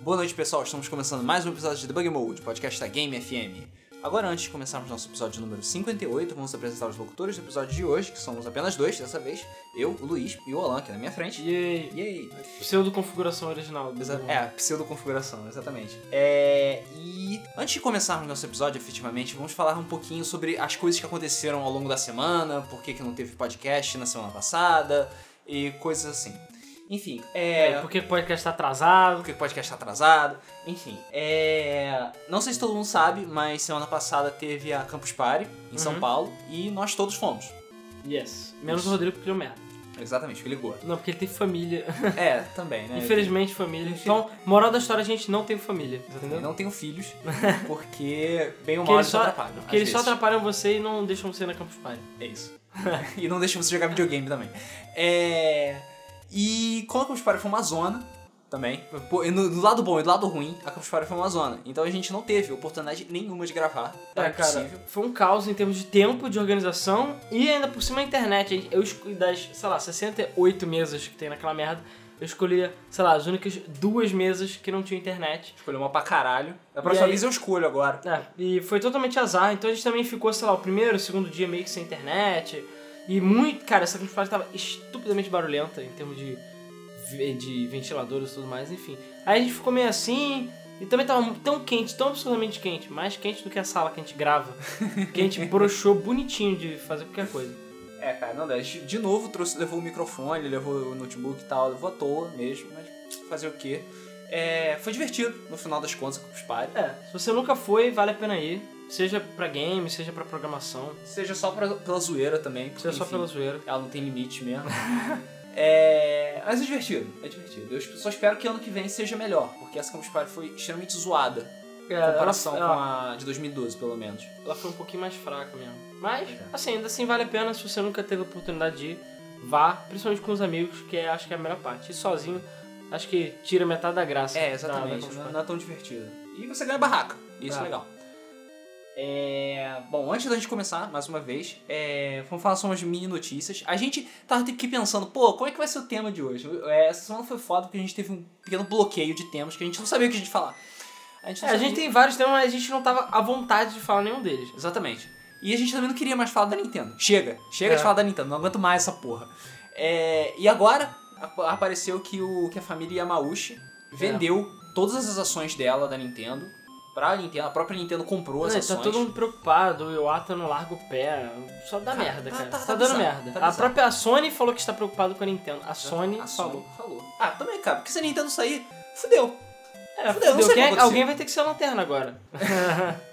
Boa noite, pessoal. Estamos começando mais um episódio de Debug Mode, podcast da Game FM. Agora, antes de começarmos nosso episódio número 58, vamos apresentar os locutores do episódio de hoje, que somos apenas dois dessa vez. Eu, o Luiz e o Alan, aqui na minha frente. Yay! Yay! Pseudo-configuração original. do- Exa- É, pseudo-configuração, exatamente. É, e antes de começarmos nosso episódio, efetivamente, vamos falar um pouquinho sobre as coisas que aconteceram ao longo da semana, por que, que não teve podcast na semana passada e coisas assim. Enfim, é. É, porque o podcast tá atrasado. porque o podcast tá atrasado. Enfim, é. Não sei se todo mundo sabe, mas semana passada teve a Campus Party em São Uhum. Paulo e nós todos fomos. Yes. Menos o Rodrigo porque deu merda. Exatamente, que ligou. Não, porque ele tem família. É, também, né? Infelizmente, família. Então, moral da história, a gente não tem família. Eu Entendeu? não tenho filhos, porque bem ou mal eles só, atrapalham. porque eles só vezes. atrapalham você e não deixam você na Campus Party. É isso. e não deixa você jogar videogame também. É... E como a Campus Party foi uma zona também, do lado bom e do lado ruim, a Campus Party foi uma zona. Então a gente não teve oportunidade nenhuma de gravar. Era É, cara, impossível. foi um caos em termos de tempo, de organização e ainda por cima a internet. Eu escolhi das, sei lá, 68 mesas que tem naquela merda, eu escolhi, sei lá, as únicas duas mesas que não tinham internet. Escolheu uma pra caralho. Da próxima aí- vez eu escolho agora. É, e foi totalmente azar, então a gente também ficou, sei lá, o primeiro, o segundo dia meio que sem internet. E muito, cara, essa Party tava estupidamente barulhenta em termos de, de ventiladores e tudo mais, enfim. Aí a gente ficou meio assim, e também tava tão quente, tão absurdamente quente, mais quente do que a sala que a gente grava, que a gente broxou bonitinho de fazer qualquer coisa. É, cara, não dá. A gente, de novo trouxe, levou o microfone, levou o notebook e tal, levou à toa mesmo, mas fazer o quê? É, foi divertido, no final das contas, a Campus Party. É, se você nunca foi, vale a pena ir, seja pra game, seja pra programação, Seja só pra- pela zoeira também. porque, seja só enfim, pela zoeira. Ela não tem limite mesmo. é, mas é divertido, é divertido. Eu só espero que ano que vem seja melhor, porque essa Campus Party foi extremamente zoada. É, Em comparação ela- com a de 2012, pelo menos. ela foi um pouquinho mais fraca mesmo. Mas, É. assim, ainda assim vale a pena se você nunca teve a oportunidade de ir, vá, principalmente com os amigos, que é, acho que é a melhor parte. E sozinho, acho que tira metade da graça. É, da- exatamente. da não, Campus não é tão divertido. E você ganha barraca. Isso é É. legal. É, Bom, antes da gente começar, mais uma vez, é, vamos falar sobre umas mini notícias. A gente tava aqui pensando, pô, como é que vai ser o tema de hoje? É, Essa semana foi foda porque a gente teve um pequeno bloqueio de temas que a gente não sabia o que a gente falar. A gente, É, a gente tem vários temas, mas a gente não tava à vontade de falar nenhum deles. Exatamente. E a gente também não queria mais falar da Nintendo. Chega, chega É. de falar da Nintendo, não aguento mais essa porra. É, e agora ap- apareceu que, o, que a família Yamauchi vendeu todas as ações dela da Nintendo pra Nintendo. A própria Nintendo comprou Não, ações. tá todo mundo preocupado, o Iwata não larga o pé. Só dá Cara, merda, tá- cara. tá- Tá, tá dando bizarro, merda. tá a própria Sony falou que está preocupado com a Nintendo. A Sony A falou. falou. Ah, também, cara, porque se a Nintendo sair, fudeu. É, Fudeu, fudeu. Quem- acontecer. alguém vai ter que ser a lanterna agora.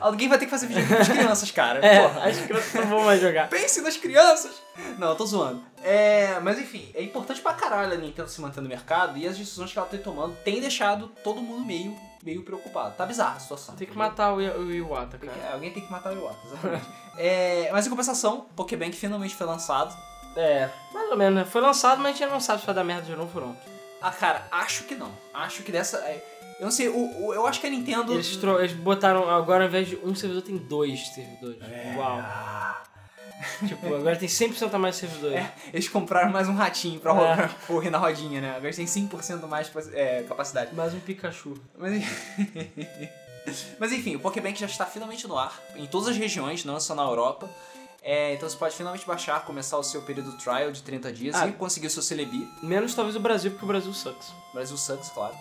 Alguém vai ter que fazer vídeo com as crianças, cara. É, Porra. as crianças não vão mais jogar. Pense nas crianças! Não, eu tô zoando. É, mas enfim, é importante pra caralho a Nintendo se manter no mercado e as decisões que ela tem tomando tem deixado todo mundo meio, meio preocupado. Tá bizarra a situação. Tem que matar o, I- o Iwata, Tem que- cara. é, alguém tem que matar o Iwata, exatamente. É, mas em compensação, Pokébank finalmente foi lançado. É, mais ou menos, né? Foi lançado, mas a gente não sabe se vai dar merda de novo ou não. Ah, cara, acho que não. Acho que dessa. é, eu não sei, o, o- eu acho que a Nintendo. Eles, eles botaram, agora ao invés de um servidor, tem dois servidores. É. Uau. Tipo, agora tem 100% a mais servidores. É, eles compraram mais um ratinho pra É. correr na rodinha, né? Agora tem 5% mais é, capacidade. Mais um Pikachu. Mas, Mas enfim, o Pokébank já está finalmente no ar, em todas as regiões, não só na Europa. É, então você pode finalmente baixar, começar o seu período trial de 30 dias Ah. e conseguir o seu Celebi. Menos talvez o Brasil, porque o Brasil sucks. Brasil sucks, claro.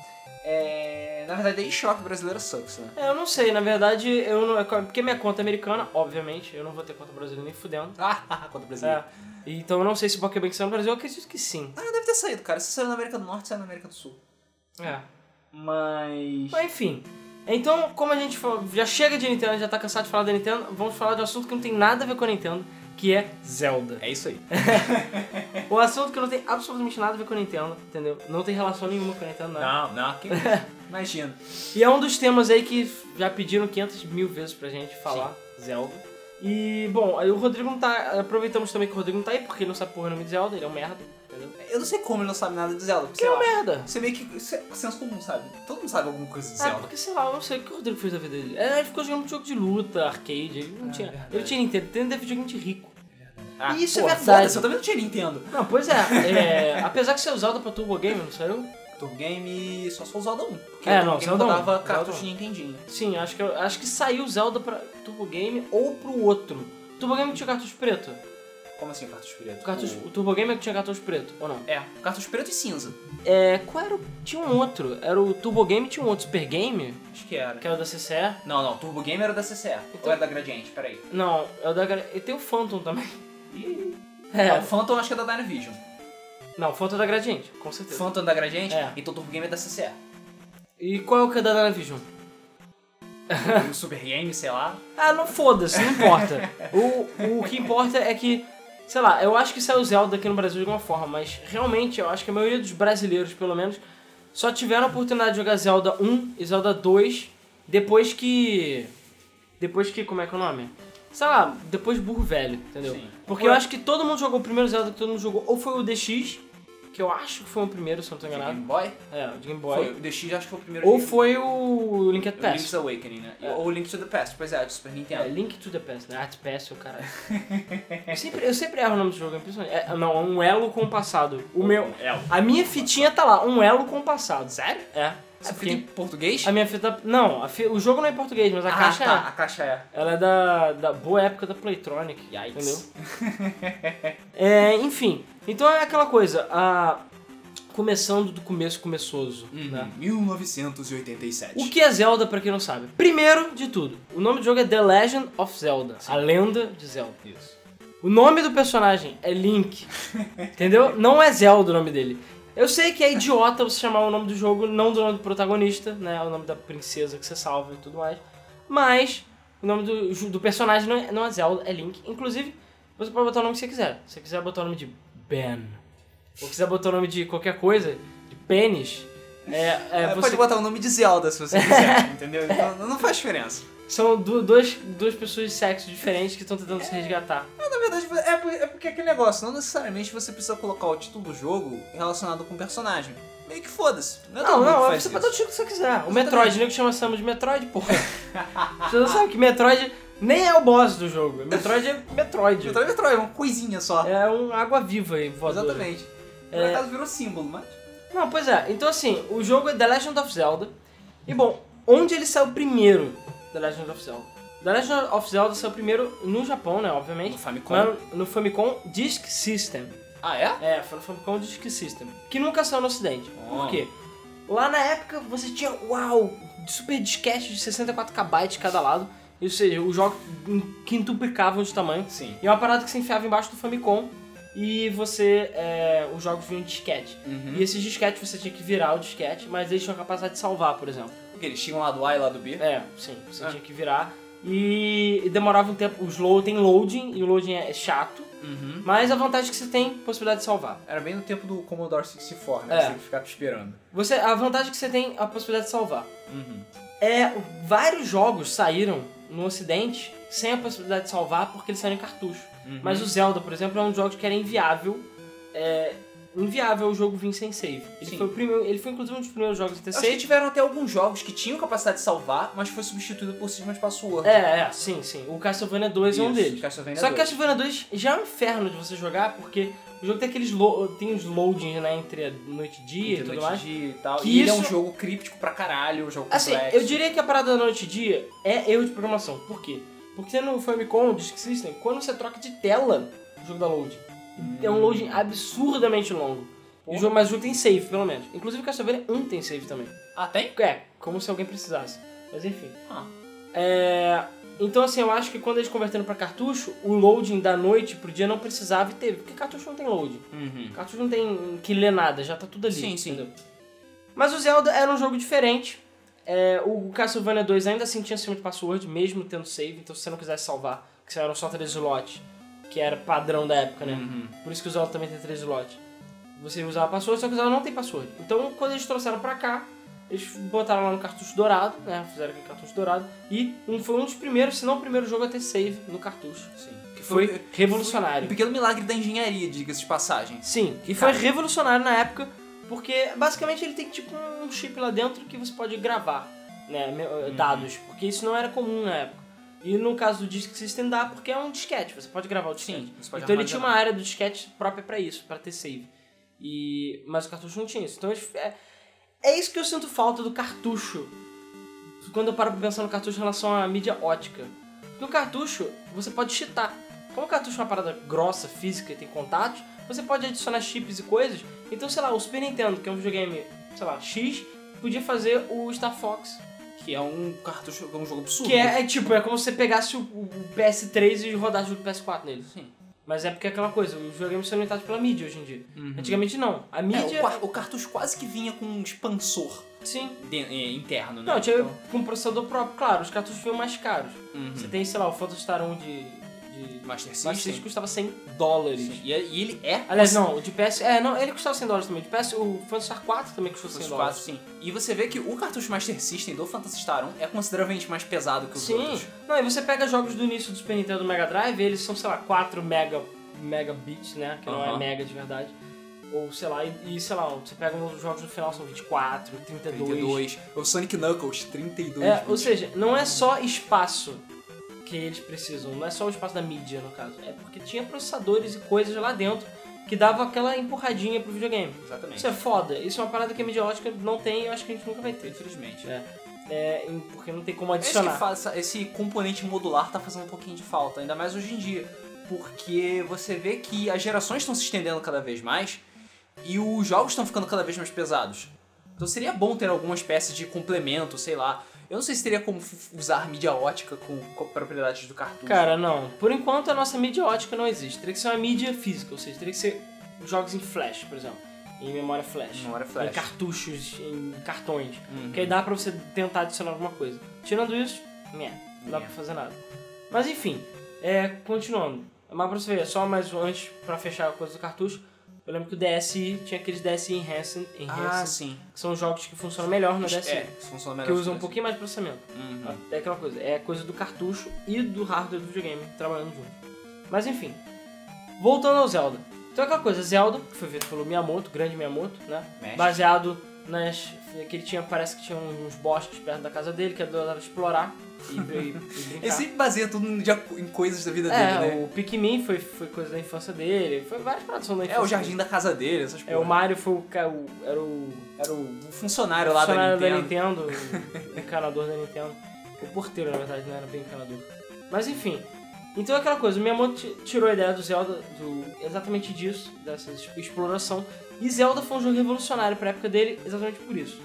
É, na verdade, a eShop brasileira sucks, né? É, eu não sei, na verdade, eu não. Porque minha conta é americana, obviamente, eu não vou ter conta brasileira nem fudendo. Ah, conta brasileira. É. Então eu não sei se o Pokébank saiu no Brasil, eu acredito que sim. Ah, deve ter saído, cara. Se saiu na América do Norte, saiu na América do Sul. É. Mas. Mas enfim. Então, como a gente falou, já chega de Nintendo, já tá cansado de falar da Nintendo, vamos falar de um assunto que não tem nada a ver com a Nintendo, que é Zelda. É isso aí. O assunto que não tem absolutamente nada a ver com a Nintendo, entendeu? Não tem relação nenhuma com a Nintendo, não. Não, não, quem... imagina. E é um dos temas aí que já pediram 500 mil vezes pra gente falar, Zelda. E, bom, aí o Rodrigo não tá. Aproveitamos também que o Rodrigo não tá aí, porque ele não sabe porra o nome de Zelda, ele é um merda? Eu não sei como ele não sabe nada de Zelda. Porque, é sei um lá, merda. Você meio que. Você, senso comum, sabe? Todo mundo sabe alguma coisa de É, Zelda. porque sei lá, eu não sei o que o Rodrigo fez da vida dele. É, ele ficou jogando jogo de luta, arcade, ele não É tinha. verdade. Ele tinha Nintendo, Nintendo é videogame de rico. Ah, Isso é pô, verdade. foda-se, Eu também não tinha Nintendo. Não, pois é, é, apesar que saiu Zelda pra Turbo Game, não saiu? Turbo Game só o Zelda 1. Porque É, não, Zelda 1, rodava Zelda cartucho 1. de Nintendinho. Sim, acho que, acho que saiu Zelda pra Turbo Game ou pro outro. Turbo Game tinha cartucho preto? Como assim, cartucho preto? O, cartucho, O- o Turbo Game é que tinha cartucho preto, ou não? É, cartucho preto e cinza. É, qual era o... Tinha um outro. Era o Turbo Game e tinha um outro Super Game, Acho que era. que era o da CCE. Não, não, Turbo Game era da CCE. Então- Ou era da Gradiente, peraí. Não, é o da... Gra- E tem o Phantom também. Ih. É, Não, o Phantom acho que é da Dynavision. não, o Phantom é da Gradiente, com certeza. Phantom é da Gradiente? É. Então Turbo Game é da CCE. E qual é o que é da Dynavision? o Super Game, sei lá. Ah, não foda-se, não importa. o, o que importa é que, sei lá, eu acho que saiu Zelda aqui no Brasil de alguma forma, mas realmente eu acho que a maioria dos brasileiros, pelo menos, só tiveram a oportunidade de jogar Zelda 1 e Zelda 2 depois que. Depois que. Como é que é o nome? Sei lá, depois de burro velho, entendeu? Sim. Porque eu acho que todo mundo jogou o primeiro Zelda que todo mundo jogou, ou foi o DX, que eu acho que foi o primeiro, se eu não tô enganado. Game Boy? É, o Game Boy. Foi, o DX acho que foi o primeiro. Ou de- foi o Link to the o Link's Past. Awakening, né? É. Ou Link to the Past, pois é, do Super É, Nintendo. Link to the Past, né? Art Past, o caralho. eu, sempre, eu sempre erro o nome do jogo, é impressionante. É, não, é um elo com o passado. O meu... É, A minha fitinha tá lá, um elo com o passado. Sério? É. Você É fica em porque português? a minha fita... Não, fi- o jogo não é em português, mas a ah, caixa tá, é. a caixa é. Ela é da, da boa época da Playtronic. Yikes. Entendeu? É, enfim, então é aquela coisa, a... começando do começo começoso, Uhum. né? 1987. O que é Zelda, pra quem não sabe? Primeiro de tudo, o nome do jogo é The Legend of Zelda, a lenda de Zelda. Isso. O nome do personagem é Link, entendeu? Não é Zelda o nome dele. Eu sei que é idiota você chamar o nome do jogo não do nome do protagonista, né? O nome da princesa que você salva e tudo mais. Mas o nome do, do personagem não é, não é Zelda, é Link. Inclusive, você pode botar o nome que você quiser. Se você quiser botar o nome de Ben, ou quiser botar o nome de qualquer coisa, de pênis, é, é, É, você Pode botar o nome de Zelda se você quiser, entendeu? Então não faz diferença. São du- dois, duas pessoas de sexo diferentes que estão tentando se resgatar. Mas, na verdade, é, é porque é aquele negócio, não necessariamente você precisa colocar o título do jogo relacionado com o personagem. Meio que foda-se. Não é Não, que não, você pode dar o título que você quiser. O. Metroid, nego chama Samus de Metroid, porra. você não sabe que Metroid nem é o boss do jogo. Metroid é Metroid. Metroid é Metroid, é uma coisinha só. É um água-viva aí, voadora. Exatamente. Por É. acaso virou símbolo, mas... Não, pois é. Então, assim, o jogo é The Legend of Zelda. E, bom, onde ele saiu primeiro, The Legend of Zelda? The Legend of Zelda saiu primeiro no Japão, né, obviamente. No Famicom. Mas no Famicom Disk System. Ah, é? É, foi no Famicom Disk System. Que nunca saiu no ocidente. Oh. Por quê? Lá na época você tinha, uau, super disquete de 64 KB cada lado. Ou seja, os jogos quintuplicavam de tamanho. Sim. E é uma parada que você enfiava embaixo do Famicom e você. É, os jogos vinham em disquete. Uhum. E esses disquetes você tinha que virar o disquete, mas eles tinham a capacidade de salvar, por exemplo. Porque eles tinham lá do A e lá do B. É, sim, você Ah. tinha que virar. E, e demorava um tempo. Os load, tem loading, e o loading é chato. Uhum. Mas a vantagem é que você tem possibilidade de salvar. Era bem no tempo do Commodore 64, né? É. Você tem que ficar esperando. Você, a vantagem é que você tem a possibilidade de salvar. Uhum. É, vários jogos saíram no ocidente sem a possibilidade de salvar porque eles saíram em cartucho. Uhum. Mas o Zelda, por exemplo, é um jogo que era inviável. É, inviável o jogo vir sem save. Ele Sim. foi, o primeiro, ele foi inclusive um dos primeiros jogos a ter save. tiveram até alguns jogos que tinham capacidade de salvar, mas foi substituído por sistema de password. É, é, sim, sim. O Castlevania 2 é um Isso, deles. Castlevania Só que 2. Castlevania 2 já é um inferno de você jogar, porque o jogo tem aqueles tem os loadings, né, entre noite e dia e Entre tudo noite mais. e dia e tal. Que e ele é um isso- jogo críptico pra caralho, um jogo Assim, complexo. eu diria que a parada da noite e dia é erro de programação. Por quê? Porque no Famicom, Disk System, quando você troca de tela, o jogo dá loading. É um loading absurdamente longo. E o jogo, mas o jogo tem save, pelo menos. Inclusive o Castlevania 1 tem save também. Ah, tem? É, como se alguém precisasse. Mas enfim. Ah. É, Então, assim, eu acho que quando eles converteram pra cartucho, o loading da noite pro dia não precisava e teve. Porque cartucho não tem loading. Uhum. Cartucho não tem que ler nada, já tá tudo ali. Sim, sim. entendeu? Mas o Zelda era um jogo diferente. É, o Castlevania 2 ainda assim tinha sistema de password, mesmo tendo save. Então, se você não quisesse salvar, que eram só 3 slots, que era padrão da época, né? Uhum. Por isso que o Zelda também tem 3 slots. Você usava password, só que o Zelda não tem password. Então, quando eles trouxeram pra cá, eles botaram lá no cartucho dourado, né? Fizeram aquele cartucho dourado. E um, foi um dos primeiros, se não o primeiro jogo a ter save no cartucho. Sim. Que Foi um revolucionário. pequeno milagre da engenharia, diga-se de passagem. Sim, e foi revolucionário na época, porque basicamente ele tem tipo um chip lá dentro que você pode gravar né, me- dados, porque isso não era comum na época. E no caso do Disk System dá porque é um disquete, você pode gravar o disquete. Sim, você pode então ele tinha armazenar. uma área do disquete própria pra isso, pra ter save. E mas o cartucho não tinha isso. Então eles- é, É isso que eu sinto falta do cartucho. Quando eu paro pra pensar no cartucho em relação à mídia ótica. Porque o cartucho, você pode cheatar. Como o cartucho é uma parada grossa, física e tem contatos, você pode adicionar chips e coisas. Então, sei lá, o Super Nintendo, que é um videogame, sei lá, X, podia fazer o Star Fox. Que é um cartucho, é um jogo absurdo. Que é, é tipo, é como se você pegasse o, o PS3 e rodasse o PS4 nele. Sim. Mas é porque é aquela coisa, os videogames são limitados pela mídia hoje em dia. Uhum. Antigamente não. A É, mídia. o, car- o cartucho quase que vinha com um expansor Sim. de- é, interno, né? Não, tinha Então, com processador próprio. Claro, os cartuchos vinham mais caros. uhum. Você tem, sei lá, o Phantasy Star 1 de. De Master Master System. System custava 100 dólares. Sim. E, e ele é... Aliás, não, o de PS. É, não, ele custava 100 dólares também. De PS, o Phantasy Star 4 também custou 100 Os dólares. sim. E você vê que o cartucho Master System do Phantasy Star 1 é consideravelmente mais pesado que os Sim. outros. Não, e você pega jogos do início do Super Nintendo do Mega Drive, eles são, sei lá, 4 mega, megabits, né? Que não é mega de verdade. Ou, sei lá, e, e, sei lá, você pega os jogos no final, são 24, 32. 32. O Sonic Knuckles, 32. É, ou seja, não é só espaço que eles precisam, não é só o espaço da mídia, no caso. É porque tinha processadores e coisas lá dentro que davam aquela empurradinha pro videogame. Exatamente. Isso é foda, isso é uma parada que a mídia ótica não tem e eu acho que a gente nunca vai ter. Infelizmente. É, é, porque não tem como que adicionar. faz, esse componente modular tá fazendo um pouquinho de falta, ainda mais hoje em dia. Porque você vê que as gerações estão se estendendo cada vez mais e os jogos estão ficando cada vez mais pesados. Então seria bom ter alguma espécie de complemento, sei lá. Eu não sei se teria como usar mídia ótica com, com propriedades do cartucho. Cara, não. Por enquanto a nossa mídia ótica não existe. Teria que ser uma mídia física, ou seja, teria que ser jogos em flash, por exemplo. Em memória flash. Memória flash. Em cartuchos, em cartões. Uhum. Que aí dá pra você tentar adicionar alguma coisa. Tirando isso, não dá pra fazer nada. Mas enfim, é, continuando. Mas pra você ver, só mais um antes, pra fechar a coisa do cartucho, eu lembro que o DSi tinha aqueles DSi Enhanced, Ah, Enhanced sim. que são jogos que funcionam melhor no DSi. É, funciona melhor. que usam um pouquinho mais de processamento. Uhum. É aquela coisa, é coisa do cartucho e do hardware do videogame trabalhando junto. Mas enfim, voltando ao Zelda. Então é aquela coisa, Zelda, que foi feito pelo Miyamoto, grande Miyamoto, né? Mestre. Baseado nas. que ele tinha, parece que tinha uns bosques perto da casa dele, que ele adorava explorar e, e, e. Ele sempre baseia tudo em coisas da vida É, dele, né? o Pikmin foi, foi coisa da infância dele, foi várias produções da infância É o jardim da casa dele, essas dele. É, o. Mario foi o, ca- o- era o Era o funcionário lá funcionário da Nintendo. o encanador da Nintendo. O porteiro, na verdade, não era bem encanador. Mas enfim. Então é aquela coisa, o Miyamoto ti- tirou a ideia do Zelda, do, exatamente disso, dessa es- exploração. E Zelda foi um jogo revolucionário pra época dele, exatamente por isso.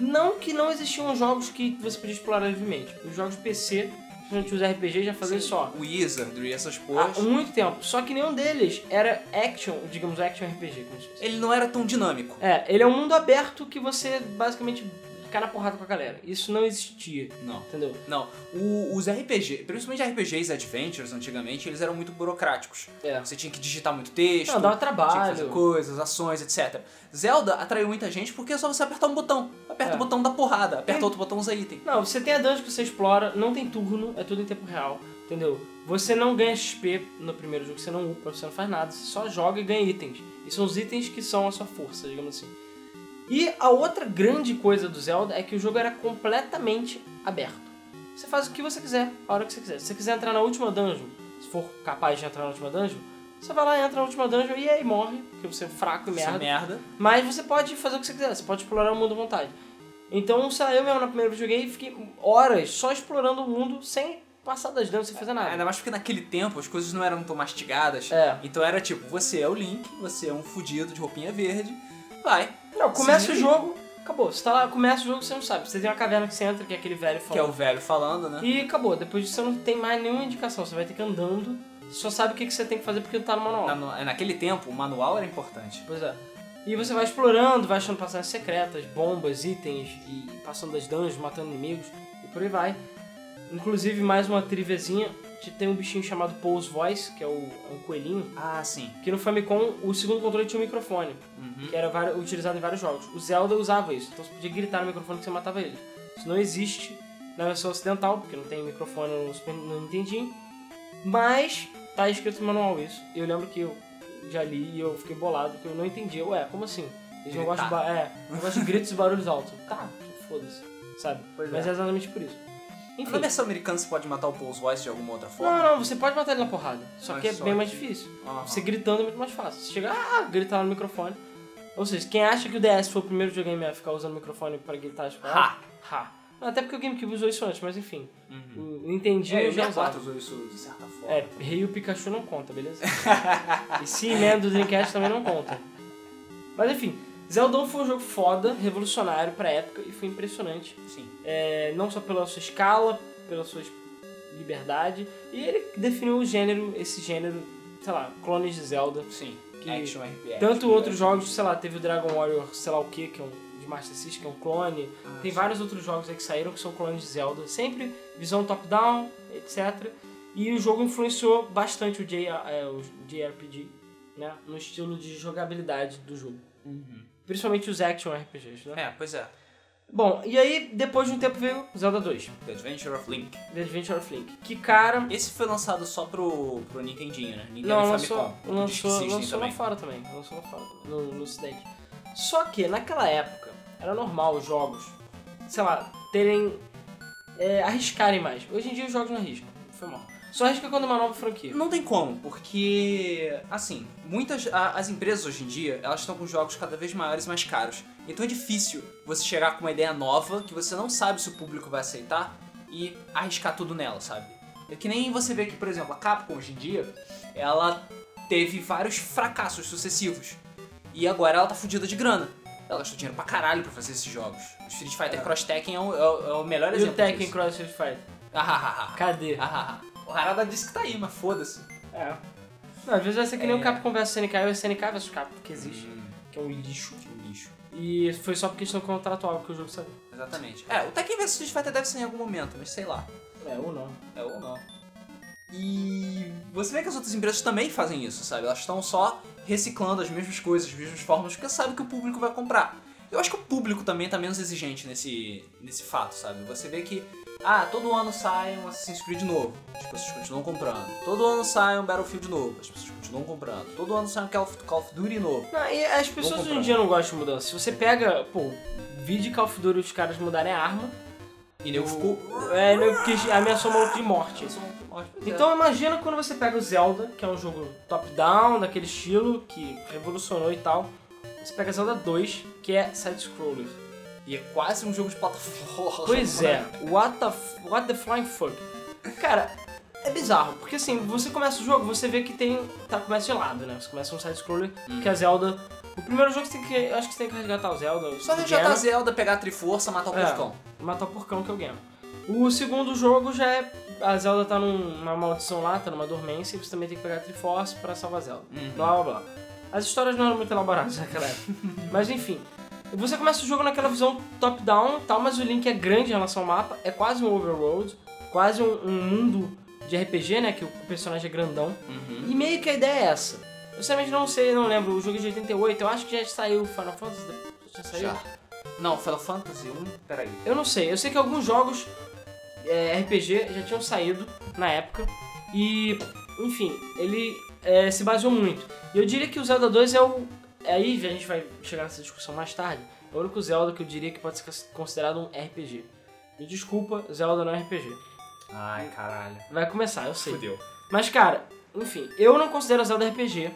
Não que não existiam jogos que você podia explorar livremente. Os jogos PC, principalmente os RPG, já faziam só. O Wizardry, essas Há porras. muito tempo. Só que nenhum deles era action, digamos, action RPG, como se fosse. Ele não era tão dinâmico. É, ele é um mundo aberto que você basicamente cai na porrada com a galera. Isso não existia, Não. entendeu? Não. O- os RPG, principalmente RPGs Adventures antigamente, eles eram muito burocráticos. É. Você tinha que digitar muito texto. Não, dava Tinha que fazer trabalho. coisas, ações, etc. Zelda atraiu muita gente porque é só você apertar um botão. Aperta É. o botão da porrada, aperta Tem- outro botão, usa item. Não, você tem a dungeon que você explora, não tem turno, é tudo em tempo real, entendeu? Você não ganha XP no primeiro jogo, você não upa, você não faz nada, você só joga e ganha itens. E são os itens que são a sua força, digamos assim. E a outra grande coisa do Zelda é que o jogo era completamente aberto. Você faz o que você quiser, a hora que você quiser. Se você quiser entrar na última dungeon, se for capaz de entrar na última dungeon, você vai lá, entra na última dungeon e aí morre, porque você é fraco e é merda. merda. Mas você pode fazer o que você quiser, você pode explorar o mundo à vontade. Então, sei lá, eu mesmo na primeira vez que joguei, fiquei horas só explorando o mundo sem passar das dungeons, sem fazer nada. Ainda mais porque naquele tempo as coisas não eram tão mastigadas. É. Então era tipo, você é o Link, você é um fudido de roupinha verde, vai. Não, começa o jogo, acabou. Você tá lá, começa o jogo, você não sabe. Você tem uma caverna que você entra, que é aquele velho Que é o falando. velho falando, né? E acabou. Depois disso você não tem mais nenhuma indicação. Você vai ter que andando. Você só sabe o que você tem que fazer porque não tá no manual. Na- no- naquele tempo, o manual era importante. Pois é. E você vai explorando, vai achando passagens secretas, bombas, itens, e passando das dungeons, matando inimigos, e por aí vai. Inclusive, mais uma triviazinha, te- tem um bichinho chamado Pose Voice, que é o, é um coelhinho, Ah, sim. que no Famicom o segundo controle tinha um microfone, Uhum. que era utilizado em vários jogos. O Zelda usava isso, então você podia gritar no microfone que você matava ele. Isso não existe na versão ocidental, porque não tem microfone no, Super- no Nintendinho, mas tá escrito no manual isso. E eu lembro que eu já li e eu fiquei bolado, porque eu não entendia. Ué, como assim? Eles não gostam, de, é, não gostam de gritos e barulhos altos. Tá, foda-se, sabe? Pois Mas é. é exatamente por isso. Enfim. Na versão americana você pode matar o Pulse Voice de alguma outra forma? Não, não, você pode matar ele na porrada. Só Mas que é só bem mais difícil. Aham. Você gritando é muito mais fácil. Você chega, ah, gritar no microfone. Ou seja, quem acha que o DS foi o primeiro videogame a ficar usando o microfone pra gritar as paradas? Ha! Não, Até porque o GameCube usou isso antes, mas enfim. Uhum. O Nintendinho É, o já 64 usava. usou isso de certa forma. É, Rei e o Pikachu não conta, beleza? e Seaman do Dreamcast também não conta. Mas enfim, Zelda foi um jogo foda, revolucionário pra época e foi impressionante. Sim. É, não só pela sua escala, pela sua liberdade, e ele definiu o gênero, esse gênero, sei lá, clones de Zelda. Sim. Que Action RPG. Tanto outros jogos, sei lá, teve o Dragon Warrior, sei lá o que, que é um de Master System, que é um clone. Ah, Tem sim. vários outros jogos aí que saíram que são clones de Zelda. Sempre visão top-down, etc. E o jogo influenciou bastante o, J, é, o JRPG, né? No estilo de jogabilidade do jogo. Uhum. Principalmente os action RPGs, né? É, pois é. Bom, e aí depois de um tempo veio Zelda 2, The Adventure of Link. The Adventure of Link. Que cara. Esse foi lançado só pro, pro Nintendinho, né? Nintendo Não, lançou, Famicom. Lançou, lançou lá fora também. Lançou lá fora no, no ocidente. Só que naquela época era normal os jogos, sei lá, terem. É, arriscarem mais. Hoje em dia os jogos não arriscam. Foi mal. Só arrisca quando é uma nova franquia. Não tem como, porque, assim, muitas a- as empresas hoje em dia, elas estão com jogos cada vez maiores e mais caros. Então é difícil você chegar com uma ideia nova que você não sabe se o público vai aceitar e arriscar tudo nela, sabe? É que nem você vê que, por exemplo, a Capcom hoje em dia, ela teve vários fracassos sucessivos. E agora ela tá fudida de grana. Ela gastou dinheiro pra caralho pra fazer esses jogos. O Street Fighter Cross Tekken é o, é o- é o melhor E o exemplo Tekken disso. Cross Street Fighter? Ah, ah, ah, ah. Cadê? Ah, ah, ah. O Harada disse que tá aí, mas foda-se. É. Não, às vezes vai ser que nem É. o Capcom vs SNK e o SNK vs Capcom, que existe. Hum, Que é um lixo. que lixo. E foi só por questão contratual que o jogo saiu. Exatamente. É, o Tekken vs Street Fighter deve ser em algum momento, mas sei lá. É, ou não. É ou não. E você vê que as outras empresas também fazem isso, sabe? Elas estão só reciclando as mesmas coisas, as mesmas formas, porque sabe que o público vai comprar. Eu acho que o público também tá menos exigente nesse, nesse fato, sabe? Você vê que, ah, todo ano sai um Assassin's Creed novo, as pessoas continuam comprando. Todo ano sai um Battlefield novo, as pessoas continuam comprando. Todo ano sai um Call of, Call of Duty novo. Não, e as pessoas hoje em dia não gostam de mudança. Se você pega, pô, vídeo Call of Duty os caras mudarem a arma, E nego ficou... é, né, porque ameaçou maluco de morte. Então, Então imagina quando você pega o Zelda, que é um jogo top-down, daquele estilo, que revolucionou e tal. Você pega Zelda 2, que é side-scroller. E é quase um jogo de plataforma. Pois é, what the, what the flying fuck. Cara, é bizarro, porque assim, você começa o jogo, você vê que tem. Tá, começa de lado, né? Você começa um side-scroller, que é Zelda. O primeiro jogo você tem que. Eu acho que você tem que resgatar o Zelda. Só resgatar a Zelda, pegar a Triforça, matar o É. porcão. Matar o porcão que é o Ganon. O segundo jogo já é. A Zelda tá num- numa maldição lá, tá numa dormência, e você também tem que pegar a Triforce pra salvar a Zelda. Uhum. Blá blá blá. As histórias não eram muito elaboradas naquela época. mas enfim. Você começa o jogo naquela visão top-down tal, mas o Link é grande em relação ao mapa, é quase um overworld, quase um, um mundo de RPG, né? Que o personagem é grandão. Uhum. E meio que a ideia é essa. Eu sinceramente não sei, não lembro. O jogo é de 88, eu acho que já saiu Final Fantasy. Já saiu? Já. Não, Final Fantasy 1, peraí. Eu não sei. Eu sei que alguns jogos é, RPG já tinham saído na época. E, enfim, ele é, se baseou muito. E eu diria que o Zelda 2 é o. Aí a gente vai chegar nessa discussão mais tarde. É o único Zelda que eu diria que pode ser considerado um RPG. Me desculpa, Zelda não é RPG. Ai, caralho. Vai começar, eu sei. Fudeu. Mas, cara, enfim, eu não considero Zelda RPG.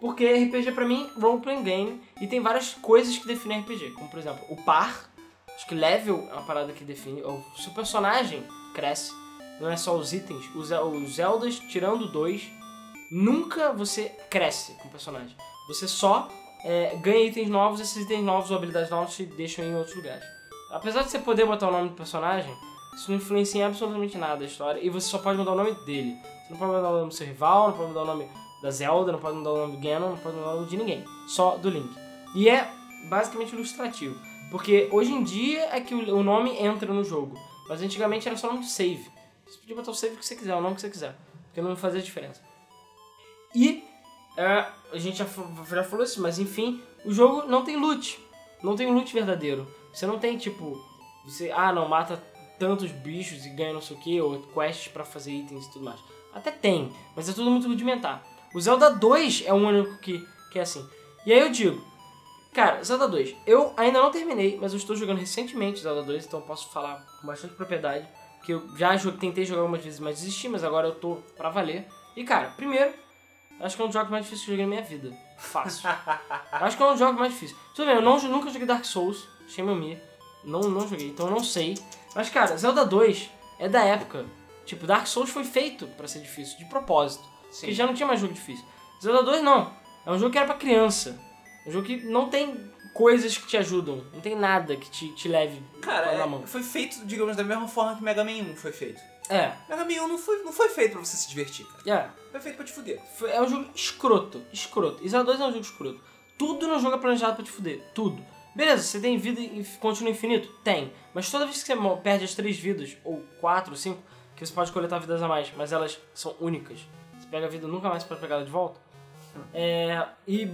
Porque RPG pra mim, role playing game, e tem várias coisas que definem RPG. Como, por exemplo, o par. Acho que level é uma parada que define. Ou se o personagem cresce, não é só os itens. Os, os Zeldas, tirando dois, nunca você cresce com o personagem. Você só é, ganha itens novos, esses itens novos ou habilidades novas te deixam em outros lugares. Apesar de você poder botar o nome do personagem, isso não influencia em absolutamente nada a história. E você só pode mudar o nome dele. Você não pode mudar o nome do seu rival, não pode mudar o nome da Zelda, não pode mudar o nome do Ganon, não pode mudar o nome de ninguém. Só do Link. E é basicamente ilustrativo. Porque hoje em dia é que o nome entra no jogo. Mas antigamente era só o nome do save. Você podia botar o save que você quiser, o nome que você quiser. Porque não fazia diferença. E é, a gente já, já falou isso, mas enfim, o jogo não tem loot. Não tem loot verdadeiro. Você não tem tipo. Você, ah, não, mata tantos bichos e ganha não sei o que, ou quests pra fazer itens e tudo mais. Até tem, mas é tudo muito rudimentar. O Zelda 2 é o único que, que é assim. E aí eu digo, cara, Zelda 2, eu ainda não terminei, mas eu estou jogando recentemente Zelda 2, então posso falar com bastante propriedade. Que eu já tentei jogar algumas vezes, mas desisti, mas agora eu tô pra valer. E cara, primeiro, acho que é um dos jogos mais difíceis que eu joguei na minha vida. Fácil. Acho que é um dos jogos mais difíceis. Tudo bem, eu não, nunca joguei Dark Souls, Shame on Me. Não, não joguei, então eu não sei. Mas, cara, Zelda 2 é da época. Tipo, Dark Souls foi feito pra ser difícil, de propósito. Sim. Porque já não tinha mais jogo difícil. Zelda 2 não. É um jogo que era pra criança. Um jogo que não tem coisas que te ajudam. Não tem nada que te, te leve Cara, na é- mão. foi feito, digamos, da mesma forma que Mega Man 1 foi feito. É, Mega Man 1 não foi, não foi feito pra você se divertir, cara. é. Foi feito pra te fuder. É um jogo escroto, escroto. E Zelda 2 é um jogo escroto. Tudo no jogo é planejado pra te fuder. Tudo. Beleza, você tem vida e continua infinito? Tem. Mas toda vez que você perde as três vidas, ou quatro, ou cinco, que você pode coletar vidas a mais, mas elas são únicas. Você pega a vida nunca mais pode pegar ela de volta. É, e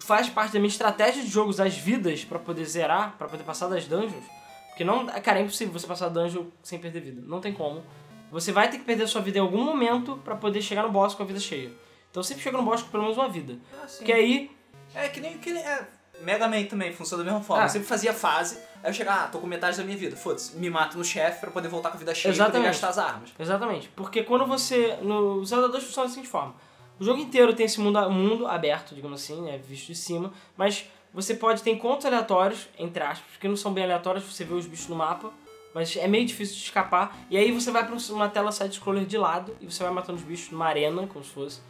faz parte da minha estratégia de jogo usar as vidas pra poder zerar, pra poder passar das dungeons. Porque não, cara, é impossível você passar dungeon sem perder vida. Não tem como. Você vai ter que perder sua vida em algum momento pra poder chegar no boss com a vida cheia. Então sempre chega no boss com pelo menos uma vida. Ah, sim. Porque aí, É que nem. Que nem é, Mega Man também funciona da mesma forma. Ah. Eu sempre fazia fase, aí eu chegava, ah, tô com metade da minha vida. Foda-se, me mato no chefe pra poder voltar com a vida cheia e Exatamente. gastar as armas. exatamente, porque quando você. No Zelda 2 funciona da seguinte forma: o jogo inteiro tem esse mundo, mundo aberto, digamos assim, né, visto de cima, mas você pode ter encontros aleatórios, entre aspas, que não são bem aleatórios, você vê os bichos no mapa, mas é meio difícil de escapar, e aí você vai pra uma tela side-scroller de lado e você vai matando os bichos numa arena, como se fosse.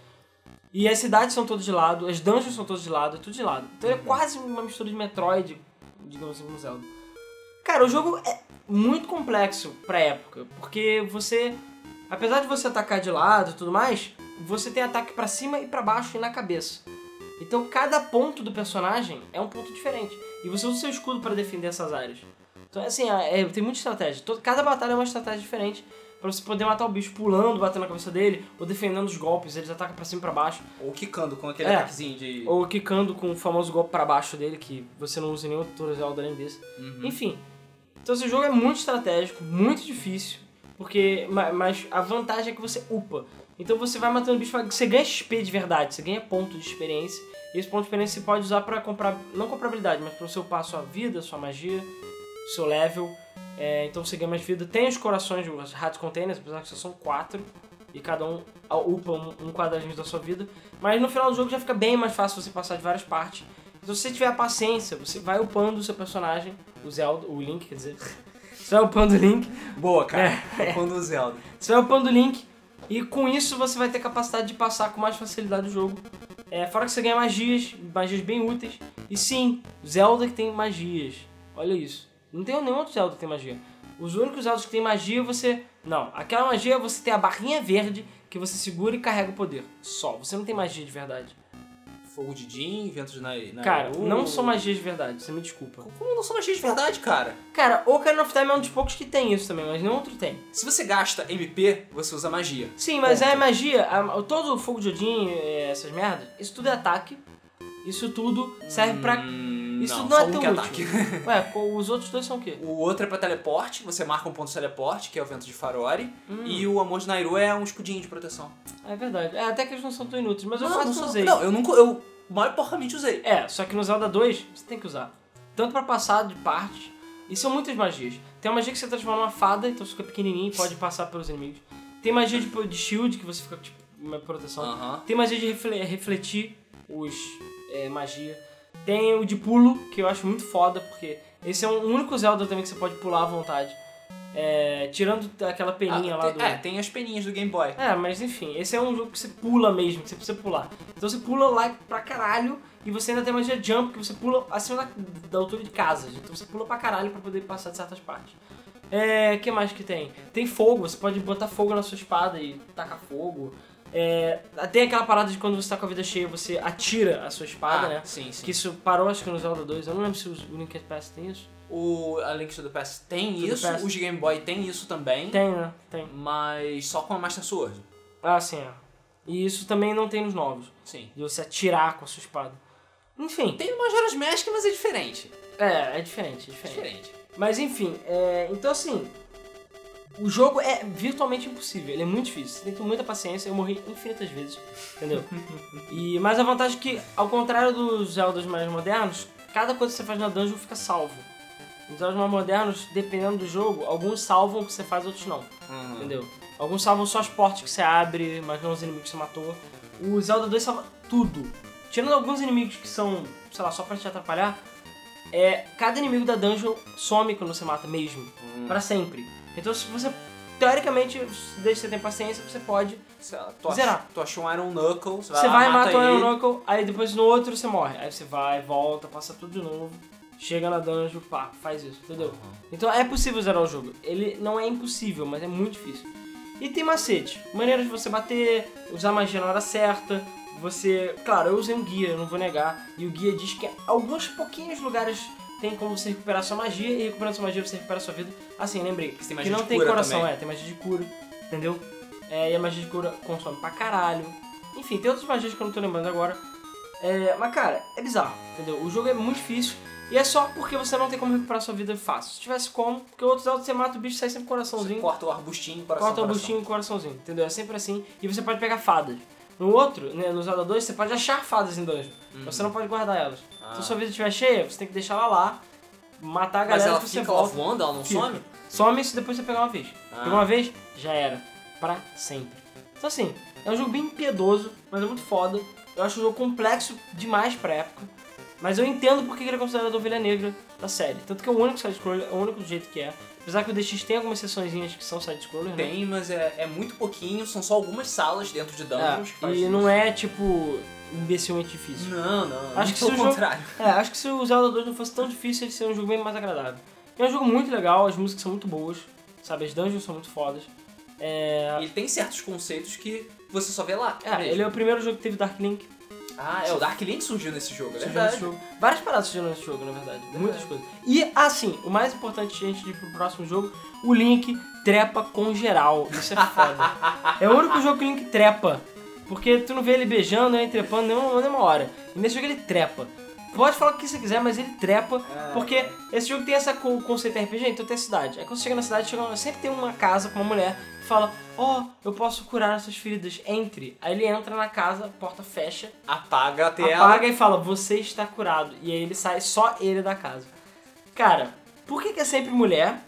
E as cidades são todas de lado, as dungeons são todas de lado, é tudo de lado. Então é quase uma mistura de Metroid, digamos assim, com Zelda. Cara, o jogo é muito complexo pra época, porque você, apesar de você atacar de lado e tudo mais, você tem ataque pra cima e pra baixo e na cabeça. Então cada ponto do personagem é um ponto diferente. E você usa o seu escudo pra defender essas áreas. Então, assim, é, tem muita estratégia. Todo- Cada batalha é uma estratégia diferente pra você poder matar o bicho pulando, batendo na cabeça dele, ou defendendo os golpes. Eles atacam pra cima e pra baixo. Ou quicando com aquele É. ataquezinho de. Ou quicando com o famoso golpe pra baixo dele, que você não usa em nenhum Zelda além desse. Uhum. Enfim, então esse jogo é muito estratégico, muito difícil, porque ma- mas a vantagem é que você upa. Então você vai matando bicho, você ganha XP de verdade, você ganha ponto de experiência. E esse ponto de experiência você pode usar pra comprar, não comprar habilidade, mas pra você upar a sua vida, sua magia, seu level. É, então você ganha mais vida. Tem os corações, os Heart Containers, apesar que só são quatro. E cada um upa um, quadradinho da sua vida. Mas no final do jogo já fica bem mais fácil você passar de várias partes. Então se você tiver a paciência, você vai upando o seu personagem, o Zelda, o Link, quer dizer. Você vai upando o Link, Boa, cara. É. Quando o Zelda. você vai upando o Link, e com isso você vai ter capacidade de passar com mais facilidade o jogo. É, fora que você ganha magias, magias bem úteis. E sim, Zelda que tem magias. Olha isso. Não tem nenhum outro Zelda que tem magia. Os únicos Zeldas que tem magia você. Não, aquela magia você tem a barrinha verde que você segura e carrega o poder. Só. Você não tem magia de verdade. Fogo de Jin, vento de Nai- Cara, não são magias de verdade, você me desculpa. Como não são magias de verdade, cara? Cara, o Ocarina of Time é um dos poucos que tem isso também, mas nenhum outro tem. Se você gasta MP, você usa magia. Sim, mas Ponto. é magia, a- todo o fogo de Odin, eh, essas merdas, isso tudo é ataque. Isso tudo serve pra. Hum, Isso não, não, é um tão que útil. ataque. Ué, os outros dois são o quê? O outro é pra teleporte, você marca um ponto de teleporte, que é o vento de Farori. Hum. E o amor de Nairu é um escudinho de proteção. É verdade. É, até que eles não são tão inúteis, mas eu não, quase não usei. Não, eu nunca. Eu mal porcamente usei. É, só que no Zelda 2 você tem que usar. Tanto pra passar de partes, e são muitas magias. Tem uma magia que você transforma numa fada, então você fica pequenininho e pode passar pelos inimigos. Tem magia de, de shield, que você fica tipo uma proteção. Aham. Tem magia de refle- refletir os é, magia. Tem o de pulo, que eu acho muito foda, porque esse é um único Zelda também que você pode pular à vontade. É, tirando aquela peninha Ah, lá tem- do. É, tem as peninhas do Game Boy. É, mas enfim, esse é um jogo que você pula mesmo, que você precisa pular. Então você pula lá pra caralho e você ainda tem magia jump, que você pula acima da, da altura de casas. Então você pula pra caralho pra poder passar de certas partes. É, que mais que tem? Tem fogo, você pode botar fogo na sua espada e tacar fogo. É, tem aquela parada de quando você tá com a vida cheia, você atira a sua espada, Ah, né? Sim, sim. Que isso parou acho que no Zelda 2, eu não lembro se o Link Pass tem isso. O A Link to the Past tem To isso, Past. os Game Boy tem isso também, Tem, né? Tem. mas só com a Master Sword. Ah, sim, é. E isso também não tem nos novos, Sim. de você atirar com a sua espada. Enfim, Tem no Majora's Mask, mas é diferente. É, é diferente, é É diferente. diferente. Mas enfim, é, então assim, o jogo é virtualmente impossível, ele é muito difícil, você tem que ter muita paciência, eu morri infinitas vezes, entendeu? e, mas a vantagem é que, ao contrário dos Zeldas mais modernos, cada coisa que você faz na dungeon fica salvo. Os Zeldas mais modernos, dependendo do jogo, alguns salvam o que você faz, outros não, Uhum. entendeu? Alguns salvam só as portas que você abre, mas não os inimigos que você matou. O Zelda 2 salva tudo. tirando alguns inimigos que são, sei lá, só pra te atrapalhar, é, cada inimigo da dungeon some quando você mata mesmo, Hum. pra sempre. Então se você, teoricamente, desde que você tem paciência, você pode, tu, Zerar. ach, tu achou um Iron Knuckle, você vai, você lá, vai, mata mata o. Iron Knuckle, aí depois no outro você morre. Aí você vai, volta, passa tudo de novo, chega na dungeon, pá, faz isso, entendeu? Então é possível zerar o jogo. Ele não é impossível, mas é muito difícil. E tem macete. Maneira de você bater, usar magia na hora certa. Você. Claro, eu usei um guia, eu não vou negar. E o guia diz que alguns pouquinhos lugares tem como você recuperar sua magia. E recuperando sua magia você recupera sua vida. Assim, lembrei. Você tem Que magia não de tem cura coração, também. é, tem magia de cura. Entendeu? É, e a magia de cura consome pra caralho. Enfim, tem outras magias que eu não tô lembrando agora. É, mas cara, é bizarro, entendeu? O jogo é muito difícil. E é só porque você não tem como recuperar sua vida fácil. Se tivesse como, porque outros Zelda você mata o bicho e sai sempre Você coraçãozinho. corta o arbustinho, coração, Corta o coração. bustinho e coraçãozinho, entendeu? É sempre assim. E você pode pegar fadas. No outro, né, no Zelda 2, você pode achar fadas em dungeon. Você não pode guardar elas. Ah. Se a sua vida estiver cheia, você tem que deixar ela lá, matar a Mas galera ela que você fica volta. wand, ela não Fica. some? Some isso depois você pegar uma vez. Ah. Pegou uma vez, já era. Pra sempre. Então assim, é um jogo bem impiedoso, mas é muito foda. Eu acho um jogo complexo demais pra época. Mas eu entendo porque ele é considerado a ovelha negra da série. Tanto que é o único side-scroller, é o único do jeito que é. Apesar que o DX tem algumas sessõezinhas que são side-scroller, né? Tem, mas é, é muito pouquinho, são só algumas salas dentro de dungeons que É, faz e isso. não é, tipo, imbecilmente difícil. Não, não. Acho que se o jogo- contrário. É, acho que se o Zelda 2 não fosse tão difícil, ele seria um jogo bem mais agradável. É um jogo muito legal, as músicas são muito boas, sabe? As dungeons são muito fodas. É, Ele tem certos conceitos que você só vê lá. é, mesmo. ele é o primeiro jogo que teve Dark Link. Ah, é, o Dark Link surgiu nesse jogo, é surgiu verdade. nesse jogo. Várias paradas surgiram nesse jogo, na verdade. Muitas coisas. E, assim, o mais importante antes de ir pro próximo jogo, o Link trepa com geral. Isso é foda. é o único jogo que o Link trepa. Porque tu não vê ele beijando, nem trepando nenhuma, nenhuma hora. E nesse jogo ele trepa. Pode falar o que você quiser, mas ele trepa. É. Porque esse jogo tem essa co- conceito RPG, então tem a cidade. Aí quando você chega na cidade, chega, sempre tem uma casa com uma mulher que fala: Ó, eu posso curar as suas feridas, entre. Aí ele entra na casa, a porta fecha, Apaga a tela. apaga e fala, você está curado. E aí ele sai, só ele da casa. Cara, por que, que é sempre mulher?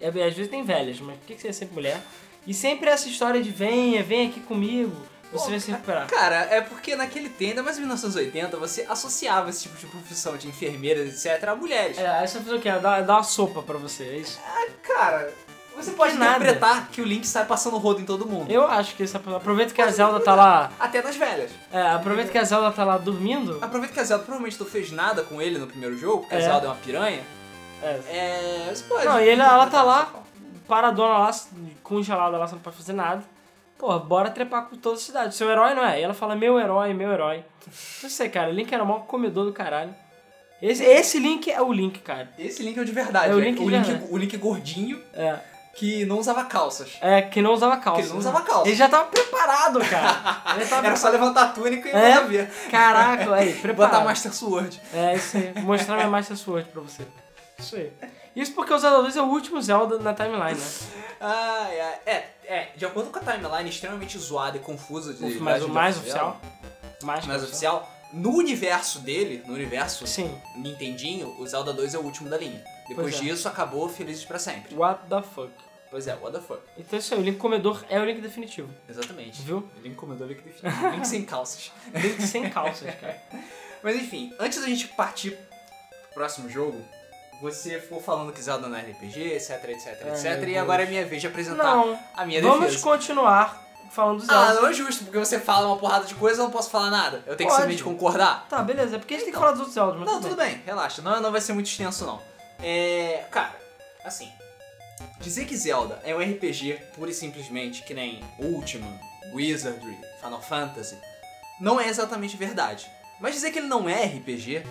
É, às vezes tem velhas, mas por que, que é sempre mulher? E sempre essa história de venha, vem aqui comigo, você vai se recuperar. Cara, é porque naquele tempo, ainda mais em 1980, você associava esse tipo de profissão de enfermeiras, etc., a mulheres. É, aí você vai fazer o quê? Dá, dá uma sopa pra você, é isso? Cara, você pode nada. interpretar que o Link sai passando rodo em todo mundo. Eu acho que esse aproveita que a Zelda tá lá. Até nas velhas. É, aproveita que a Zelda tá lá dormindo. Aproveita que a Zelda provavelmente não fez nada com ele no primeiro jogo, porque É. a Zelda é uma piranha. É. É. Você pode. Não, e ele, ela tá lá, paradona lá, congelada lá, você não pode fazer nada. Pô, bora trepar com toda a cidade. Seu herói não é? E ela fala, meu herói, meu herói. Não sei, cara, o Link era o maior comedor do caralho. Esse, esse Link é o Link, cara. Esse Link é o de verdade. É o né? Link o, de Link verdade. o Link gordinho É. que não usava calças. É, que não usava calça. Que não usava calça. Ele já tava preparado, cara. Ele tava Era só levantar a túnica e É? ver. Caraca, aí, preparado. Botar Master Sword. É, isso aí. Mostrar minha Master Sword pra você. Isso aí. Isso porque o Zelda 2 é o último Zelda na timeline, né? Ai, ai. É, é, de acordo com a timeline extremamente zoada e confusa de Mas o mais of oficial. Mais, mais oficial, no universo dele, no universo Sim. Nintendinho, o Zelda 2 é o último da linha. Depois Pois é. disso, acabou Felizes pra sempre. What the fuck. Pois é, what the fuck. Então isso aí, o Link Comedor é o Link definitivo. Exatamente. Viu? Link comedor, Link definido. Link sem calças. Link sem calças, cara. Mas enfim, antes da gente partir pro próximo jogo, você ficou falando que Zelda não é RPG, etc, etc, Ai, etc. E Deus. agora é minha vez de apresentar Não, a minha vamos defesa. continuar falando dos Ah, Zelda. não é justo, porque você fala uma porrada de coisa, eu não posso falar nada. Eu tenho que Pode. simplesmente concordar. Tá, beleza. É porque a gente tem que falar dos outros Zelda, mas Não, tudo bem, relaxa. Não, não vai ser muito extenso, não. É. Cara, assim. Dizer que Zelda é um RPG pura e simplesmente que nem Ultima, Wizardry, Final Fantasy, não é exatamente verdade. Mas dizer que ele não é RPG,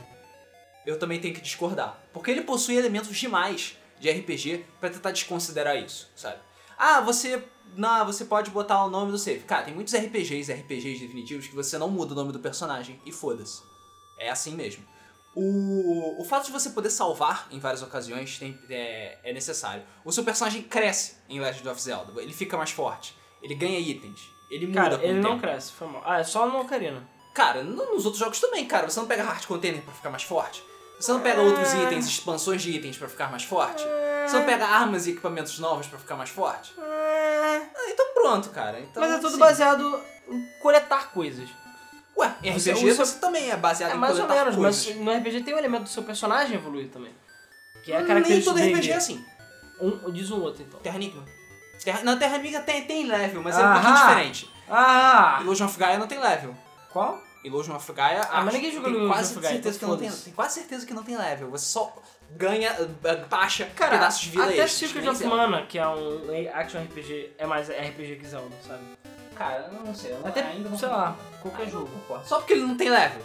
eu também tenho que discordar. Porque ele possui elementos demais de RPG pra tentar desconsiderar isso, sabe? Ah, você. Não, você pode botar o nome do save. Cara, tem muitos RPGs, RPGs definitivos, que você não muda o nome do personagem e foda-se. É assim mesmo. O, o fato de você poder salvar em várias ocasiões tem- é, é necessário. O seu personagem cresce em Legend of Zelda, ele fica mais forte, ele ganha itens, ele muda Cara, com o ele não tempo. cresce, foi mal. Ah, é só no Ocarina. Cara, no- nos outros jogos também, cara. Você não pega Heart Container pra ficar mais forte. Você não pega outros É. itens, expansões de itens pra ficar mais forte. Você não pega armas e equipamentos novos pra ficar mais forte. Ah, então pronto, cara. Então, Mas é tudo sim. baseado em coletar coisas. Ué, em RPG usa- você também é baseado É em mais ou coletar menos, coisas. mas no RPG tem o elemento do seu personagem evoluir também. Que é a Nem característica todo do RPG é assim. Um, diz um outro, então. Terra Enigma. Terra, na Terra Enigma tem, tem level, mas é um pouquinho diferente. Ah! Illusion of Gaia não tem level. Qual? Illusion of Gaia, Ah, mas ninguém jogou Illusion quase of Gaia, certeza então que não tem, tem quase certeza que não tem level. Você só ganha, eh, baixa Cara, pedaços de vida até extras, Secret of. Mana, que é um action RPG, é mais RPG que Zelda, sabe? Cara, eu não sei. Até, ainda não sei lá, qualquer Ainda jogo. Só porque ele não tem level.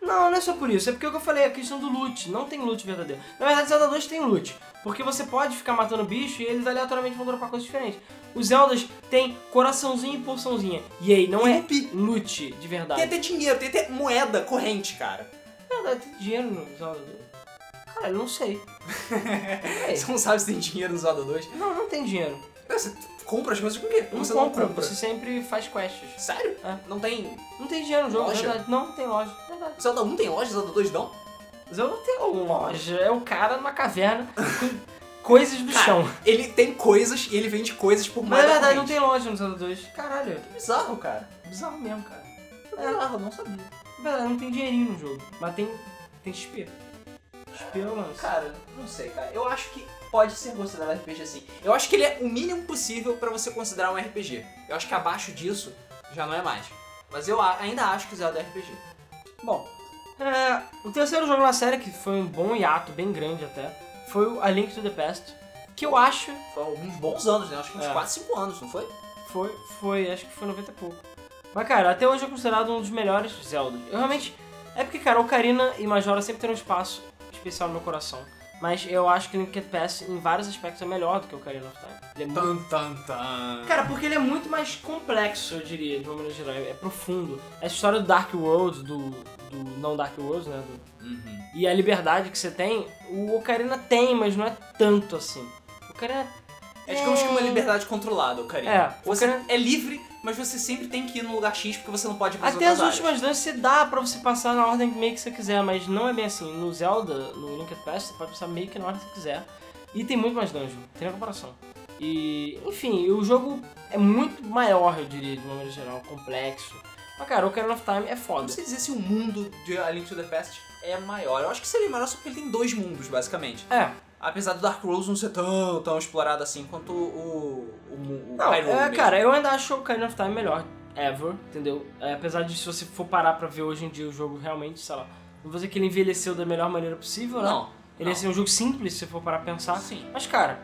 Não, não é só por isso, é porque é o que eu falei, a questão do loot. Não tem loot verdadeiro. Na verdade, Zelda 2 tem loot. Porque você pode ficar matando bicho e eles aleatoriamente vão dropar coisas diferentes. Os Zeldas tem coraçãozinho e porçãozinha. E aí, não E é rupi. loot de Tem verdade. até dinheiro, tem até moeda corrente, cara. Na verdade, tem dinheiro no Zelda 2. Cara, eu não sei. É. Você não sabe se tem dinheiro no Zelda 2. Não, não tem dinheiro. Você compra as coisas com o quê? Não você compra, não compra. você sempre faz quests. Sério? É. Não tem... Não tem dinheiro no jogo, Loja? verdade. Não, não tem loja, verdade. Zelda 1 tem loja, Zelda 2 não? Zelda não tem loja, é o cara numa caverna com coisas do Cara, chão. Ele tem coisas e ele vende coisas por Mas moeda na verdade não tem loja no Zelda 2. Caralho, Bizarro, cara. bizarro mesmo, cara. É bizarro, eu não sabia. Na verdade não tem dinheirinho no jogo, mas tem, tem XP. XP é o lance. Cara, não sei, cara. Eu acho que pode ser considerado RPG assim. Eu acho que ele é o mínimo possível pra você considerar um RPG. Eu acho que abaixo disso já não é mais. Mas eu ainda acho que Zelda é RPG. Bom, é, o terceiro jogo na série, que foi um bom hiato, bem grande até, foi o A Link to the Past, que eu acho Foi uns bons anos, né? Acho que uns É. 4, 5 anos, não foi? foi, foi, acho que foi 90 e pouco. Mas cara, até hoje é considerado um dos melhores Zeldas. Eu realmente, é porque cara, Ocarina e Majora sempre terão um espaço especial no meu coração. Mas eu acho que Link to the Past, em vários aspectos, é melhor do que o Ocarina of Time. Ele é muito Tan, tan, tan. Cara, porque ele é muito mais complexo, eu diria, de uma maneira geral. É profundo. A história do Dark World, do, do não Dark World, né? do- Uhum. e a liberdade que você tem, o Ocarina tem, mas não é tanto assim. O Ocarina É digamos que uma liberdade controlada, o carinho. É, Você Ocarina- é livre, mas você sempre tem que ir no lugar X porque você não pode ir Até as outras últimas dungeons você dá pra você passar na ordem meio que você quiser, mas não é bem assim. No Zelda, no Link Past, você pode passar meio que na ordem que você quiser. E tem muito mais dungeon, tem na comparação. E, enfim, o jogo é muito maior, eu diria, de uma maneira geral, complexo. Mas, cara, o Ocarina of Time é foda. Não sei dizer se o mundo de A Link to the Past é maior. Eu acho que seria maior só porque ele tem dois mundos, basicamente. É, Apesar do Dark Souls não ser tão, tão explorado assim quanto o, o, o Não, Hyrule é, mesmo. cara, eu ainda acho o Ocarina of Time melhor, ever, entendeu? É, apesar de se você for parar pra ver hoje em dia o jogo realmente, sei lá, não vou dizer que ele envelheceu da melhor maneira possível, né? Não. Ele não. é assim, um jogo simples, se você for parar pra pensar. Sim. Mas, cara,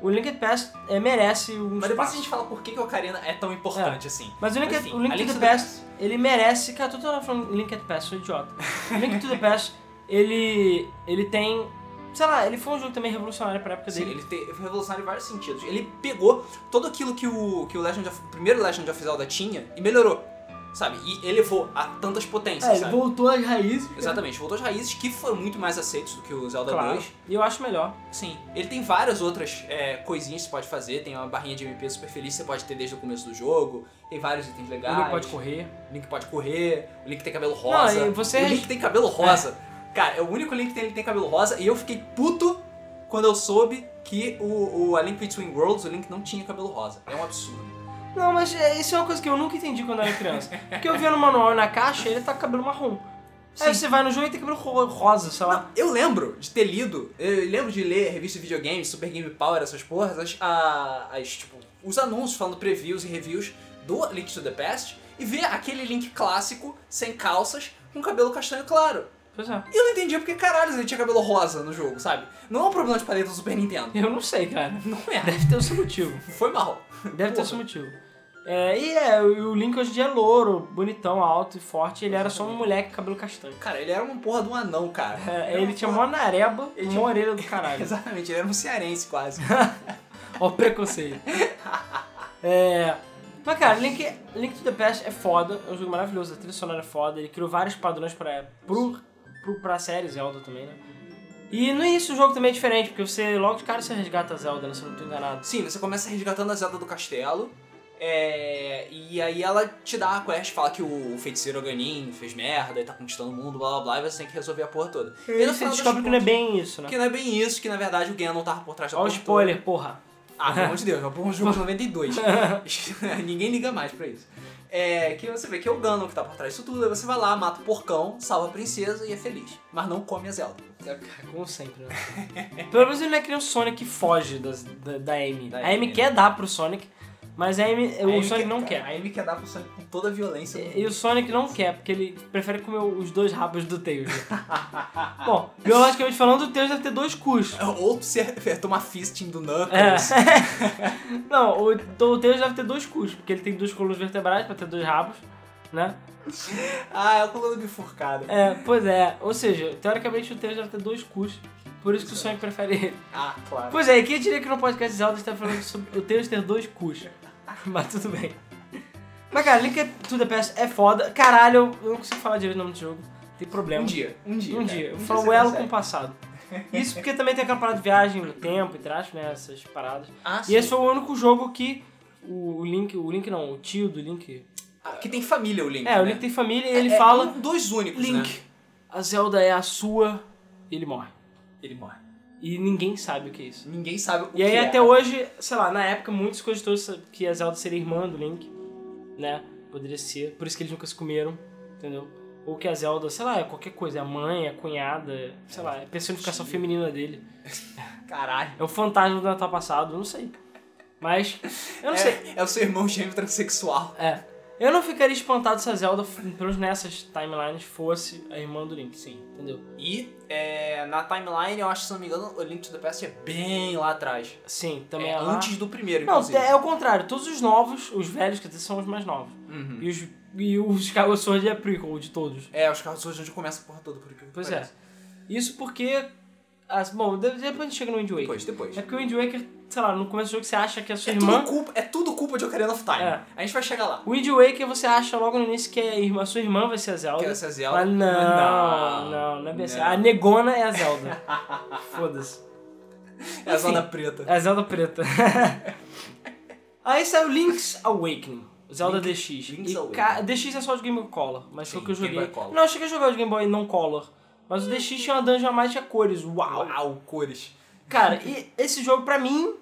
o Linked Past é, merece um Mas depois a espaço. gente fala por que, que o Ocarina é tão importante assim. Mas o Linked, Enfim, o Link A to Link the to the Past, ele merece... Cara, tô toda hora falando Linked Past, sou idiota. O Link to the Past, ele, ele tem... Sei lá, ele foi um jogo também revolucionário pra época Sim, dele. ele te- foi revolucionário em vários sentidos. Ele pegou todo aquilo que o, que o Legend of, o primeiro Legend of Zelda tinha e melhorou, sabe? E elevou a tantas potências, É, ele sabe? voltou às raízes. Exatamente, voltou às raízes que foram muito mais aceitos do que o Zelda Claro. 2. E eu acho melhor. Sim, ele tem várias outras é, coisinhas que você pode fazer. Tem uma barrinha de MP super feliz que você pode ter desde o começo do jogo. Tem vários itens legais. Ele pode correr. O Link pode correr. O Link tem cabelo rosa. Não, você- O Link tem cabelo rosa. Cara, é o único Link que tem, ele tem cabelo rosa. E eu fiquei puto quando eu soube que o, o A Link Between Worlds, o Link não tinha cabelo rosa. É um absurdo. Não, mas é, isso é uma coisa que eu nunca entendi quando eu era criança. Porque eu via no manual na caixa, ele tá com cabelo marrom. Aí Sim. você vai no jogo e tem cabelo ro- rosa, sei lá. Não, eu lembro de ter lido, eu lembro de ler revista de videogames, Super Game Power, essas porras, as, a- as, tipo, os anúncios falando previews e reviews do Link to the Past e ver aquele Link clássico, sem calças, com cabelo castanho claro. Pois é. E eu não entendia porque caralho ele tinha cabelo rosa no jogo, sabe? Não é um problema de paleta do Super Nintendo. Eu não sei, cara. Não é. Deve ter o seu motivo. Foi mal. Deve ter Porra. o seu motivo. É, e é, o Link hoje em dia é louro, bonitão, alto e forte. Ele era só um moleque cabelo castanho. Cara, ele era uma porra de um anão, cara. É, ele tinha mó nareba e tinha- uma orelha do caralho. Exatamente, ele era um cearense quase. Ó o preconceito. É... Mas, cara, Link, Link to the Past é foda, é um jogo maravilhoso, a trilha sonora é foda, ele criou vários padrões pra, pro, pra série Zelda também, né? E no início o jogo também é diferente, porque você logo de cara você resgata a Zelda, né? Se eu não tô enganado. Sim, você começa resgatando a Zelda do castelo. é, e aí ela te dá a quest, fala que o feiticeiro Ganin fez merda e tá conquistando o mundo, blá blá blá, e você tem que resolver a porra toda. E aí você descobre que não é bem isso, né? que não é bem isso, que na verdade o Ganon tava por trás da Olha o porra spoiler, porra. Ah, pelo amor de Deus, é um jogo de 92. Ninguém liga mais pra isso. É, que você vê que é o Ganon que tá por trás disso tudo, aí você vai lá, mata o porcão, salva a princesa e é feliz. Mas não come a Zelda. Como sempre, né? Pelo menos ele não é que nem o Sonic que foge das- da, da Amy. Da a Amy Amy. quer dar pro Sonic, mas a Amy, A o Amy Sonic não cara, quer. A Amy quer dar pro Sonic com toda a violência. do E o Sonic não quer, porque ele prefere comer os dois rabos do Tails. Bom, biologicamente falando, o Tails deve ter dois cus. mundo. Ou você toma fisting do É. Knuckles. não, o, então o Tails deve ter dois cus, porque ele tem duas colunas vertebrais pra ter dois rabos, né? Ah, é o coluna bifurcada. É, pois é. Ou seja, teoricamente o Tails deve ter dois cus, por isso que o Sonic prefere ele. Ah, claro. Pois é, e quem diria que no podcast Zelda está falando sobre o Tails ter dois cus? Mas tudo bem. Mas cara, Link to the Past é foda. Caralho, eu não consigo falar direito o nome do jogo. Tem problema. Um dia, um dia. Um cara. dia. Eu Um falo você elo com o passado. Isso porque também tem aquela parada de viagem no tempo e trás, né? Essas paradas. Ah, E esse foi o único jogo que o, o Link, o Link não, o tio do Link. Ah, que tem família o Link. É, o né? Link tem família e ele É, fala: um dos únicos, Link, né? a Zelda é a sua. E ele morre. Ele morre. E ninguém sabe o que é isso. Ninguém sabe o E aí que até é. hoje, sei lá, na época muitos cogitaram que a Zelda seria irmã do Link, né? Poderia ser, por isso que eles nunca se comeram, entendeu? Ou que a Zelda, sei lá, é qualquer coisa, é a mãe, é a cunhada, sei lá, é a personificação feminina dele. Caralho. É o fantasma do Natal passado, não sei. Mas, eu não sei. É, é o seu irmão gêmeo transexual. É. Eu não ficaria espantado se a Zelda, pelo menos nessas timelines, fosse a irmã do Link, sim, entendeu? E é, na timeline, eu acho, se não me engano, o Link to the Past é bem lá atrás. Sim, também É, é, lá. antes do primeiro, Não, inclusive. é o contrário, todos os novos, os velhos, quer dizer, são os mais novos. Uhum. E os, e os Skyward Sword é prequel de todos. É, os carros hoje onde começa a porra toda, por aquilo que Pois parece. é. Isso porque. As, bom, de- depois a gente chega no Wind Waker. Depois, depois. É porque o Wind Waker, sei lá, no começo do jogo você acha que a sua É irmã. tudo, culpa, é tudo culpa de Ocarina of Time. É. A gente vai chegar lá. O Wind Waker você acha logo no início que a, irmã, a sua irmã vai ser a Zelda. Que essa Zelda. Mas não, Mas não, não, é bem assim. Não. A Negona é a Zelda. Foda-se. É a Enfim. preta. É a Zelda preta. Aí saiu Link's Awakening. Zelda Link- DX. Link's E Awakening. DX é só de Game Boy Color, mas foi o que eu joguei. Não, eu cheguei a jogar de Game Boy não Color. Mas o DX tinha uma dungeon a mais tinha cores. Uau! Uau, cores. Cara, e esse jogo pra mim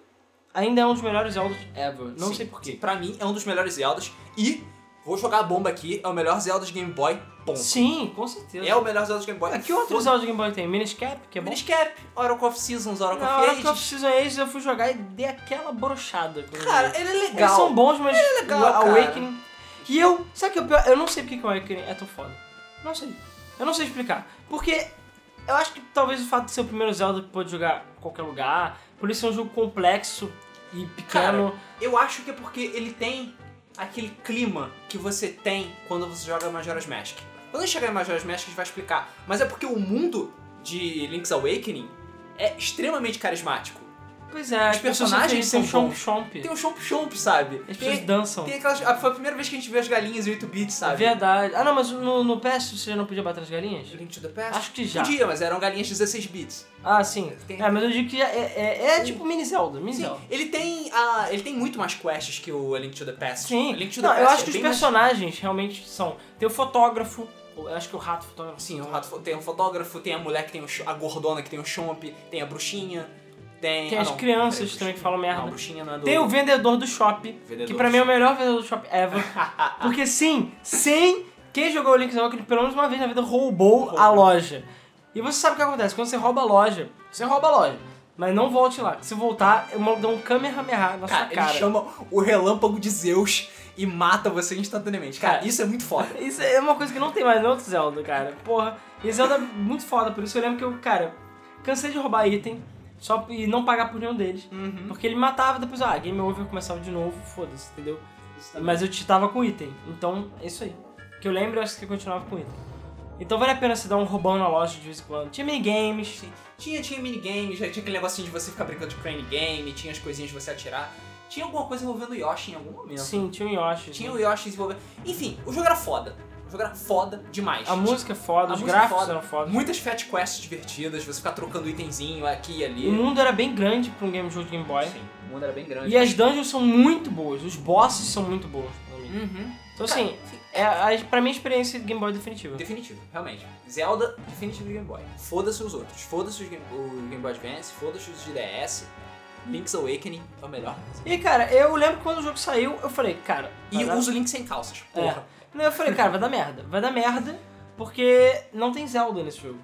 ainda é um dos melhores Zeldas ever. Não Sim, sei porquê. Pra mim, é um dos melhores Zeldas. E, vou jogar a bomba aqui, é o melhor Zelda de Game Boy, ponto. Sim, com certeza. É o melhor Zelda de Game Boy. Ah, que outro Zelda de Game Boy tem? Miniscap, que é bom? Miniscap, Oracle of Seasons, Oracle Não, of Oracle of Ages. Season Ages eu fui jogar e dei aquela brochada. Cara, ele é legal. Eles são bons, mas é legal, o cara. Awakening... E eu... Sabe o que é o pior? Eu não sei porque que o Awakening é tão foda. Não sei. Eu não sei explicar. Porque eu acho que talvez o fato de ser o primeiro Zelda que pode jogar qualquer lugar, por isso ser um jogo complexo e pequeno... Eu acho que é porque ele tem aquele clima que você tem quando você joga Majora's Mask. Quando chegar em Majora's Mask, a gente vai explicar. Mas é porque o mundo de Link's Awakening é extremamente carismático. Pois é, pessoas personagens um são chomp chomp. Tem o Chomp Chomp, sabe? As pessoas Tem, dançam. tem aquelas... Foi a primeira vez que a gente viu as galinhas em 8 bits, É sabe? verdade. Ah, não, mas no, no PS você já não podia bater nas galinhas? Link to the Past? Acho que já. Podia, mas eram galinhas 16 bits. Ah, sim. Tem- É, mas eu digo que é, é, é tipo mini Zelda, mini Sim, Zelda. ele tem, a, ele tem muito mais quests que o A Link to the Past. Sim. A Link to the Não, eu Past acho é que os bem mais- personagens realmente são. Tem o fotógrafo, eu acho que o rato fotógrafo. Sim, o rato, tem um fotógrafo, tem a mulher que tem o a gordona que tem o chomp, tem a bruxinha, tem... Tem ah, as não, crianças peraí, também que falam merda. Não, a bruxinha não é do... Tem o vendedor do shopping, Vendedor que pra mim é o melhor vendedor do shopping ever. Porque sim, sim, quem jogou o Link's Awakening pelo menos uma vez na vida roubou a Roubou. loja. E você sabe o que acontece, quando você rouba a loja, você rouba a loja. Mas não volte lá. Se voltar, o maluco dá um Kamehameha na Cara, sua cara. ele chama o relâmpago de Zeus e mata você instantaneamente. Cara, Cara, isso é muito foda. Isso é uma coisa que não tem mais no outro Zelda, cara. Porra. E Zelda é muito foda, por isso eu lembro que eu, cara, cansei de roubar item só e não pagar por nenhum deles. Uhum. Porque ele matava depois, ah, game over, começava de novo, foda-se, entendeu? Mas eu tava com item. Então, é isso aí. Que eu lembro, eu acho que eu continuava com item. Então vale a pena você dar um roubão na loja de vez em quando. Tinha minigames. Sim. Tinha, tinha minigames, já tinha aquele negocinho de você ficar brincando de crane game, tinha as coisinhas de você atirar. Tinha alguma coisa envolvendo o Yoshi em algum momento. Sim, tinha o Yoshi. Tinha o Yoshi envolvendo... Enfim, o jogo era foda. Jogo era foda demais. A música é foda, A os é gráficos foda. eram foda. Muitas fat quests divertidas, você ficar trocando itemzinho aqui e ali. O mundo era bem grande pra um game jogo de Game Boy. Sim, o mundo era bem grande. E as dungeons são muito boas, os bosses são muito bons. Uhum. Então Cara, assim, é, a, pra mim a experiência de Game Boy é definitiva. Definitivo, realmente. Zelda, definitivo de Game Boy. Foda-se os outros. Foda-se os Game, o Game Boy Advance, foda-se os de DS. Link's Awakening é o melhor. E, cara, eu lembro que quando o jogo saiu, eu falei, cara... E vai dar- usa o Link sem calças, porra. Não, eu falei, cara, vai dar merda. Vai dar merda porque não tem Zelda nesse jogo.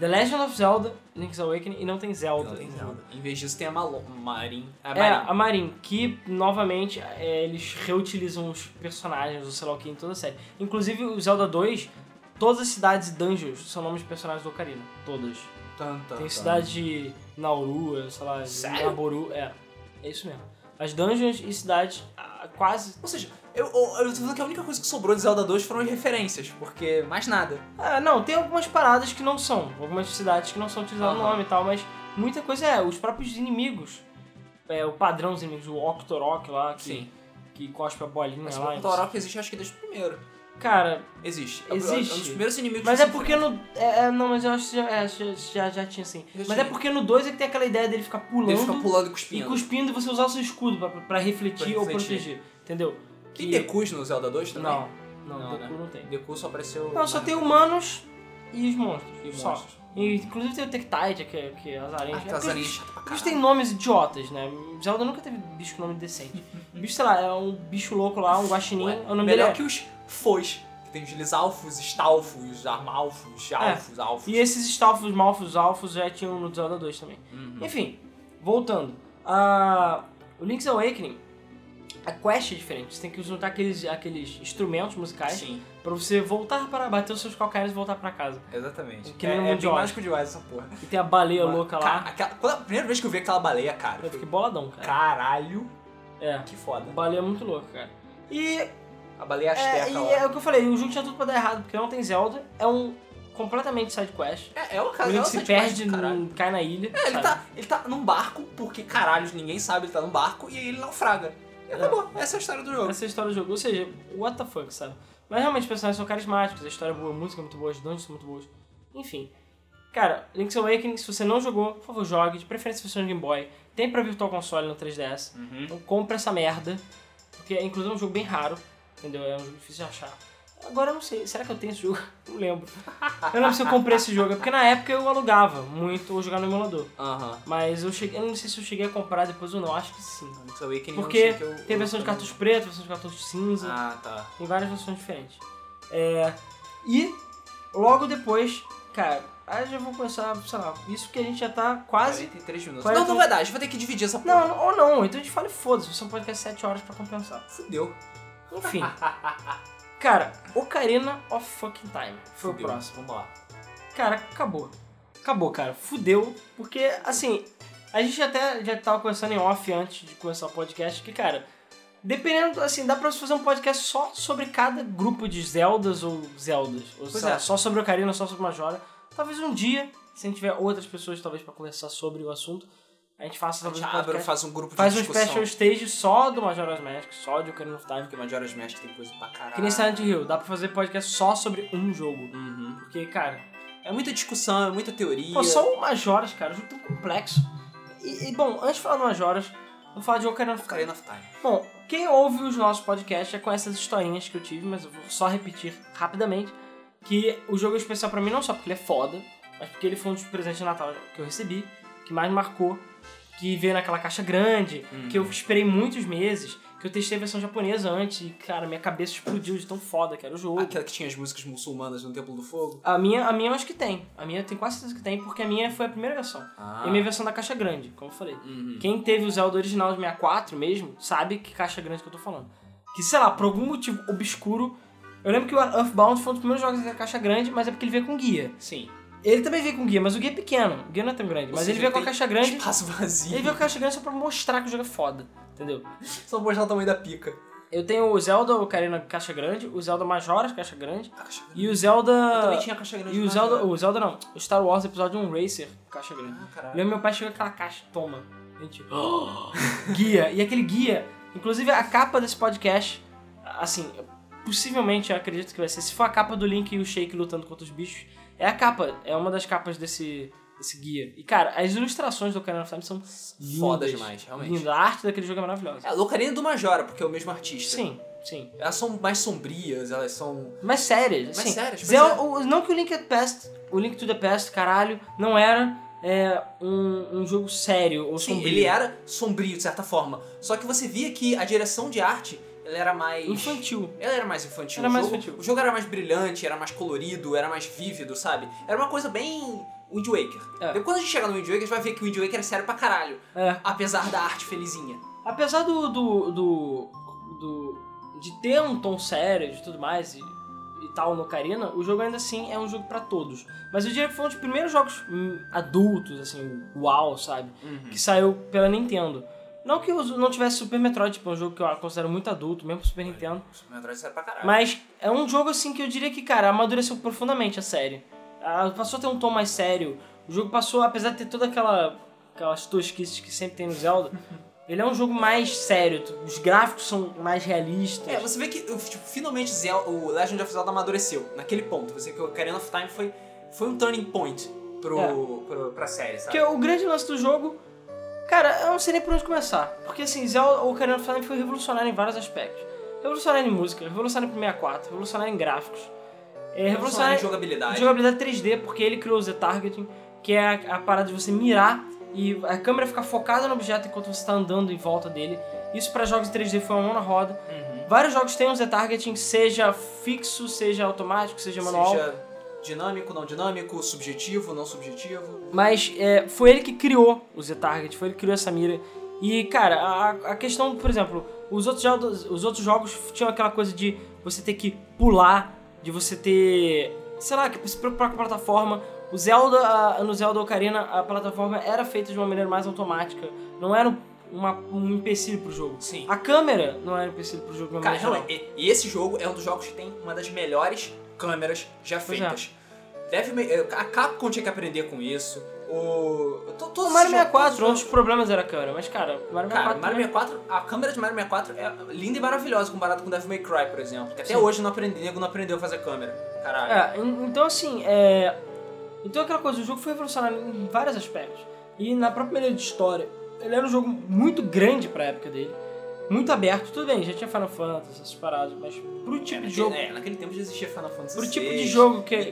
The Legend of Zelda, Link's Awakening, e não tem Zelda. Não tem Zelda. Em vez disso tem a Malo Marin. A É, Marin. a Marin, que novamente é, eles reutilizam os personagens do sei lá o que em toda a série. Inclusive o Zelda 2, todas as cidades e dungeons são nomes de personagens do Ocarina. Todas. Tan, tan, Tem cidade de Nauru, sei lá, Sério? Naboru. É, é isso mesmo. As dungeons e cidades ah, quase. Ou seja, eu, eu, eu tô falando que a única coisa que sobrou de Zelda 2 foram as referências, porque mais nada. Ah, não, tem algumas paradas que não são. Algumas cidades que não são utilizadas no Aham. nome e tal, mas muita coisa é. Os próprios inimigos. É, o padrão dos inimigos, o Octorok lá, que, Sim. que cospe a bolinha Mas lá. o Torok existe acho que desde o primeiro. Cara, Existe. É o- Existe. É um dos primeiros inimigos mas que é você porque enfrenta. no. É, é, não, mas eu acho que já, é, já, já, já tinha assim. Já mas tinha. é porque no 2 é que tem aquela ideia dele ficar pulando. Ele fica pulando e E cuspindo. cuspindo e você usar o seu escudo pra, pra refletir Pra ou refletir. proteger. Entendeu? Tem Que- Decus no Zelda 2 também? Não, não, Não, Deku né? não tem. Deku só apareceu... Não, só tem humanos e os monstros. E só. monstros. E, inclusive tem o Tectite, que, é- que é as aranhas. Ah, É porque aranhas chatas pra Eles caralho. têm nomes idiotas, né? Zelda nunca teve bicho com nome decente. bicho, sei lá, é um bicho louco lá, um guaxinim. Ué, o nome dele melhor é... que os Foz. Que tem os Lisalfos, Stalfos, Armalfos, Alfos, Alfos. É. E esses Stalfos, Malfos, Alfos já tinham no Zelda 2 também. Uhum. Enfim, voltando. A... O Link's Awakening, a quest é diferente. Você tem que juntar aqueles, aqueles instrumentos musicais Sim, pra você voltar para bater os seus calcanhares e voltar pra casa. exatamente. Que nem no é, é bem mágico demais essa porra. E tem a baleia Mano, louca ca- lá. aquela- quando a primeira vez que eu vi aquela baleia, cara, Eu fiquei boladão, cara. caralho, É. que foda. Baleia é muito louca, cara. E A baleia É, asteca e lá. é o que eu falei, o jogo tinha tudo pra dar errado, porque não tem Zelda, é um completamente side quest. É, é uma O casa, é Link uma se perde, cai na ilha. É, ele sabe? tá, ele tá num barco, porque caralho, ninguém sabe, ele tá num barco, e aí ele naufraga. E acabou, essa é a história do jogo. Essa é a história do jogo. Ou seja, what the fuck, sabe? Mas realmente os personagens são carismáticos, a história é boa, a música é muito boa, as dungeons são muito boas. Enfim. Cara, Link's Awakening, se você não jogou, por favor, jogue. De preferência se você é um Game Boy. Tem pra Virtual Console no 3DS. Uhum. Então compra essa merda. Porque, inclusive, é um jogo bem raro. Entendeu? É um jogo difícil de achar. Agora eu não sei. Será que eu tenho esse jogo? Não lembro. Eu não lembro se eu comprei esse jogo. É porque na época eu alugava muito ou jogava no emulador. Mas eu cheguei. Eu não sei se eu cheguei a comprar depois ou não. Acho que sim. Link's Awakening Porque eu- tem versão de cartucho preto, versão de cartucho cinza. Ah, tá. Tem várias versões diferentes. É, e logo depois, cara, aí já vou começar, sei lá, isso que a gente já tá quase. 43 minutos. 40 Não, não vai dar, a gente vai ter que dividir essa porra. Não, ou não, então a gente fala e foda-se, você pode ficar 7 horas pra compensar. Fudeu. Enfim. cara, Ocarina of Fucking Time foi Fudeu. o próximo. Vamos lá. Cara, acabou. Acabou, cara. Fudeu. Porque, assim, a gente até já tava conversando em off antes de começar o podcast, que, cara, dependendo, assim, dá pra você fazer um podcast só sobre cada grupo de Zeldas ou Zeldas. Ou Pois é. só sobre Ocarina, só sobre Majora. Talvez um dia, se a gente tiver outras pessoas, talvez, pra conversar sobre o assunto, a gente faça A gente um abre, faz um grupo de Faz um discussão. special stage só do Majora's Mask, só de Ocarina of Time. Porque Majora's Mask tem coisa pra caralho. Que nem Silent Hill, dá pra fazer podcast só sobre um jogo. Uhum. Porque, cara, É muita discussão, é muita teoria. Pô, só o Majoras, cara, um jogo tão complexo. E, e, bom, antes de falar do Majoras, vou falar de Ocarina of Time. Ocarina of Time. Bom, quem ouve os nossos podcasts já conhece as historinhas que eu tive, mas eu vou só repetir rapidamente. Que o jogo é especial pra mim não só porque ele é foda, mas porque ele foi um dos presentes de Natal que eu recebi, que mais marcou, que veio naquela caixa grande, Uhum. que eu esperei muitos meses, que eu testei a versão japonesa antes e, cara, minha cabeça explodiu de tão foda que era o jogo. Aquela que tinha as músicas muçulmanas no Templo do Fogo. A minha, a minha eu acho que tem. A minha eu tenho quase certeza que tem, porque a minha foi a primeira versão. Ah. E a minha versão da caixa grande, como eu falei. Uhum. Quem teve o Zelda original de 64 mesmo, sabe que caixa grande que eu tô falando. Que, sei lá, por algum motivo obscuro. Eu lembro que o Earthbound foi um dos primeiros jogos da caixa grande, mas é porque ele veio com guia. Sim. Ele também veio com guia, mas o guia é pequeno. O guia não é tão grande. Ou Mas seja, ele veio com a caixa grande. Espaço vazio. Ele veio com a caixa grande só pra mostrar que o jogo é foda. Entendeu? Só mostrar o tamanho da pica. Eu tenho o Zelda Ocarina caixa grande, o Zelda Majora's caixa grande, A caixa grande. e o Zelda. Eu também tinha a caixa grande. E o Zelda. O Zelda não. O Star Wars Episódio 1 Racer, caixa grande. Ah, Eu caralho. lembro meu pai chegou com aquela caixa, toma. Gente, guia. E aquele guia, inclusive a capa desse podcast, assim, possivelmente eu acredito que vai ser, se for a capa do Link e o Shake lutando contra os bichos, é a capa, é uma das capas desse, desse guia. E cara, as ilustrações do Ocarina of Time são lindas. Foda demais, realmente. Linda. A arte daquele jogo é maravilhosa. É, a Ocarina do Majora, porque é o mesmo artista. Sim, sim. Elas são mais sombrias, elas são... Mas sérias, Mais assim. sérias, é. o- não que o Link to the Past, o Link to the Past, caralho, não era, é, um, um jogo sério ou Sim, sombrio. ele era sombrio de certa forma. Só que você via que a direção de arte ela era mais. infantil. Ela era mais infantil. Era o mais jogo, infantil. O jogo era mais brilhante, era mais colorido, era mais vívido, sabe? Era uma coisa bem. Wind Waker. É. Depois quando a gente chegar no Wind Waker, a gente vai ver que o Wind Waker é sério pra caralho. É. Apesar da arte felizinha. Apesar do, do, do, do- de ter um tom sério e tudo mais e, e tal no Ocarina, o jogo ainda assim é um jogo pra todos. Mas eu diria que foi um dos primeiros jogos hum, adultos, assim, uau, sabe? Que saiu pela Nintendo. Não que eu não tivesse Super Metroid, tipo, é um jogo que eu considero muito adulto, mesmo pro Super Nintendo. O Super Metroid é sério pra caralho. Mas é um jogo assim que eu diria que, cara, amadureceu profundamente a série. Ah, Passou a ter um tom mais sério. O jogo passou, apesar de ter toda aquela aquelas tosquices que sempre tem no Zelda, ele é um jogo mais sério. Os gráficos são mais realistas. É, você vê que tipo, finalmente o Legend of Zelda amadureceu naquele ponto. Você que o Ocarina of Time foi, foi um turning point pro, É. pro, pra série, sabe? Porque o grande lance do jogo, cara, eu não sei nem por onde começar. Porque assim, Zelda, o Ocarina of Time foi revolucionário em vários aspectos. Revolucionário em música, revolucionário pro 64, revolucionário em gráficos. É, Revolucionário revolucionário em jogabilidade. Jogabilidade 3D, porque ele criou o Z-Targeting, que é a, a parada de você mirar e a câmera ficar focada no objeto enquanto você está andando em volta dele. Isso para jogos em 3D foi uma mão na roda. Uhum. Vários jogos têm um Z-Targeting, seja fixo, seja automático, seja manual. Seja dinâmico, não dinâmico, subjetivo, não subjetivo. Mas é, foi ele que criou o Z-Target, foi ele que criou essa mira. E, cara, a, a questão, por exemplo, os outros, jogos, os outros jogos tinham aquela coisa de você ter que pular, de você ter, sei lá, que se preocupar com a plataforma. O Zelda, a- no Zelda Ocarina, a plataforma era feita de uma maneira mais automática. Não era uma, um empecilho pro jogo. Sim. A câmera não era um empecilho pro jogo. Cara, realmente, e, e esse jogo é um dos jogos que tem uma das melhores câmeras já Pois feitas. Deve, me- a Capcom tinha que aprender com isso. O. to- todos O Mario esses jogos- 64, um dos problemas era a câmera, mas cara, Mario 64. Cara, Mario também- 64, a câmera de Mario 64 é linda e maravilhosa comparada com Devil May Cry, por exemplo. Que até Sim. hoje não aprendi, nego não aprendeu a fazer câmera. Caralho. É, en- então assim, é. Então aquela coisa, o jogo foi revolucionário em vários aspectos. E na própria maneira de história, ele era um jogo muito grande pra época dele. Muito aberto, tudo bem, já tinha Final Fantasy, essas paradas, mas pro tipo de naquele, jogo. é, naquele tempo já existia Final Fantasy Pro tipo VI de jogo que-.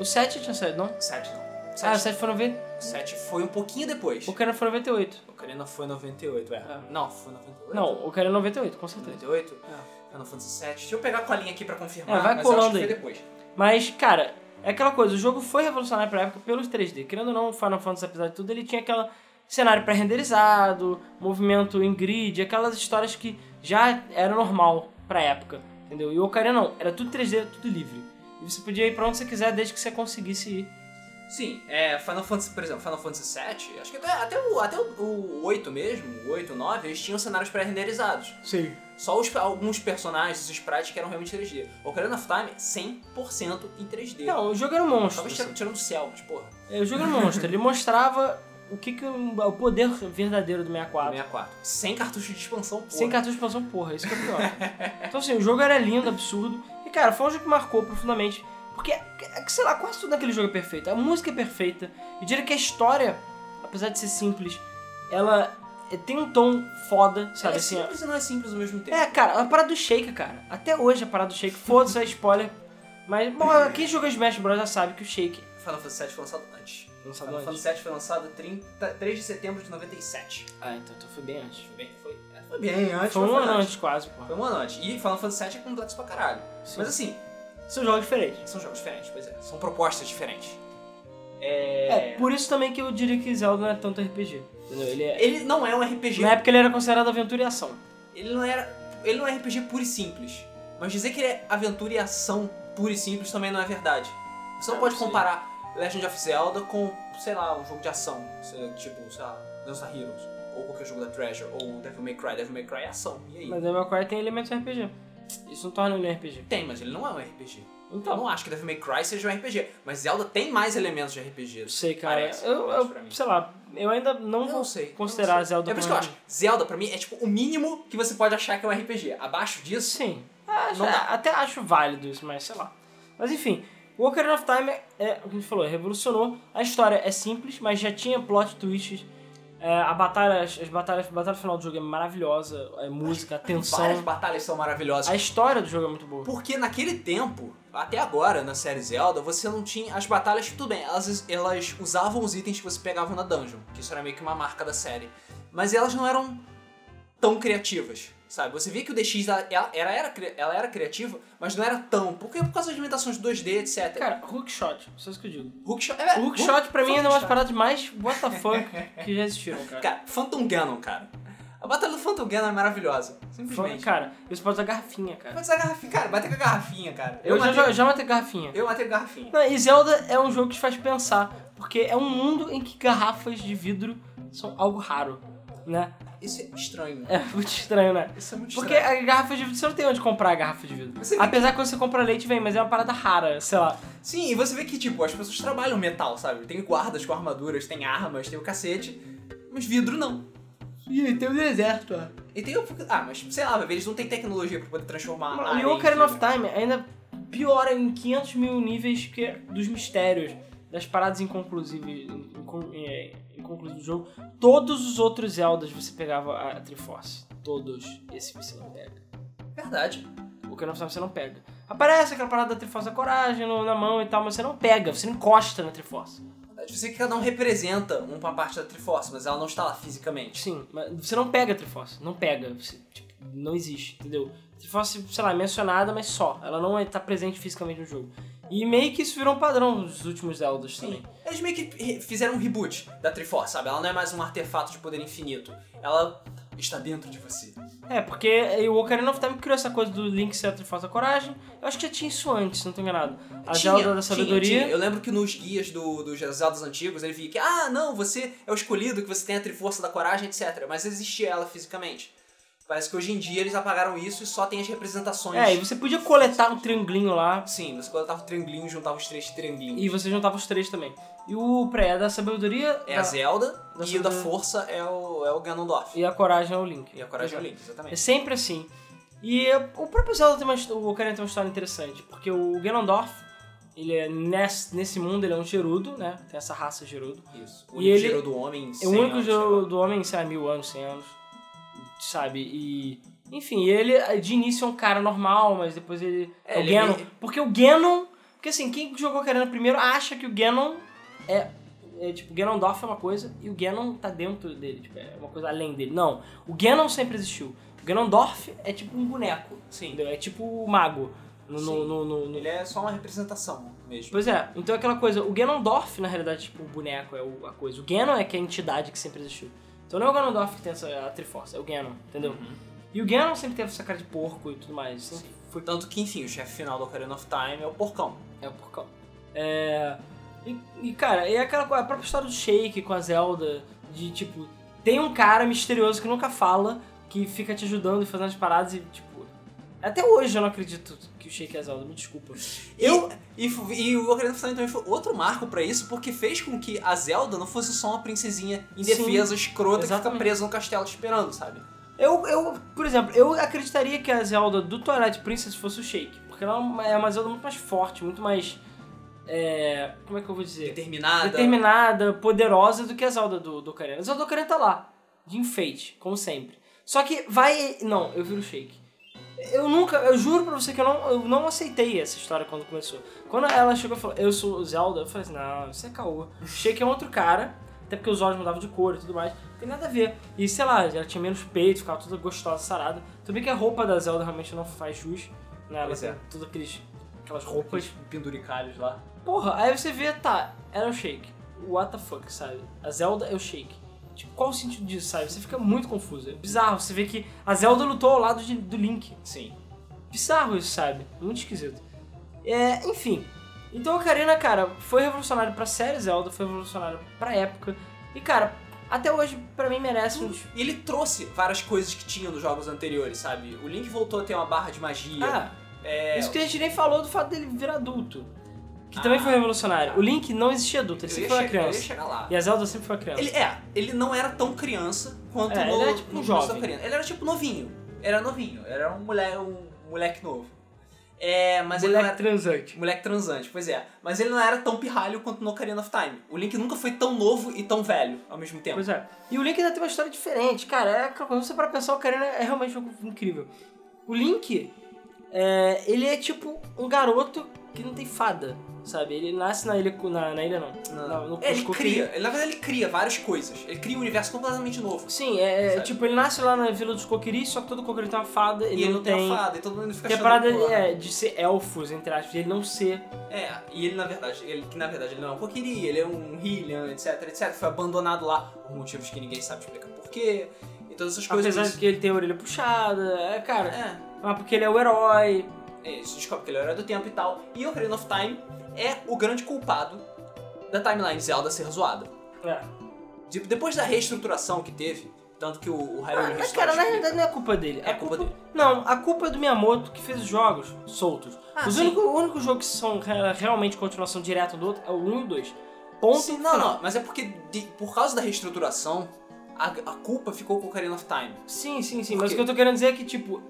O 7 tinha saído, não? 7 não. Ah, o 7, 7 foi 90. 7 foi um pouquinho depois. O Ocarina foi 98. O Ocarina foi 98, é. É. Não, foi 98. Não, o Ocarina 98, com certeza. 98? É. Final Fantasy 7. Deixa eu pegar a colinha aqui pra confirmar, É, vai colando aí. depois. Mas, cara, é aquela coisa, o jogo foi revolucionário pra época pelos 3D. Querendo ou não, o Final Fantasy, apesar de tudo, ele tinha aquela cenário pré-renderizado, movimento em grid, aquelas histórias que já era normal pra época, entendeu? E o Ocarina não, era tudo 3D, tudo livre. E você podia ir pra onde você quiser desde que você conseguisse ir. Sim, é, Final Fantasy, por exemplo, Final Fantasy 7, acho que até, até, o, até o, o 8 mesmo, o 8, o 9, eles tinham cenários pré-renderizados. Sim. Só os, alguns personagens, os sprites que eram realmente 3D. O Ocarina of Time, 100% em 3D. Não, o jogo era um monstro. Talvez tirando, tirando do céu, mas porra, É, O jogo era um monstro. Ele mostrava o que, que o, o poder verdadeiro do 64. 64. Sem cartucho de expansão, porra. Sem cartucho de expansão, porra, isso que é pior. então assim, o jogo era lindo, absurdo. E cara, foi um jogo que marcou profundamente. Porque, é sei lá, quase tudo naquele jogo é perfeito. A música é perfeita. Eu diria que a história, apesar de ser simples, ela é- tem um tom foda, Ela sabe é assim? simples e não é simples ao mesmo tempo. É, cara, a parada do Shake, cara. Até hoje a parada do Shake, foda-se, é spoiler. Mas, bom, quem joga Smash Bros. já sabe que o Shake. Final Fantasy 7 foi lançado antes. Lançado Final antes. Fantasy 7 foi lançado 30, 3 de setembro de 97. Ah, então, foi bem antes. Foi bem, foi, é, foi bem antes. Foi um ano antes. quase, pô. Foi um ano antes. E Final Fantasy 7 é complexo pra caralho. Sim. Mas assim, São jogos diferentes. são jogos diferentes, pois é. São propostas diferentes. É... É, por isso também que eu diria que Zelda não é tanto RPG. Entendeu? Ele é... Ele não é um RPG. Na época ele era considerado aventura e ação. Ele não era. Ele não é RPG puro e simples. Mas dizer que ele é aventura e ação puro e simples também não é verdade. Você não Ah, pode sei. comparar Legend of Zelda com, sei lá, um jogo de ação. sei- Tipo, sei lá, Gunstar Heroes. Ou qualquer jogo da Treasure. Ou Devil May Cry. Devil May Cry é ação. E aí? Mas Devil May Cry tem elementos RPG. Isso não torna ele um RPG. Tem, mas ele não é um RPG. Eu Então, não acho que Devil May Cry seja um RPG. Mas Zelda tem mais elementos de RPG. não sei, cara. Parece, eu, eu- mim. sei lá, eu ainda não Eu vou não sei. considerar eu não sei. Zelda É por isso que eu acho. Zelda, pra mim, é tipo o mínimo que você pode achar que é um RPG. Abaixo disso, Sim. Acho- Não dá. até acho válido isso, mas sei lá. Mas enfim, o Ocarina of Time é, é o que a gente falou, revolucionou. A história é simples, mas já tinha plot twists. É, a batalha, as batalhas, a batalha final do jogo é maravilhosa. A música, a tensão. várias batalhas são maravilhosas. A história do jogo é muito boa. Porque naquele tempo, até agora, na série Zelda, você não tinha. As batalhas, tudo bem, elas, elas usavam os itens que você pegava na dungeon, que isso era meio que uma marca da série. Mas elas não eram tão criativas. Sabe, você via que o DX ela, ela, era, ela era criativa, mas não era tão. Porque por causa das limitações 2D, etc. Cara, hookshot, só isso que eu digo. Hookshot, é, hookshot pra mim é uma das paradas mais what the fuck que já existiram, cara. Cara, Phantom Ganon, cara. A batalha do Phantom Ganon é maravilhosa. Simplesmente. Cara, você pode usar garrafinha, cara. Pode usar garrafinha, cara. Bater com a garrafinha, cara. Eu, eu matei... já, já matei garrafinha. Eu matei garrafinha. Não, e Zelda é um jogo que te faz pensar. Porque é um mundo em que garrafas de vidro são algo raro, né? Isso é estranho. É muito estranho, né? Isso é muito Porque estranho. Porque a garrafa de vidro, você não tem onde comprar a garrafa de vidro. Apesar que... que você compra leite, vem, mas é uma parada rara, sei lá. Sim, e você vê que, tipo, as pessoas trabalham metal, sabe? Tem guardas com armaduras, tem armas, tem o cacete, mas vidro não. E tem o deserto, ó. E tem o... Ah, mas sei lá, eles não têm tecnologia pra poder transformar E o Ocarina of Time ainda piora em 500 mil níveis que dos mistérios, das paradas inconclusivas, é, inconclusivas do jogo. Todos os outros Zeldas você pegava a Triforce. Todos. Esse você não pega. Verdade. O Ocarina of Time você não pega. Aparece aquela parada da Triforce da Coragem no, na mão e tal, mas você não pega, você não encosta na Triforce. Você que cada um representa uma parte da Triforce, mas ela não está lá fisicamente. Sim, mas você não pega a Triforce. Não pega. Você, tipo, não existe, entendeu? Triforce, sei lá, é mencionada, mas só. Ela não está presente fisicamente no jogo. E meio que isso virou um padrão nos últimos Zeldas Sim. também. Eles meio que fizeram um reboot da Triforce, sabe? Ela não é mais um artefato de poder infinito. Ela está dentro de você. É, porque o Ocarina of Time criou essa coisa do Link ser a Triforce da Coragem. Eu acho que já tinha isso antes, não tô enganado. A tinha, Zelda da Sabedoria. Tinha, tinha. Eu lembro que nos guias do, dos Zeldas antigos ele via que, ah, não, você é o escolhido, que você tem a Triforce da Coragem, etc. Mas existia ela fisicamente. Parece que hoje em dia eles apagaram isso e só tem as representações. É, e você podia coletar um triangulinho lá. Sim, você coletava o triangulinho e juntava os três triangulinhos. E você juntava os três também. E o pré é da sabedoria. É da... a Zelda. Da e o da força é o, é o Ganondorf. E a coragem é o Link. E a coragem é o Link, exatamente. É sempre assim. E o próprio Zelda tem uma, o Ocarina tem uma história interessante, porque o Ganondorf, ele é nesse, nesse mundo, ele é um Gerudo, né? Tem essa raça Gerudo. Isso. O único ele, Gerudo homem É o único Gerudo homem, sei lá, mil anos, cem anos. Sabe? E enfim, ele de início é um cara normal, mas depois ele. É, é o ele Ganon. É... Porque o Ganon. Porque assim, quem jogou Ocarina primeiro acha que o Ganon é. É, tipo, o Ganondorf é uma coisa e o Ganon tá dentro dele, tipo, é uma coisa além dele. Não, o Ganon sempre existiu. O Ganondorf é tipo um boneco, Sim. Entendeu? É tipo o mago. No, no, no, no, Ele é só uma representação mesmo. Pois é, então é aquela coisa, o Ganondorf, na realidade, tipo, o boneco é a coisa. O Ganon é que é a entidade que sempre existiu. Então não é o Ganondorf que tem essa a Triforce, é o Ganon, entendeu? Uhum. E o Ganon sempre teve essa cara de porco e tudo mais. Foi... Tanto que, enfim, o chefe final do Ocarina of Time é o porcão. É o porcão. É... E, e, cara, é aquela a própria história do Shake com a Zelda, de tipo, tem um cara misterioso que nunca fala, que fica te ajudando e fazendo as paradas e, tipo. Até hoje eu não acredito que o Shake é a Zelda, me desculpa. Eu, e, e, e o Ocarina of Time também foi outro marco para isso, porque fez com que a Zelda não fosse só uma princesinha indefesa, Sim, escrota, exatamente. que fica presa no castelo te esperando, sabe? Eu, eu, por exemplo, eu acreditaria que a Zelda do Twilight Princess fosse o Shake. Porque ela é uma Zelda muito mais forte, muito mais. É, como é que eu vou dizer? Determinada. Determinada, poderosa do que a Zelda do, do Ocarina. A Zelda do Ocarina tá lá, de enfeite, como sempre. Só que vai. Não, eu viro o Shake. Eu nunca, eu juro pra você que eu não, eu não aceitei essa história quando começou. Quando ela chegou e falou, eu sou Zelda, eu falei assim, não, isso é caô. Shake é um outro cara, até porque os olhos mudavam de cor e tudo mais tem nada a ver. E sei lá, ela tinha menos peito, ficava toda gostosa, sarada. Tudo bem que a roupa da Zelda realmente não faz jus, né? Ela tem é. tudo aqueles, aquelas roupas. Aqueles penduricalhos lá. Porra, aí você vê, tá, era o Shake. What the fuck, sabe? A Zelda é o Shake. Tipo, qual o sentido disso, sabe? Você fica muito confuso. É bizarro. Você vê que a Zelda lutou ao lado de, do Link. Sim. Bizarro isso, sabe? Muito esquisito. É, enfim. Então a Ocarina, cara, foi revolucionário pra série Zelda, foi revolucionário pra época. E, cara, até hoje, para mim, merece um. Ele trouxe várias coisas que tinha nos jogos anteriores, sabe? O Link voltou a ter uma barra de magia. Ah, é... isso que a gente nem falou do fato dele virar adulto. Que ah, também foi revolucionário. O Link não existia adulto, ele sempre foi uma criança. chegar lá. E a Zelda sempre foi uma criança. Ele, é, ele não era tão criança quanto é, no, ele era tipo um jovem. Ele era tipo novinho. Era novinho, era um moleque, um moleque novo. É, mas moleque ele não era... transante. Moleque transante, pois é. Mas ele não era tão pirralho quanto no Ocarina of Time. O Link nunca foi tão novo e tão velho ao mesmo tempo. Pois é. E o Link ainda tem uma história diferente. Cara, é, quando você para pensar, o Ocarina é realmente um incrível. O Link, é, ele é tipo um garoto que não tem fada, sabe? Ele nasce na ilha. Na, na ilha não. Na, no É, ele cria, ele, na verdade ele cria várias coisas. Ele cria um universo completamente novo. Sim, é, é, Sabe? tipo, ele nasce lá na Vila dos Coquiris, só que todo coquiri tem uma fada, ele, e ele não não tem tem. a fada, e todo mundo fica a achando parada é, de ser elfos, entre aspas, de ele não ser. É, e ele na verdade, ele que na verdade ele não é um Kokiri, ele é um Hylian, etc, etc. Foi abandonado lá por motivos que ninguém sabe explicar porquê. E todas essas coisas. Apesar de que ele tem a orelha puxada, é, cara. É, Mas porque ele é o herói. É, isso descobre que ele é o herói do tempo e tal. E o Ocarina of Time é o grande culpado da timeline Zelda ser zoada. É. De- depois da reestruturação que teve, tanto que o, o Hyrule Ah, mas, Restore cara, na realidade não é culpa dele. É A culpa dele. Não, a culpa é do Miyamoto que fez os jogos soltos. Ah, os sim. únicos, o único jogo que são re- realmente continuação direta do outro é o 1 e o 2. Ponto Sim, não, não, mas é porque de- por causa da reestruturação, a, a culpa ficou com o Ocarina of Time. Sim, sim, sim. Mas o que eu tô querendo dizer é que, tipo,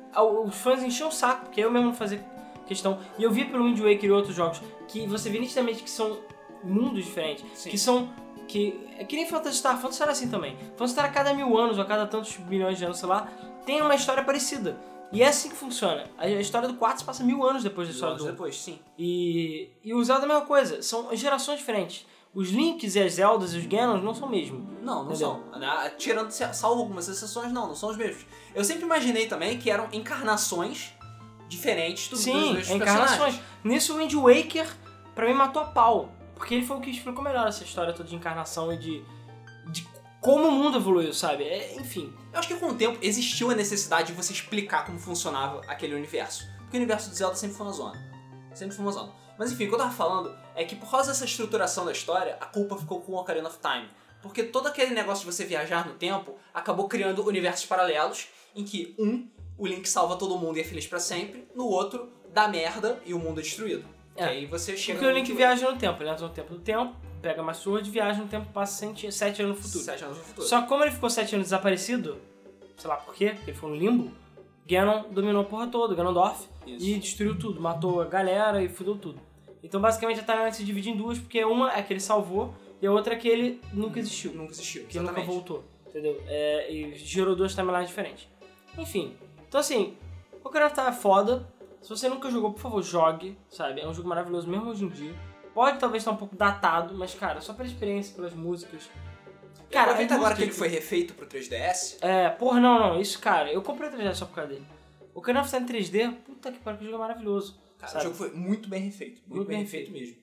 os fãs enchiam o saco, porque eu mesmo não fazia questão. E eu vi pelo Wind Waker e outros jogos que você vê nitidamente que são mundos diferentes. Sim. Que são. Que, é que nem Phantasy Star. Phantasy Star é assim também. Phantasy Star a cada mil anos, ou a cada tantos milhões de anos, sei lá, tem uma história parecida. E é assim que funciona. A a história do 4 se passa mil anos depois da história Anos do 1. depois, sim. E, e o Zelda é a mesma coisa. São gerações diferentes. Os Links e as Zeldas e os Ganons não são o mesmo. Não, não Entendeu? são. Ah, Tirando, salvo algumas exceções, não, não são os mesmos. Eu sempre imaginei também que eram encarnações diferentes do, dos Sim, mesmos encarnações. personagens. Nisso o Wind Waker, pra mim, matou a pau. Porque ele foi o que explicou melhor essa história toda de encarnação e de, de como o mundo evoluiu, sabe? É, enfim. Eu acho que com o tempo existiu a necessidade de você explicar como funcionava aquele universo. Porque o universo do Zelda sempre foi uma zona. Sempre foi uma zona. Mas enfim, o que eu tava falando é que por causa dessa estruturação da história, a culpa ficou com o Ocarina of Time. Porque todo aquele negócio de você viajar no tempo acabou criando universos paralelos em que um, o Link salva todo mundo e é feliz pra sempre, no outro, dá merda e o mundo é destruído. É. E aí você chega Porque o Link viaja no tempo. Ele entra no tempo do tempo, pega uma sword, viaja no tempo, passa 7 anos no futuro. Sete anos no futuro. Só que como ele ficou 7 anos desaparecido, sei lá por quê, porque ele foi no limbo, Ganon dominou a porra toda, Ganondorf, Isso. e destruiu tudo, matou a galera e fudeu tudo. Então basicamente a timeline se divide em duas, porque uma é que ele salvou e a outra é que ele nunca existiu, Nunca existiu. que nunca exatamente. voltou, entendeu? É, e gerou duas timelines diferentes. Enfim, então assim, o Time é foda, se você nunca jogou, por favor, jogue, sabe? É um jogo maravilhoso mesmo hoje em dia. Pode talvez estar um pouco datado, mas cara, só pela experiência, pelas músicas. Cara, aproveita agora que ele foi refeito pro 3DS. é, porra, não, não, isso, cara, eu comprei o 3D só por causa dele. O Ocarina of Time 3D, puta que pariu, que jogo é maravilhoso. Cara, sabe? o jogo foi muito bem refeito. Muito, Muito bem bem refeito mesmo.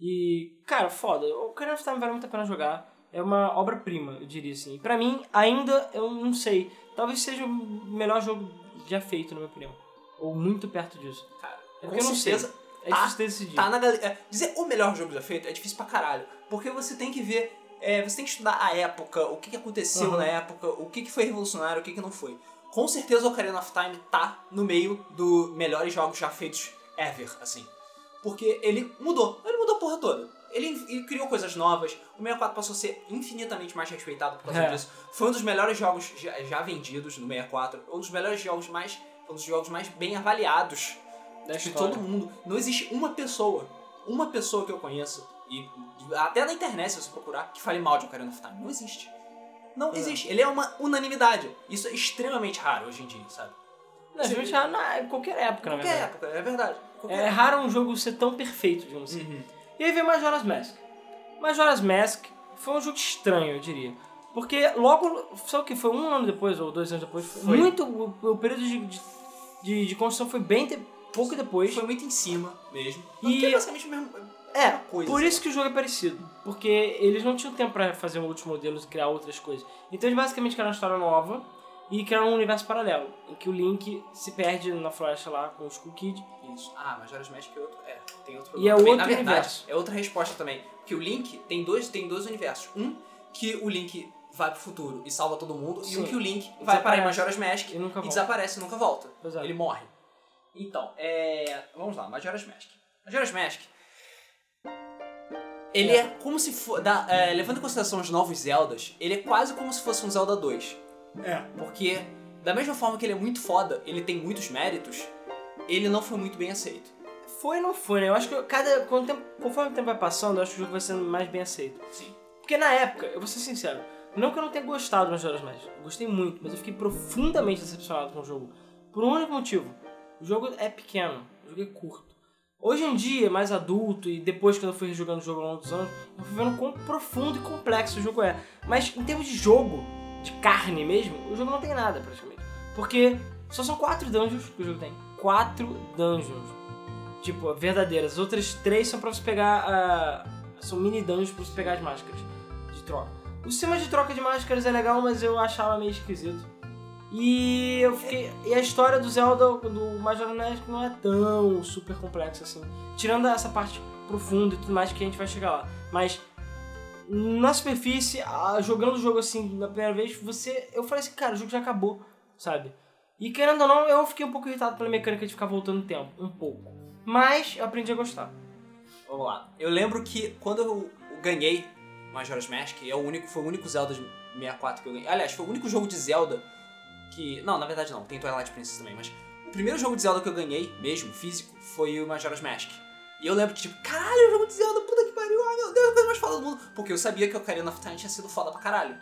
E, cara, foda, o Ocarina of Time vale muito a pena jogar. É uma obra-prima, eu diria assim. E pra mim, ainda, eu não sei, talvez seja o melhor jogo já feito, na minha opinião. Ou muito perto disso. Cara, É porque eu não certeza É Tá, difícil decidir. tá na galera. é, dizer o melhor jogo já feito é difícil pra caralho. Porque você tem que ver. é, você tem que estudar a época, o que, que aconteceu Uhum. na época, o que, que foi revolucionário, o que, que não foi. Com certeza o Ocarina of Time tá no meio dos melhores jogos já feitos ever, assim. Porque ele mudou. Ele mudou a porra toda. Ele, ele criou coisas novas. O 64 passou a ser infinitamente mais respeitado por causa É. disso. Foi um dos melhores jogos já, já vendidos no 64. Um dos melhores jogos mais. Um dos jogos mais bem avaliados da de todo mundo. Não existe uma pessoa, uma pessoa que eu conheço, e até na internet se você procurar, que fale mal de Ocarina of Time. Não existe. Não É. existe. Ele é uma unanimidade. Isso é extremamente raro hoje em dia, sabe? Não, gente, já na em qualquer época, na Qualquer verdade. época, é verdade. Qualquer É raro um jogo ser tão perfeito, digamos assim. Uhum. E aí vem Majora's Mask. Majora's Mask foi um jogo estranho, eu diria. Porque logo, só que foi um ano depois, ou dois anos depois, foi muito. O, o período de, de, de, de construção foi bem de- pouco depois. Foi muito em cima mesmo. E- Porque é basicamente a mesma, a É, mesma coisa. por isso que o jogo é parecido. Porque eles não tinham tempo pra fazer outros modelos e criar outras coisas. Então eles basicamente criaram uma história nova e criaram um universo paralelo. Em que o Link se perde na floresta lá com o Skull Kid. Isso. Ah, Majora's Mask é outro. É, tem outro E é também. outro Na verdade, universo. é outra resposta também. Que o Link tem dois, tem dois universos. Um, que o Link vai pro futuro e salva todo mundo. E um Sim. que o Link vai parar em. Majora's Mask E nunca volta. desaparece e nunca volta. É. Ele morre. Então, é. Vamos lá, Majora's Mask. Majora's Mask. Ele é, como se for. da- é, levando em consideração os novos Zeldas, ele é quase como se fosse um Zelda 2. É. Porque, da mesma forma que ele é muito foda, ele tem muitos méritos, ele não foi muito bem aceito. Foi ou não foi, né? Eu acho que cada, o tempo- conforme o tempo vai passando, eu acho que o jogo vai sendo mais bem aceito. Sim. Porque na época, eu vou ser sincero, não que eu não tenha gostado do Majora's Mask, eu gostei muito, mas eu fiquei profundamente decepcionado com o jogo. Por um único motivo. O jogo é pequeno, o jogo é curto. Hoje em dia, mais adulto, e depois que eu fui jogando o jogo ao longo dos anos, eu fui vendo quão profundo e complexo o jogo é. Mas em termos de jogo, de carne mesmo, o jogo não tem nada praticamente. Porque só são quatro dungeons que o jogo tem. Quatro dungeons. Tipo, verdadeiras. As outras três são pra você pegar. ah, são mini dungeons pra você pegar as máscaras de troca. O sistema de troca de máscaras é legal, mas eu achava meio esquisito. E eu fiquei. E a história do Zelda, do Majora's Mask, não é tão super complexa assim. Tirando essa parte profunda e tudo mais que a gente vai chegar lá. Mas na superfície, jogando o jogo assim na primeira vez, você. Eu falei assim, cara, o jogo já acabou, sabe? E querendo ou não, eu fiquei um pouco irritado pela mecânica de ficar voltando no tempo. Um pouco. Mas eu aprendi a gostar. Vamos lá. Eu lembro que quando eu ganhei Majora's Mask, é o único, foi o único Zelda de 64 que eu ganhei. Aliás, foi o único jogo de Zelda que... Não, na verdade não, tem Twilight Princess também, mas... O primeiro jogo de Zelda que eu ganhei, mesmo, físico, foi o Majora's Mask. E eu lembro que, tipo, caralho, jogo de Zelda, puta que pariu, ai meu Deus, foda do mundo. Porque eu sabia que o Ocarina of Time tinha sido foda pra caralho.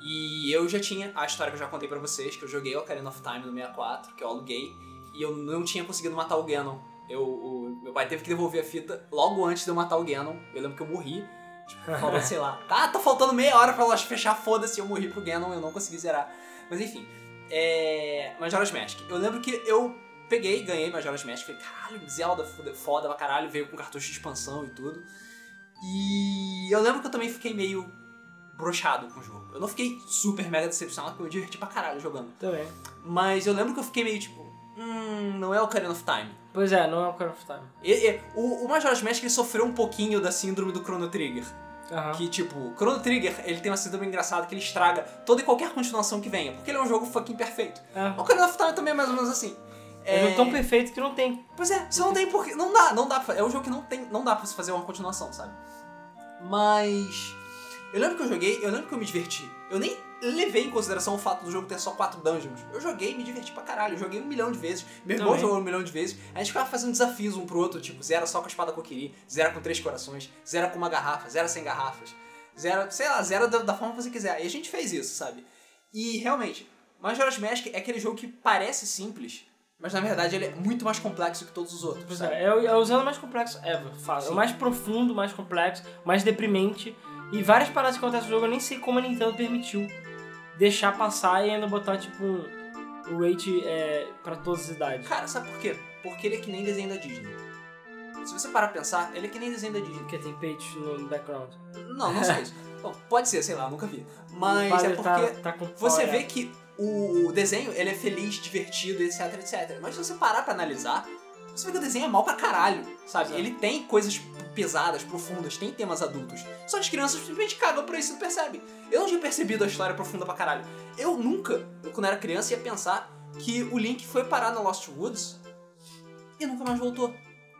E eu já tinha a história que eu já contei pra vocês, que eu joguei o Ocarina of Time no 64, que eu aluguei, e eu não tinha conseguido matar o Ganon. Eu, o, meu pai teve que devolver a fita logo antes de eu matar o Ganon. Eu lembro que eu morri. Tipo, falta, sei lá. Tá, tá faltando meia hora pra loja fechar, foda-se, eu morri pro Ganon, eu não consegui zerar. Mas enfim. É. Majora's Mask. Eu lembro que eu peguei, ganhei Majora's Mask, falei, caralho, Zelda foda, foda pra caralho, veio com cartucho de expansão e tudo. E eu lembro que eu também fiquei meio brochado com o jogo. Eu não fiquei super mega decepcionado, porque eu me diverti pra caralho jogando. Também. Mas eu lembro que eu fiquei meio tipo, hum, não é o Ocarina of Time. Pois é, não é o Ocarina of Time. E- e- o, o Majora's Mask ele sofreu um pouquinho da síndrome do Chrono Trigger. Aham. Que, tipo, Chrono Trigger, ele tem uma síndrome engraçada que ele estraga toda e qualquer continuação que venha. Porque ele é um jogo fucking perfeito. É. O Ocarina of Time também é mais ou menos assim. É um jogo tão perfeito que não tem. Pois é, você não tem porquê. Não dá, não dá pra, É um jogo que não tem. Não dá pra você fazer uma continuação, sabe? Mas. Eu lembro que eu joguei, eu lembro que eu me diverti. Eu nem levei em consideração o fato do jogo ter só quatro dungeons. Eu joguei e me diverti pra caralho. Eu joguei um milhão de vezes. Meu irmão Também. jogou um milhão de vezes. A gente ficava fazendo desafios um pro outro, tipo, zera só com a espada coquiri, zera com três corações, zera com uma garrafa, zera sem garrafas, zera, sei lá, zera da, da forma que você quiser. E a gente fez isso, sabe? E realmente, Majora's Mask é aquele jogo que parece simples, mas na verdade ele é muito mais complexo que todos os outros. Pois é, é o, é o Zelda mais complexo ever. É o mais profundo, mais complexo, mais deprimente. E várias paradas que acontecem no jogo, eu nem sei como a Nintendo permitiu deixar passar e ainda botar, tipo, um, um rate é, pra todas as idades. Cara, sabe por quê? Porque ele é que nem desenho da Disney. Se você parar pra pensar, ele é que nem desenho da Disney. Porque tem peitos no background. Não, não só isso. Bom, pode ser, sei lá, nunca vi. Mas é porque tá, tá você vê que o desenho ele é feliz, divertido, etc, etc. Mas se você parar pra analisar, você vê que o desenho é mal pra caralho, sabe? Exato. Ele tem coisas pesadas, profundas, tem temas adultos. Só as crianças simplesmente cagam por isso e não percebem. Eu não tinha percebido a história profunda pra caralho. Eu nunca, quando era criança, ia pensar que o Link foi parar no Lost Woods e nunca mais voltou.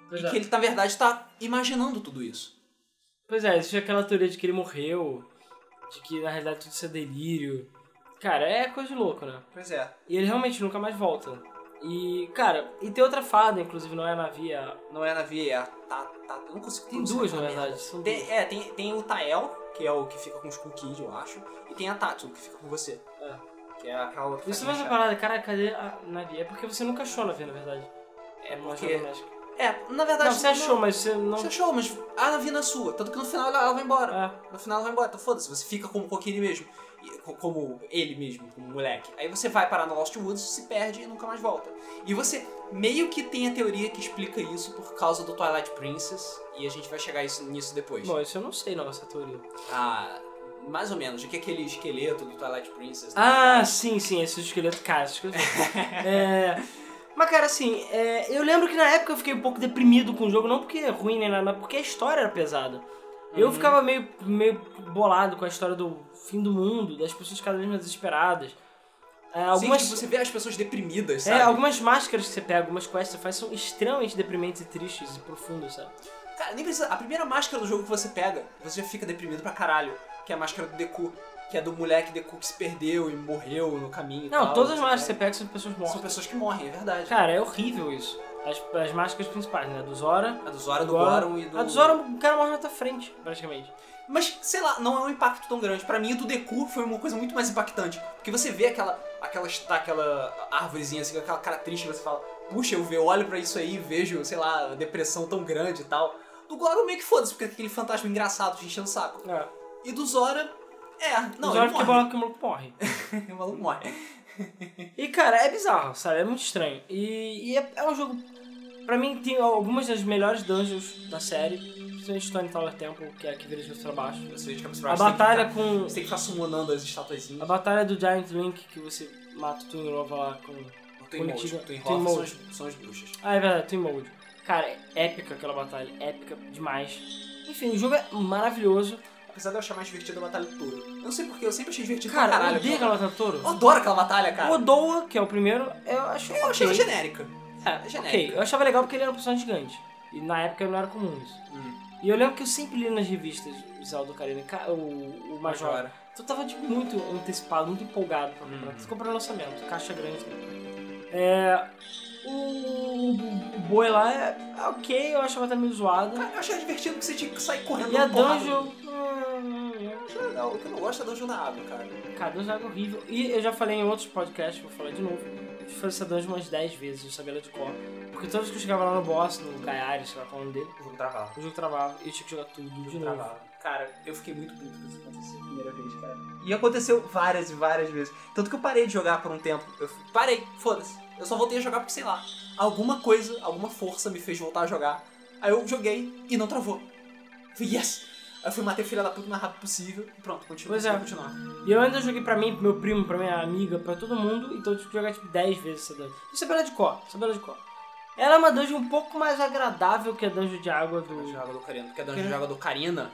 Pois e é. que ele, na verdade, tá imaginando tudo isso. Pois é, existe aquela teoria de que ele morreu, de que na realidade tudo isso é delírio. Cara, é coisa de louco, né? Pois é. E ele realmente nunca mais volta. E, cara, e tem outra fada, inclusive, não é a Navi, é Não é a Navi, é a tá, tá, eu não consigo Tem duas, na verdade. São Tem, duas. é, tem, tem o Tael, que é o que fica com os Kid, eu acho. E tem a Tatsu, que fica com você. É. Que é aquela outra Isso faz ser parada, cara, cadê a Navi? É porque você nunca achou a Navi, na verdade. É porque... É, na verdade... Não, você achou, mas você não... Você achou, mas a Navi não é sua. Tanto que no final ela, ela vai embora. É. No final ela vai embora, então foda-se. Você fica como Kokiri mesmo. Co- Como ele mesmo, como moleque. Aí você vai parar no Lost Woods, se perde e nunca mais volta. E você meio que tem a teoria que explica isso por causa do Twilight Princess. E a gente vai chegar isso, nisso depois. Bom, isso eu não sei, não, essa teoria. Ah, mais ou menos. De que aquele esqueleto do Twilight Princess. né? Ah, sim, sim, esse esqueleto, esqueleto. é... Mas, cara, assim, é, eu lembro que na época eu fiquei um pouco deprimido com o jogo, não porque é ruim nem nada, mas porque a história era pesada. Eu Uhum. ficava meio, meio bolado com a história do fim do mundo, das pessoas cada vez mais desesperadas. É, Sim, algumas, tipo, você vê as pessoas deprimidas, é, sabe? algumas máscaras que você pega, algumas quests que você faz são extremamente deprimentes e tristes e profundas, sabe? Cara, nem precisa. A primeira máscara do jogo que você pega, você já fica deprimido pra caralho. Que é a máscara do Deku. Que é do moleque Deku que se perdeu e morreu no caminho Não, tal, todas as máscaras que você pega. pega são pessoas mortas. São pessoas que morrem, é verdade. Cara, é horrível isso. As, as máscaras principais, né? Do Zora. a do Zora, do Goron e do... A do Zora, o cara morre na tua frente, praticamente. Mas, sei lá, não é um impacto tão grande. Pra mim, o do Deku foi uma coisa muito mais impactante. Porque você vê aquela, aquela, aquela árvorezinha, assim, aquela cara triste, e você fala, puxa, eu, ve- eu olho pra isso aí e vejo, sei lá, depressão tão grande e tal. Do Goro meio que foda-se, porque é aquele fantasma engraçado te enchendo o saco. É. E do Zora, é, não, Os ele olhos que morre. que o maluco morre. o maluco morre. E, cara, é bizarro, sabe? É muito estranho. E, e é, é um jogo. Pra mim, tem algumas das melhores dungeons da série. Principalmente Stone Tower Temple, que é a que vira de pra baixo. Você de cabeça A pra baixo, que batalha ficar- com. Você tem que ficar summonando as estatuazinhas. A batalha do Giant Link, que você mata o Twin Lova lá com. O Twin Mode. Twin são as, são as bruxas. Ah, é verdade, Twin Mode. Cara, é épica aquela batalha. Épica demais. Enfim, o jogo é maravilhoso. Apesar de eu achar mais divertida a batalha do touro. Eu não sei porque, eu sempre achei divertido Cara, pra caralho. eu odeio aquela batalha touro. Eu adoro aquela batalha, cara. O Odoa, que é o primeiro, eu acho Eu achei ela ok. genérica. É, genérica. ok. Eu achava legal porque ele era um personagem gigante. E na época não era comum isso. E eu lembro que eu sempre li nas revistas o Zelda Ocarina, ca- o, o Major. Majora. Tu tava tipo, muito antecipado, muito empolgado pra comprar. Hum. Você comprou lançamento, caixa grande. É. O, o boi lá é, é ok, eu achava até meio zoada. Cara, eu achei divertido porque você tinha que sair correndo E a dungeon. legal. O que eu não gosto é a dungeon da água, cara. Cara, dungeon é horrível. E eu já falei em outros podcasts, vou falar de novo. Eu fiz essa dungeon umas 10 vezes, eu sabia ela de cor. Porque todas que eu chegava lá no boss, no Gaiares, sei lá qual é o nome dele, O jogo travava. o jogo travava e eu tinha que jogar tudo de novo. Travava. Cara, eu fiquei muito puto quando isso aconteceu a primeira vez, cara. E aconteceu várias e várias vezes. Tanto que eu parei de jogar por um tempo. Eu parei, foda-se. Eu só voltei a jogar porque, sei lá, alguma coisa, alguma força me fez voltar a jogar. Aí eu joguei e não travou. Eu falei, yes! Aí eu fui matar o filho da puta o mais rápido possível e pronto, continua, Pois é. continuar. E eu ainda joguei pra mim, pro meu primo, pra minha amiga, pra todo mundo, então eu tive que jogar tipo 10 vezes essa dungeon. E sabia ela de cor, sabia ela de cor. Ela é uma dungeon um pouco mais agradável que a dungeon de água Dungeon de do. água do Karina. Porque a dungeon de água do Karina,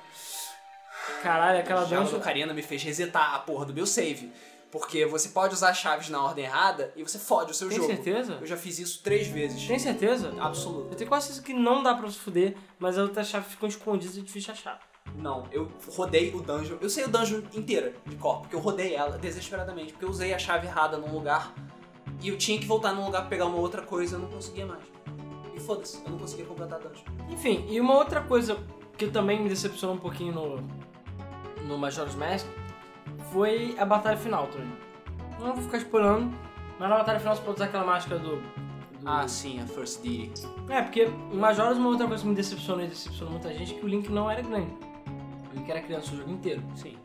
Caralho, aquela a dungeon de água dungeon. do Karina me fez resetar a porra do meu save. Porque você pode usar chaves na ordem errada e você fode o seu Tem jogo. certeza? Eu já fiz isso três vezes. Tem certeza? Absoluto. Eu tenho quase certeza que não dá pra se fuder, mas as outras chaves ficam escondidas e difícil de achar. Não, eu rodei o dungeon. Eu sei o dungeon inteira de cor, porque eu rodei ela desesperadamente. Porque eu usei a chave errada num lugar e eu tinha que voltar num lugar pra pegar uma outra coisa e eu não conseguia mais. E foda-se, eu não conseguia completar a dungeon. Enfim, e uma outra coisa que também me decepcionou um pouquinho no, no Majora's Mask foi a batalha final também. Não vou ficar spoilando, mas na batalha final você pode usar aquela máscara do. do- Ah, sim, a First Deity. É, porque o Majora's uma outra coisa que me decepcionou e decepcionou muita gente é que o Link não era grande. O Link era criança o jogo inteiro. Sim.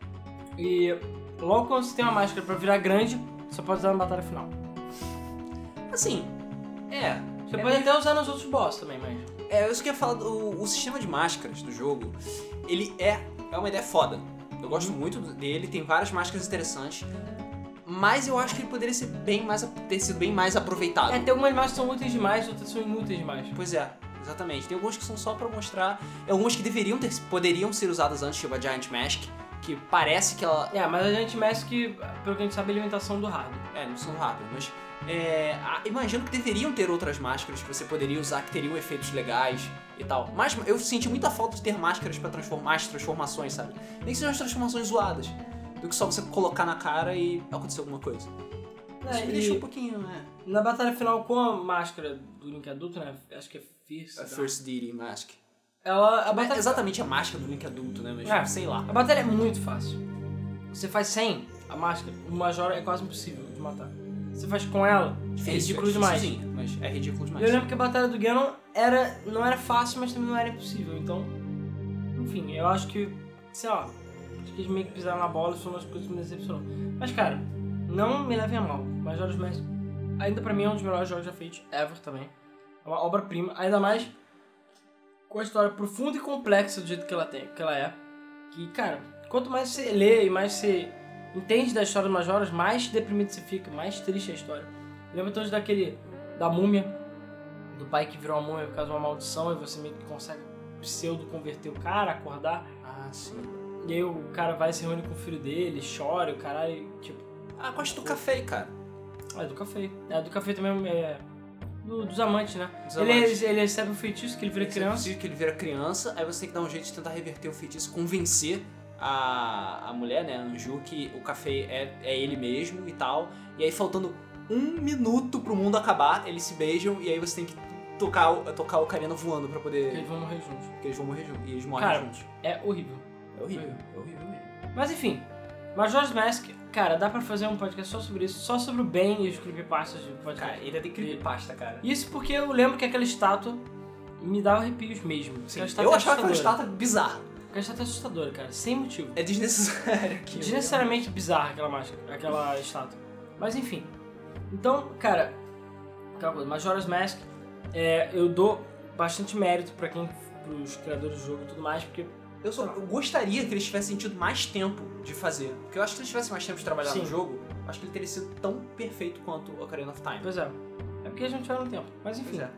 E logo quando você tem uma máscara pra virar grande, você pode usar na batalha final. Assim, é. Você é pode meio- até usar nos outros boss também, mas. É, eu só queria falar do o sistema de máscaras do jogo. Ele é, é uma ideia foda. Eu gosto muito dele, tem várias máscaras interessantes. Mas eu acho que ele poderia ser bem mais, ter sido bem mais aproveitado. É, tem algumas máscaras que são úteis demais, outras são inúteis demais. Pois é, exatamente. Tem algumas que são só pra mostrar. Algumas que deveriam ter, poderiam ser usadas antes, tipo a Giant Mask, que parece que ela. É, mas a gente mexe que, pelo que a gente sabe, é alimentação do hardware. É, não são rápidas, mas. É, a- imagino que deveriam ter outras máscaras que você poderia usar que teriam efeitos legais e tal. Mas eu senti muita falta de ter máscaras pra transformar as transformações, sabe? Nem que sejam as transformações zoadas. Do que só você colocar na cara e acontecer alguma coisa. Isso É, me e deixou um pouquinho, né? na batalha final com a máscara do Link adulto, né? Acho que é Fierce. A First Deity Mask. Ela, a batalha, exatamente a máscara do Link adulto, né? Mas É. sei lá. a batalha é muito fácil. Você faz sem a máscara, o Major é quase impossível de matar. Você faz com ela, é ridículo demais. Sim, mas é ridículo demais. Eu lembro que a batalha do Ganon era, não era fácil, mas também não era impossível. Então, enfim, eu acho que, sei lá, acho que eles meio que pisaram na bola e foi uma das coisas que me decepcionou. Mas, cara, não me levem a mal. Majora's Mask ainda pra mim é um dos melhores jogos já feitos ever também. É uma obra-prima, ainda mais com a história profunda e complexa do jeito que ela tem, que ela é. Que, cara, quanto mais você lê e mais você entende da história do Majoras, mais deprimido você fica, mais triste é a história. Lembra todos daquele da múmia, do pai que virou uma múmia por causa de uma maldição e você meio que consegue pseudo converter o cara, acordar. Ah, sim. E aí o cara vai se reúne com o filho dele, chora, o caralho, tipo, Ah, gosto do café, cara. ah, é do café. É, do café também é do- dos amantes, né? Dos Ele, amantes. ele recebe um feitiço que ele vira Você criança. precisa que ele vira criança, aí você tem que dar um jeito de tentar reverter o feitiço, convencer a, a mulher, né, a Anju, que o café é, é ele mesmo e tal. E aí faltando um minuto pro mundo acabar, eles se beijam e aí você tem que tocar, tocar o Ocarina voando pra poder. Eles vão morrer juntos. Porque eles vão morrer juntos. E eles morrem Cara, juntos. É horrível. É horrível, é horrível mesmo. Mas enfim, Majora's Mask cara, dá pra fazer um podcast só sobre isso, só sobre o Ben e os creepypastas de podcast. Cara, ainda tem creepypasta, cara. Isso porque eu lembro que aquela estátua me dava arrepios mesmo. Sim, Aquela eu é achava aquela assustadora. estátua bizarra. Aquela estátua é assustadora, cara, sem motivo. É desnecessário aqui. Desnecessariamente bizarra aquela máscara, aquela estátua. Mas enfim. Então, cara, aquela coisa, Majora's Mask, é, eu dou bastante mérito pra quem, pros criadores do jogo e tudo mais, porque Eu, só, eu gostaria que eles tivessem tido mais tempo de fazer. Porque eu acho que se eles tivessem mais tempo de trabalhar Sim. no jogo, eu acho que ele teria sido tão perfeito quanto Ocarina of Time. Pois é. É porque eles não tiveram tempo. Mas enfim. É.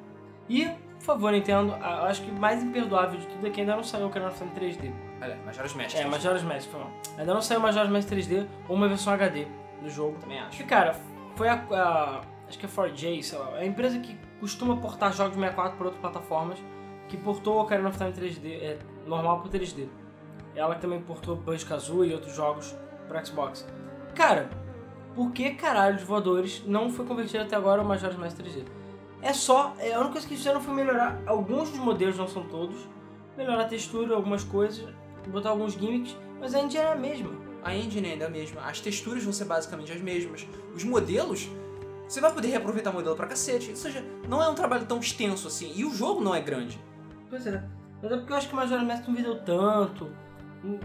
E, por favor, Nintendo, a- eu acho que o mais imperdoável de tudo é que ainda não saiu o Ocarina of Time 3D. Olha, Majora's Mask. É, Majora's Mask, foi mal. Ainda não saiu Majora's Mask 3D ou uma versão HD do jogo. Também acho. Porque, cara, foi a, a- Acho que é 4J, sei lá. É a empresa que costuma portar jogos de 64 para outras plataformas, que portou o Ocarina of Time 3D, é, normal pro 3D. Ela que também portou Banjo-Kazooie e outros jogos para Xbox. Cara, por que caralho de voadores não foi convertido até agora ao Majora's Mask 3D? É só, é, a única coisa que eles fizeram foi melhorar alguns dos modelos, não são todos, melhorar a textura, algumas coisas, botar alguns gimmicks, mas a engine é a mesma. A engine ainda é a mesma. As texturas vão ser basicamente as mesmas. Os modelos, você vai poder reaproveitar modelo pra cacete. Ou seja, não é um trabalho tão extenso assim. E o jogo não é grande. Pois é. Mas é porque eu acho que o Majora's Mask não vendeu tanto.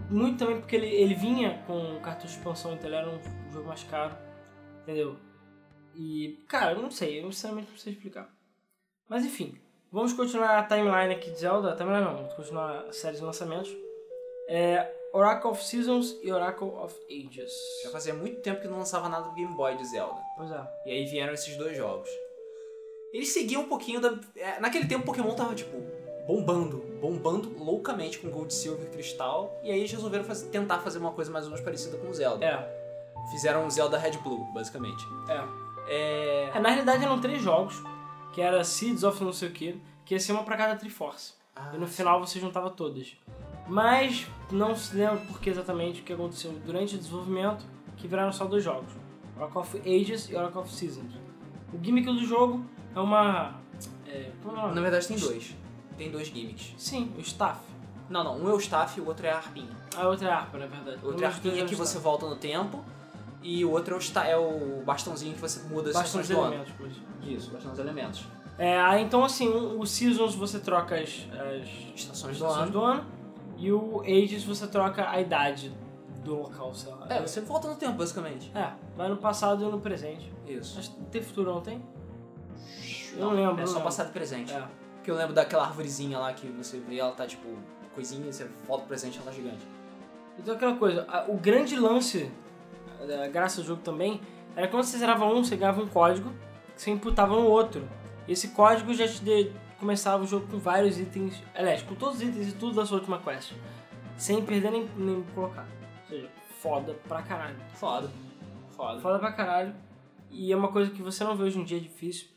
Muito também porque ele, ele vinha com cartucho de expansão, então ele era um jogo mais caro. Entendeu? E, cara, eu não sei, eu sinceramente não sei explicar. Mas enfim, vamos continuar a timeline aqui de Zelda. Timeline não, vamos continuar a série de lançamentos. É Oracle of Seasons e Oracle of Ages. Já fazia muito tempo que não lançava nada do Game Boy de Zelda. Pois é. E aí vieram esses dois jogos. Eles seguiam um pouquinho da. é, naquele tempo o Pokémon tava, tipo, bombando. Bombando loucamente com Gold, Silver e Cristal. E aí eles resolveram fazer- tentar fazer uma coisa mais ou menos parecida com o Zelda. É, Fizeram um Zelda Red Blue, basicamente. é. É. É, na realidade eram três jogos, que era Seeds of não sei o que, que ia ser uma pra cada Triforce. Ah, E no final você juntava todas. Mas não se lembra por que exatamente o que aconteceu durante o desenvolvimento, que viraram só dois jogos. Oracle of Ages e Oracle of Seasons. O gimmick do jogo é uma... É, é? Na verdade tem dois. Tem dois gimmicks. Sim, o staff. Não, não. Um é o staff e o outro é a arpinha. A outra é a harpa, na verdade. O outro é a dos dois arpinha era que você volta no tempo. E o outro é o, é o bastãozinho que você muda do ano. elementos, pois. Isso, bastante os elementos. É, então assim, o o Seasons você troca as, as Estações do estações ano. do ano. E o Ages você troca a idade do local, sei lá. É, você volta no tempo, basicamente. É, vai no passado e no presente. Isso. Mas tem futuro, não tem? Eu não lembro. É não só lembro. passado e presente. É. Porque eu lembro daquela arvorezinha lá que você vê, ela tá tipo coisinha, você volta pro presente ela tá gigante. Então aquela coisa, a- o grande lance, a graça do jogo também, era quando você zerava um, você ganhava um código que você imputava no outro. Esse código já te de- começava o jogo com vários itens, aliás, com todos os itens e tudo da sua última quest. Sem perder nem, nem colocar. Ou seja, foda pra caralho. Foda. Foda. Foda pra caralho. E é uma coisa que você não vê hoje em dia, é difícil.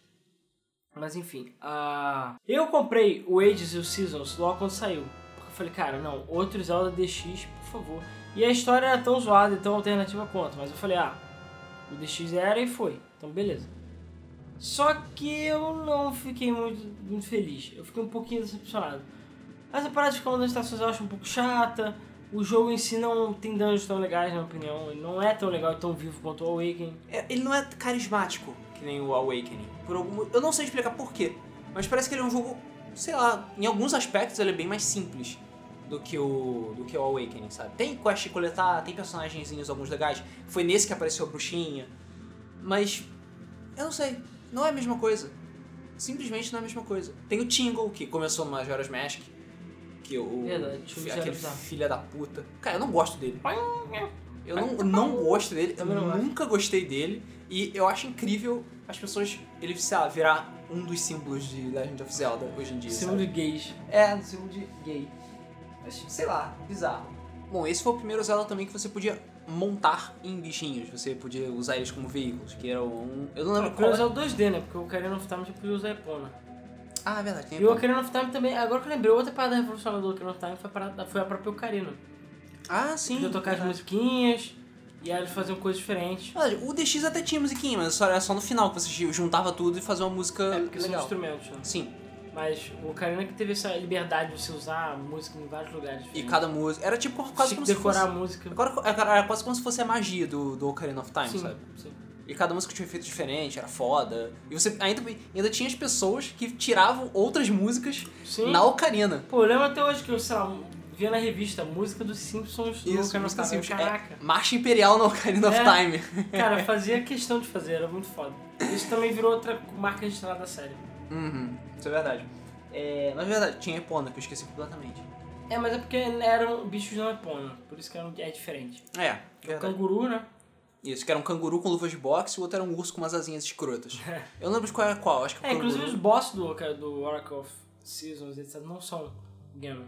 Mas enfim, a... eu comprei o Ages e o Seasons logo quando saiu. Porque eu falei, cara, não, outro Zelda DX, por favor. E a história era tão zoada e tão alternativa quanto. Mas eu falei, ah, o DX era e foi. Então beleza. Só que eu não fiquei muito, muito feliz. Eu fiquei um pouquinho decepcionado. Essa parada de ficar mudando estações eu acho um pouco chata. O jogo em si não tem danos tão legais, na minha opinião. Ele não é tão legal e tão vivo quanto o Awakening. É, ele não é carismático que nem o Awakening. Por algum... Eu não sei explicar por quê, mas parece que ele é um jogo, sei lá, em alguns aspectos ele é bem mais simples do que o do que o Awakening, sabe? Tem quest coletar, tem personagenzinhos alguns legais. Foi nesse que apareceu a bruxinha. Mas eu não sei, não é a mesma coisa. Simplesmente não é a mesma coisa. Tem o Tingle que começou no Majora's Mask, que o Verdade, já aquele filha da puta. Cara, eu não gosto dele. Eu não, não gosto dele, eu nunca gostei dele. E eu acho incrível as pessoas, ele, sei lá, virar um dos símbolos de Legend of Zelda hoje em dia. Símbolo de gays. É, símbolo de gay. Mas, sei lá, bizarro. Bom, esse foi o primeiro Zelda também que você podia montar em bichinhos. Você podia usar eles como veículos, que era um... Eu não lembro Eu qual era. usar o 2D, né? Porque o Ocarina of Time já podia usar a Epona. Ah, é verdade, tem E o Ocarina of Time também, agora que eu lembrei, outra parada revolucionária do Ocarina of Time foi a, parada- foi a própria Ocarina. Ah, sim. Podia tocar as musiquinhas, e aí eles faziam coisas diferentes. Verdade, O DX até tinha musiquinha, mas só era só no final que você juntava tudo e fazia uma música É, porque são legal. instrumentos, né? Sim. Mas o Ocarina que teve essa liberdade de você usar música em vários lugares. E diferentes. cada música. Era tipo quase como se decorar fosse. a música. Agora, era quase como se fosse a magia do, do Ocarina of Time, sim, sabe? sim. E cada música tinha um efeito diferente, era foda. E você ainda, ainda tinha as pessoas que tiravam outras músicas Sim. na Ocarina. Pô, eu lembro até hoje que eu, sei lá, via na revista música dos Simpsons do Isso, Ocarina música of Time. simples. Caraca. É, Marcha Imperial no Ocarina of É. Time. Cara, fazia questão de fazer, era muito foda. Isso também virou outra marca registrada da série. Uhum, isso é verdade. É, na verdade, tinha Epona, que eu esqueci completamente. É, mas é porque eram bichos não epona, por isso que era, é diferente. É, O verdade. canguru, né? Isso, que era um canguru com luvas de boxe e o outro era um urso com umas asinhas escrotas. Eu não lembro de qual era qual, acho que o É, canguru... inclusive os boss do, do Oracle of Seasons, etc., não são Ganon.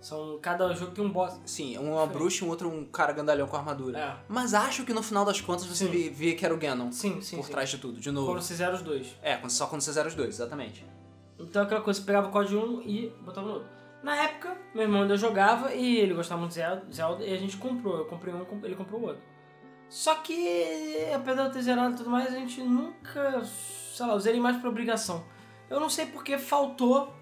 São, cada jogo tem um boss. Sim, um é uma bruxa e um outro um cara gandalhão com armadura. É. Mas acho que no final das contas você vê, vê que era o Ganon Sim, sim, por sim. trás de tudo, de novo. Quando você zera os dois. É, só quando você zera os dois, exatamente. Então aquela coisa, você pegava o código de um e botava no outro. Na época, meu irmão ainda jogava e ele gostava muito de Zelda, e a gente comprou. Eu comprei um, ele comprou o outro. Só que, apesar de eu ter zerado e tudo mais, a gente nunca, sei lá, zerei mais por obrigação. Eu não sei porque faltou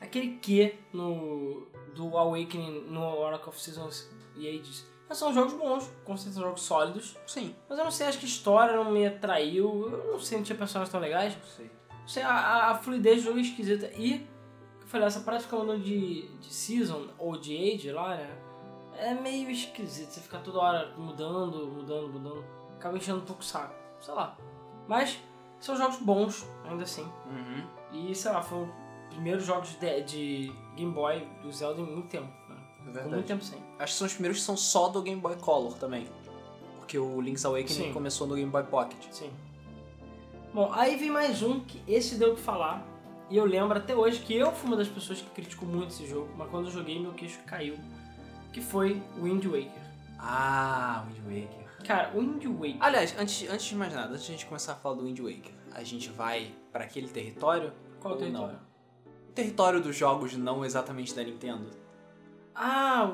aquele quê no, do Awakening no Oracle of Seasons e Ages. Mas são jogos bons, com certeza jogos sólidos. Sim. Mas eu não sei, acho que a história não me atraiu. Eu não sei, não tinha personagens tão legais. Não sei. Não sei, a, a- fluidez do jogo é esquisita. E, eu falei, essa prática ficar mudando de, de season ou de age lá, né? É meio esquisito. Você ficar toda hora mudando, mudando, mudando. Acaba enchendo um pouco o saco. Sei lá. Mas, são jogos bons, ainda assim. Uhum. E, sei lá, os primeiros jogos de, de Game Boy do Zelda em muito tempo. Né? É verdade. muito tempo sem. Acho que são os primeiros que são só do Game Boy Color também. Porque o Link's Awakening Sim. começou no Game Boy Pocket. Sim. Bom, aí vem mais um que esse deu o que falar. E eu lembro até hoje que eu fui uma das pessoas que criticou muito esse jogo, mas quando eu joguei meu queixo caiu. Que foi Wind Waker. Ah, Wind Waker. Cara, Wind Waker. Aliás, antes, antes de mais nada, antes de a gente começar a falar do Wind Waker, a gente vai pra aquele território? Qual território? não? Território dos jogos não exatamente da Nintendo. Ah,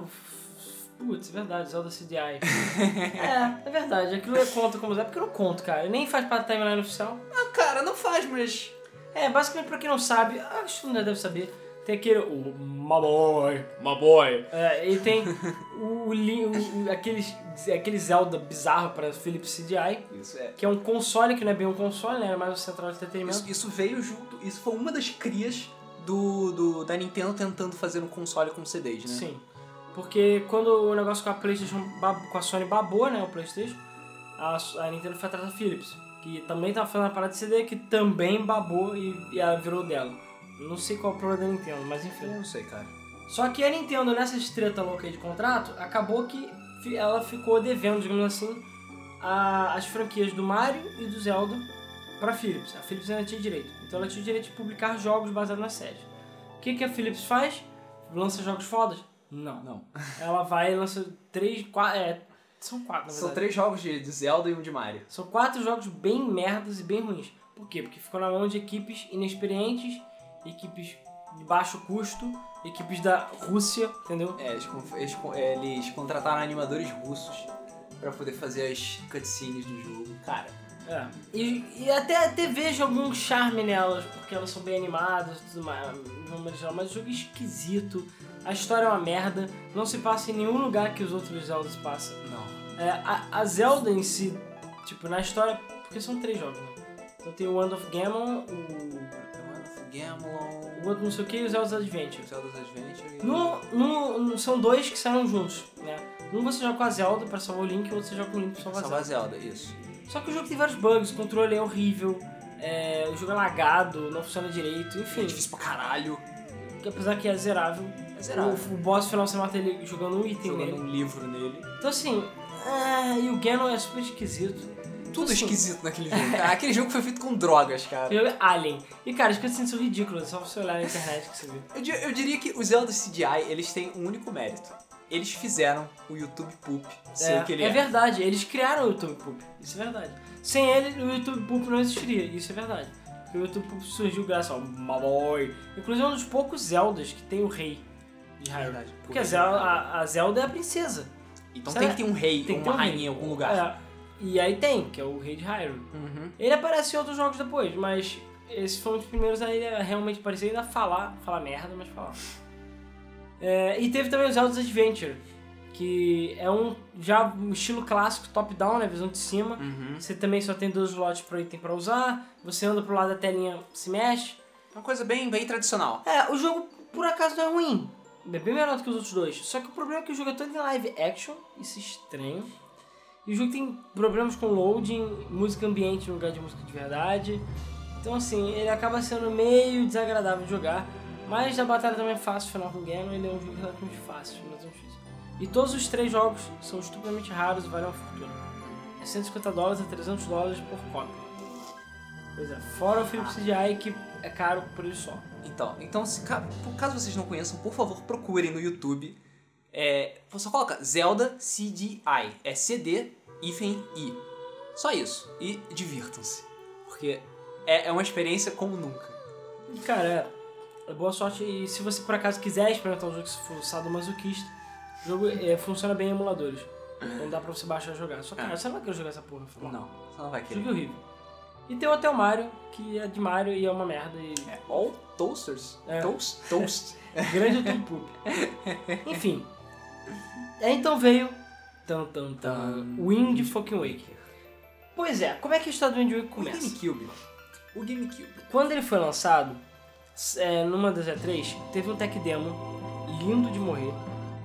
Putz, é verdade, Zelda CDI. é, é verdade. Aquilo eu conto como Zelda, porque eu não conto, cara. Nem faz parte da timeline oficial. Ah, cara, não faz, mas. É, basicamente, pra quem não sabe, acho que mundo deve saber, tem aquele. O Maboy. Maboy. É, e tem o, o, o aqueles, aquele Zelda bizarro pra Philips CDI, Isso é. que é um console que não é bem um console, né? É mais um central de entretenimento. Isso, isso veio junto. Isso foi uma das crias do, do, da Nintendo tentando fazer um console com CDs, né? Sim. Porque quando o negócio com a PlayStation, com a Sony babou, né? O PlayStation, a, a Nintendo foi atrás da Philips, que também tava fazendo a parada de CD, que também babou e, e ela virou dela. Não sei qual é o problema da Nintendo, mas enfim. Eu não sei, cara. Só que a Nintendo, nessa treta louca aí de contrato, acabou que ela ficou devendo, digamos assim, a- as franquias do Mario e do Zelda pra Philips. A Philips ainda tinha direito. Então ela tinha o direito de publicar jogos baseados nas séries. O que, que a Philips faz? Lança jogos fodas? Não. Não. Ela vai e lança três, quatro, é, são quatro na. São três jogos de, Zelda e um de Mario. São quatro jogos bem merdas e bem ruins. Por quê? Porque ficou na mão de equipes inexperientes, equipes de baixo custo, equipes da Rússia, entendeu? É, eles, eles, é, eles contrataram animadores russos pra poder fazer as cutscenes do jogo. Cara, É. E, e até, até vejo algum charme nelas, porque elas são bem animadas e tudo mais, de uma maneira geral, mas o jogo é esquisito, a história é uma merda, não se passa em nenhum lugar que os outros Zeldas passam. não. É, a, a Zelda em si, tipo, na história, porque são três jogos, né? Então tem o Wand of Gammon, o, Gamelon, o outro não sei o que e o Zelda's Adventure. Zelda's Adventure e... No, no, são dois que saíram juntos, né? Um você joga com a Zelda pra salvar o Link e o outro você joga com o Link pra salvar a Salvar Zelda. Zelda, isso. Só que o jogo tem vários bugs, o controle é horrível, é, o jogo é lagado, não funciona direito, enfim. É difícil pra caralho. que apesar que é zerável. É zerável. O, o boss final você mata ele jogando um item Jogando nele. um livro nele. Então assim, é, e o Ganon é super esquisito. Tudo Assim, esquisito naquele jogo. Cara, aquele jogo foi feito com drogas, cara. jogo Alien. E cara, as assim são ridículas, é só você olhar na internet que você vê. Eu, eu diria que os Zelda CGI, eles têm um único mérito. Eles fizeram o YouTube Poop ser É, o que ele é é. verdade, eles criaram o YouTube Poop, isso é verdade. Sem ele, o YouTube Poop não existiria, isso é verdade. Porque o YouTube Poop surgiu graças ao Maboy. Inclusive é um dos poucos Zeldas que tem o rei de Hyrule. Verdade. Porque a Zelda, a, a Zelda é a princesa. Então tem que ter um rei, Tem uma um rei. rainha em algum lugar. É, e aí tem, que é o rei de Hyrule. Uhum. Ele aparece em outros jogos depois, mas esse foi um dos primeiros a ele realmente aparecer, ainda falar, falar merda, mas falar. É, e teve também o Zelda's Adventure, que é um já um estilo clássico top-down, né, visão de cima. Uhum. Você também só tem dois slots para item para usar, você anda pro lado da telinha, se mexe. Uma coisa bem, bem tradicional. É, o jogo por acaso não é ruim. É bem melhor do que os outros dois. Só que o problema é que o jogo é todo em live action, isso é estranho. E o jogo tem problemas com loading, música ambiente no lugar de música de verdade. Então assim, ele acaba sendo meio desagradável de jogar. Mas a batalha também é fácil, final com Ganon, ele é um jogo relativamente fácil, não é difícil. E todos os três jogos são estupidamente raros e valem uma fortuna. É 150 dólares a 300 dólares por cópia. Pois é, fora o Philips CDI que é caro por ele só. Então, então se, caso vocês não conheçam, por favor, procurem no YouTube. É, só coloca Zelda CDI. É CD hífen I. Só isso. E divirtam-se. Porque é, é uma experiência como nunca. Cara, é, boa sorte e se você por acaso quiser experimentar um jogo que se for sadomasoquista, o jogo é, funciona bem em emuladores. Não dá pra você baixar e jogar. Só que, cara, você não vai querer jogar essa porra. Não. Não, você não vai Jogo querer. horrível. E tem o Hotel Mario, que é de Mario e é uma merda. E É, all toasters. É. Toast? Toast. grande tudo poop. Enfim. Aí então veio. Tan, tan, tan. Wind fucking Waker. Pois é, como é que a história do Wind Waker o começa? GameCube. O GameCube. Quando ele foi lançado, é, numa das E3, teve um tech demo lindo de morrer,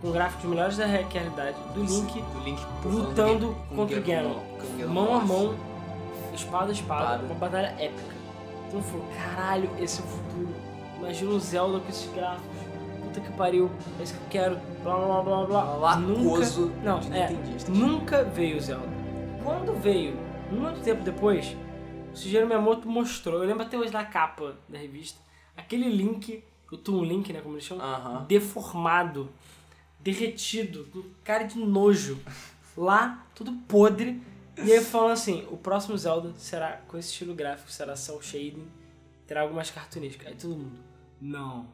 com gráficos melhores da realidade, do Link Do Link lutando com contra o Ganon, mão a mão, espada a espada, Espada. uma batalha épica. Então falou, caralho, esse é o futuro. Imagina o Zelda com esses gráficos. Puta que pariu, é isso que eu quero. Blá blá blá blá blá. Lacoso Não, é, nunca veio o Zelda. Quando veio, muito tempo depois, o Shigeru Miyamoto mostrou, eu lembro até hoje na capa da revista, aquele Link, o Toon Link, né, como eles chamam, Aham. deformado, derretido, com cara de nojo, lá, tudo podre, e aí falando assim, o próximo Zelda será com esse estilo gráfico, será cel shading, terá algo mais cartunesco. Aí todo mundo, não,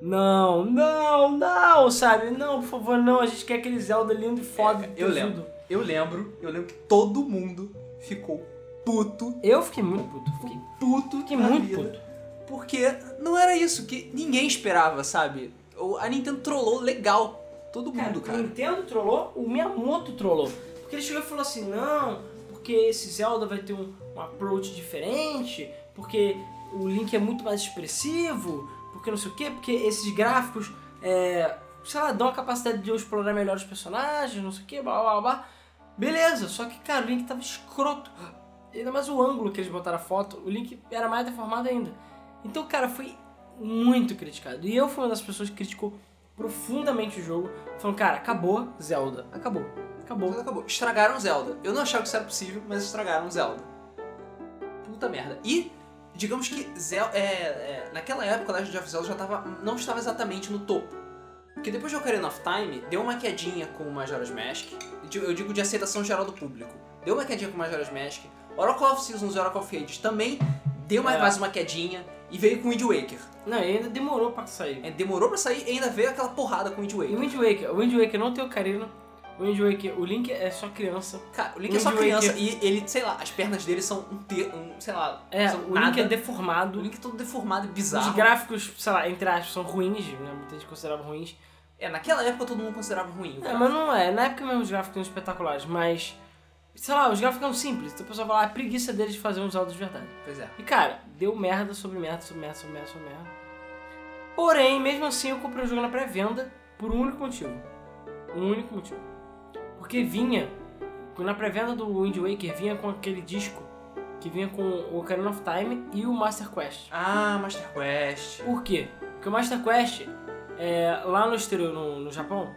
não, não, não, sabe? Não, por favor, não, a gente quer aquele Zelda lindo e foda. É, eu tesudo." lembro. Eu lembro, eu lembro que todo mundo ficou puto, Eu fiquei muito puto, fiquei, puto, fiquei muito vida. puto. Porque não era isso que ninguém esperava, sabe? A Nintendo trollou legal todo mundo, O cara. Nintendo trollou, o Miyamoto trollou. Porque ele chegou e falou assim, não, porque esse Zelda vai ter um, um approach diferente, porque o Link é muito mais expressivo, porque não sei o quê, porque esses gráficos, é, sei lá, dão a capacidade de eu explorar melhor os personagens, não sei o quê, blá blá blá. Beleza, só que, cara, o Link tava escroto. Ainda mais o ângulo que eles botaram a foto, o Link era mais deformado ainda. Então, cara, foi muito criticado. E eu fui uma das pessoas que criticou profundamente o jogo, falando, cara, acabou Zelda. Acabou. Acabou. Zelda acabou. Estragaram Zelda. Eu não achava que isso era possível, mas estragaram Zelda. Puta merda. E, digamos que Zelda, é, é, naquela época, Legend of Zelda já tava, não estava exatamente no topo. Porque depois de Ocarina of Time, deu uma quedinha com o Majora's Mask. Eu digo de aceitação geral do público. Deu uma quedinha com o Majora's Mask. Oracle of Seasons e Oracle of Ages também deu mais, É. mais uma quedinha. E veio com o Wind Waker. Não, e ainda demorou pra sair. É, demorou pra sair e ainda veio aquela porrada com o Wind E Waker. o Wind Waker, o Wind Waker não tem Ocarina, o Wind Waker, o Link é só criança. Cara, o Link Wind é só criança Waker- e ele, sei lá, as pernas dele são um, te, um sei lá, É, o nada. Link é O deformado. Link é todo deformado e Os bizarro. gráficos, sei lá, entre aspas, são ruins, né? Muita gente considerava ruins. É, naquela época todo mundo considerava ruim. o É, mas não é. Na época mesmo os gráficos eram espetaculares, mas. Sei lá, os gráficos eram simples. Então o pessoal fala, ah, a preguiça deles de fazer uns Zelda de verdade. Pois é. E cara, deu merda sobre merda, sobre merda, sobre merda, sobre merda. Porém, mesmo assim, eu comprei o jogo na pré-venda por um único motivo. Um único motivo. Porque vinha, na pré-venda do Wind Waker, vinha com aquele disco que vinha com o Ocarina of Time e o Master Quest. Ah, Master Quest. Por quê? Porque o Master Quest, é, lá no exterior, no, no Japão,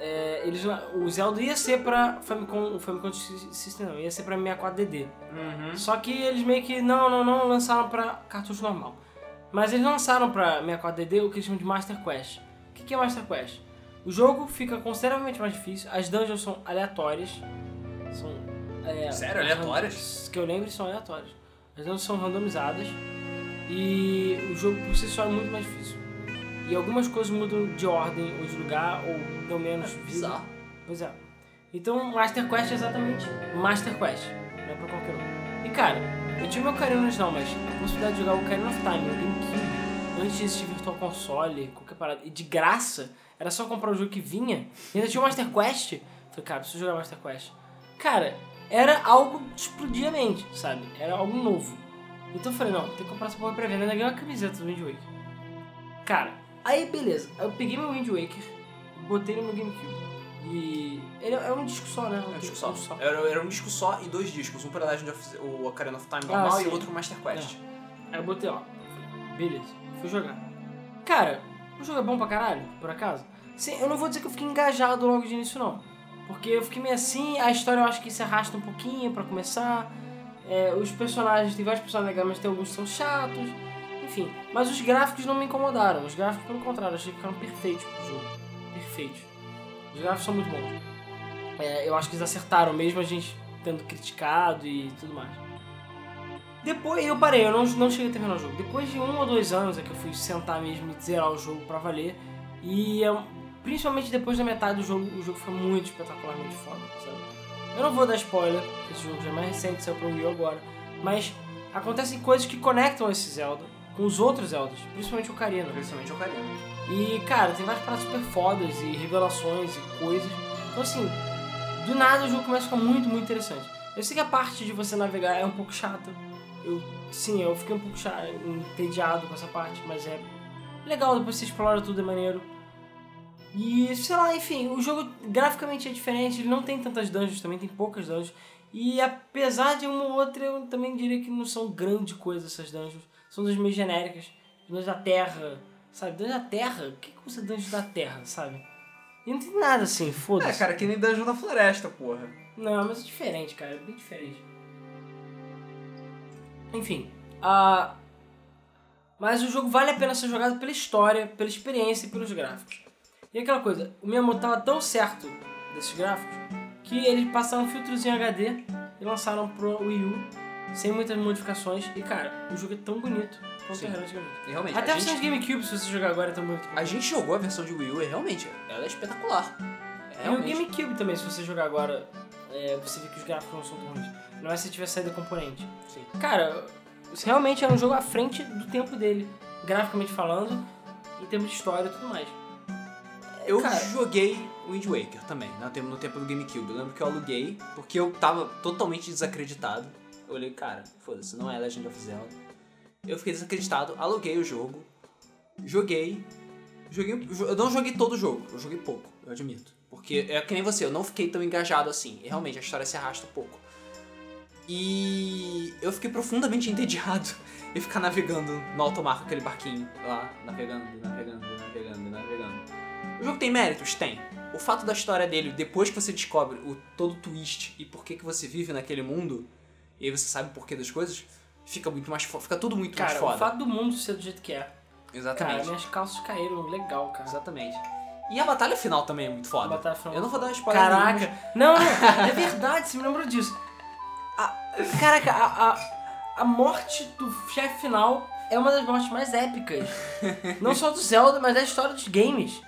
é, eles, o Zelda ia ser pra Famicom, o Famicom System não, ia ser pra 64DD. Uhum. Só que eles meio que não, não, não lançaram pra cartucho normal. Mas eles lançaram pra 64DD o que eles chamam de Master Quest. O que que é Master Quest? O jogo fica consideravelmente mais difícil, as dungeons são aleatórias. São. é, Sério, aleatórias? Que eu lembro são aleatórias. As dungeons são randomizadas. E o jogo por si só é muito mais difícil. E algumas coisas mudam de ordem ou de lugar, ou dão menos vida. Bizarro. Pois é. Então, Master Quest é exatamente Master Quest. Não é pra qualquer um. E cara, Eu tinha meu Ocarina original, mas a possibilidade de jogar o Ocarina of Time no GameCube, antes de existir Virtual Console, qualquer parada, e de graça, era só comprar o jogo que vinha, e ainda tinha o Master Quest. Falei, cara, preciso jogar Master Quest. Cara, era algo que explodia a mente, sabe? Era algo novo. Então eu falei, não, tem que comprar essa porra pra venda. Ainda ganhei uma camiseta do Wind Waker. Cara, aí beleza. Eu peguei meu Wind Waker, botei no meu GameCube. E. Ele é um disco só, né? É um disco só. Era, era um disco só e dois discos. Um pra Legend of o Ocarina of Time normal Ah, e outro Master Quest. Aí eu botei, ó. Beleza, fui jogar. Cara, o jogo é bom pra caralho, por acaso? Sim, eu não vou dizer que eu fiquei engajado logo de início, não. Porque eu fiquei meio assim, a história eu acho que se arrasta um pouquinho pra começar. É, os personagens, tem vários personagens legais, mas tem alguns que são chatos. Enfim, mas os gráficos não me incomodaram. Os gráficos, pelo contrário, eu achei que ficaram perfeitos pro jogo. Perfeitos. Os gráficos são muito bons. É, eu acho que eles acertaram, mesmo a gente tendo criticado e tudo mais. Depois eu parei, eu não, não cheguei a terminar o jogo. Depois de um ou dois anos é que eu fui sentar mesmo e zerar o jogo pra valer. E um- principalmente depois da metade do jogo, o jogo foi muito espetacularmente foda, sabe? Eu não vou dar spoiler, porque esse jogo já é mais recente, saiu pro Wii agora. Mas acontecem coisas que conectam esse Zelda com os outros Zeldas, principalmente o Ocarina. Principalmente o Ocarina. E, cara, tem várias paradas super fodas e revelações e coisas. Então, assim, do nada o jogo começa a ficar muito, muito interessante. Eu sei que a parte de você navegar é um pouco chata. Eu, sim, eu fiquei um pouco chato, entediado com essa parte, mas é legal, depois você explora tudo, é maneiro. E, sei lá, enfim, o jogo graficamente é diferente, ele não tem tantas dungeons também, tem poucas dungeons. E apesar de uma ou outra, eu também diria que não são grande coisa essas dungeons. São dungeons meio genéricas. Dungeons da Terra, sabe? Dungeon da Terra? O que que usa dungeon da Terra, sabe? E não tem nada assim, É, foda-se. cara, que nem Dungeon da Floresta, porra. Não, mas é diferente, cara, é bem diferente. Enfim, a... mas o jogo vale a pena ser jogado pela história, pela experiência e pelos gráficos. E aquela coisa, o Miyamoto tava tão certo desses gráficos que eles passaram um filtrozinho HD e lançaram pro Wii U sem muitas modificações. E cara, o jogo é tão bonito quanto Sim. era antigamente. E realmente, Até a versão gente, de GameCube, se você jogar agora, é tão bonito. a gente jogou a versão de Wii U e realmente, ela é espetacular. É, E o realmente. GameCube também, se você jogar agora, é, você vê que os gráficos não são tão ruins. Não é se tiver saída componente. Sim. Cara, realmente é um jogo à frente do tempo dele, graficamente falando, em termos de história e tudo mais. Eu Cara- joguei o Wind Waker também, no tempo, no tempo do GameCube. Eu lembro que eu aluguei, porque eu tava totalmente desacreditado. Eu olhei, cara, foda-se, não é Legend of Zelda. Eu fiquei desacreditado, aluguei o jogo, joguei. joguei eu não joguei todo o jogo, eu joguei pouco, eu admito. Porque é que nem você, eu não fiquei tão engajado assim. E realmente a história se arrasta um pouco. E eu fiquei profundamente entediado em ficar navegando no alto mar com aquele barquinho lá, navegando, navegando, navegando, navegando. O jogo tem méritos? Tem. O fato da história dele, depois que você descobre o todo o twist e por que, que você vive naquele mundo, e aí você sabe o porquê das coisas, fica muito mais fica tudo muito Cara, mais o foda. fato do mundo ser do jeito que é. Cara, Exatamente. minhas calças caíram legal, cara. Exatamente. E a batalha final também é muito foda. Final- Eu não vou dar spoiler nenhum, Caraca, não, não, é verdade, você me lembrou disso. A- caraca, a, a, a morte do chefe final é uma das mortes mais épicas. Não só do Zelda, mas da história dos games.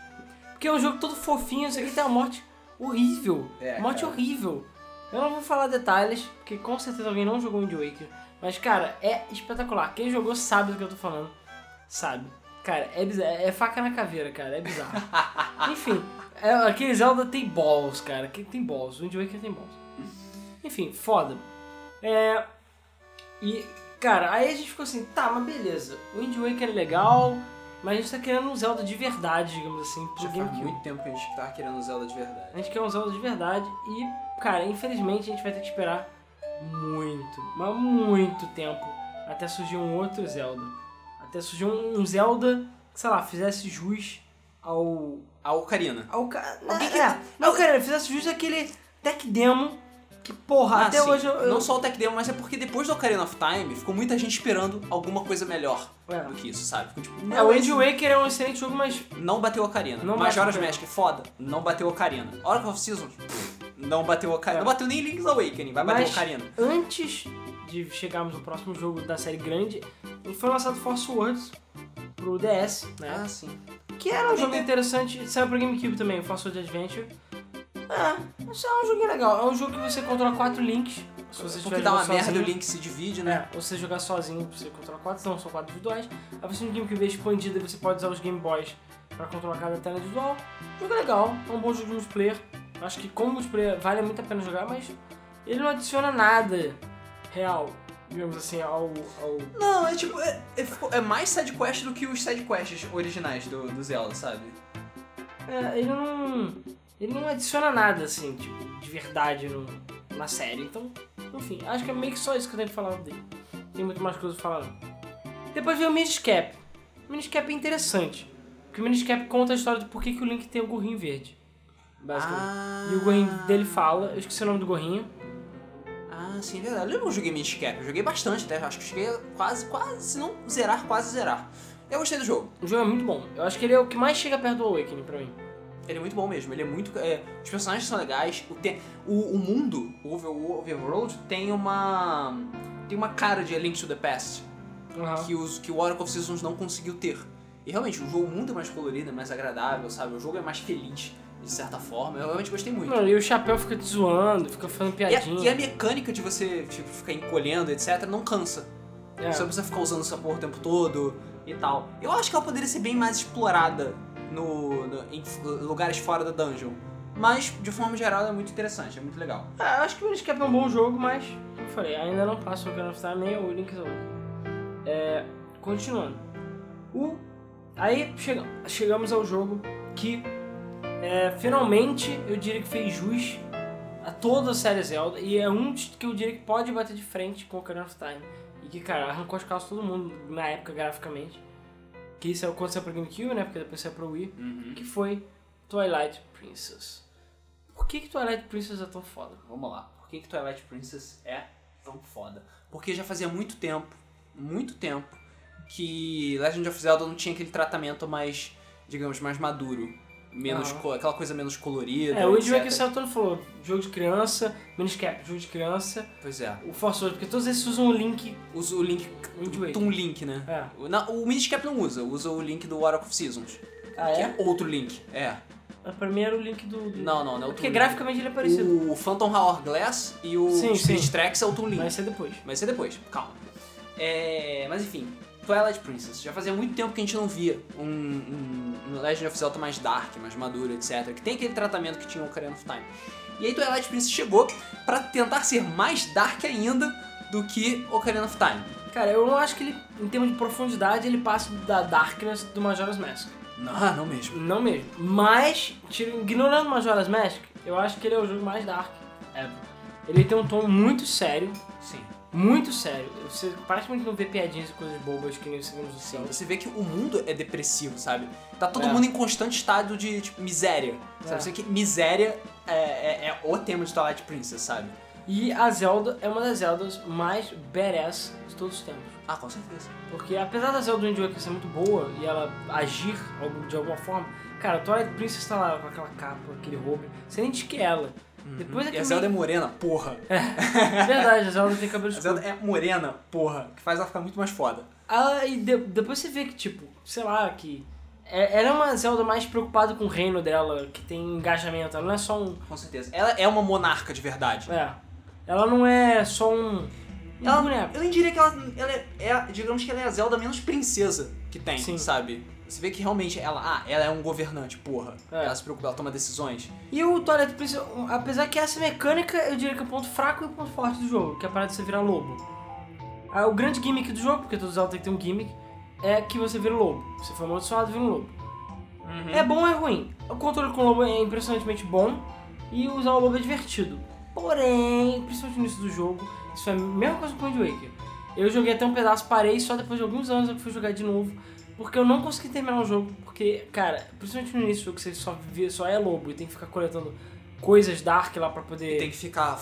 Porque é um jogo todo fofinho, isso aqui tem uma morte horrível. É, morte cara. horrível. Eu não vou falar detalhes, porque com certeza alguém não jogou Wind Waker. Mas, cara, é espetacular. Quem jogou sabe do que eu tô falando. Sabe. Cara, é bizarro. É faca na caveira, cara. É bizarro. Enfim, é, aquele Zelda tem balls, cara. Que tem balls. O Wind Waker tem balls. Enfim, foda. É. E, cara, aí a gente ficou assim, tá, mas beleza. O Wind Waker é legal, mas a gente tá querendo um Zelda de verdade, digamos assim, Já faz muito tempo que a gente tava querendo Zelda de verdade. A gente quer um Zelda de verdade e, cara, infelizmente a gente vai ter que esperar muito, mas muito tempo até surgir um outro Zelda. Até surgir um, um Zelda que, sei lá, fizesse jus ao. A Ocarina. ao ca- Alguém que- é, não, cara, fizesse jus àquele tech demo que, porra, Ah, até sim. hoje eu. eu- Não só o tech demo, mas é porque depois do Ocarina of Time, ficou muita gente esperando alguma coisa melhor É. do que isso, sabe? Ficou tipo, É, o Wind Waker é um excelente jogo, mas não bateu Ocarina. Não Majora's. Mask, foda, não bateu Ocarina. Oracle of Seasons, pff, não bateu Ocarina. É. Não bateu nem Link's Awakening, vai bater Mas- Ocarina. antes de chegarmos no próximo jogo da série grande, foi lançado Force Words pro DS, né? Ah, sim. Que era um jogo interessante, saiu pro GameCube também, o Fast Food Adventure. É, isso é um joguinho legal. É um jogo que você controla quatro links Se você Porque dá uma jogando merda sozinho- o link se divide, né? É, ou você jogar sozinho, você controla quatro, não, são quatro individuais. Aí você tem um GameCube expandido e você pode usar os Game Boys pra controlar cada tela individual. O jogo é legal, é um bom jogo de multiplayer. Acho que como multiplayer vale muito a pena jogar, mas ele não adiciona nada real, digamos assim, ao. ao... Não, é tipo, é, é, é mais side quest do que os side quests originais do, do Zelda, sabe? É, ele não. Ele não adiciona nada, assim, tipo, de verdade no, na série. Então, enfim, acho que é meio que só isso que eu tenho que falar dele. Tem muito mais coisa pra falar. não. Depois veio o Miniscap. O Miniscap é interessante. Porque o Miniscap conta a história de por que, que o Link tem o gorrinho verde. Basicamente. Ah, E o gorrinho dele fala, eu esqueci o nome do gorrinho. Ah, sim, é verdade. Eu lembro que eu joguei Miniscap, eu joguei bastante até, acho que cheguei a quase, quase, se não zerar, quase zerar. Eu gostei do jogo. O jogo é muito bom. Eu acho que ele é o que mais chega perto do Awakening pra mim. Ele é muito bom mesmo, ele é muito. é, os personagens são legais, o, te- o, o mundo, o over- o Overworld, tem uma. tem uma cara de A Link to the Past que, os, que o Oracle of Seasons não conseguiu ter. E realmente, o jogo, o mundo é mais colorido, é mais agradável, sabe? O jogo é mais feliz, de certa forma. Eu realmente gostei muito. Mano, e o chapéu fica te zoando, fica fazendo E a, piadinha. e a mecânica de você tipo, ficar encolhendo, etc., não cansa. É. Você não precisa ficar usando essa porra o tempo todo e tal. Eu acho que ela poderia ser bem mais explorada no, no- em lugares fora da dungeon. Mas, de forma geral, é muito interessante, é muito legal. Eu acho que o Miniscap é um bom jogo, mas, como eu falei, ainda não passa o Ocarina of Time nem o Link's Awakening. É, continuando. O, aí chega- chegamos ao jogo que é, finalmente eu diria que fez jus a toda a série Zelda e é um que eu diria que pode bater de frente com o Ocarina of Time. E que, cara, arrancou as calças todo mundo na época graficamente. Que isso é o saiu pro GameCube, né? Porque depois saiu pro Wii. Que foi Twilight Princess. Por que, que Twilight Princess é tão foda? Vamos lá. Por que, que Twilight Princess é tão foda? Porque já fazia muito tempo, muito tempo, que Legend of Zelda não tinha aquele tratamento mais, digamos, mais maduro. Menos, aquela coisa menos colorida. É, o Wind. Waker saiu todo falou, jogo de criança, Miniscap, jogo de criança, Pois é. o Force Word, porque todos esses usam o link. Usa o link. Wind Waker. Toon Link, né? É. O, na- o Miniscap não usa, usa o link do Oracle of Seasons. Ah, Que é? é outro link. É. é? Pra mim era o link do. do... Não, não, não é o Porque Toon Link. graficamente ele é parecido. O Phantom Hourglass e o Sim, Spirit sim. Tracks é o Toon Link. Vai ser depois. Vai ser depois, calma. É, mas enfim, Twilight Princess. Já fazia muito tempo que a gente não via um, um, um Legend of Zelda mais dark, mais maduro, etc. Que tem aquele tratamento que tinha o Ocarina of Time. E aí Twilight Princess chegou pra tentar ser mais dark ainda do que Ocarina of Time. Cara, eu não acho que ele, em termos de profundidade, ele passa da Darkness do Majora's Mask. Não, ah, não mesmo. Não mesmo. Mas, tira- ignorando Majora's Mask, eu acho que ele é o jogo mais dark ever. Ele tem um tom muito sério. Muito sério. Você praticamente não vê piadinhas e coisas bobas que nem você nos Sim, Zelda. você vê que o mundo é depressivo, sabe? Tá todo É. mundo em constante estado de tipo, miséria. Sabe? É. Você vê que miséria é, é- é o tema de Twilight Princess, sabe? E a Zelda é uma das Zeldas mais badass de todos os tempos. Ah, com certeza. Porque apesar da Zelda do Wind Waker ser muito boa e ela agir de alguma forma, cara, a Twilight Princess tá lá com aquela capa, aquele roubo, você nem diz que é ela. Depois é E que a Zelda é morena, porra. é verdade, a Zelda tem cabelo A escuro. Zelda é morena, porra. Que faz ela ficar muito mais foda. Ah, e de- depois você vê que, tipo, sei lá, que é- ela é uma Zelda mais preocupada com o reino dela, que tem engajamento, ela não é só um... Com certeza. Ela é uma monarca de verdade. É, ela não é só um... um Ela, boneco. eu nem diria que ela, ela é, é- Digamos que ela é a Zelda menos princesa que tem, Sim. sabe? Você vê que realmente ela. Ah, ela é um governante, porra. É. Ela se preocupa, ela toma decisões. E o Twilight Princess, apesar que essa mecânica, eu diria que é o ponto fraco e o ponto forte do jogo, que é a parada de você virar lobo. Ah, o grande gimmick do jogo, porque todos os Zelda tem que ter um gimmick, é que você vira lobo. Você foi amaldiçoado, vira um lobo. É bom ou é ruim? O controle com o lobo é impressionantemente bom e usar o lobo é divertido. Porém, principalmente no início do jogo, isso é a mesma coisa com o Wind Waker. Eu joguei até um pedaço, parei só depois de alguns anos eu fui jogar de novo, porque eu não consegui terminar o jogo, porque, cara, principalmente no início do jogo, que você só, vê, só é lobo e tem que ficar coletando coisas dark lá pra poder... Tem que ficar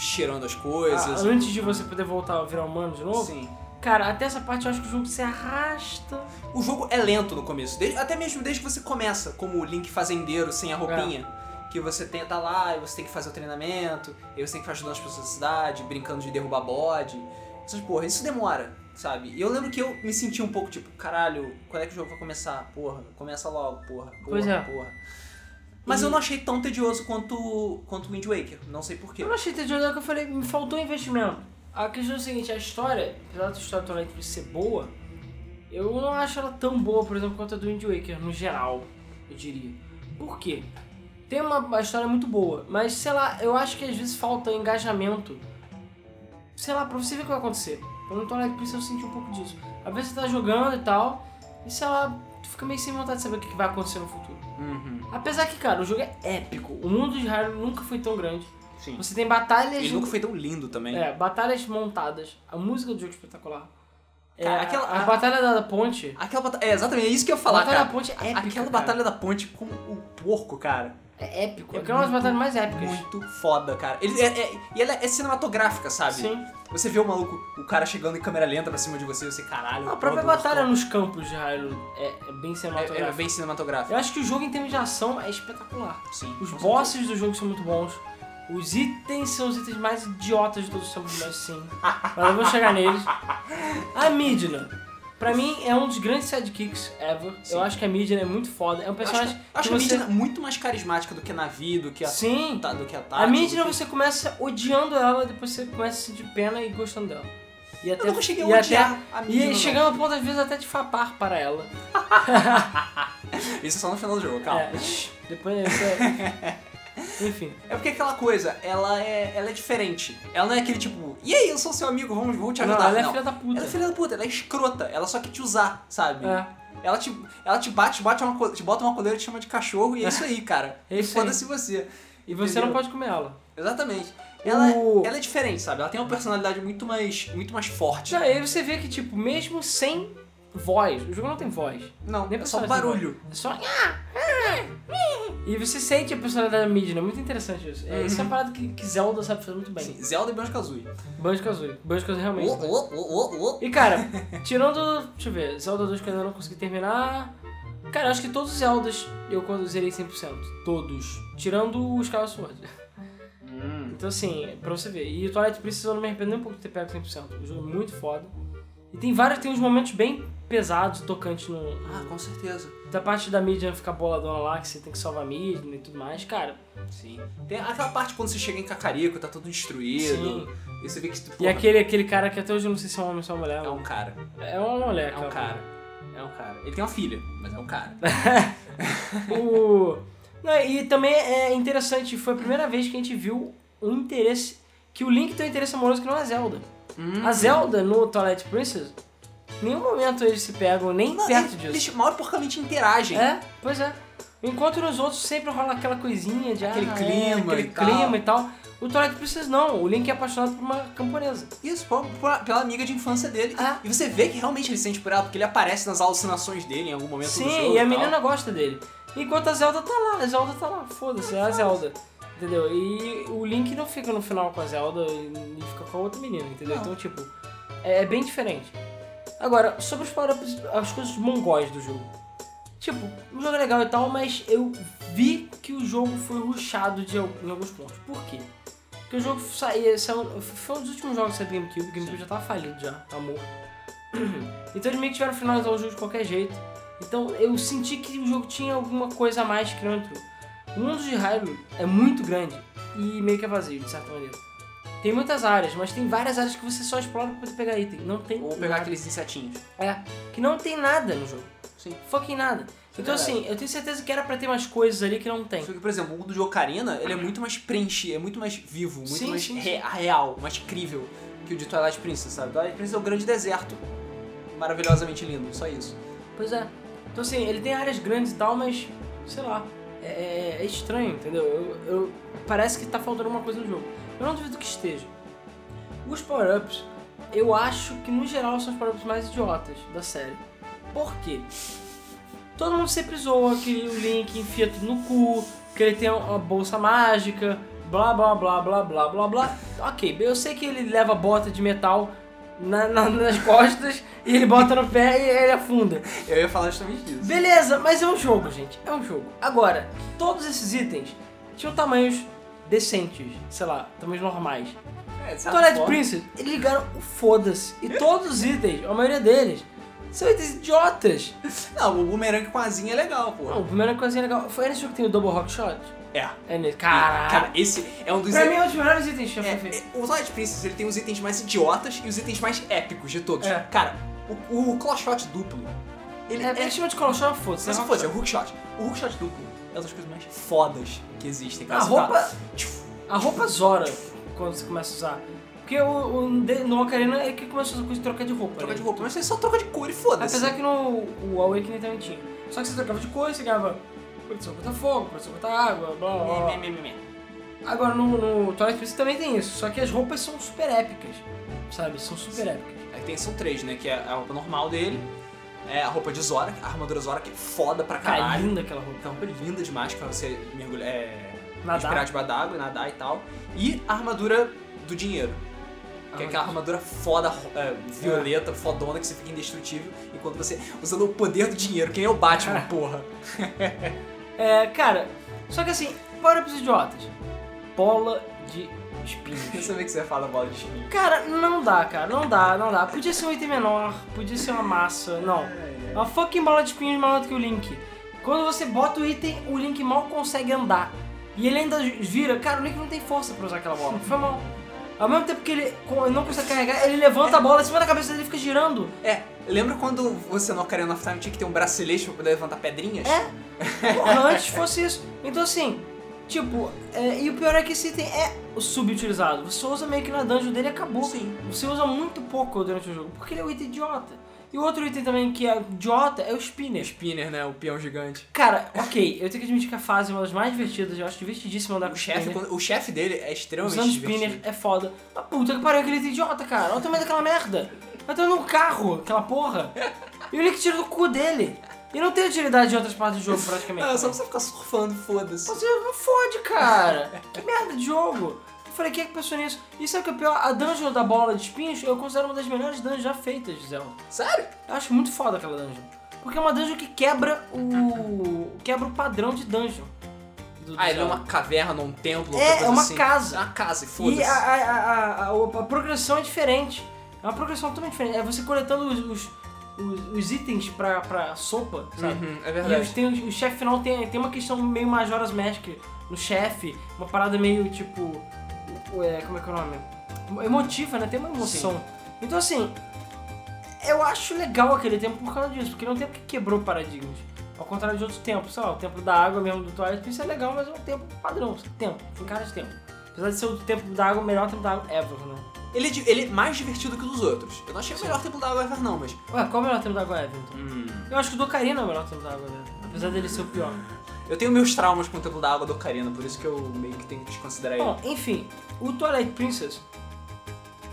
cheirando as Ah, coisas. antes de você poder voltar a virar humano de novo. Sim. Cara, até essa parte eu acho que o jogo se arrasta. O jogo é lento no começo, desde- até mesmo desde que você começa, como o Link fazendeiro sem a roupinha. Que você tem, tá lá e você tem que fazer o treinamento, e você tem que ficar ajudando as pessoas da cidade, brincando de derrubar bode. Essas porra, isso demora, sabe? E eu lembro que eu me senti um pouco tipo, caralho, quando é que o jogo vai começar? Porra, começa logo, porra, porra, Pois é. porra. Mas E- eu não achei tão tedioso quanto, quanto Wind Waker. Não sei porquê. Eu não achei tedioso, é o que eu falei, me faltou investimento. A questão é a seguinte, a história, apesar da história do Princess ser boa, eu não acho ela tão boa, por exemplo, quanto a do Wind Waker, no geral, eu diria. Por quê? Tem uma, uma história muito boa, mas sei lá, eu acho que às vezes falta engajamento. Sei lá, pra você ver o que vai acontecer. No Twilight Princess eu senti um pouco disso. Às vezes você tá jogando e tal, e sei lá, tu fica meio sem vontade de saber o que vai acontecer no futuro. Uhum. Apesar que, cara, o jogo é épico. O mundo de Hyrule nunca foi tão grande. Sim. Você tem batalhas. Ele nunca foi tão lindo também. É, batalhas montadas. A música do jogo é espetacular. É, Cara, aquela- a, a batalha da, da ponte. Aquela batalha. É, exatamente, é isso que eu ia A falar, batalha cara. da ponte é épica. Aquela cara. batalha da ponte com o porco, cara. É épico. É É, uma das batalhas mais épicas. Muito foda, cara. Ele, é, é- e ela é cinematográfica, sabe? Sim. Você vê o maluco, o cara chegando em câmera lenta pra cima de você, você, caralho. A própria batalha nos campos de Hyrule é, é bem é, cinematográfica. é bem cinematográfico. Eu acho que o jogo em termos de ação é espetacular. Sim. Os bosses do jogo são muito bons. Os itens são os itens mais idiotas de todos os tempos, mas sim. Mas eu vou chegar neles. A Midna. Pra mim, é um dos grandes sidekicks ever. Sim. Eu acho que a Midna é muito foda. É um personagem Acho, acho que a você... Midna muito mais carismática do que a Navi, do que a, Sim. Ta- do que a Tati. A Midna que- você começa odiando ela, depois você começa a sentir pena e gostando dela. E até, Eu nunca cheguei a odiar até- a Midna. E chegando ao ponto, às vezes, até de fapar para ela. Isso é só no final do jogo, calma. É, depois você... Enfim. É porque aquela coisa, ela é, ela é diferente. Ela não é aquele tipo, e aí, eu sou seu amigo, vamos, vamos te Não, ajudar. ela é filha da puta. Ela é filha da puta, ela é escrota, ela só quer te usar, sabe? É. Ela te, ela te bate, bate uma, te bota uma coleira, te chama de cachorro e é isso aí, cara. É isso. Foda-se você. E você Entendeu? não pode comer ela. Exatamente. Ela, O- ela é diferente, sabe? Ela tem uma personalidade muito mais, muito mais forte. Já, aí você vê que, tipo, mesmo sem voz, o jogo não tem voz. Não, Nem é só barulho. É só. E você sente a personalidade da Midna, é muito interessante isso. É, Isso é uma parada que, que Zelda sabe fazer muito bem. Sim, Zelda e Banjo-Kazooie. Banjo-Kazooie. Banjo-Kazooie realmente. Oh, oh, oh, oh, oh. E cara, tirando. Deixa eu ver, Zelda 2 que eu ainda não consegui terminar. Cara, acho que todos os Zeldas eu quando zerei 100%. Todos. Tirando o Skyward Sword. Hum. Então assim, pra você ver. E o Twilight Princess eu não me arrependo nem um pouco de ter pego 100%. O jogo é muito foda. E tem vários, tem uns momentos bem pesados, tocantes no. Ah, com certeza. Da parte da Midna ficar boladona lá, que você tem que salvar a Midna e tudo mais. Cara, Sim. Tem aquela parte quando você chega em Cacarico, tá tudo destruído. sim. E você vê que... E porra, aquele, aquele cara que até hoje eu não sei se é um homem ou se é uma mulher. É um cara. É uma mulher, É um cara. É um cara. Ele tem uma filha, mas é um cara. O... Não, e também é interessante, foi a primeira vez que a gente viu um interesse. Que o Link tem um interesse amoroso que não é Zelda. Hum. A Zelda no Twilight Princess, em nenhum momento eles se pegam nem Não, perto eles, disso. Eles mal porcamente interagem. É, pois é. Enquanto nos outros sempre rola aquela coisinha de Aquele ah, é, clima aquele e tal. clima e tal. O Twilight Princess não, o Link é apaixonado por uma camponesa. Isso, por- por- pela amiga de infância dele. Ah. E você vê que realmente ele sente por ela, porque ele aparece nas alucinações dele em algum momento do jogo. Sim, e a tal. menina gosta dele. Enquanto a Zelda tá lá, a Zelda tá lá, foda-se, é a Zelda. Entendeu? E o Link não fica no final com a Zelda e fica com a outra menina, entendeu? Não. Então, tipo, é, é bem diferente. Agora, sobre os power-ups, as coisas mongóis do jogo. Tipo, o jogo é legal e tal, mas eu vi que o jogo foi rushado de, em alguns pontos. Por quê? Porque o jogo saía, saiu, foi um dos últimos jogos da GameCube, o GameCube já tava falido já, tá morto. Então eles meio que tiveram finalizar o jogo de qualquer jeito. Então eu senti que o jogo tinha alguma coisa a mais que não entrou. O mundo de Hyrule é muito grande e meio que é vazio, de certa maneira. Tem muitas áreas, mas tem várias áreas que você só explora pra poder pegar item. Não tem Ou pegar nada. aqueles insetinhos. É, que não tem nada no jogo. Sim. Fucking nada. É Então verdade. assim, eu tenho certeza que era pra ter mais coisas ali que não tem. Só que, por exemplo, o do de Ocarina, ele é muito mais preenchido, é muito mais vivo, muito Sim, mais sim, re- real, mais crível que o de Twilight Princess, sabe? Twilight Princess é o grande deserto, maravilhosamente lindo, só isso. Pois é. Então assim, ele tem áreas grandes e tal, mas sei lá. É, é- é estranho, entendeu? Eu, eu- parece que tá faltando uma coisa no jogo. Eu não duvido que esteja. Os power-ups, eu acho que no geral são os power-ups mais idiotas da série. Por quê? Todo mundo sempre zoa que o Link enfia tudo no cu, que ele tem uma bolsa mágica, blá blá blá blá blá blá blá. Ok, eu sei que ele leva bota de metal na- na- nas costas e ele bota no pé e ele afunda. Eu ia falar justamente disso. Beleza, mas é um jogo, gente. É um jogo. Agora, todos esses itens tinham tamanhos decentes, sei lá, tamanhos normais. É, Twilight. Princess, eles ligaram o foda-se. E todos os itens, a maioria deles, São itens idiotas. Não, o boomerang com asinha é legal, pô. Não, a primeira coisinha legal. Foi nesse jogo que tem o Double Rock Shot? É. É nesse. Caralho. Cara, esse é um dos... pra mim é um dos melhores itens que já É, feito. é, o Twilight Princess ele tem os itens mais idiotas e os itens mais épicos de todos. É. Cara, o, o Claw Shot duplo, ele É, é... é, chama de Colossal, foda-se. Mas é se fosse, é o Hook Shot. O Hook Shot duplo é uma das coisas mais fodas que existem. Cara. A roupa, tá- a roupa zora quando você começa a usar. Porque o, o no Ocarina é que começa a usar coisa de trocar de roupa. troca né? de roupa. Mas você só troca de cor e foda-se. Apesar que no o Awakening também tinha. Só que você trocava de cor, você ganhava proteção contra fogo, proteção contra água, blá blá blá. Me, me, me, me. Agora no, no Twilight Princess também tem isso, só que as roupas são super épicas, sabe? São super épicas. Aí tem, são três, né? Que é a roupa normal dele, é a roupa de Zora, a armadura Zora, que é foda pra Cara, caralho. linda aquela roupa. É uma roupa linda demais pra você mergulhar, é, Nadar. respirar debaixo d'água e nadar e tal. E a armadura do dinheiro. Que é aquela armadura foda, é, violeta, fodona, que você fica indestrutível. Enquanto você, usando o poder do dinheiro. Quem é o Batman, porra? É, cara, só que assim, power-ups idiotas. Bola de Eu espinhos. sabia que você ia falar bola de espinho. Cara, não dá, cara, não dá, não dá. Podia ser um item menor, podia ser uma massa, não. É uma fucking bola de espinhos maior do que o Link. Quando você bota o item, o Link mal consegue andar. E ele ainda vira. Cara, o Link não tem força pra usar aquela bola. Foi mal. Ao mesmo tempo que ele não consegue carregar, ele levanta a bola em cima da cabeça dele e fica girando. É, lembra quando você no Ocarina of Time tinha que ter um bracelete pra poder levantar pedrinhas? É. Porra, antes fosse isso. Então assim, tipo, é, e o pior é que esse item é subutilizado. Você usa meio que na dungeon dele e acabou. Sim. Você usa muito pouco durante o jogo, porque ele é um item idiota. E o outro item também que é idiota é o spinner. Spinner, né? O peão gigante. Cara, ok, eu tenho que admitir que a fase é uma das mais divertidas, eu acho divertidíssimo andar com O chefe, spinner. o chefe dele é extremamente Usando divertido. spinner é foda. Mas puta que pariu, aquele item idiota, cara. Olha o tamanho daquela merda. Vai ter num carro, aquela porra. E o Link tira do cu dele. E não tem utilidade em outras partes do jogo, praticamente. Ah, só pra você ficar surfando, foda-se. Você não fode, cara. que merda de jogo. Falei, quem é que pensou nisso? E sabe o que é pior? A dungeon da bola de espinhos eu considero uma das melhores dungeons já feitas de Zelda. Sério? Eu acho muito foda aquela dungeon. Porque é uma dungeon que quebra o. quebra o padrão de dungeon. do- do Ah, ele é uma caverna, um templo, É, coisa é uma assim. casa. É uma casa, e E foda-se. a, a, a, a, progressão é diferente. É uma progressão totalmente diferente. É você coletando os, os, os- os itens pra, pra sopa, sabe? Uhum, é E verdade. os, tem, o chefe final tem, tem uma questão meio Majora's Mask no chefe, uma parada meio tipo. O- É, como é que é o nome? Emotiva, né? Tem uma emoção. Então assim, eu acho legal aquele tempo por causa disso, porque ele é um tempo que quebrou paradigmas. Ao contrário de outros tempos, sei lá, o tempo da água mesmo do Twilight Princess é legal, mas é um tempo padrão, tempo, tem cara de tempo. Apesar de ser o tempo da água, o melhor tempo da água ever, né? Ele, é ele é mais divertido que os outros. Eu não achei o melhor tempo da água ever, não, mas. Ué, qual é o melhor tempo da água ever, então? Hum. Eu acho que o do Ocarina é o melhor tempo da água ever, apesar dele ser o pior. Eu tenho meus traumas com o tempo da água do Ocarina, por isso que eu meio que tenho que desconsiderar ele. Bom, enfim, o Twilight Princess,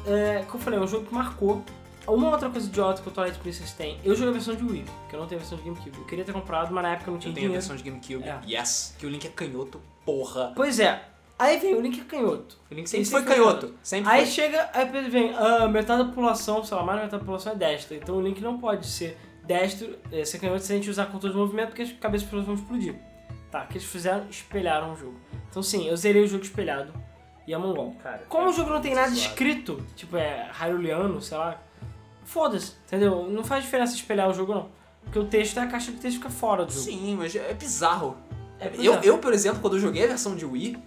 é, como eu falei, é um jogo que marcou. Uma outra coisa idiota que o Twilight Princess tem, eu joguei a versão de Wii, que eu não tenho a versão de GameCube. Eu queria ter comprado, mas na época eu não tinha Eu tenho a dinheiro. versão de GameCube. É. Yes. Que o Link é canhoto, porra. Pois é, aí vem o Link é canhoto. O Link sempre foi sempre foi canhoto. Sempre Aí foi. chega, aí vem, ah, metade da população, sei lá, mais da metade da população é destra. Então o Link não pode ser destro, é, ser canhoto sem a gente usar controle de movimento, porque as cabeças das pessoas vão explodir. Tá, o que eles fizeram? Espelharam o jogo. Então sim, eu zerei o jogo espelhado e é mongol. Cara, Como é o jogo não tem nada zoado. escrito, tipo é Hyruleano, sei lá, foda-se, entendeu? Não faz diferença espelhar o jogo não. Porque o texto é a caixa de texto fica fora do jogo. Sim, mas é bizarro. É eu, bizarro. eu, por exemplo, quando eu joguei a versão de Wii,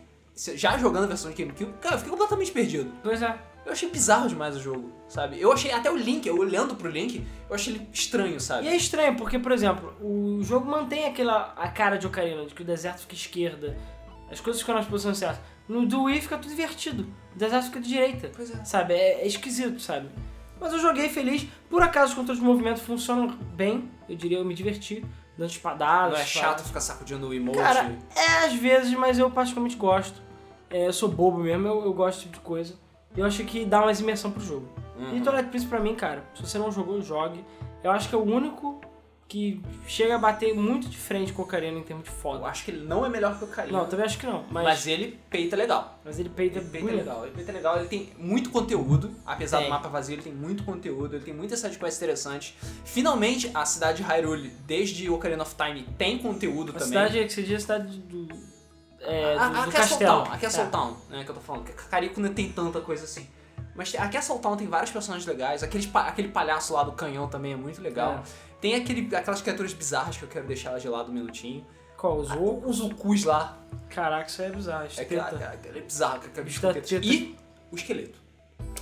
já jogando a versão de GameCube, cara, eu fiquei completamente perdido. Pois é. Eu achei bizarro demais o jogo, sabe? Eu achei até o Link, eu olhando pro Link, eu achei ele estranho, E sabe? é estranho, porque, por exemplo, o jogo mantém aquela a cara de Ocarina, de que o deserto fica à esquerda, as coisas ficam nas posições certas. No do Wii fica tudo invertido, o deserto fica de direita, Pois é. sabe? É, é esquisito, sabe? Mas eu joguei feliz, por acaso os controles de movimento funcionam bem, eu diria, eu me diverti, dando espadadas. Não é chato ficar sacudindo o emote. Cara, é às vezes, mas eu particularmente gosto. É, eu sou bobo mesmo, eu, eu gosto desse tipo de coisa. Eu acho que dá mais imersão pro jogo. Uhum. E Twilight Princess pra mim, cara, se você não jogou, jogue. Eu acho que é o único que chega a bater muito de frente com o Ocarina em termos de eu foda. acho que ele não é melhor que o Ocarina. Não, também acho que não, mas, mas... mas, ele peita legal. ele peita, Ele peita legal. Ele peita legal, ele tem muito conteúdo. Apesar Tem. do mapa vazio, ele tem muito conteúdo, ele tem muitas sidequests interessantes. Finalmente, a cidade de Hyrule, desde Ocarina of Time, tem conteúdo A também. cidade que você diz é a cidade do. É, a, do, a do Castle castelo. Town, a Castle É. Town, né, que eu tô falando. Carico não tem tanta coisa assim. Mas a Castle Town tem vários personagens legais. Aquele, aquele palhaço lá do canhão também é muito legal. Tem aquele, aquelas criaturas bizarras que eu quero deixar elas de lado um minutinho. Qual? Os Ah? Os Ucus lá. Caraca, isso aí é bizarro. É aquele, Esteta. aquele bizarro, aquele bicho Esteta. com tetas. E o esqueleto.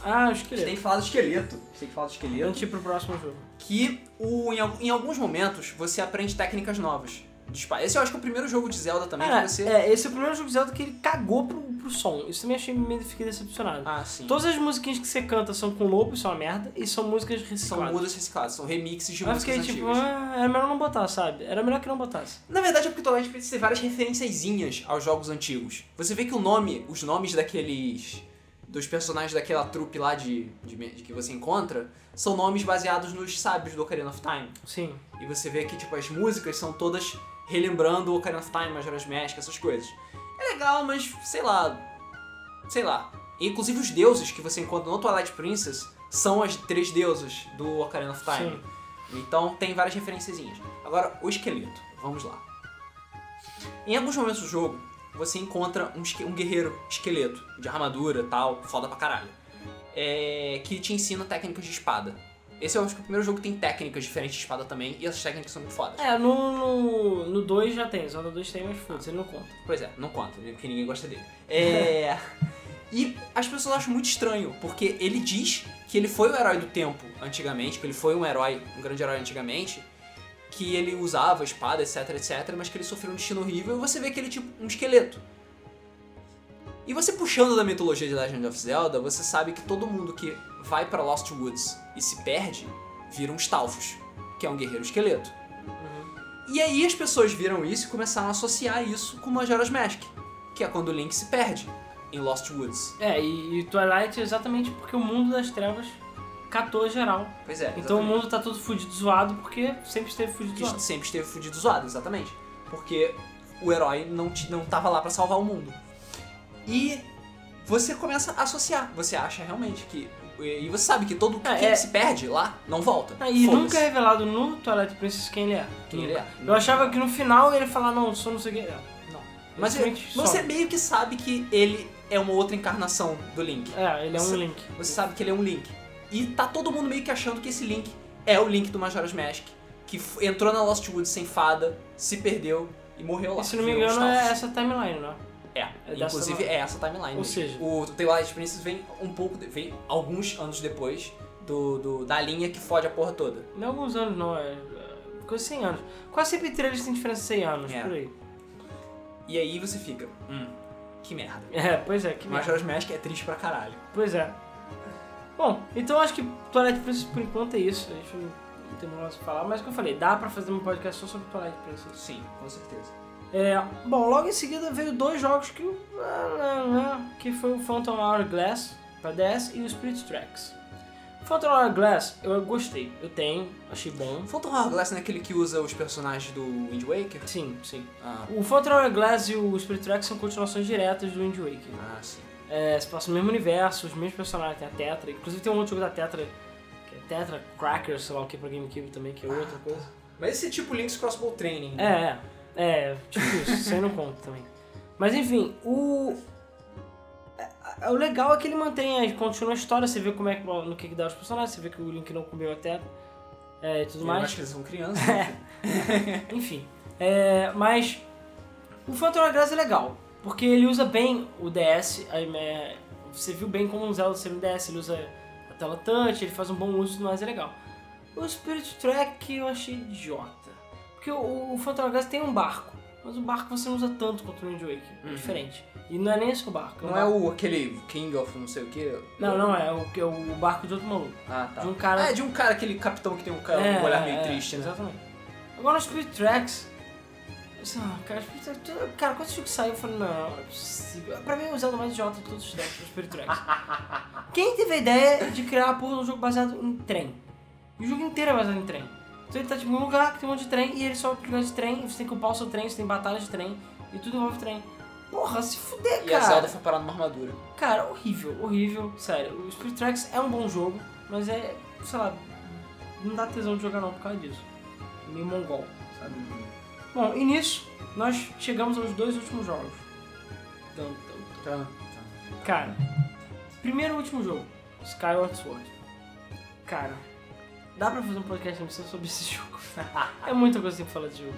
Ah, o A gente esqueleto. tem que falar do esqueleto. A gente tem que falar do esqueleto. De ir pro próximo jogo. que o, em, em alguns momentos você aprende técnicas novas espada. Esse eu acho que é o primeiro jogo de Zelda também Cara, que você. é, esse é o primeiro jogo de Zelda que ele cagou pro, pro som. Isso também achei meio fiquei decepcionado. Ah, sim. Todas as musiquinhas que você canta são com lobo, isso é uma merda, e são músicas São recicladas. mudas recicladas, são remixes de Eu músicas fiquei tipo, antigas. ah, era melhor não botar, sabe? Era melhor que não botasse. Na verdade é porque Twilight Princess tem várias referenciazinhas aos jogos antigos. Você vê que o nome, os nomes daqueles. dos personagens daquela trupe lá de, de, de que você encontra, são nomes baseados nos sábios do Ocarina of Time. Sim. E você vê que, tipo, as músicas são todas relembrando o Ocarina of Time, Majora's Mask, essas coisas. É legal, mas, sei lá... Sei lá. Inclusive os deuses que você encontra no Twilight Princess são as três deusas do Ocarina of Time. Sim. Então tem várias referenciazinhas. Agora, o esqueleto. Vamos lá. Em alguns momentos do jogo, você encontra um, um guerreiro esqueleto, de armadura tal, foda pra caralho. É, que te ensina técnicas de espada. Esse eu acho que o primeiro jogo que tem técnicas diferentes de espada também, e essas técnicas são muito fodas. É, no, no 2 já tem, Zelda 2 tem, mas foda-se, ele não conta. Pois é, não conta, porque ninguém gosta dele. É. e as pessoas acham muito estranho, porque ele diz que ele foi o herói do tempo antigamente, que ele foi um herói, um grande herói antigamente, que ele usava espada, etc, etc, mas que ele sofreu um destino horrível e você vê que ele é tipo um esqueleto. E você puxando da mitologia de Legend of Zelda, você sabe que todo mundo que vai pra Lost Woods e se perde, vira um Stalfos, que é um guerreiro esqueleto. E aí as pessoas viram isso e começaram a associar isso com Majora's Mask, que é quando o Link se perde em Lost Woods. É, e, e Twilight é exatamente porque o mundo das trevas catou geral. Pois é. Então o exatamente. mundo tá todo fudido zoado porque sempre esteve fudido que zoado. sempre esteve fudido zoado, exatamente. Porque o herói não, te- não tava lá pra salvar o mundo. E você começa a associar. Você acha realmente que. E você sabe que todo É, quem é. se perde lá não volta. Ah, e nunca é revelado no Twilight Princess quem ele é. Quem ele é. Eu achava que no final ele ia falar, não, sou não sei o que. Não. Mas Ele é- você meio que sabe que ele é uma outra encarnação do Link. É, ele é um Você- Link. Você sabe que ele é um Link. E tá todo mundo meio que achando que esse Link é o Link do Majora's Mask, que entrou na Lost Woods sem fada, se perdeu e morreu lá. E se não me engano é essa timeline, não é? É, É inclusive é essa timeline. Ou seja- o Twilight Princess vem um pouco, de- vem alguns anos depois do, do- da linha que fode a porra toda. Não é alguns anos, não, é. é Coisa de 100 anos. Quase sempre entre eles tem diferença de 100 anos, É. por aí. E aí você fica, hum, que merda. É, pois é, que merda. Majora's Mask é triste pra caralho. Pois é. Bom, então acho que Twilight Princess por enquanto é isso. A gente não tem mais o que falar, mas como eu falei, dá pra fazer um podcast só sobre Twilight Princess. Sim, com certeza. É, bom, logo em seguida veio dois jogos que, ah, que foi o Phantom Hourglass pra DS e o Spirit Tracks. Phantom Hourglass eu gostei, eu tenho, achei bom. Phantom Hourglass não é aquele que usa os personagens do Wind Waker? Sim, sim. Ah, O Phantom Hourglass e o Spirit Tracks são continuações diretas do Wind Waker. ah sim. É, se passa no mesmo universo, os mesmos personagens, tem a Tetra. Inclusive tem um outro jogo da Tetra, que é Tetra Cracker, sei lá o que, pra GameCube também, que é outra coisa. Mas esse é tipo Link's Crossbow Training. É, é, é, tipo isso, isso aí não conta também. Mas enfim, o. é- é- O legal é que ele mantém, continua a história, você vê como é que, no que, que dá os personagens, você vê que o Link não comeu a Tetra é, e tudo Eu mais. acho que eles são crianças. né? Enfim, é, mas o Phantom Hourglass é legal, porque ele usa bem o DS, aí, é, você viu bem como o Zelda ser no DS, ele usa a tela touch, ele faz um bom uso mais, é legal. O Spirit Track eu achei idiota, porque o, o Phantom Hourglass tem um barco, mas o barco você não usa tanto quanto no Wind Waker, é Uhum. diferente. E não é nem esse o barco. Não um é barco- o aquele King of não sei o que? Não, não é, o, é o barco de outro maluco. Ah, tá. De um cara- Ah, é de um cara, aquele capitão que tem um, cara, um olhar meio é, triste, né? Exatamente. Agora no Spirit Tracks. Ah, cara, Spirit Tracks- cara, quando esse jogo saiu, eu falei, não, não é possível. Pra mim é o Zelda mais idiota de todos os tempos, o Spirit Tracks. Quem teve a ideia de criar a porra de um jogo baseado em trem? E o jogo inteiro é baseado em trem. Então ele tá tipo num lugar que tem um monte de trem e ele só lugar de trem, e você tem que upar o seu trem, você tem batalha de trem, e tudo envolve trem. Porra, se fuder, E cara. a Zelda foi parar numa armadura. Cara, horrível, horrível, sério. O Spirit Tracks é um bom jogo, mas é, sei lá, não dá tesão de jogar não por causa disso. Meio mongol, sabe? Bom, e nisso, nós chegamos aos dois últimos jogos. Tum, tum, tum. Tá. Cara, primeiro e último jogo, Skyward Sword. Cara, dá pra fazer um podcast sobre esse jogo. é muita coisa que tem falar desse jogo.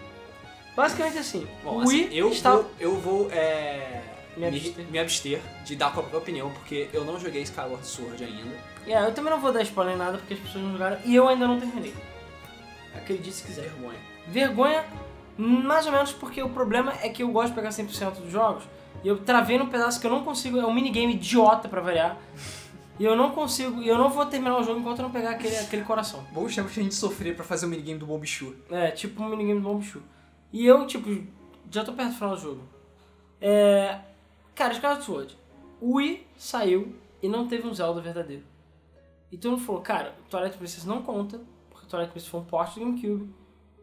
Basicamente assim, Bom, o assim, Wii eu está... vou, eu vou é, Me abster. me abster de dar qualquer opinião, porque eu não joguei Skyward Sword ainda. É, eu também não vou dar spoiler em nada porque as pessoas não jogaram e eu ainda não terminei. Acredite se quiser. Vergonha. Vergonha, mais ou menos porque o problema é que eu gosto de pegar 100% dos jogos e eu travei num pedaço que eu não consigo, é um minigame idiota pra variar. E eu não consigo, e eu não vou terminar o jogo enquanto eu não pegar aquele, aquele coração. Bons tempos que a gente sofrer pra fazer o minigame do Bombichu. É, tipo um minigame do Bombichu. E eu, tipo, já tô perto do final do jogo. É. Cara, Skyward Sword. O Wii saiu e não teve um Zelda verdadeiro. E todo mundo falou, cara, Twilight Princess não conta, porque Twilight Princess foi um porte do GameCube.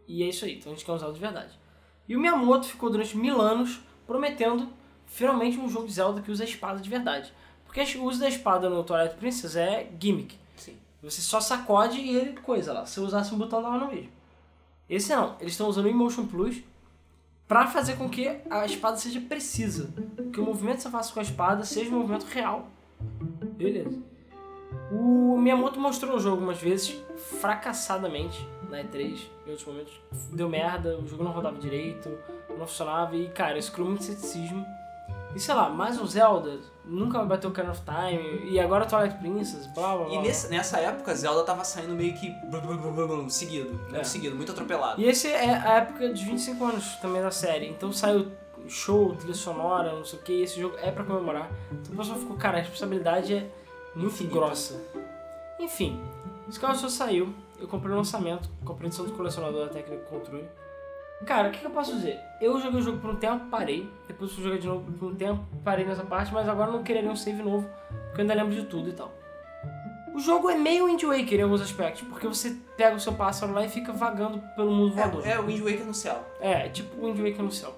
E é isso aí, então a gente quer um Zelda de verdade. E o Miyamoto ficou durante mil anos prometendo finalmente um jogo de Zelda que usa a espada de verdade. Porque o uso da espada no Twilight Princess é gimmick. Sim. Você só sacode e ele coisa lá. Se eu usasse um botão dava no mesmo. Esse não, eles estão usando o Emotion Plus pra fazer com que a espada seja precisa. Que o movimento que você faça com a espada seja um movimento real. Beleza. O Miyamoto mostrou o jogo algumas vezes, fracassadamente, na E3, em outros momentos. Deu merda, o jogo não rodava direito, não funcionava e, cara, isso criou muito ceticismo. E sei lá, mais um Zelda, nunca vai bater o Ocarina of Time, e agora Twilight Princess, blá blá blá. E nesse- nessa época, Zelda tava saindo meio que seguido. Muito É. seguido, muito atropelado. E esse é a época dos 25 anos também da série. Então saiu show, trilha sonora, não sei o que, esse jogo é pra comemorar. Então o pessoal ficou, cara, a responsabilidade é muito Infinita. grossa. Enfim, Skyward Sword saiu, eu comprei o lançamento, comprei a edição do colecionador da técnica controle. Cara, o que, que eu posso dizer? Eu joguei o jogo por um tempo, parei. Depois fui jogar de novo por um tempo, parei nessa parte, mas agora não queria nenhum save novo, porque eu ainda lembro de tudo e tal. O jogo é meio Wind Waker em alguns aspectos, porque você pega o seu pássaro lá e fica vagando pelo mundo voador. É, é o Wind Waker no céu. É, tipo o Wind Waker no céu.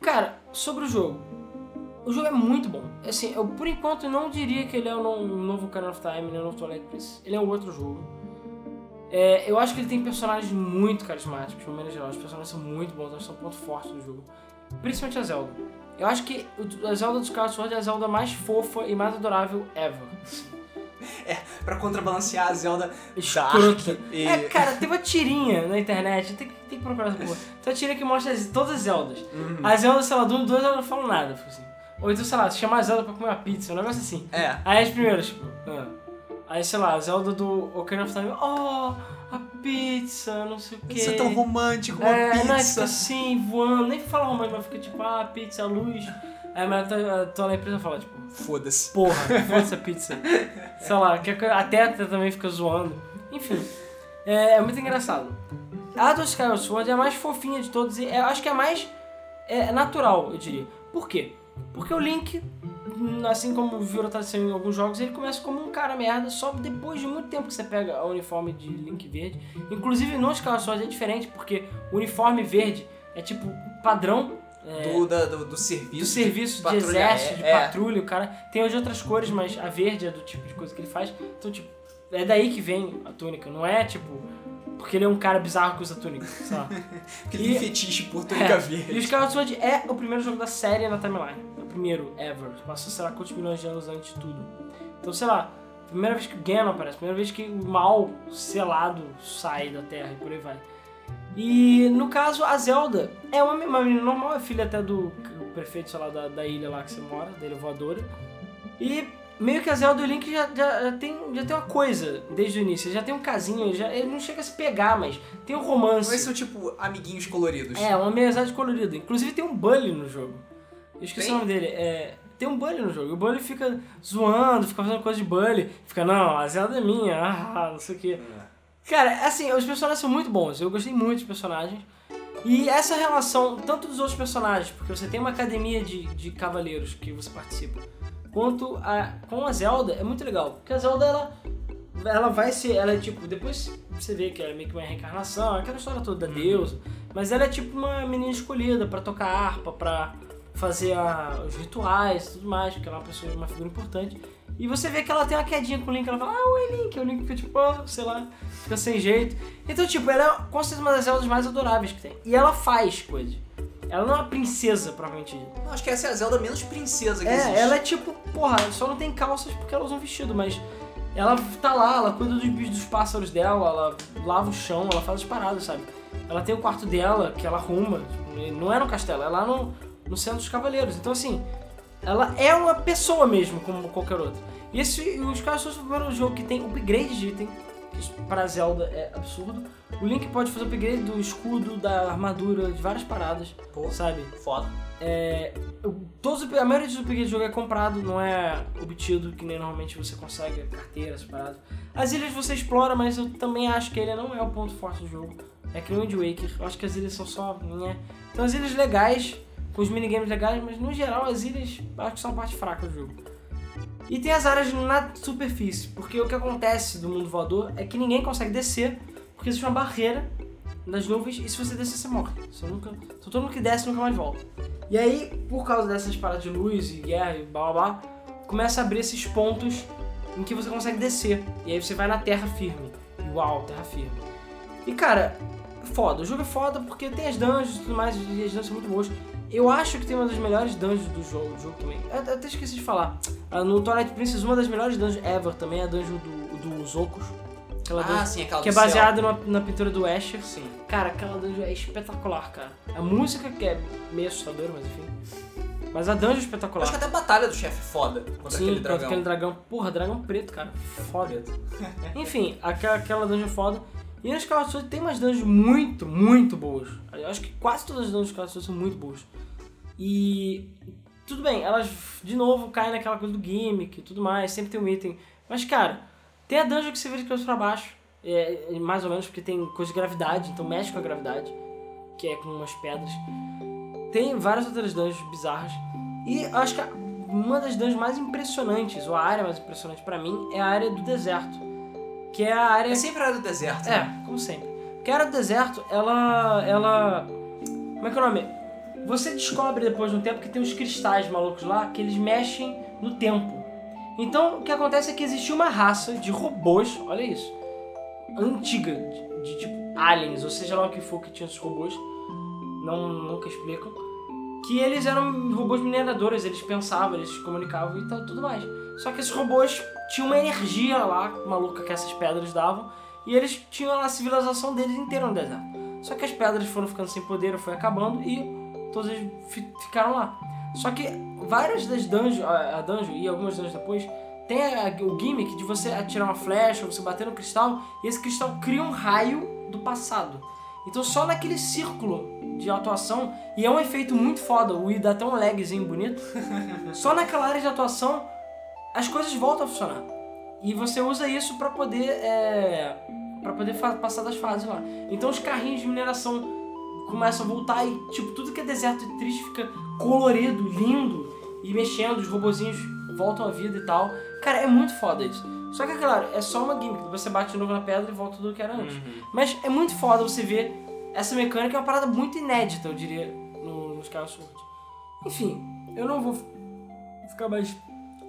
Cara, sobre o jogo. O jogo é muito bom. Assim, eu por enquanto não diria que ele é um novo Ocarina of Time, nem o novo Twilight Princess. Ele é um outro jogo. É, eu acho que ele tem personagens muito carismáticos, de maneira geral. Os personagens são muito bons, eles são um ponto forte do jogo. Principalmente a Zelda. Eu acho que a Zelda dos Skyward Sword é a Zelda mais fofa e mais adorável ever. Pra contrabalancear a Zelda Escrota. e... É, cara, tem uma tirinha na internet, tem que, tem que procurar essa porra. Tem uma tirinha que mostra as- todas as Zeldas. Uhum. As Zeldas, sei lá, do 1 2 elas não falam nada, tipo assim. Ou então, sei lá, chama a Zelda pra comer uma pizza, um negócio assim. É. Aí as primeiras, tipo, ah. Aí sei lá, a Zelda do Ocarina of Time, oh, a pizza, não sei o quê. Isso é tão romântico, uma É, não, aí fica pizza. assim, voando, nem fala romântico, mas fica tipo, ah, pizza, luz. Aí a tua, a tua empresa fala, tipo, Foda-se. porra, foda-se a pizza. Sei lá, a teta também fica zoando. Enfim, é, é muito engraçado. A do Skyward Sword é a mais fofinha de todos e eu acho que é a mais é, natural, eu diria. Por quê? Porque o Link, assim como virou tradição em alguns jogos, ele começa como um cara merda só depois de muito tempo que você pega o uniforme de Link verde. Inclusive no Skyward Sword é diferente, porque o uniforme verde é tipo padrão. é, Do, da- do, do serviço. do serviço de, patrulha exército, de é- é. patrulha, o cara tem as de outras cores, mas a verde é do tipo de coisa que ele faz. Então, tipo, é daí que vem a túnica, não é tipo porque ele é um cara bizarro que usa túnica, sei lá. Aquele E- fetiche por túnica É, verde. E o Skyward Sword é o primeiro jogo da série na timeline. É o primeiro ever. Passou, sei lá, quantos milhões de anos antes de tudo. Então, sei lá, primeira vez que o Ganon aparece, primeira vez que o mal selado sai da Terra e por aí vai. E no caso, a Zelda é uma, uma menina normal, é filha até do prefeito, sei lá, da, da ilha lá que você mora, da ilha voadora. E meio que a Zelda e o Link já, já, já, tem, já tem uma coisa desde o início. Já tem um casinho, já, ele não chega a se pegar, mas tem um romance. Mas são tipo amiguinhos coloridos. É, uma amizade colorida. Inclusive tem um Bully no jogo. Eu esqueci Tem? o nome dele. É, tem um Bully no jogo. O Bully fica zoando, fica fazendo coisa de Bully. Fica, não, a Zelda é minha, ah, não sei o quê. Cara, assim, os personagens são muito bons. Eu gostei muito dos personagens. E essa relação, tanto dos outros personagens, porque você tem uma academia de, de cavaleiros que você participa, quanto a, com a Zelda, é muito legal. Porque a Zelda, ela, ela vai ser, ela é tipo, depois você vê que ela é meio que uma reencarnação, aquela história toda da deusa, mas ela é tipo uma menina escolhida pra tocar harpa, pra fazer a- os rituais e tudo mais, porque ela é uma pessoa, uma figura importante. E você vê que ela tem uma quedinha com o Link, ela fala, ah, oi Link, o Link fica tipo, oh, sei lá, fica sem jeito. Então, tipo, ela é com certeza uma das Zeldas mais adoráveis que tem. E ela faz coisas. Ela não é uma princesa, provavelmente. Não, acho que essa é a Zelda menos princesa que existe. É, ela é tipo, porra, só não tem calças porque ela usa um vestido, mas ela tá lá, ela cuida dos bichos dos pássaros dela, ela lava o chão, ela faz as paradas, sabe? Ela tem o quarto dela que ela arruma, não é no castelo, é lá no, no centro dos cavaleiros. Então assim, ela é uma pessoa mesmo, como qualquer outra. E esse, os caras são o primeiro jogo que tem upgrade de item, isso pra Zelda é absurdo. O Link pode fazer upgrade do escudo, da armadura, de várias paradas, Pô, sabe? foda. É, todos, os- a maioria dos upgrades do jogo é comprado, não é obtido, que nem normalmente você consegue, carteira, essas paradas. As ilhas você explora, mas eu também acho que ele não é o ponto forte do jogo. É que nem o Wind Waker, eu acho que as ilhas são só... Né? Tem as ilhas legais, com os minigames legais, mas no geral as ilhas acho que são a parte fraca do jogo. E tem as áreas na superfície, porque o que acontece do mundo voador é que ninguém consegue descer, porque existe uma barreira nas nuvens e se você descer você morre. Você nunca, então todo mundo que desce nunca mais volta. E aí, por causa dessas paradas de luz e guerra e blá blá blá, começa a abrir esses pontos em que você consegue descer. E aí você vai na terra firme. E uau, terra firme. E cara, foda. O jogo é foda porque tem as dungeons e tudo mais, e as dungeons são muito boas. Eu acho que tem uma das melhores dungeons do jogo, do jogo também. Eu até esqueci de falar. Ah, No Twilight Princess, uma das melhores dungeons ever também é a dungeon do, do Zocos. Aquela Ah, dungeon sim, aquela que é baseada na, na pintura do Escher. Sim. Cara, aquela dungeon é espetacular, cara. A música que é meio assustadora, mas enfim. Mas a dungeon é Eu espetacular. acho que até a batalha do chefe é foda contra Sim, aquele contra dragão. aquele dragão. Porra, dragão preto, cara. Foda. Enfim, aquela, aquela dungeon é foda. E Skyward Sword tem umas dungeons muito, muito boas. Eu acho que quase todas as dungeons Sword são muito boas. E tudo bem, elas de novo caem naquela coisa do gimmick e tudo mais, sempre tem um item. Mas cara, tem a dungeon que você vê de cabeça pra baixo, é, é, mais ou menos porque tem coisa de gravidade, então mexe com a gravidade, que é com umas pedras. Tem várias outras dungeons bizarras. E acho que uma das dungeons mais impressionantes, ou a área mais impressionante pra mim, é a área do deserto. Que é a área É sempre a área do deserto. né? é, como sempre. Porque a Era do Deserto, ela. ela. Como é que é o nome? Você descobre depois de um tempo que tem uns cristais malucos lá que eles mexem no tempo. Então o que acontece é que existia uma raça de robôs, olha isso, antiga, de, de tipo aliens, ou seja lá o que for que tinha esses robôs, não nunca explicam, que eles eram robôs mineradores, eles pensavam, eles se comunicavam e tal, tudo mais. Só que esses robôs tinham uma energia lá, maluca que essas pedras davam, e eles tinham a civilização deles inteira no deserto. Só que as pedras foram ficando sem poder, foi acabando e todas eles fi- ficaram lá. Só que várias das dungeons, a dungeon e algumas dungeons depois, tem a- o gimmick de você atirar uma flecha, você bater no cristal, e esse cristal cria um raio do passado. Então só naquele círculo de atuação, e é um efeito muito foda, o Wii dá até um lagzinho bonito, só naquela área de atuação as coisas voltam a funcionar. E você usa isso pra poder é, para poder passar das fases lá. Então os carrinhos de mineração começam a voltar e tipo tudo que é deserto e triste fica colorido, lindo e mexendo, os robozinhos voltam à vida e tal. Cara, é muito foda isso. Só que, claro, é só uma gimmick. Você bate de novo na pedra e volta tudo que era antes. Mas é muito foda você ver essa mecânica, é uma parada muito inédita, eu diria, no, nos Skyward Sword. Enfim, eu não vou ficar mais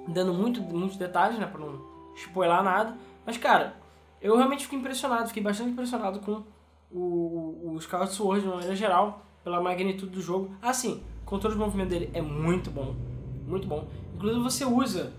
dando muito, muitos detalhes, né, pra não spoiler nada. Mas, cara, eu realmente fiquei impressionado, fiquei bastante impressionado com o, o, Skyward Sword de uma maneira geral, pela magnitude do jogo. Ah, sim, o controle de movimento dele é muito bom, muito bom. Inclusive você usa,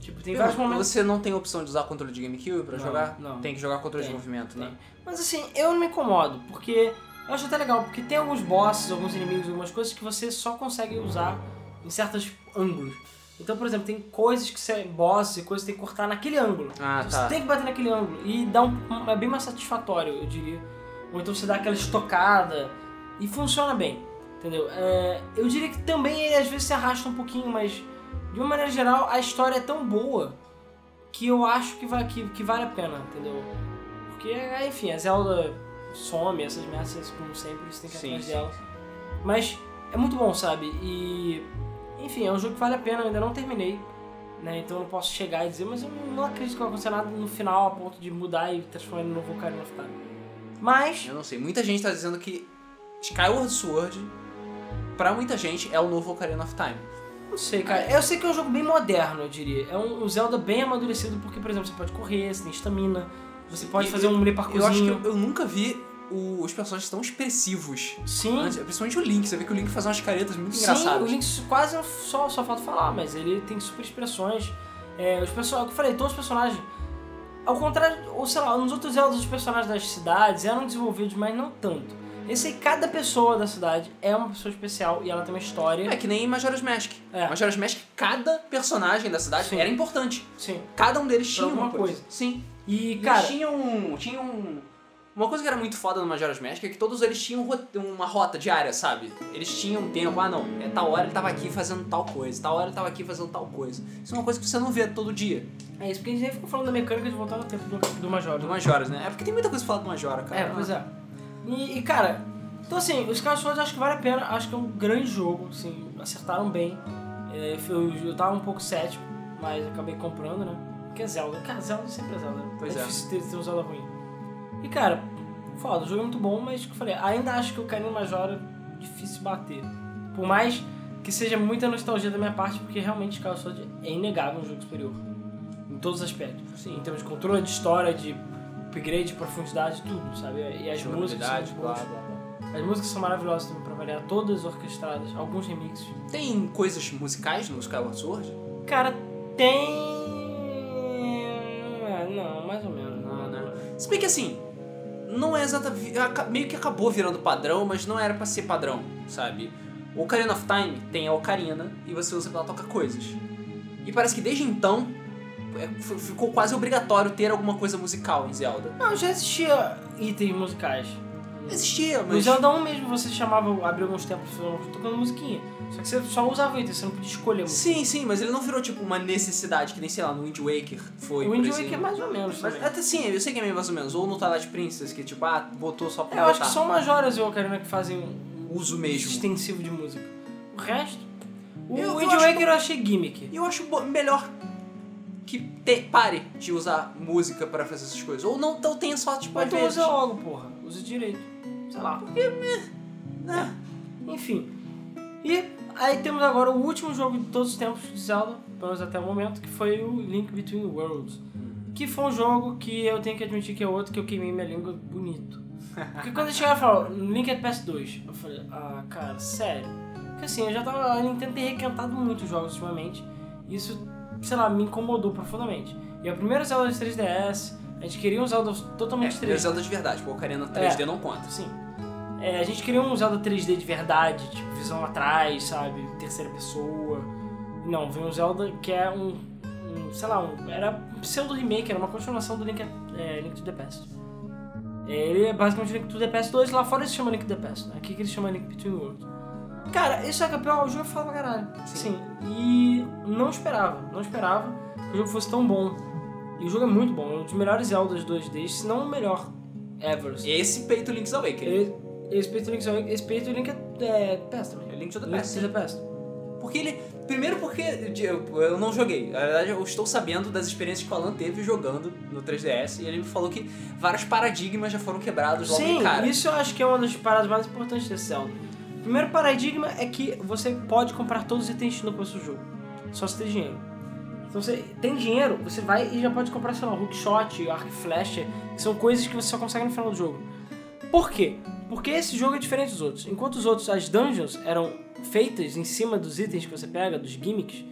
tipo, tem vários momentos... Você não tem opção de usar controle de GameCube pra Não, jogar? não. Tem que jogar controle Tem, de movimento, né? tem. Mas assim, eu não me incomodo, porque eu acho até legal, porque tem alguns bosses, alguns inimigos, algumas coisas que você só consegue usar em certos ângulos. Então, por exemplo, tem coisas que você, bosses e coisas que tem que cortar naquele ângulo. Ah, Então, tá. Você tem que bater naquele ângulo e dá um, é bem mais satisfatório, eu diria. Ou então você dá aquela estocada e funciona bem, entendeu? É, eu diria que também ele às vezes se arrasta um pouquinho, mas de uma maneira geral a história é tão boa que eu acho que, vai, que, que vale a pena, entendeu? Porque, é, enfim, a Zelda some, essas merdas, como sempre, você tem que ir atrás dela. Mas é muito bom, sabe? E, enfim, é um jogo que vale a pena, eu ainda não terminei, né? Então eu não posso chegar e dizer, mas eu não acredito que vai acontecer nada no final a ponto de mudar e transformar ele no novo Ocarina of Time. Mas, Eu não sei. Muita gente tá dizendo que Skyward Sword, pra muita gente, é o novo Ocarina of Time. não sei, cara. Eu sei que é um jogo bem moderno, eu diria. É um, Zelda bem amadurecido, porque, por exemplo, você pode correr, você tem estamina, você pode E fazer um melee Eu acho que parkourzinho. eu, eu nunca vi o- os personagens tão expressivos. Sim. Antes- Principalmente o Link, você vê que o Link faz umas caretas muito Sim, engraçadas. o Link quase só, só falta falar, mas ele tem super expressões. É, os personagens, eu falei, todos os personagens. Ao contrário, ou sei lá, nos outros Zeldas, os personagens das cidades eram desenvolvidos, mas não tanto. Esse aí, cada pessoa da cidade é uma pessoa especial e ela tem uma história. É que nem Majora's Mask. É. Majora's Mask, cada personagem da cidade Sim. era importante. Sim. Cada um deles tinha uma coisa. coisa. Sim. E, Eles cara, tinham, tinham... Uma coisa que era muito foda no Majora's Mask é que todos eles tinham uma rota diária, sabe? Eles tinham um tempo, ah não, é tal hora ele tava aqui fazendo tal coisa, tal hora ele tava aqui fazendo tal coisa. Isso é uma coisa que você não vê todo dia é isso porque a gente nem ficou falando da mecânica de voltar no tempo do, do Major. do Majora's, né? É porque tem muita coisa pra falar do Majora, cara. É, pois é. E, e, cara, então assim, os Sword acho que vale a pena, acho que é um grande jogo, assim, acertaram bem. É, eu, eu tava um pouco cético, mas acabei comprando, né? Porque é Zelda. Cara, Zelda sempre é Zelda. né? Pois é é. difícil ter, ter um Zelda ruim. E cara, foda, o jogo é muito bom, mas como eu falei, ainda acho que o Carinho Majora é difícil bater. Por mais que seja muita nostalgia da minha parte, porque realmente Skyward Sword é inegável um jogo superior. Em todos os aspectos. Sim. Em termos de controle, de história, de upgrade, de profundidade, tudo, sabe? E as músicas são blá, blá, blá. As músicas são maravilhosas também pra variar, todas orquestradas, alguns remixes. Tem coisas musicais no Skyward Sword? Cara, tem. É, não, mais ou menos. Não, né? Se bem que assim, não é exatamente. Meio que acabou virando padrão, mas não era pra ser padrão, sabe? O Ocarina of Time tem a Ocarina e você usa pra ela tocar coisas. E parece que desde então é, ficou quase obrigatório ter alguma coisa musical em Zelda. Não, já existia itens musicais. Existia, No mas. Zelda 1 mesmo você chamava, abriu alguns tempos tocando musiquinha. Só que você só usava o item, você não podia escolher música. Sim, sim, mas ele não virou tipo uma necessidade, que nem sei lá, no Wind Waker foi. o Wind Waker exemplo. é mais ou menos. Mas até sim, eu sei que é meio mais ou menos. Ou no Twilight Princess, que tipo, ah, botou só pra É, eu acho que só Majoras e o Ocarina que fazem um Uso mesmo. extensivo de música. O resto. O Eu- eu Wind acho Waker que- eu achei gimmick. Eu acho melhor que te- pare de usar música pra fazer essas coisas. Ou não então tenha só, tipo, às então usa logo, porra. Usa direito. Sei lá. Porque, né? Enfim. E aí temos agora o último jogo de todos os tempos de Zelda, pelo menos até o momento, que foi o Link Between Worlds. Que foi um jogo que eu tenho que admitir que é outro que eu queimei minha língua bonito. Porque quando chegaram e falaram, Link é PS2, eu falei, ah, cara, sério. Porque assim, eu já tava. A Nintendo tem requentado muito os jogos ultimamente. E isso, sei lá, me incomodou profundamente. E a primeira Zelda de 3DS, a gente queria um Zelda totalmente É, 3D. é Zelda de verdade, porque o Ocarina 3D não conta. Sim. É, a gente queria um Zelda 3D de verdade, tipo, visão atrás, sabe? Terceira pessoa. Não, veio um Zelda que é um. um, sei lá, um, era um pseudo remake, era uma continuação do Link, é, Link to the Past. É, Ele é basicamente Link to the Past 2, lá fora ele se chama Link to the Past, né? Aqui que ele chama Link Between Worlds. Cara, isso é campeão, o jogo é foda pra caralho. Sim. Sim. E não esperava, não esperava que o jogo fosse tão bom. E o jogo é muito bom, é um dos melhores Zeldas 2D, se não o melhor ever. assim. Esse peito Link's Awakening. Ele- Esse peito Link, esse peito Link é, é Past também. É Link to the Link Past. to the Past. Porque ele. Primeiro porque eu, eu não joguei. Na verdade, eu estou sabendo das experiências que o Alan teve jogando no 3DS. E ele me falou que vários paradigmas já foram quebrados logo Sim, de cara. isso eu acho que é uma das paradas mais importantes desse Zelda. O primeiro paradigma é que você pode comprar todos os itens no começo do jogo. Só se ter dinheiro. Então você tem dinheiro, você vai e já pode comprar, sei lá, hookshot, arco e flecha, que são coisas que você só consegue no final do jogo. Por quê? Porque esse jogo é diferente dos outros. Enquanto os outros, as dungeons eram feitas em cima dos itens que você pega, dos gimmicks,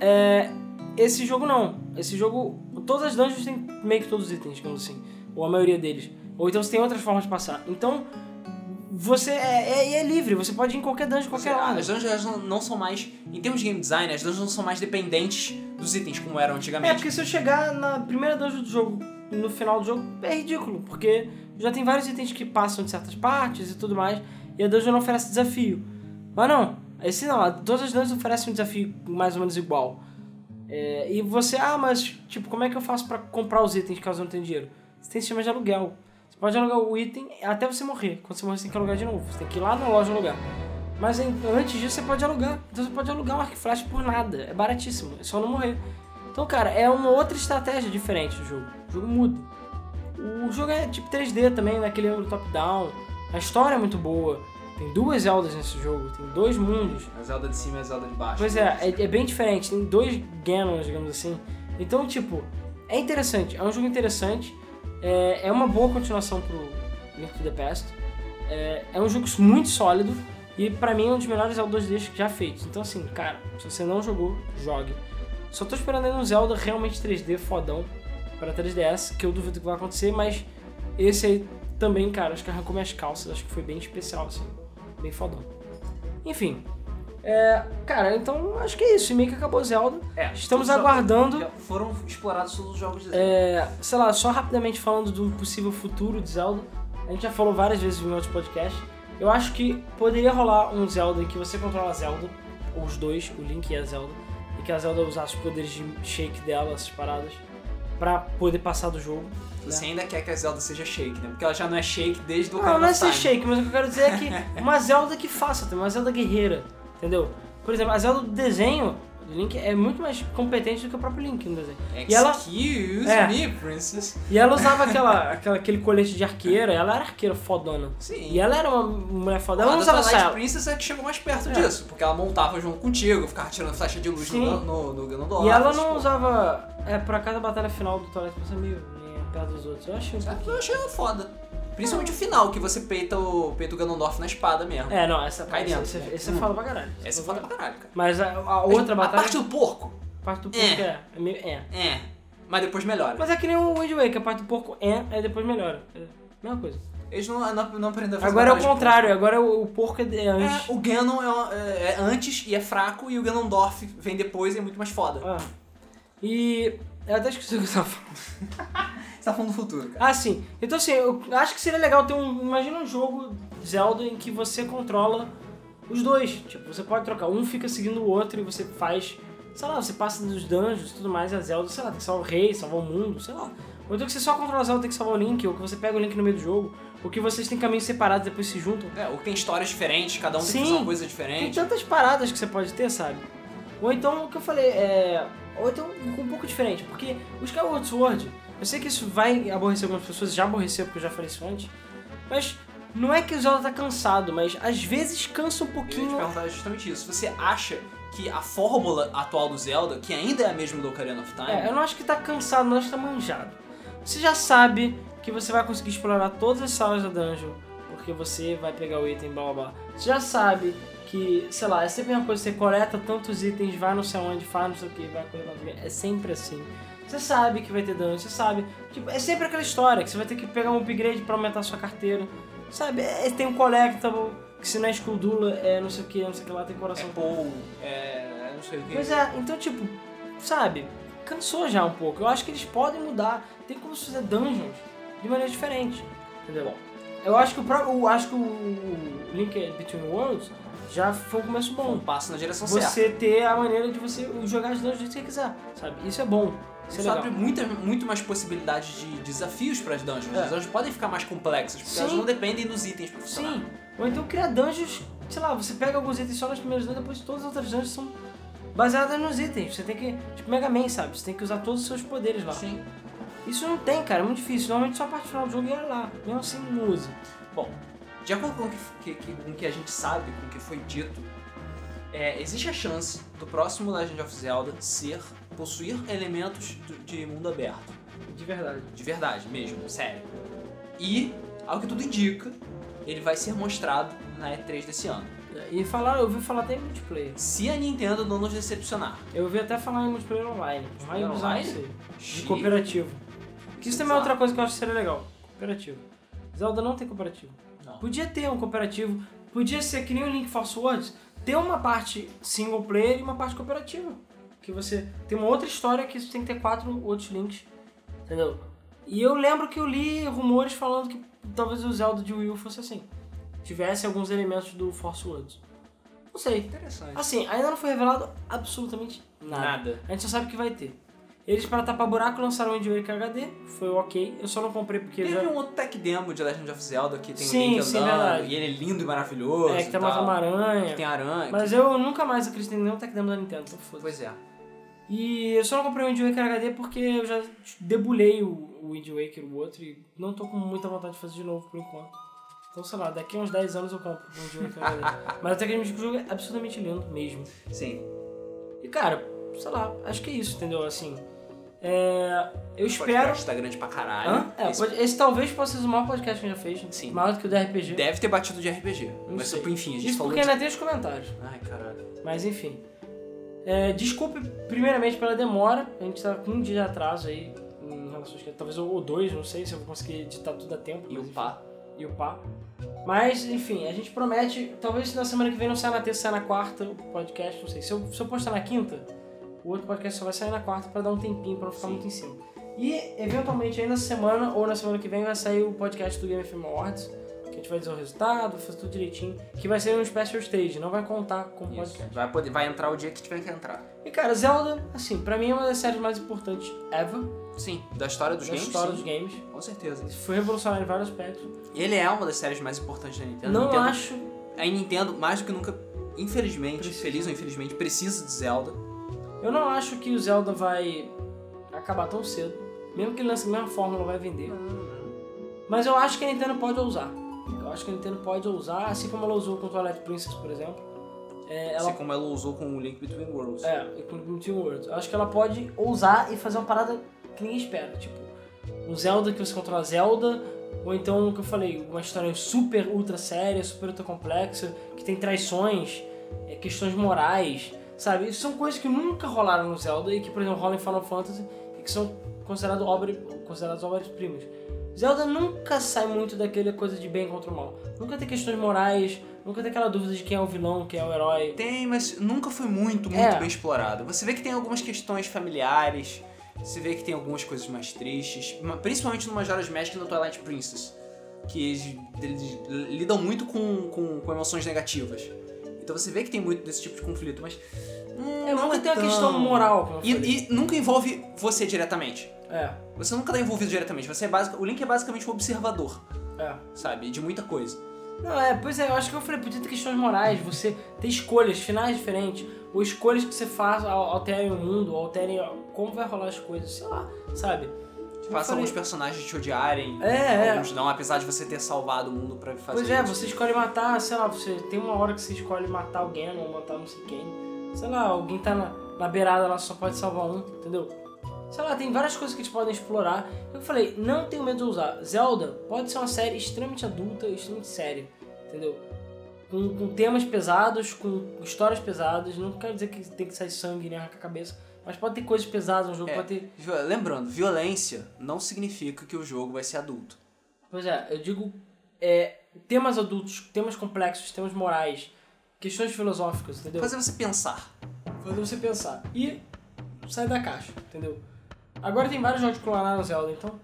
é, esse jogo não. Esse jogo, todas as dungeons têm meio que todos os itens, digamos assim. Ou a maioria deles. Ou então você tem outras formas de passar. Então, você é, é, é livre, você pode ir em qualquer dungeon, Você- qualquer ah, lado. as dungeons não- não são mais. Em termos de game design, as dungeons não são mais dependentes dos itens como eram É, antigamente. porque se eu chegar na primeira dungeon do jogo, no final do jogo, é ridículo, porque já tem vários itens que passam de certas partes e tudo mais, e a dungeon não oferece desafio. Mas não, esse não, todas as dungeons oferecem um desafio mais ou menos igual. É, e você, ah, mas tipo, como é que eu faço pra comprar os itens caso eu não tenha dinheiro? Você tem sistema de aluguel. Você pode alugar o item até você morrer. Quando você morrer, você tem que alugar de novo. Você tem que ir lá na loja alugar. Mas antes disso, você pode alugar. Então você pode alugar um arco flash por nada. É baratíssimo. É só não morrer. Então, cara, é uma outra estratégia diferente do jogo. O jogo muda. O jogo é tipo 3D também, naquele ângulo top-down. A história é muito boa. Tem duas Zeldas nesse jogo, tem dois mundos. A Zelda de cima e a Zelda de baixo. Pois é, é, é bem diferente. Tem dois Ganons, digamos assim. Então, tipo, é interessante. É um jogo interessante. É, é uma boa continuação pro, Link to the Past. É, é um jogo muito sólido e pra mim é um dos melhores Zelda 2D já feitos. Então assim, cara, se você não jogou, jogue. Só tô esperando aí um Zelda realmente 3D fodão para 3DS, que eu duvido que vai acontecer, mas esse aí também, cara, acho que arrancou minhas calças, acho que foi bem especial, assim, bem fodão. Enfim, é, cara, então acho que é isso, e meio que acabou Zelda. É, Estamos aguardando- Foram explorados todos os jogos de Zelda. É, sei lá, só rapidamente falando um possível futuro de Zelda. A gente já falou várias vezes em outros podcasts. Eu acho que poderia rolar um Zelda em que você controla a Zelda, ou os dois, o Link e a Zelda, e que a Zelda usasse os poderes de shake dela, essas paradas, pra poder passar do jogo. Você ainda quer que a Zelda seja shake, né? Porque ela já não é shake desde o Não, não é ser shake, mas o que eu quero dizer é que uma Zelda que faça uma Zelda guerreira, entendeu? Por exemplo, a Zelda do desenho do Link é muito mais competente do que o próprio Link no desenho. E ela, Excuse É. me, princess. E ela usava aquela, aquela, aquele colete de arqueira, ela era arqueira fodona. Sim. E ela era uma mulher foda. Ela a não usava Twilight saia. Princess é que chegou mais perto É. disso, porque ela montava junto contigo, ficava tirando flecha de luz Sim. no, no, no Ganondorf. E ela tipo, não usava. É, pra cada batalha final do Twilight Princess meio perto dos outros. Eu achei um. Eu achei ela foda. Principalmente o final, que você peita o, peita o Ganondorf na espada mesmo. É, não, essa Cai dentro, essa, né? essa Hum. é foda pra caralho. Essa é foda pra caralho, cara. Mas a, a outra a batalha. parte do porco, A parte do porco É. é. é, é. é. Mas depois melhora. Mas é que nem o Wind Waker, a parte do porco é, aí depois melhora. É a mesma coisa. Eles não, não, não aprenderam a fazer Agora é o contrário, agora o, o porco é, é porco. antes. É, o Ganon é, é- é antes e é fraco, e o Ganondorf vem depois e é muito mais foda. Ah. E. Eu até esqueci o que eu tava falando. Você tá falando do futuro, cara. Ah, sim. Então, assim, eu acho que seria legal ter um. Imagina um jogo Zelda em que você controla os dois. Tipo, você pode trocar. Um fica seguindo o outro e você faz. Sei lá, você passa dos dungeons e tudo mais. A Zelda, sei lá, tem que salvar o rei, salvar o mundo, sei lá. Ou então que você só controla a Zelda tem que salvar o Link, ou que você pega o Link no meio do jogo, ou que vocês têm caminhos separados e depois se juntam. É, ou tem histórias diferentes, cada um tem que Sim. fazer uma coisa Tem diferente. tantas paradas que você pode ter, sabe? Ou então, o que eu falei, é. Ou então, um pouco diferente, porque o Skyward Sword, eu sei que isso vai aborrecer algumas pessoas, já aborreceu porque eu já falei isso antes, mas não é que o Zelda tá cansado, mas às vezes cansa um Eu ia te pouquinho. perguntar justamente isso. Você acha que a fórmula atual do Zelda, que ainda é a mesma do Ocarina of Time, É, eu não acho que tá cansado, não acho que tá manjado. Você já sabe que você vai conseguir explorar todas as salas da dungeon, porque você vai pegar o item, blá blá blá. Você já sabe que, sei lá, é sempre a mesma coisa, você coleta tantos itens, vai não sei onde, faz não sei o que, vai coletar não sei o quê. É sempre assim. Você sabe que vai ter dungeon, você sabe. Tipo, é sempre aquela história que você vai ter que pegar um upgrade pra aumentar a sua carteira. Sabe? É, tem um collectible, que se não é Skuldula, é não sei o que, não sei o que lá, tem é coração. Paul, é. não sei o que. Pois é, então tipo, sabe, cansou já um pouco. Eu acho que eles podem mudar. Tem como fazer dungeons de maneira diferente. Entendeu? Eu acho que o próprio. eu acho que o Link Between Worlds já foi um começo Um bom. passo na direção certa. Você ter a maneira de você jogar as dungeons do jeito que você quiser. Sabe? Isso é bom. Isso é Isso abre muita, muito mais possibilidades de desafios para as dungeons. É. As dungeons podem ficar mais complexas, porque Sim. elas não dependem dos itens pra funcionar. Sim. Ou então criar dungeons, sei lá, você pega alguns itens só nas primeiras dungeons, depois todas as outras dungeons são baseadas nos itens. Você tem que. Tipo Mega Man, sabe? Você tem que usar todos os seus poderes lá. Sim. Isso não tem, cara, é muito difícil. Normalmente só a parte final do jogo e olha lá. Mesmo assim, não usa. Bom, de acordo com o que, que- com o que a gente sabe, com o que foi dito, é, existe a chance do próximo Legend of Zelda ser possuir elementos de mundo aberto. De verdade. De verdade mesmo, sério. E, ao que tudo indica, ele vai ser mostrado na E3 desse ano. E falar, eu ouvi falar até em multiplayer. Se a Nintendo não nos decepcionar. Eu ouvi até falar em multiplayer online. Online, Online? De cooperativo. Que isso também é outra coisa que eu acho que seria legal. Cooperativo. Zelda não tem cooperativo. Não. Podia ter um cooperativo. Podia ser que nem o Link Force Words. Ter uma parte single player e uma parte cooperativa. Que você tem uma outra história que você tem que ter quatro outros links. Entendeu? E eu lembro que eu li rumores falando que talvez o Zelda de Wii U fosse assim. Tivesse alguns elementos do Force Words. Não sei. Interessante. Assim, ainda não foi revelado absolutamente nada. Nada. A gente só sabe que vai ter. Eles, para tapar buraco, lançaram o Wind Waker HD. Foi ok. Eu só não comprei porque Teve já... um outro tech demo de Legend of Zelda que tem Sim, o Link sim, andando, verdade. e ele é lindo e maravilhoso. É, que tem e uma aranha. Que tem aranha. Mas eu nunca mais acreditei em nenhum tech demo da Nintendo, então Pois é. E eu só não comprei o Wind Waker HD porque eu já debulhei o, o Wind Waker, o outro, e não tô com muita vontade de fazer de novo por enquanto. Então, sei lá, daqui a uns 10 anos eu compro o Wind Waker HD. Mas até que o jogo é absolutamente lindo mesmo. Sim. E cara, sei lá, acho que é isso, entendeu? Assim, É, eu O espero. podcast tá grande pra caralho. Hã? É, Esse esse talvez possa ser o maior podcast que a gente já fez. Sim. Maior do que o do RPG. Deve ter batido de RPG. Não Mas sei. enfim, a gente Isso falou porque de... ainda tem os comentários. Ai, caralho. Mas enfim. É, desculpe primeiramente pela demora. A gente tá com um dia de atraso aí em relação a talvez ou dois, não sei se eu vou conseguir editar tudo a tempo. E o pá? E o pá. Mas, enfim, a gente promete, talvez na semana que vem não saia na terça, saia na quarta o podcast, não sei. Se eu, se eu postar na quinta, o outro podcast só vai sair na quarta pra dar um tempinho, pra não ficar Sim. muito em cima. E, eventualmente, ainda na semana ou na semana que vem vai sair o podcast do Game FM Awards, vai dizer o resultado, vai fazer tudo direitinho, que vai ser um special stage, não vai contar com Isso. podcast. Vai, poder, vai entrar o dia que tiver que entrar. E, cara, Zelda, assim, pra mim é uma das séries mais importantes ever, Sim, da história dos da games, história sim. dos games. Com certeza. Foi revolucionário em vários aspectos. Ele é uma das séries mais importantes da Nintendo. Não Nintendo, acho A Nintendo, mais do que nunca, infelizmente, Precisa. feliz ou infelizmente, precisa de Zelda. Eu não acho que o Zelda vai acabar tão cedo. Mesmo que ele lance a mesma fórmula, vai vender. Mas eu acho que a Nintendo pode ousar. Eu acho que a Nintendo pode ousar, assim como ela usou com o Twilight Princess, por exemplo. É, ela, Assim como ela usou com o Link Between Worlds. é, e com o Two Worlds. Eu acho que ela pode ousar e fazer uma parada que ninguém espera. Tipo, um Zelda que você controla Zelda, ou então, o que eu falei, uma história super ultra séria, super ultra complexa, que tem traições, é, questões morais, sabe? Isso são coisas que nunca rolaram no Zelda e que, por exemplo, rolam em Final Fantasy e que são consideradas obra, consideradas obras-primas. Zelda nunca sai muito daquela coisa de bem contra o mal. Nunca tem questões morais, nunca tem aquela dúvida de quem é o vilão, quem é o herói. Tem, mas nunca foi muito, muito É. bem explorado. Você vê que tem algumas questões familiares, você vê que tem algumas coisas mais tristes, principalmente no Majora's Mask e no Twilight Princess, que eles, eles lidam muito com, com, com emoções negativas. Então você vê que tem muito desse tipo de conflito, mas. Hum, É, não nunca tem uma tão. questão moral, E, e nunca envolve você diretamente. É, Você nunca tá envolvido diretamente. Você é basic, o Link é basicamente um observador, é. sabe? De muita coisa. Não, é, pois é, eu acho que eu falei, podia ter questões morais, você ter escolhas, finais diferentes, ou escolhas que você faz al- alterem o mundo, alterem como vai rolar as coisas, sei lá, sabe? Faça alguns personagens te odiarem, É, é. alguns não, apesar de você ter salvado o mundo pra fazer Pois é, isso. você escolhe matar, sei lá, você tem uma hora que você escolhe matar alguém ou matar não sei quem. Sei lá, alguém tá na, na beirada lá, só pode salvar um, entendeu? Sei lá, tem várias coisas que eles podem explorar. Eu falei, não tenho medo de usar. Zelda pode ser uma série extremamente adulta, extremamente séria, entendeu? Com, com temas pesados, com histórias pesadas. Não quero dizer que tem que sair sangue nem arrancar a cabeça, mas pode ter coisas pesadas no jogo, É. pode ter. Lembrando, violência não significa que o jogo vai ser adulto. Pois é, eu digo é, temas adultos, temas complexos, temas morais, questões filosóficas, entendeu? Fazer você pensar. fazer você pensar. E sair da caixa, entendeu? Agora tem vários jogos que clonaram Zelda, então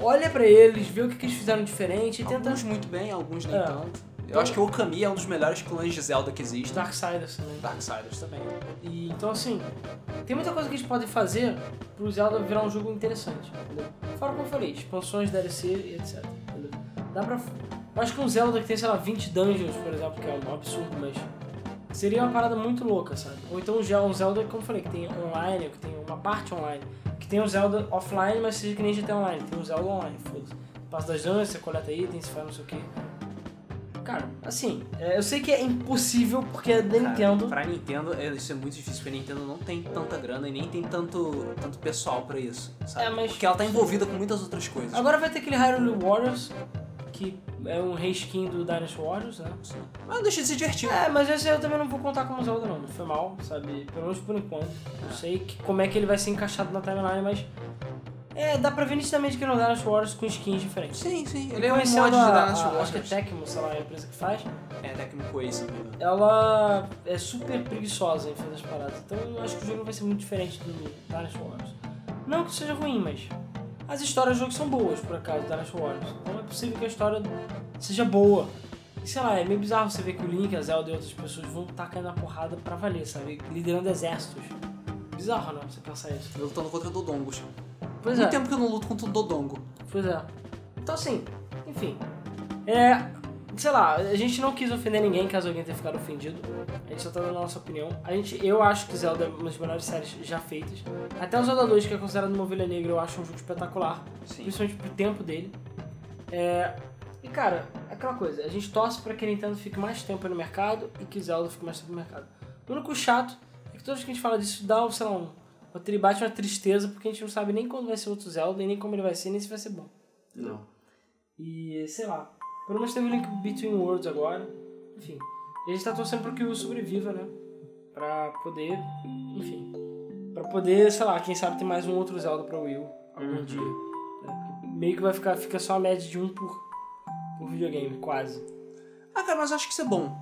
olha pra eles, vê o que, que eles fizeram diferente e tenta Alguns muito bem, alguns nem É. tanto. Eu acho que o Okami é um dos melhores clones de Zelda que existe. Darksiders também. Darksiders também. E, então assim, tem muita coisa que eles podem fazer pro Zelda virar um jogo interessante, entendeu? Fora como eu falei, expansões, DLC e etc, entendeu? Dá pra... Eu acho que um Zelda que tem, sei lá, 20 dungeons, por exemplo, que é um absurdo, mas... Seria uma parada muito louca, sabe? Ou então um Zel- Zelda, como eu falei, que tem online, que tem uma parte online. Que tem um Zelda offline, mas seja que nem GTA Online. Tem um Zelda online, foda-se. Passa das dungeons, você coleta itens, você faz não sei o que. Cara, assim, é, eu sei que é impossível porque é da Nintendo. Pra Nintendo, é- isso é muito difícil, porque a Nintendo não tem tanta grana e nem tem tanto, tanto pessoal pra isso, sabe? É, mas- Porque ela tá envolvida com muitas outras coisas. Agora vai ter aquele Hyrule Warriors, que é um reskin do Dynasty Warriors, né? Mas não deixa de ser divertido. É, mas esse eu também não vou contar como Zelda não, foi mal, sabe? Pelo menos por enquanto. Não sei que, como é que ele vai ser encaixado na timeline, mas... É, dá pra ver nitidamente que ele é um Dynasty Warriors com skins diferentes. Sim, sim. Ele é um mod de Dynasty Warriors. Acho que é Tecmo, sei lá, a empresa que faz. É, Tecmo engano. Ela é super preguiçosa em fazer as paradas. Então eu acho que o jogo vai ser muito diferente do Dynasty Warriors. Não que seja ruim, mas as histórias do jogo são boas, por acaso, do Dynasty Warriors. Então é possível que a história seja boa. E sei lá, é meio bizarro você ver que o Link, a Zelda e outras pessoas vão estar caindo na porrada pra valer, sabe? Liderando exércitos. Bizarro, não? Você pensar isso. Eu lutando contra Dodongos. Pois Muito é. tempo que eu não luto contra o Dodongo. Pois é. Então assim, enfim. É. Sei lá, a gente não quis ofender ninguém caso alguém tenha ficado ofendido. A gente só tá dando a nossa opinião. A gente, eu acho que Zelda é uma das melhores séries já feitas. Até o Zelda 2, que é considerado uma ovelha negra, eu acho um jogo espetacular. Sim. Principalmente pro tempo dele. É, E cara, é aquela coisa, a gente torce pra que a Nintendo fique mais tempo no mercado e que Zelda fique mais tempo no mercado. O único chato é que toda vez que a gente fala disso dá, sei lá, um, roteiro bate uma tristeza porque a gente não sabe nem quando vai ser outro Zelda, nem como ele vai ser, nem se vai ser bom. Não. E sei lá. Pelo menos teve o Link Between Worlds agora. Enfim. E a gente tá torcendo pra que o sobreviva, né? Pra poder. Enfim. Pra poder, sei lá, quem sabe ter mais um outro Zelda pra Wii U algum Uhum. dia. né? Meio que vai ficar fica só a média de um por, por videogame, quase. Ah, cara, mas eu acho que isso é bom.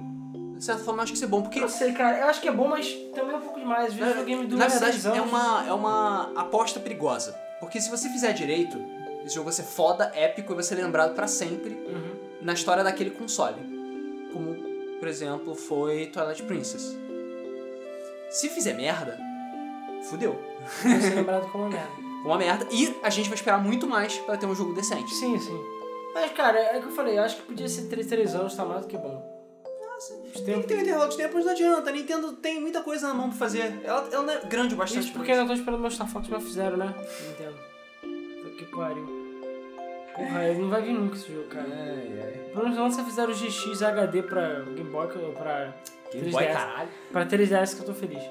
De certa forma, eu acho que isso é bom, porque Eu sei, cara. Eu acho que é bom, mas também é um pouco demais. Vezes o videogame dura Na verdade, 10 anos. é uma, é uma aposta perigosa. Porque se você fizer direito, esse jogo vai ser foda, épico e vai ser lembrado pra sempre Uhum. Na história daquele console. Como, por exemplo, foi Twilight Princess. Se fizer merda, fudeu. Vai ser lembrado como uma merda. Uma merda. E a gente vai esperar muito mais pra ter um jogo decente. Sim, sim. Mas, cara, é o que eu falei. Eu acho que podia ser 3, 3 anos, tá mais do que bom. Os Tem tempos... que ter um intervalo de tempo, mas não adianta. A Nintendo tem muita coisa na mão pra fazer. Ela, ela não é grande o bastante. Isso porque ainda tô esperando meus Star Fox, mas fizeram, né? Nintendo. Que pariu. Porra, ele não vai vir nunca esse jogo, cara. Ai, ai. Pelo menos você fizeram o GX HD pra Game Boy, pra, Game 3DS. Boy, caralho. pra 3DS que eu tô feliz.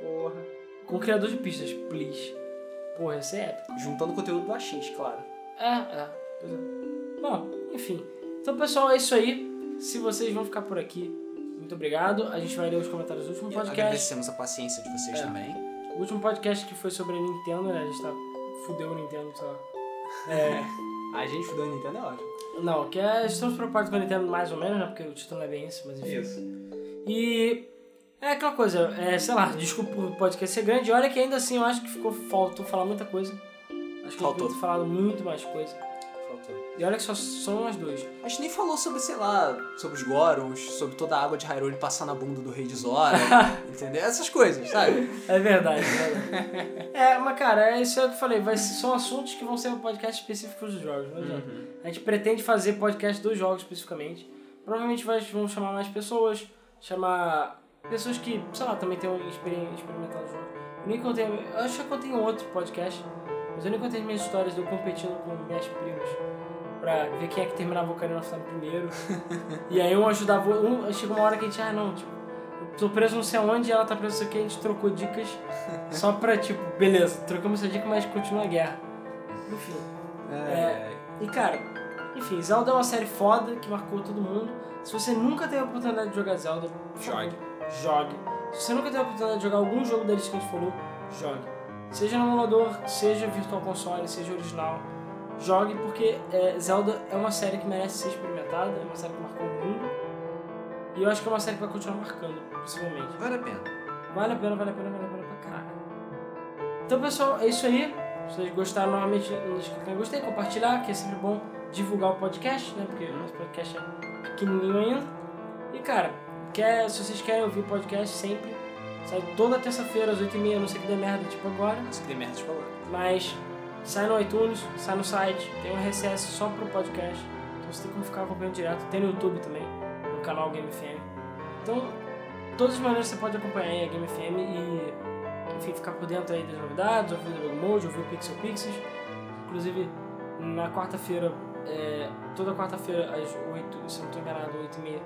Porra. Com o criador de pistas, please. Porra, esse é épico. Juntando conteúdo do AX, claro. É, é. Pois é. Bom, enfim. Então, pessoal, é isso aí. Se vocês vão ficar por aqui, muito obrigado. A gente vai ler os comentários do último podcast. agradecemos a paciência de vocês É. também. O último podcast que foi sobre a Nintendo, né? A gente tá. Fudeu o Nintendo, sei lá. É. A gente fudeu a Nintendo é ótimo. Não, que é. Estamos preocupados com a Nintendo mais ou menos, né? Porque o título não é bem esse, mas enfim. E. É aquela coisa, é, sei lá, desculpa o podcast ser grande. Olha que ainda assim eu acho que ficou. Faltou falar muita coisa. Acho que Faltou. falado muito mais coisa. E olha que só são nós dois. A gente nem falou sobre, sei lá, sobre os Gorons, sobre toda a água de Hyrule passar na bunda do Rei de Zora, entendeu? Essas coisas, sabe? É verdade, é verdade. é, mas cara, é isso que eu falei. Vai são assuntos que vão ser um podcast específicos dos jogos, não adianta. A gente pretende fazer podcast dos jogos especificamente. Provavelmente vai, vamos chamar mais pessoas, chamar pessoas que, sei lá, também tenham experi- experimentado o jogo. Eu nem contei, eu acho que eu contei em outro podcast, mas eu nem contei as minhas histórias de eu competindo com minhas primas pra ver quem é que terminava o Ocarina of Time primeiro. e aí um ajudava, um, chegou uma hora que a gente, ah não, tipo, eu tô preso não sei aonde e ela tá presa não sei o que, a gente trocou dicas só pra, tipo, beleza, trocamos essa dica, mas continua a guerra. Enfim. É. E cara, enfim, Zelda é uma série foda que marcou todo mundo. Se você nunca teve a oportunidade de jogar Zelda, Jogue. Jogue. Se você nunca teve a oportunidade de jogar algum jogo deles que a gente falou, jogue. Seja no emulador, seja virtual console, seja original, jogue porque é, Zelda é uma série que merece ser experimentada, é uma série que marcou o mundo. E eu acho que é uma série que vai continuar marcando, possivelmente. Vale a pena. Vale a pena, vale a pena, vale a pena pra caraca. Então, pessoal, é isso aí. Se vocês gostaram, normalmente não deixe de gostei, compartilhar, que é sempre bom divulgar o podcast, né? Porque o nosso podcast é pequenininho ainda. E, cara, quer, se vocês querem ouvir o podcast sempre, sai toda terça-feira às 8h30, não sei que dê merda, tipo agora. Mas que tem merda de falar. Mas sai no iTunes, sai no site, tem um RSS só pro podcast. Então você tem como ficar acompanhando direto. Tem no YouTube também, no canal Game FM. Então, todas as maneiras você pode acompanhar aí a Game FM e, enfim, ficar por dentro aí das novidades, ouvir o Debug Mode, ouvir o Pixel Pixies. Inclusive, na quarta-feira, é, toda quarta-feira às 8, se eu não estou enganado, 8 e meia,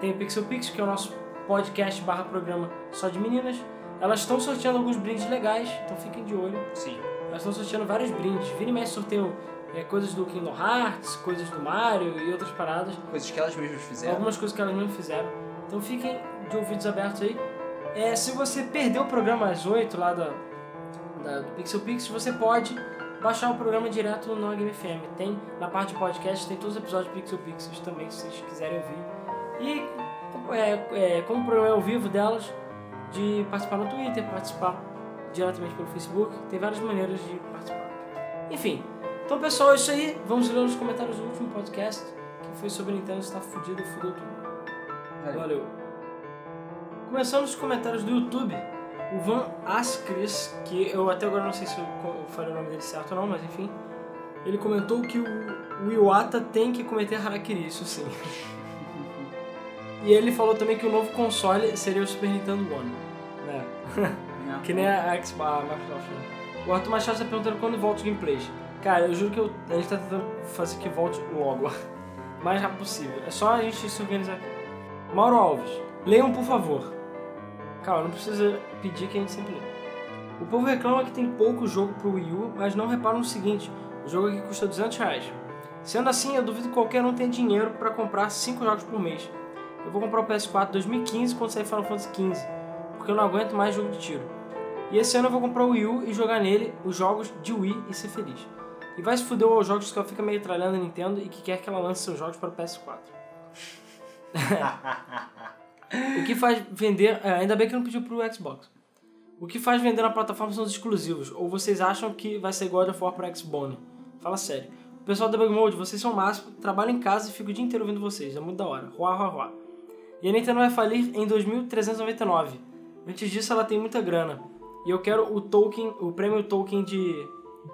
tem o Pixel Pix, que é o nosso podcast barra programa só de meninas. Elas estão sorteando alguns brindes legais, então fiquem de olho. Sim. Elas estão sorteando vários brindes. Vira e mexe sorteio é, coisas do Kingdom Hearts, coisas do Mario e outras paradas. Coisas que elas mesmas fizeram. Algumas coisas que elas não fizeram. Então fiquem de ouvidos abertos aí. É, se você perdeu o programa às 8 lá da, da- do Pixel Pix, você pode baixar o programa direto no Game FM. Tem na parte de podcast, tem todos os episódios do Pixel Pixels também, se vocês quiserem ouvir. E é, é, como o programa é ao vivo delas, de participar no Twitter, participar diretamente pelo Facebook, tem várias maneiras de participar. Enfim, então pessoal, é isso aí. Vamos ler os comentários do último podcast, que foi sobre Nintendo está fudido, fudeu tudo. Valeu. Começando os comentários do YouTube, o Van Ascris, que eu até agora não sei se eu falei o nome dele certo ou não, mas enfim, ele comentou que o, o Iwata tem que cometer harakiri, isso sim. e ele falou também que o novo console seria o Super Nintendo One. Né? Que nem a, a, a Microsoft. O Arthur Machado está perguntando quando volta os gameplays. Cara, eu juro que eu, a gente tá tentando fazer que volte logo. O mais rápido possível. É só a gente se organizar aqui. Mauro Alves, leiam por favor. Calma, não precisa pedir que a gente sempre lê. O povo reclama que tem pouco jogo pro Wii U, mas não repara no seguinte, o jogo aqui custa 200 reais. Sendo assim, eu duvido que qualquer um tenha dinheiro para comprar 5 jogos por mês. Eu vou comprar o PS4 2015 quando sair Final Fantasy XV, porque eu não aguento mais jogo de tiro. E esse ano eu vou comprar o Wii U e jogar nele os jogos de Wii e ser feliz. E vai se fuder aos jogos que ela fica meio tralhando a Nintendo e que quer que ela lance seus jogos para o PS4. o que faz vender. é, ainda bem que não pediu pro Xbox. O que faz vender na plataforma são os exclusivos. Ou vocês acham que vai ser God of War pro Xbone? Fala sério. O pessoal do Debug Mode, vocês são o máximo. Trabalho em casa e fico o dia inteiro ouvindo vocês. É muito da hora. Ruá, ruá, ruá. E a Nintendo vai falir em 2399. Antes disso, ela tem muita grana. E eu quero o token, o prêmio token de,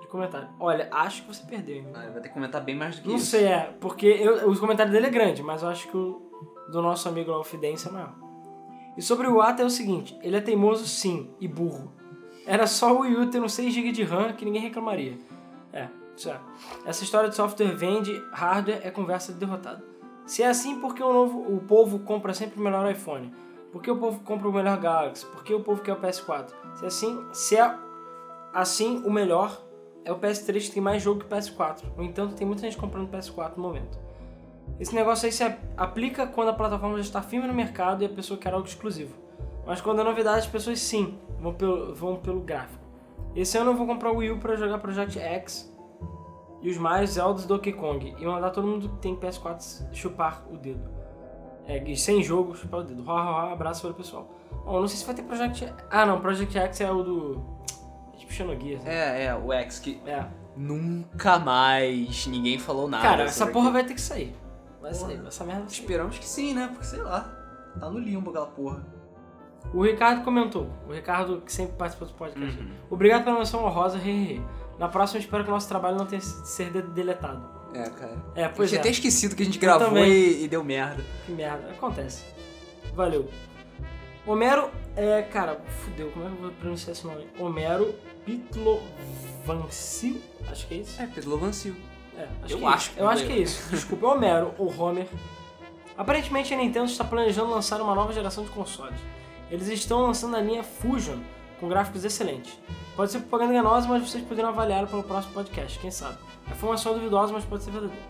de comentário. Olha, acho que você perdeu, hein? Ah, vai ter que comentar bem mais do que Não isso. sei, é. Porque eu, o comentário dele é grande, mas eu acho que o do nosso amigo lá, o Fidência, é maior. E sobre o Ata é o seguinte, ele é teimoso sim, e burro. Era só o Wii U ter uns 6GB de RAM que ninguém reclamaria. É, isso é. Essa história de software vende, hardware é conversa de derrotado. Se é assim, por que o, novo, o povo compra sempre o melhor iPhone? Por que o povo compra o melhor Galaxy? Por que o povo quer o PS4? Se é assim, se é assim, o melhor é o PS3 que tem mais jogo que o PS4. No entanto, tem muita gente comprando PS4 no momento. Esse negócio aí se aplica quando a plataforma já está firme no mercado e a pessoa quer algo exclusivo. Mas quando é novidade, as pessoas sim vão pelo, vão pelo gráfico. Esse ano eu vou comprar o Wii U para jogar Project X e os Mario, Zelda e Donkey Kong. E mandar todo mundo que tem PS4 chupar o dedo. É, e sem jogo, chupar o dedo. Ró, ró, ró, abraço para o pessoal. Bom, não sei se vai ter Project... Ah, não, Project X é o do... É tipo Xenogears. né? É, é, o X que É. nunca mais ninguém falou nada. Cara, essa porra aquilo. vai ter que sair. Vai sair, essa merda vai sair. Esperamos que sim, né? Porque sei lá. Tá no limbo aquela porra. O Ricardo comentou. O Ricardo, que sempre participa do podcast. Uhum. Obrigado pela menção honrosa, hehehe. Na próxima, espero que o nosso trabalho não tenha de ser de- deletado. É, cara. É, Eu pois tinha é. até esquecido que a gente gravou e, e deu merda. Que merda. Acontece. Valeu. Homero é. Cara, fudeu, como é que eu vou pronunciar esse nome? Homero Pitlovancil? Acho que é isso. É, Pedro Lovancio. É, Eu que acho É isso. que Eu acho que é isso. Desculpa, é Homero ou Homer. Aparentemente a Nintendo está planejando lançar uma nova geração de consoles. Eles estão lançando a linha Fusion com gráficos excelentes. Pode ser propaganda enganosa, mas vocês poderão avaliar pelo próximo podcast, quem sabe. A informação é duvidosa, mas pode ser verdadeira.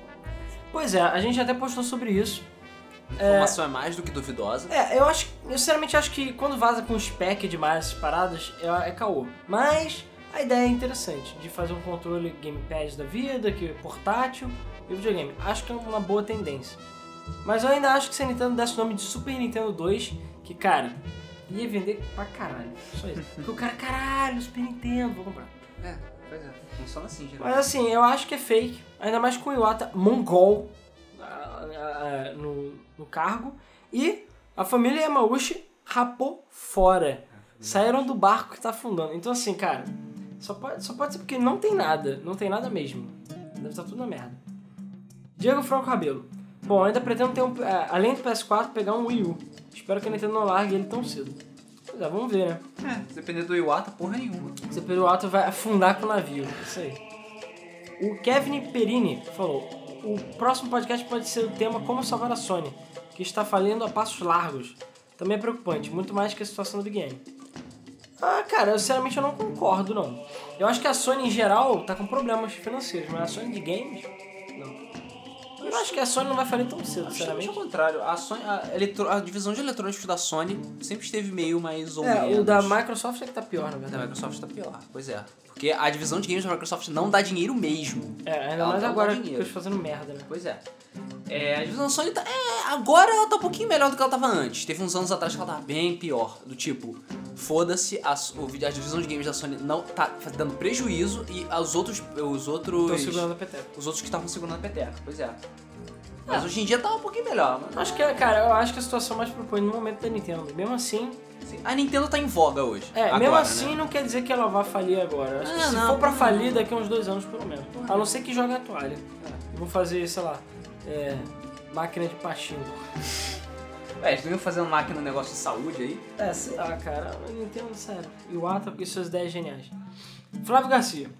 Pois é, a gente até postou sobre isso. Informação é... mais do que duvidosa. É, eu acho. Eu sinceramente acho que quando vaza com spec demais essas paradas, é, é caô. Mas a ideia é interessante, de fazer um controle gamepad da vida, que é portátil e videogame. Acho que é uma boa tendência. Mas eu ainda acho que se a Nintendo desse o nome de Super Nintendo 2, que cara, ia vender pra caralho. Só isso. Porque o cara, caralho, Super Nintendo, vou comprar. É, pois é. Funciona assim, geralmente. Mas assim, eu acho que é fake. Ainda mais com o Iwata mongol no, no cargo. E a família Yamauchi rapou fora. Saíram do barco que tá afundando. Então assim, cara, só pode, só pode ser porque não tem nada. Não tem nada mesmo. Deve estar tudo na merda. Diego Franco Rabelo. Bom, ainda pretendo ter um. ah, além do PS4, pegar um Wii U. Espero que a Nintendo não largue ele tão cedo. Pois é, vamos ver, né? É, dependendo do Iwata, porra nenhuma. Você Pedro Alto vai afundar com o navio. Isso aí. O Kevin Perini falou: o próximo podcast pode ser o tema Como Salvar a Sony, que está falindo a passos largos. Também é preocupante, muito mais que a situação do Big Game. Ah, cara, eu, sinceramente eu não concordo, não. Eu acho que a Sony em geral tá com problemas financeiros, mas a Sony de games. Eu acho que a Sony não vai falir tão cedo, Justamente sinceramente. ao contrário, a, Sony, a, eletro- a divisão de eletrônicos da Sony sempre esteve meio mais ou É, menos. o da Microsoft é que tá pior, na Da verdade. Microsoft tá pior, pois é. Porque a divisão de games da Microsoft não dá dinheiro mesmo. É, ainda mais agora que eles fazendo merda, né? Pois é. É, a divisão da Sony tá. É, agora ela tá um pouquinho melhor do que ela tava antes. Teve uns anos atrás que ela tava bem pior. Do tipo, foda-se, a, a divisão de games da Sony não tá dando prejuízo e os outros. Os outros. Tô segurando a peteca. Os outros que estavam segurando a peteca, pois é. Mas hoje em dia tá um pouquinho melhor. Mas, Acho que, cara, eu acho que a situação mais propõe no momento da Nintendo. Mesmo assim, a Nintendo tá em voga hoje. é, agora, mesmo né? assim não quer dizer que ela vá falir agora. Acho que Ah, se não, for pra não. falir daqui a uns dois anos, pelo menos. A não ser que jogue a toalha. Eu vou fazer, sei lá, é, máquina de pachinko. É, eles estão fazendo máquina no negócio de saúde aí. É, sei lá, cara, a Nintendo, sério. E o Ata com suas ideias geniais. Flávio Garcia.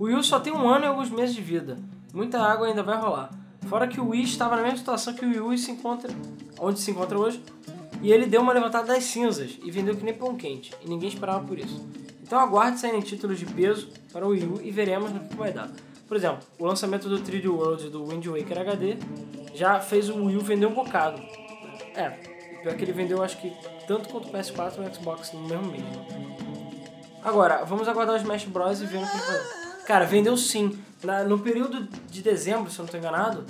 O Wii só tem um ano e alguns meses de vida. Muita água ainda vai rolar. Fora que o Wii estava na mesma situação que o Wii U e se encontra onde se encontra hoje. E ele deu uma levantada das cinzas e vendeu que nem pão quente. E ninguém esperava por isso. Então aguarde saírem títulos de peso para o Wii U e veremos no que vai dar. Por exemplo, o lançamento do 3D World do Wind Waker HD já fez o Wii U vender um bocado. É, pior que ele vendeu acho que tanto quanto o PS4 e o Xbox no mesmo mês. Agora, vamos aguardar o Smash Bros e ver o que vai. Cara, vendeu sim. Na- no período de dezembro, se eu não estou enganado,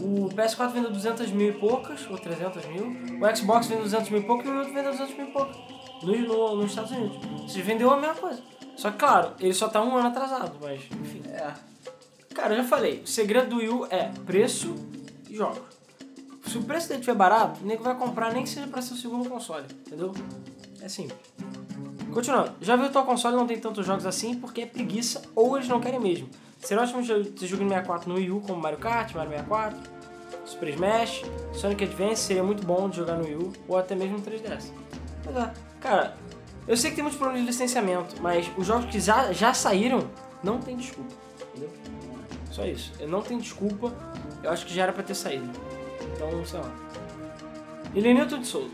o PS4 vendeu 200 mil e poucas, ou 300 mil. O Xbox vendeu 200 mil e poucas e o U vendeu 200 mil e poucas. No, no- nos Estados Unidos. Seja, vendeu a mesma coisa. Só que, claro, ele só tá um ano atrasado, mas, enfim. É. Cara, eu já falei, o segredo do Wii U é preço e jogos. Se o preço dele estiver barato, o nego vai comprar nem que seja pra ser o segundo console, entendeu? É simples. Continuando, já viu o teu console não tem tantos jogos assim porque é preguiça ou eles não querem mesmo. Seria ótimo jo- ter jogo no 64 no Wii U como Mario Kart, Mario 64, Super Smash, Sonic Advance seria muito bom de jogar no Wii U ou até mesmo no 3DS. Mas é, cara, eu sei que tem muitos problemas de licenciamento, mas os jogos que já, já saíram não tem desculpa, entendeu? Só isso. Eu não tenho desculpa. Eu acho que já era pra ter saído. Então, sei lá. Elenilton de Souza.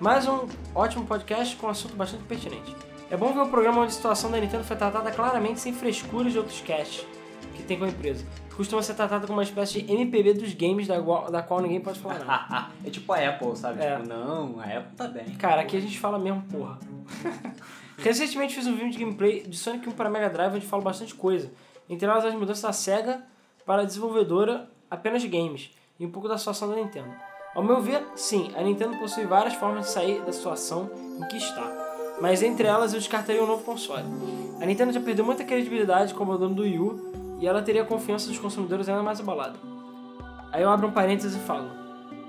Mais um ótimo podcast com um assunto bastante pertinente. É bom ver um programa onde a situação da Nintendo foi tratada claramente sem frescuras de outros casts que tem com a empresa. Costuma ser tratada como uma espécie de MPB dos games da, qual- da qual ninguém pode falar nada. é tipo a Apple, sabe? É. Tipo, não, a Apple tá bem. Cara, aqui a gente fala mesmo, porra. Recentemente fiz um vídeo de gameplay de Sonic 1 para Mega Drive onde falo bastante coisa. Entre elas as mudanças da SEGA para a desenvolvedora apenas de games e um pouco da situação da Nintendo. Ao meu ver, sim, a Nintendo possui várias formas de sair da situação em que está. Mas entre elas eu descartaria um novo console. A Nintendo já perdeu muita credibilidade como dono do Wii U e ela teria a confiança dos consumidores ainda mais abalada. Aí eu abro um parênteses e falo: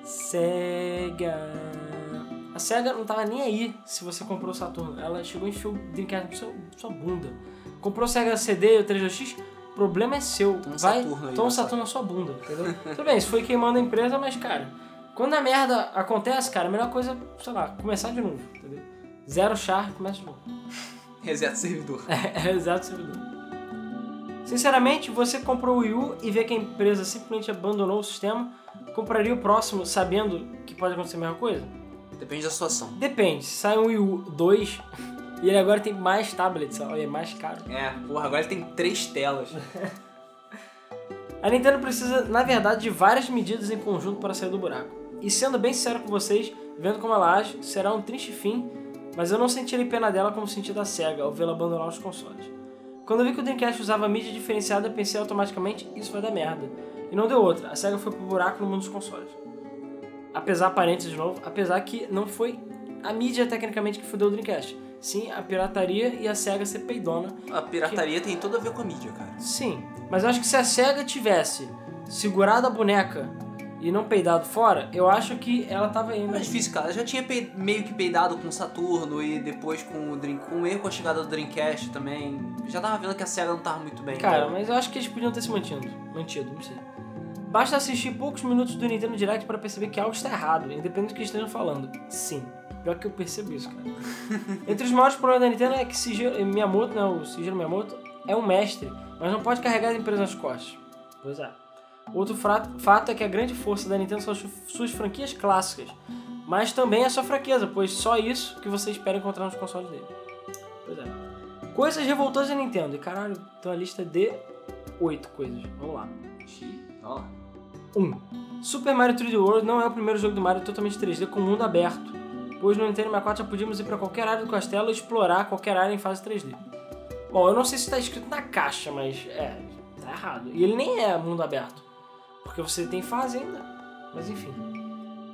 Sega. A SEGA não tava nem aí se você comprou o Saturno. Ela chegou e enfiou o Dreamcast na sua, sua bunda. Comprou o Sega CD e o 3DX, o problema é seu. Toma um Vai, Saturno toma na Saturno na sua bunda, entendeu? Tudo bem, isso foi queimando a empresa, mas cara, quando a merda acontece, cara, a melhor coisa, sei lá, começar de novo, entendeu? Zero char, começa de novo. Reseta o servidor. É, exato servidor. Sinceramente, você comprou o Wii U e vê que a empresa simplesmente abandonou o sistema, compraria o próximo sabendo que pode acontecer a mesma coisa? Depende da situação. Depende, sai um Wii U 2 e ele agora tem mais tablets, e é mais caro. É, porra, agora ele tem três telas. A Nintendo precisa, na verdade, de várias medidas em conjunto para sair do buraco. E sendo bem sincero com vocês, vendo como ela age, será um triste fim, mas eu não sentirei pena dela como senti da SEGA ao vê-la abandonar os consoles. Quando eu vi que o Dreamcast usava mídia diferenciada, pensei automaticamente, isso vai dar merda. E não deu outra, a SEGA foi pro buraco no mundo dos consoles. Apesar, parênteses de novo, apesar que não foi a mídia tecnicamente que fudeu o Dreamcast. Sim, a pirataria e a SEGA ser peidona A pirataria tem tudo a ver com a mídia, cara. Sim, mas eu acho que se a SEGA tivesse segurado a boneca e não peidado fora, eu acho que ela tava indo. Não é difícil, cara. Já tinha meio que peidado com o Saturno e depois com o Dream, com o erro com a chegada do Dreamcast também. Já tava vendo que a SEGA não tava muito bem. Cara, então- mas eu acho que eles podiam ter se mantido. Mantido, não sei. Basta assistir poucos minutos do Nintendo Direct para perceber que algo está errado, independente do que estejam falando. Sim. Pior que eu percebo isso, cara. Entre os maiores problemas da Nintendo é que Shigeru Miyamoto, né, o Shigeru Miyamoto, é um mestre, mas não pode carregar a empresa nas costas. Pois é. Outro fato é que a grande força da Nintendo são as suas franquias clássicas, mas também a sua fraqueza, pois só isso que você espera encontrar nos consoles dele. Pois é. Coisas revoltosas da Nintendo. E caralho, tem uma lista de oito coisas. Vamos lá. Ó. 1. Super Mario 3D World não é o primeiro jogo do Mario totalmente 3D com mundo aberto, pois no Nintendo 64 já podíamos ir para qualquer área do castelo e explorar qualquer área em fase 3D. Bom, eu não sei se está escrito na caixa, mas é, tá errado. E ele nem é mundo aberto, porque você tem fase ainda. Mas enfim.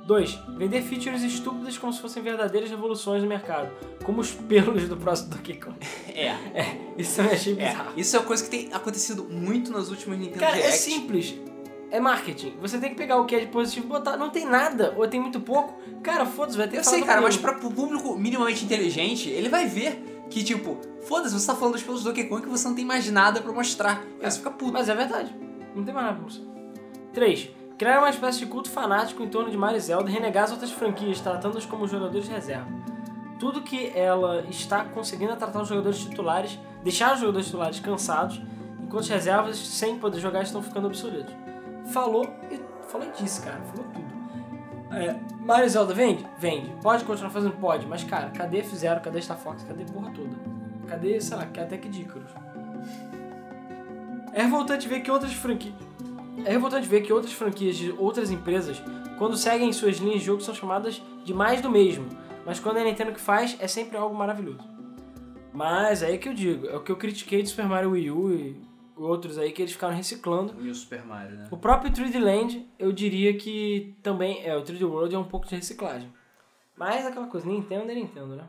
2. Vender features estúpidas como se fossem verdadeiras revoluções no mercado, como os pelos do próximo Donkey Kong. É. Isso eu achei É, bizarro. isso é uma coisa que tem acontecido muito nas últimas Nintendo Cara, é Direct. simples. É marketing. Você tem que pegar o que é de positivo e botar. Não tem nada, ou tem muito pouco. Cara, foda-se, vai ter Eu sei, cara, mas pra pro público minimamente inteligente, ele vai ver que, tipo, foda-se, você tá falando dos pelos do Donkey Kong que você não tem mais nada pra mostrar. Aí você fica puto. Mas é verdade. Não tem mais nada pra mostrar. 3. Criar uma espécie de culto fanático em torno de Mario Zelda e renegar as outras franquias, tratando-as como jogadores de reserva. Tudo que ela está conseguindo é tratar os jogadores titulares, deixar os jogadores titulares cansados, enquanto as reservas, sem poder jogar, estão ficando obsoletos. Falou e falou e disse, cara. Falou tudo. É, Mario Zelda vende? Vende. Pode continuar fazendo? Pode. Mas, cara, cadê F-Zero? Cadê Star Fox? Cadê porra toda? Cadê, sei lá, até que Dícaros? É revoltante ver que outras franquias. É revoltante ver que outras franquias de outras empresas, quando seguem suas linhas de jogo, são chamadas de mais do mesmo. Mas quando é a Nintendo que faz, é sempre algo maravilhoso. Mas é aí que eu digo, é o que eu critiquei do Super Mario Wii U e outros aí que eles ficaram reciclando. E o Super Mario, né? O próprio 3D Land, eu diria que também é, o 3D World é um pouco de reciclagem. Mas aquela coisa, Nintendo é Nintendo, né?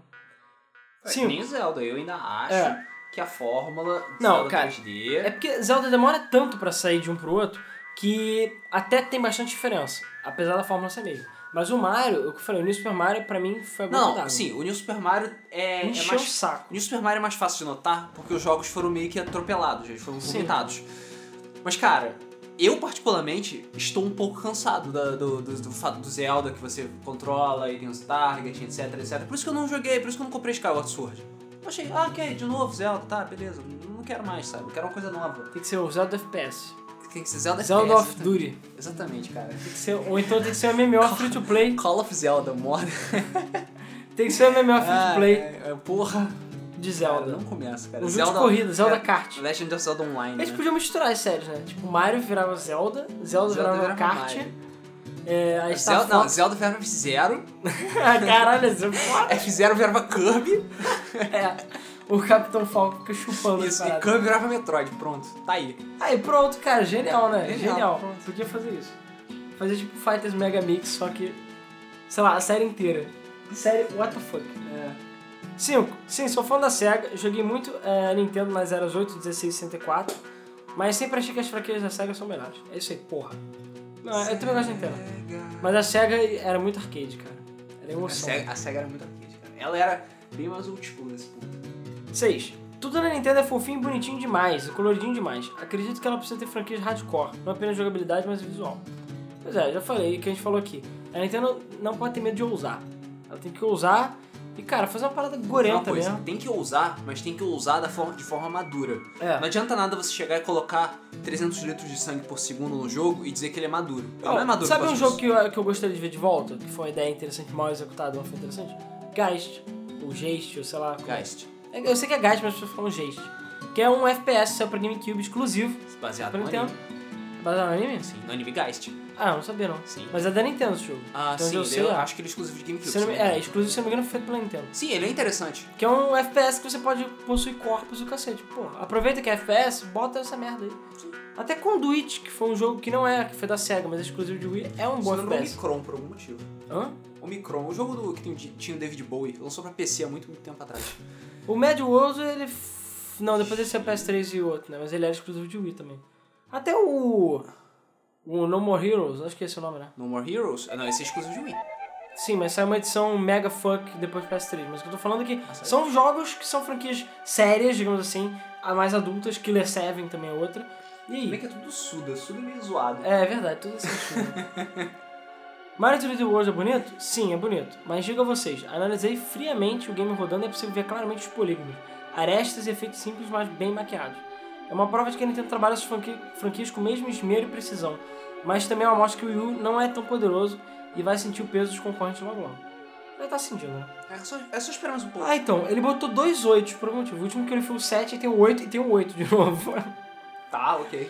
Sim. Nem Zelda, eu ainda acho É. que a fórmula de Não, Zelda cara, 3D... É porque Zelda demora tanto pra sair de um pro outro que até tem bastante diferença, apesar da fórmula ser a mesma. Mas o Mario, o que eu falei, o New Super Mario pra mim foi a Não, d'água. sim, o New Super Mario é, é Encheu mais... o saco. O New Super Mario é mais fácil de notar porque os jogos foram meio que atropelados, eles foram Sim. vomitados. Mas, cara, eu particularmente estou um pouco cansado da- do, do, do fato do Zelda que você controla e tem os targets, etc, etc. Por isso que eu não joguei, por isso que eu não comprei Skyward Sword. Eu achei, ah, ok, de novo Zelda, tá, beleza, não quero mais, sabe? Eu quero uma coisa nova. Tem que ser o Zelda FPS. Tem que ser Zelda Zelda FPS, of. Duty. Exatamente, cara. Tem que ser, ou então tem que ser um MMO free to play. Call of Zelda, moda. Tem que ser um MMO free to play é, porra. de Cara, Zelda. não começa, cara. Um jogo de corrida, Zelda é, Kart. Legend of Zelda Online, Eles né? podiam misturar as séries, né? Tipo, Mario virava Zelda, Zelda, Zelda virava virava Kart. Mario. É, aí Star Zelda, não. Zelda virava F0, Caralho, isso é foda. F0 virava Kirby, É, o Capitão Falcon fica chupando isso, e. Kirby virava Metroid, pronto, tá aí. Aí pronto, cara, genial, né? Genial, Genial. pronto. Podia fazer isso. Fazer tipo Fighters Mega Mix, só que, sei lá, a série inteira. Série, what the fuck. É. 5. Sim, sou fã da SEGA, joguei muito é, Nintendo nas eras 8, 16 e 64, mas sempre achei que as franquias da SEGA são melhores. É isso aí, porra. Não, eu também gosto de Nintendo. Mas a SEGA era muito arcade, cara. Era A emoção. SEGA, a SEGA era muito arcade, cara. Ela era bem mais old school nesse ponto. 6. Tudo na Nintendo é fofinho e bonitinho demais, e coloridinho demais. Acredito que ela precisa ter franquias hardcore, não apenas jogabilidade, mas visual. Pois é, já falei o que a gente falou aqui. A Nintendo não pode ter medo de ousar. Ela tem que ousar e, cara, fazer uma parada gorenta coisa, mesmo. tem que ousar, mas tem que ousar da forma, de forma madura. É. Não adianta nada você chegar e colocar 300 litros de sangue por segundo no jogo e dizer que ele é maduro. Ele não é maduro Sabe um jogo que eu, que eu gostaria de ver de volta? Que foi uma ideia interessante, mal executada, mas foi interessante? Geist. O Geist, ou sei lá. como é. Geist, Eu sei que é Geist, mas as pessoas falam Geist. Que é um FPS, saiu pra GameCube exclusivo baseado pra no Nintendo. anime. Baseado no anime? Sim, no anime Geist. Ah, eu não sabia não. Sim. Mas é da Nintendo esse jogo. Ah, Então, sim, eu eu, sei, é. acho que ele é exclusivo de GameCube. Se eu não é, exclusivo, se não me engano, foi feito pela Nintendo. Sim, ele é interessante. Que é um FPS que você pode possuir corpos e o cacete. Pô, aproveita que é FPS, bota essa merda aí. Até Conduit, que foi um jogo que não é, que foi da SEGA, mas é exclusivo de Wii, é um bom Você FPS. Micron por algum motivo. Hã? O Micron, o jogo do, que tinha o David Bowie, lançou pra PC há muito, muito tempo atrás. O Mad World, ele. Não, depois ele saiu PS3 e outro, né? Mas ele era exclusivo de Wii também. Até o. O No More Heroes, acho que esse é o nome, né? No More Heroes? Ah, não, esse é exclusivo de Wii. Sim, mas saiu uma edição mega fuck depois do PS3. Mas o que eu tô falando é que sério? são jogos que são franquias sérias, digamos assim, a mais adultas, Killer 7 também é outra. E aí? Também que é tudo suda, suda é meio zoado. É, é verdade, tudo assim. Mario 3D World é bonito? Sim, é bonito. Mas digo a vocês, analisei friamente o game rodando e é possível ver claramente os polígonos, arestas e efeitos simples, mas bem maquiados. É uma prova de que a Nintendo trabalha suas franqui- franquias com o mesmo esmero e precisão, mas também é uma mostra que o Wii U não é tão poderoso e vai sentir o peso dos concorrentes logo logo. Já tá sentindo, né? É só, é só esperar mais um pouco. Ah, então, ele botou dois 8 por algum motivo. O último que ele foi o 7 e tem o 8 e tem o 8 de novo. Tá, ok.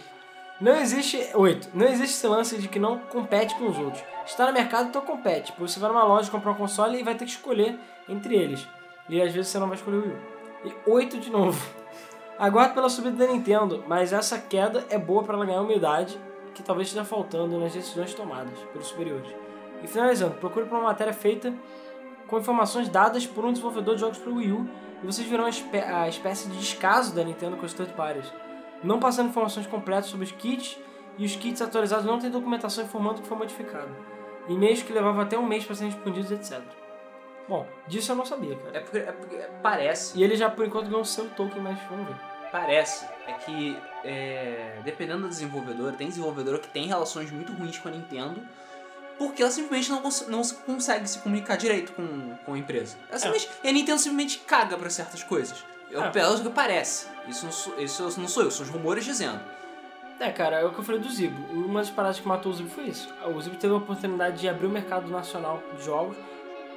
Não existe. 8. Não existe esse lance de que não compete com os outros. Está no mercado, então compete. Você vai numa loja comprar um console e vai ter que escolher entre eles. E às vezes você não vai escolher o Wii U. E 8 de novo. Aguardo pela subida da Nintendo, mas essa queda é boa para ela ganhar humildade, que talvez esteja faltando nas decisões tomadas pelos superiores. E finalizando, procure por uma matéria feita com informações dadas por um desenvolvedor de jogos para o Wii U e vocês verão a, espé- a espécie de descaso da Nintendo com os third parties não passando informações completas sobre os kits e os kits atualizados não têm documentação informando que foi modificado. E-mails que levavam até um mês para serem respondidos, etc. Bom, disso eu não sabia, cara. É porque, é porque parece, E ele já por enquanto ganhou o seu token, mas vamos ver. parece, é que é, dependendo do desenvolvedor, tem desenvolvedor que tem relações muito ruins com a Nintendo, porque ela simplesmente não, cons- não se- consegue se comunicar direito com, com a empresa. Ela simplesmente- E a Nintendo simplesmente caga pra certas coisas. Eu, É. Pelo que parece. Isso não, sou, isso não sou eu, são os rumores dizendo. É, cara, é o que eu falei do Zibo. Uma das paradas que matou o Zibo foi isso. O Zibo teve a oportunidade de abrir o mercado nacional de jogos.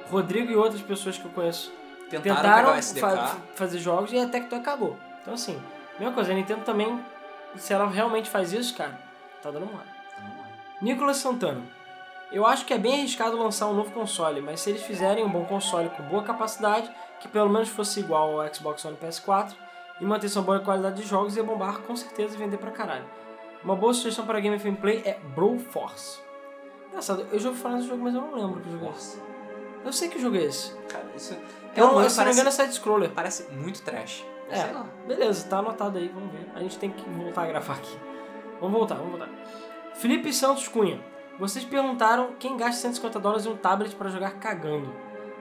Rodrigo e outras pessoas que eu conheço Tentaram, tentaram fa- fazer jogos e a Tectoy cagou. Então, assim, mesma coisa, a Nintendo também, se ela realmente faz isso, cara, tá dando mole. Nicolas Santana. Eu acho que é bem arriscado lançar um novo console, mas se eles fizerem um bom console com boa capacidade, que pelo menos fosse igual ao Xbox One e PS4, e manter sua boa qualidade de jogos, ia bombar com certeza e vender pra caralho. Uma boa sugestão para Game FM Play é Broforce. Engraçado, eu já ouvi falar desse jogo, mas eu não lembro que jogo é esse. Eu sei que jogo é esse. Cara, isso... Não, menos se não me parece, engano, é side-scroller. parece muito trash. É. Sei lá. Beleza, tá anotado aí, vamos ver. A gente tem que voltar a gravar aqui. Vamos voltar, vamos voltar. Felipe Santos Cunha. Vocês perguntaram quem gasta 150 dólares em um tablet pra jogar cagando.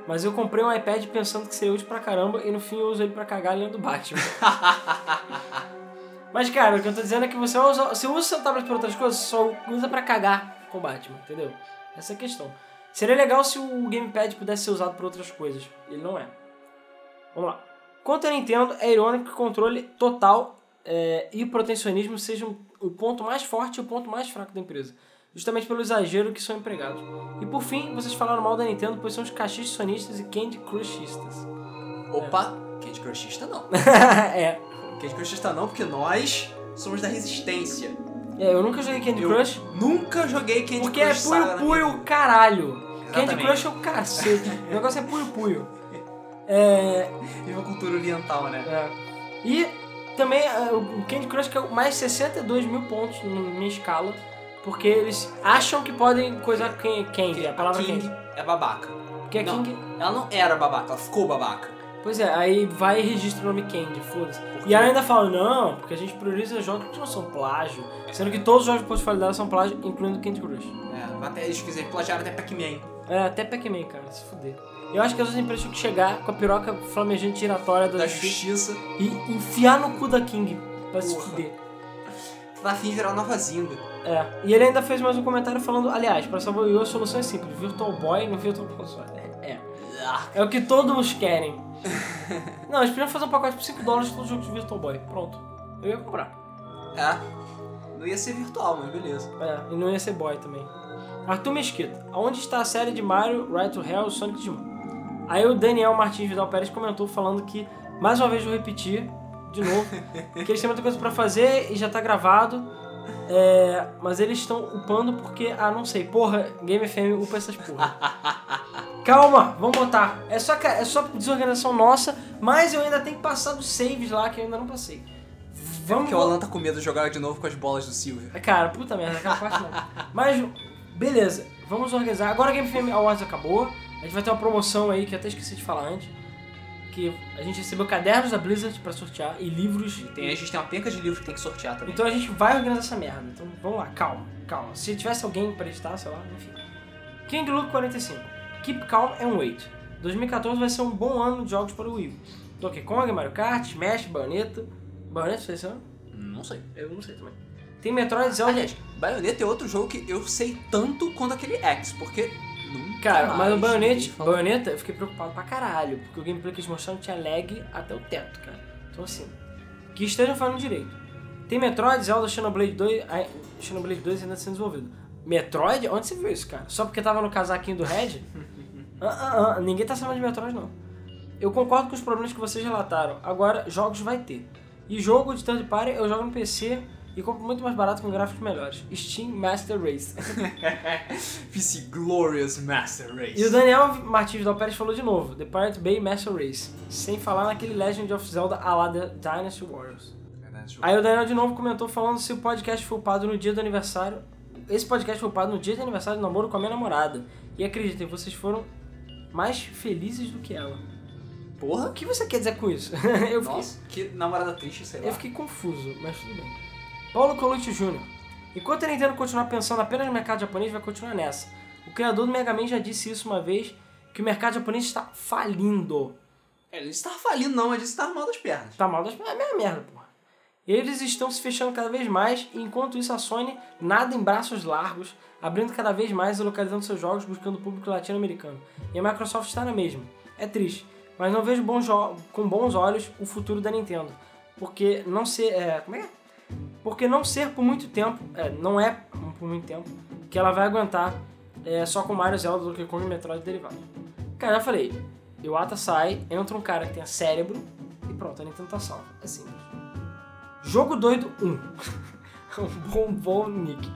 Mas eu comprei um iPad pensando que seria útil pra caramba e no fim eu uso ele pra cagar lendo Batman. Mas cara, o que eu tô dizendo é que você usa, você usa seu tablet pra outras coisas, só usa pra cagar com Batman, entendeu? Essa é a questão. Seria legal se o Gamepad pudesse ser usado pra outras coisas. Ele não é. Vamos lá. Quanto à Nintendo, é irônico que o controle total é, e o protecionismo sejam o ponto mais forte e o ponto mais fraco da empresa. Justamente pelo exagero que são empregados. E por fim, vocês falaram mal da Nintendo, pois são os cachistas sonistas e Candy Crushistas. Opa, Candy Crushista não. é. Candy Crushista não, porque nós somos da resistência. É, eu nunca joguei Candy Eu Crush, Nunca joguei Candy porque Crush é Saga puio puio caralho. Candy Exatamente. Crush é o cacete. o negócio é puio puio. É, Viva a cultura oriental, né? É. E também é, o Candy Crush que é mais 62 mil pontos na minha escala, porque eles acham que podem coisar Can- Candy, a palavra King Candy. é babaca. Porque é Não. King. Ela não era babaca, ela ficou babaca. Pois é, aí vai e registra o nome Candy, foda-se. E ela ainda fala, não, porque a gente prioriza jogos que não são plágio, sendo que todos os jogos de portfólio são plágio, incluindo Candy Crush. É, até eles fizeram, plagiaram até Pac-Man. É, até Pac-Man, cara, se fuder. Eu acho que as outras empresas tinham que chegar com a piroca flamejante giratória da, Da justiça justiça. e enfiar no cu da King pra se Porra. fuder. Tá afim de virar nova Zinga. É, e ele ainda fez mais um comentário falando, aliás, para salvar o Wii U, a solução é simples, Virtual Boy no Virtual Console. É, é. É o que todos querem. Não, eles podiam fazer um pacote por 5 dólares de todos os jogos de Virtual Boy. Pronto. Eu ia comprar. É. Não ia ser virtual, mas beleza. É, e não ia ser boy também. Arthur Mesquita, aonde está a série de Mario, Right to Hell e Sonic Digimon? Aí o Daniel Martins Vidal Pérez comentou falando que, mais uma vez vou repetir, de novo, que eles têm muita coisa pra fazer e já tá gravado, é, mas eles estão upando porque, ah, não sei, porra, Game FM upa essas porra. Calma, vamos botar. É só, é só desorganização nossa, mas eu ainda tenho que passar dos saves lá que eu ainda não passei. Vamos que o Alan tá com medo de jogar de novo com as bolas do Silvio. Cara, puta merda, aquela parte não. Mas, beleza, vamos organizar. Agora a Game FM Awards acabou. A gente vai ter uma promoção aí que eu até esqueci de falar antes. Que a gente recebeu cadernos da Blizzard pra sortear e livros. Tem, a gente tem uma penca de livros que tem que sortear também. Então a gente vai organizar essa merda. Então vamos lá, calma, calma. Se tivesse alguém pra editar, sei lá, enfim. King Luke 45. Keep calm and wait. 2014 vai ser um bom ano de jogos para o Wii. Donkey Kong, Mario Kart, Smash, Bayonetta. Bayonetta foi esse ano? Não sei. Eu não sei também. Tem Metroid Zelda. Aliás, Bayonetta é outro jogo que eu sei tanto quanto aquele X, porque Cara, mas o Bayonetta. Bayonetta eu fiquei preocupado pra caralho, porque o gameplay que eles mostraram tinha lag até o teto, cara. Então assim, que estejam falando direito. Tem Metroid, Zelda, Xenoblade 2, ai, Xenoblade 2 ainda sendo desenvolvido. Metroid? Onde você viu isso, cara? Só porque tava no casaquinho do Red? Ah, ah, ah, ninguém tá falando de Metroid, não. Eu concordo com os problemas que vocês relataram. Agora, jogos vai ter. E jogo de third party eu jogo no PC e compro muito mais barato com gráficos melhores. Steam Master Race. PC Glorious Master Race. E o Daniel Martins Vidal Pérez falou de novo, The Pirate Bay Master Race. Sem falar naquele Legend of Zelda a The Dynasty Warriors. Aí o Daniel de novo comentou falando se o podcast foi upado no dia do aniversário. Esse podcast foi upado no dia de aniversário do namoro com a minha namorada. E acreditem, vocês foram mais felizes do que ela. O Porra. que você quer dizer com isso? eu, fiquei, Nossa, que namorada triste, sei lá. eu fiquei confuso, mas tudo bem. Paulo Colucci Jr. Enquanto a Nintendo continuar pensando apenas no mercado japonês, vai continuar nessa. O criador do Mega Man já disse isso uma vez, que o mercado japonês está falindo. É, ele está falindo não, ele disse que tá armado as pernas. Tá mal das... É a mesma merda, porra. Eles estão se fechando cada vez mais, e enquanto isso a Sony nada em braços largos, abrindo cada vez mais e localizando seus jogos buscando o público latino-americano. E a Microsoft está na mesma. É triste, mas não vejo bons com bons olhos o futuro da Nintendo. Porque não ser... É, como é que é? Porque não ser por muito tempo, é, não é por muito tempo, que ela vai aguentar é, só com Mario, Zelda, Donkey Kong e Metroid derivado. Cara, já falei, Iwata sai, entra um cara que tenha cérebro e pronto, a Nintendo tá salva. É simples. Jogo doido 1. um bom, bom nick.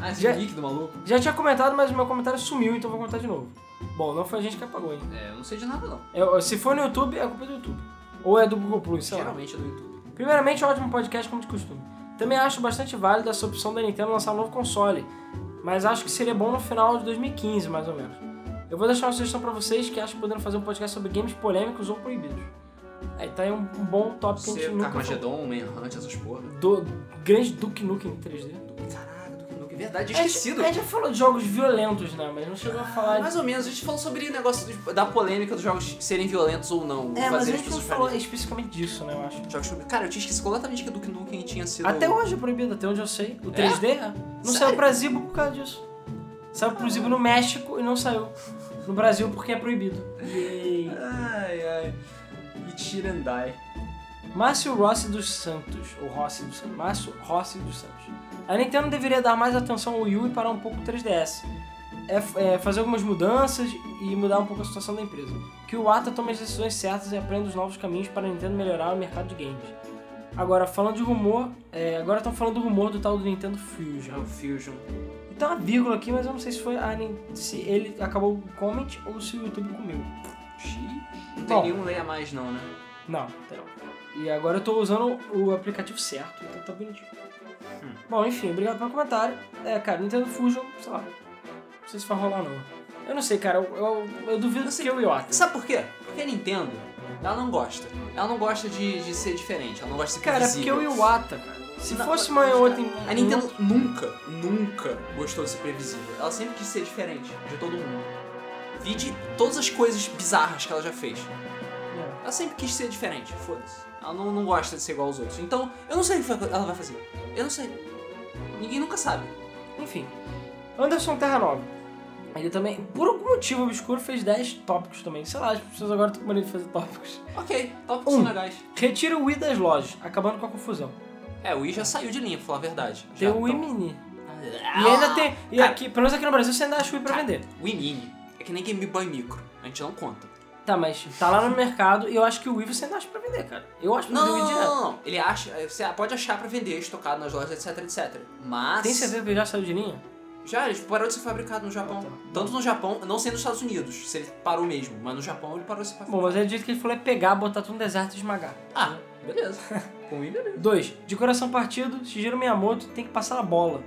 Ah, esse Já- nick do maluco? Já tinha comentado, mas o meu comentário sumiu, então vou comentar de novo. Bom, não foi a gente que apagou, hein? É, eu não sei de nada não. É, se for no YouTube, é culpa do YouTube. Ou é do Google Plus, sei lá. Geralmente é do YouTube. Primeiramente, ótimo podcast como de costume. Também acho bastante válido essa opção da Nintendo lançar um novo console, mas acho que seria bom no final de 2015, mais ou menos. Eu vou deixar uma sugestão pra vocês que acham podendo fazer um podcast sobre games polêmicos ou proibidos. Aí tá aí um, um bom top que a gente nunca falou. Carmageddon, Manhunt, essas porra. Do grande Duke Nukem 3D. Caraca, Verdade, A gente- esquecido. A gente já falou de jogos violentos, né? Mas não chegou a falar Mais ou menos, a gente falou sobre o negócio de- da polêmica dos jogos serem violentos ou não. É, mas a gente não falou especificamente disso, né? Eu acho. Jogos Cara, eu tinha esquecido completamente que Duke Nukem tinha sido. Até hoje é proibido, até onde eu sei. O É? 3D é. Não Sério? saiu pra Zibo por causa disso. Saiu pro Zibo no México e não saiu no Brasil porque é proibido. Yay. Ai, ai. Ichirandai. Márcio Rossi dos Santos, ou Rossi dos Santos, Márcio Rossi dos Santos. A Nintendo deveria dar mais atenção ao Wii U e parar um pouco o 3DS. É, é, fazer algumas mudanças e mudar um pouco a situação da empresa. Que o Ata tome as decisões certas e aprenda os novos caminhos para a Nintendo melhorar o mercado de games. Agora, falando de rumor, é, agora estão falando do rumor do tal do Nintendo Fusion. É o Fusion. E tem uma vírgula aqui, mas eu não sei se foi a, se ele acabou o comment ou se o YouTube comeu. Não Bom. tem nenhum leia mais não, né? Não, tem não. E agora eu tô usando o aplicativo certo, então tá bonitinho. Hum. Bom, enfim, obrigado pelo comentário. É, cara, Nintendo Fusion, sei lá. Não sei se vai rolar não. Eu não sei, cara, eu, eu, eu duvido sei. que eu e o Iwata. Sabe por quê? Porque a Nintendo, ela não gosta. Ela não gosta de, de ser diferente, ela não gosta de ser Cara, é porque eu e o Iwata, cara. Se Não, fosse uma outra... A Nintendo nunca, nunca gostou de ser previsível. Ela sempre quis ser diferente de todo mundo. Vide todas as coisas bizarras que ela já fez. É. Ela sempre quis ser diferente, foda-se. Ela não, não gosta de ser igual aos outros. Então, eu não sei o que ela vai fazer. Eu não sei. Ninguém nunca sabe. Enfim. Anderson Terra Nova. Ele também, por algum motivo obscuro, fez 10 tópicos também. Sei lá, as pessoas agora estão com de fazer tópicos. Ok, tópicos Um. são legais. Retira o Wii das lojas, acabando com a confusão. É, o Wii já saiu de linha, pra falar a verdade. Tem Já, o Wii então- Mini. Ah, E ainda tem. E Cara. aqui, pelo menos aqui no Brasil, você ainda acha o Wii pra Cara. vender. Wii Mini é que nem Game Boy Micro. A gente não conta. Tá, mas tá lá no mercado e eu acho que o você ainda acha pra vender, cara. Eu acho pra Não, não, não, direto. não, não. Ele acha. Você pode achar pra vender, estocado nas lojas, etc, etc. Mas. Tem certeza que ele já saiu de linha? Já, ele parou de ser fabricado no Japão. Ah, tá. Tanto no Japão, não sei nos Estados Unidos, se ele parou mesmo, mas no Japão ele parou de ser fabricado. Bom, mas ele disse que ele falou é pegar, botar tudo no deserto e esmagar. Ah, beleza. Com o Wii, beleza. 2. De coração partido, Shigeru Miyamoto tem que passar a bola.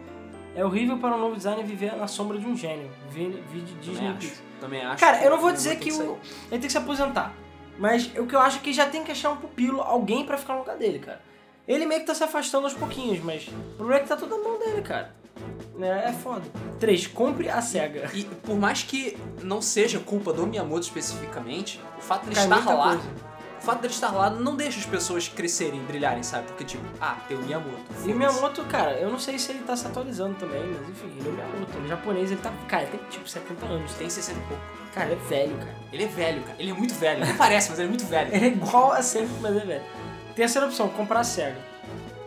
É horrível para um novo designer viver na sombra de um gênio. Vídeo Disney Pixar. Também acho. Cara, eu não que vou o dizer que tem o, ele tem que se aposentar. Mas o que eu acho é que já tem que achar um pupilo, alguém pra ficar no lugar dele, cara. Ele meio que tá se afastando aos pouquinhos, mas o problema é que tá tudo na mão dele, cara. É, é foda. 3. Compre a SEGA. E por mais que não seja culpa do Miyamoto especificamente, o fato de ele Cai estar lá. coisa. O fato dele estar lá não deixa as pessoas crescerem, brilharem, sabe? Porque, tipo, ah, tem o Miyamoto. E o Miyamoto, cara, eu não sei se ele tá se atualizando também, mas enfim, ele é o Miyamoto. Ele é japonês, ele tá. Cara, ele tem tipo 70 anos. Tem 60 e pouco. Cara, ele é velho, cara. Ele é velho, cara. Ele é muito velho. Ele parece, mas ele é muito velho. Ele é igual a sempre, mas é velho. Terceira opção, comprar SEGA.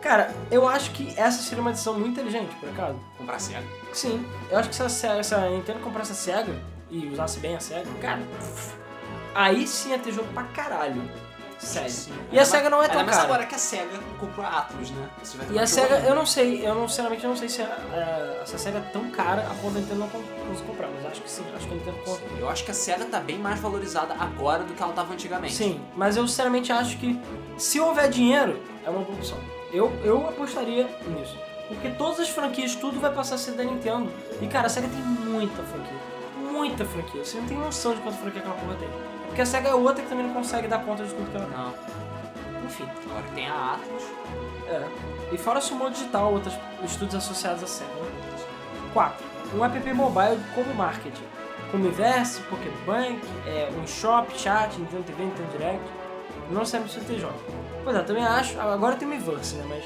Cara, eu acho que essa seria uma decisão muito inteligente, por acaso. Comprar Sega. Sim, eu acho que se a, se a Nintendo comprasse a SEGA e usasse bem a SEGA, cara, aí sim ia ter jogo pra caralho. Sério. Sim. E a SEGA não é tão cara. agora que a SEGA comprou a Atlus, né? E a SEGA, eu não sei, eu não, sinceramente não sei se a, a, essa SEGA é tão cara a ponto da Nintendo não conseguir comprar, mas acho que sim, acho que a Nintendo compra. Eu acho que a SEGA tá bem mais valorizada agora do que ela tava antigamente. Sim, mas eu sinceramente acho que se houver dinheiro, é uma boa opção. Eu, eu apostaria nisso. Porque todas as franquias, tudo vai passar a ser da Nintendo. E cara, a SEGA tem muita franquia. Muita franquia. Você não tem noção de quanta franquia aquela porra tem. Porque a SEGA é outra que também não consegue dar conta de tudo que ela tem. Não. Enfim. Agora tem a Atlus. É. E fora Sumo Digital, outros estudos associados à SEGA. Né? 4. Um app mobile como marketing. Como Inverse, Pokébank, é, um shop, chat, Nintendo TV, Nintendo Direct. Não precisa ter jogos. Pois é, também acho. Agora tem o Miiverse, né? Mas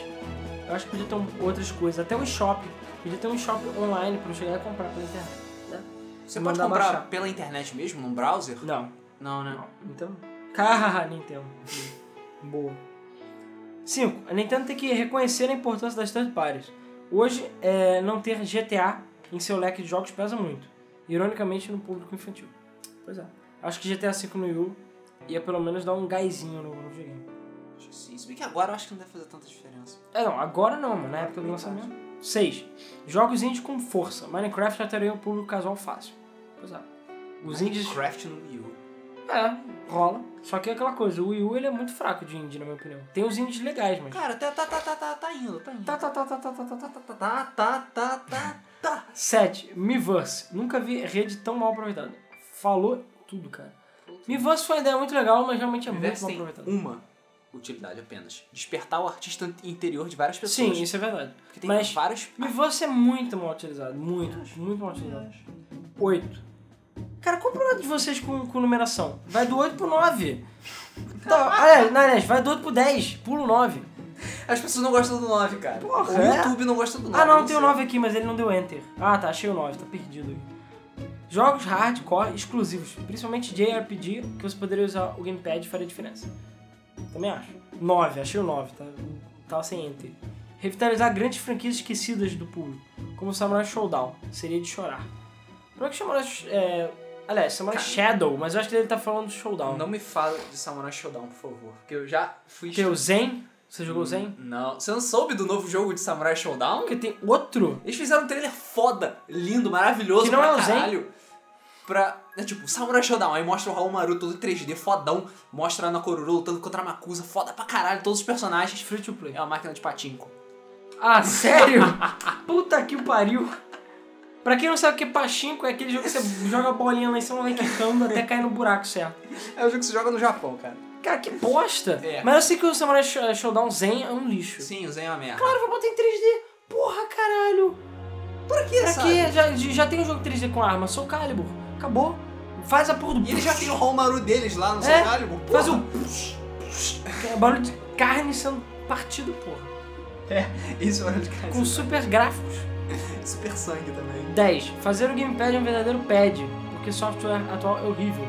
eu acho que podia ter um- outras coisas. Até o eShop. Podia ter um eShop online pra eu chegar e comprar pela internet. Né? Você Mandar pode comprar baixar. pela internet mesmo, num browser? Não. Não, né? Não. Então. Carra, Nintendo. Boa. 5. A Nintendo tem que reconhecer a importância das third parties. Hoje, é, não ter GTA em seu leque de jogos pesa muito. Ironicamente, no público infantil. Pois é. Acho que GTA V no Wii ia pelo menos dar um gásinho no, no videogame. Sim. Se bem que agora eu acho que não deve fazer tanta diferença. É, não, agora não, mas na época do lançamento. 6. Jogos indies com força. Minecraft já teria o público casual fácil. Pois é. Os indies. Minecraft no Wii U. É, rola. Só que é aquela coisa, o Wii U ele é muito fraco de indie, na minha opinião. Tem os indies legais, mas. Cara, tá, tá, tá, tá, tá, tá indo, tá indo. Tá, tá, tá, tá, tá, tá, tá, tá. tá, tá, tá, tá, tá, tá. 7. Miiverse. Nunca vi rede tão mal aproveitada. Falou tudo, cara. Miiverse foi uma ideia muito legal, mas realmente é muito mal tem aproveitada. uma utilidade apenas. Despertar o artista interior de várias pessoas. Sim, isso é verdade. Porque tem Mas vários... Miiverse é muito mal utilizado. Muito, muito mal utilizado. 8. Cara, qual o problema de vocês com, com numeração? Vai do 8 pro 9. Tá, aliás, não, aliás, vai do 8 pro 10. Pula o 9. As pessoas não gostam do 9, cara. Porra, o é? YouTube não gosta do 9. Ah, não, tem o sei. 9 aqui, mas ele não deu enter. Ah, tá, achei o 9, tá perdido aí. Jogos hardcore exclusivos, principalmente JRPG, que você poderia usar o gamepad e faria diferença. Também acho. 9, achei o 9, tá? Tava sem enter. Revitalizar grandes franquias esquecidas do público, como Samurai Showdown, seria de chorar. Não é que Samurai. É... Aliás, Samurai Cara. Shadow, mas eu acho que ele tá falando do Showdown. Não me fala de Samurai Showdown, por favor. Porque eu já fui... Que é o Zen? Você jogou o Zen? Não. Você não soube do novo jogo de Samurai Showdown? Porque tem outro. Eles fizeram um trailer foda, lindo, maravilhoso Que não é o Zen? caralho. Pra. É tipo, Samurai Showdown. Aí mostra o Raul Maru todo em 3D, fodão. Mostra a Ana Kororo lutando contra a Makusa, foda pra caralho, todos os personagens. Free to play. É uma máquina de patinco. Ah, sério? Puta que pariu. Pra quem não sabe o que é pachinko, é aquele jogo que você joga a bolinha lá em cima, vai quicando até cair no buraco certo. É o jogo que se joga no Japão, cara. Cara, que bosta. É. Mas eu sei que o Samurai Sh- Showdown Zen é um lixo. Sim, o Zen é uma merda. Claro, vai botar em 3D. Porra, caralho. Por que, Pra sabe? Já, já tem um jogo 3D com arma, Soul Calibur. Acabou. Faz a porra do... E ele já tem o Raul Maru deles lá no É, Soul Calibur. Faz porra. o... É barulho de carne sendo partido, porra. Isso é hora de casa. Com super gráficos. Super sangue também. 10. Fazer o gamepad um verdadeiro pad, porque o software atual é horrível.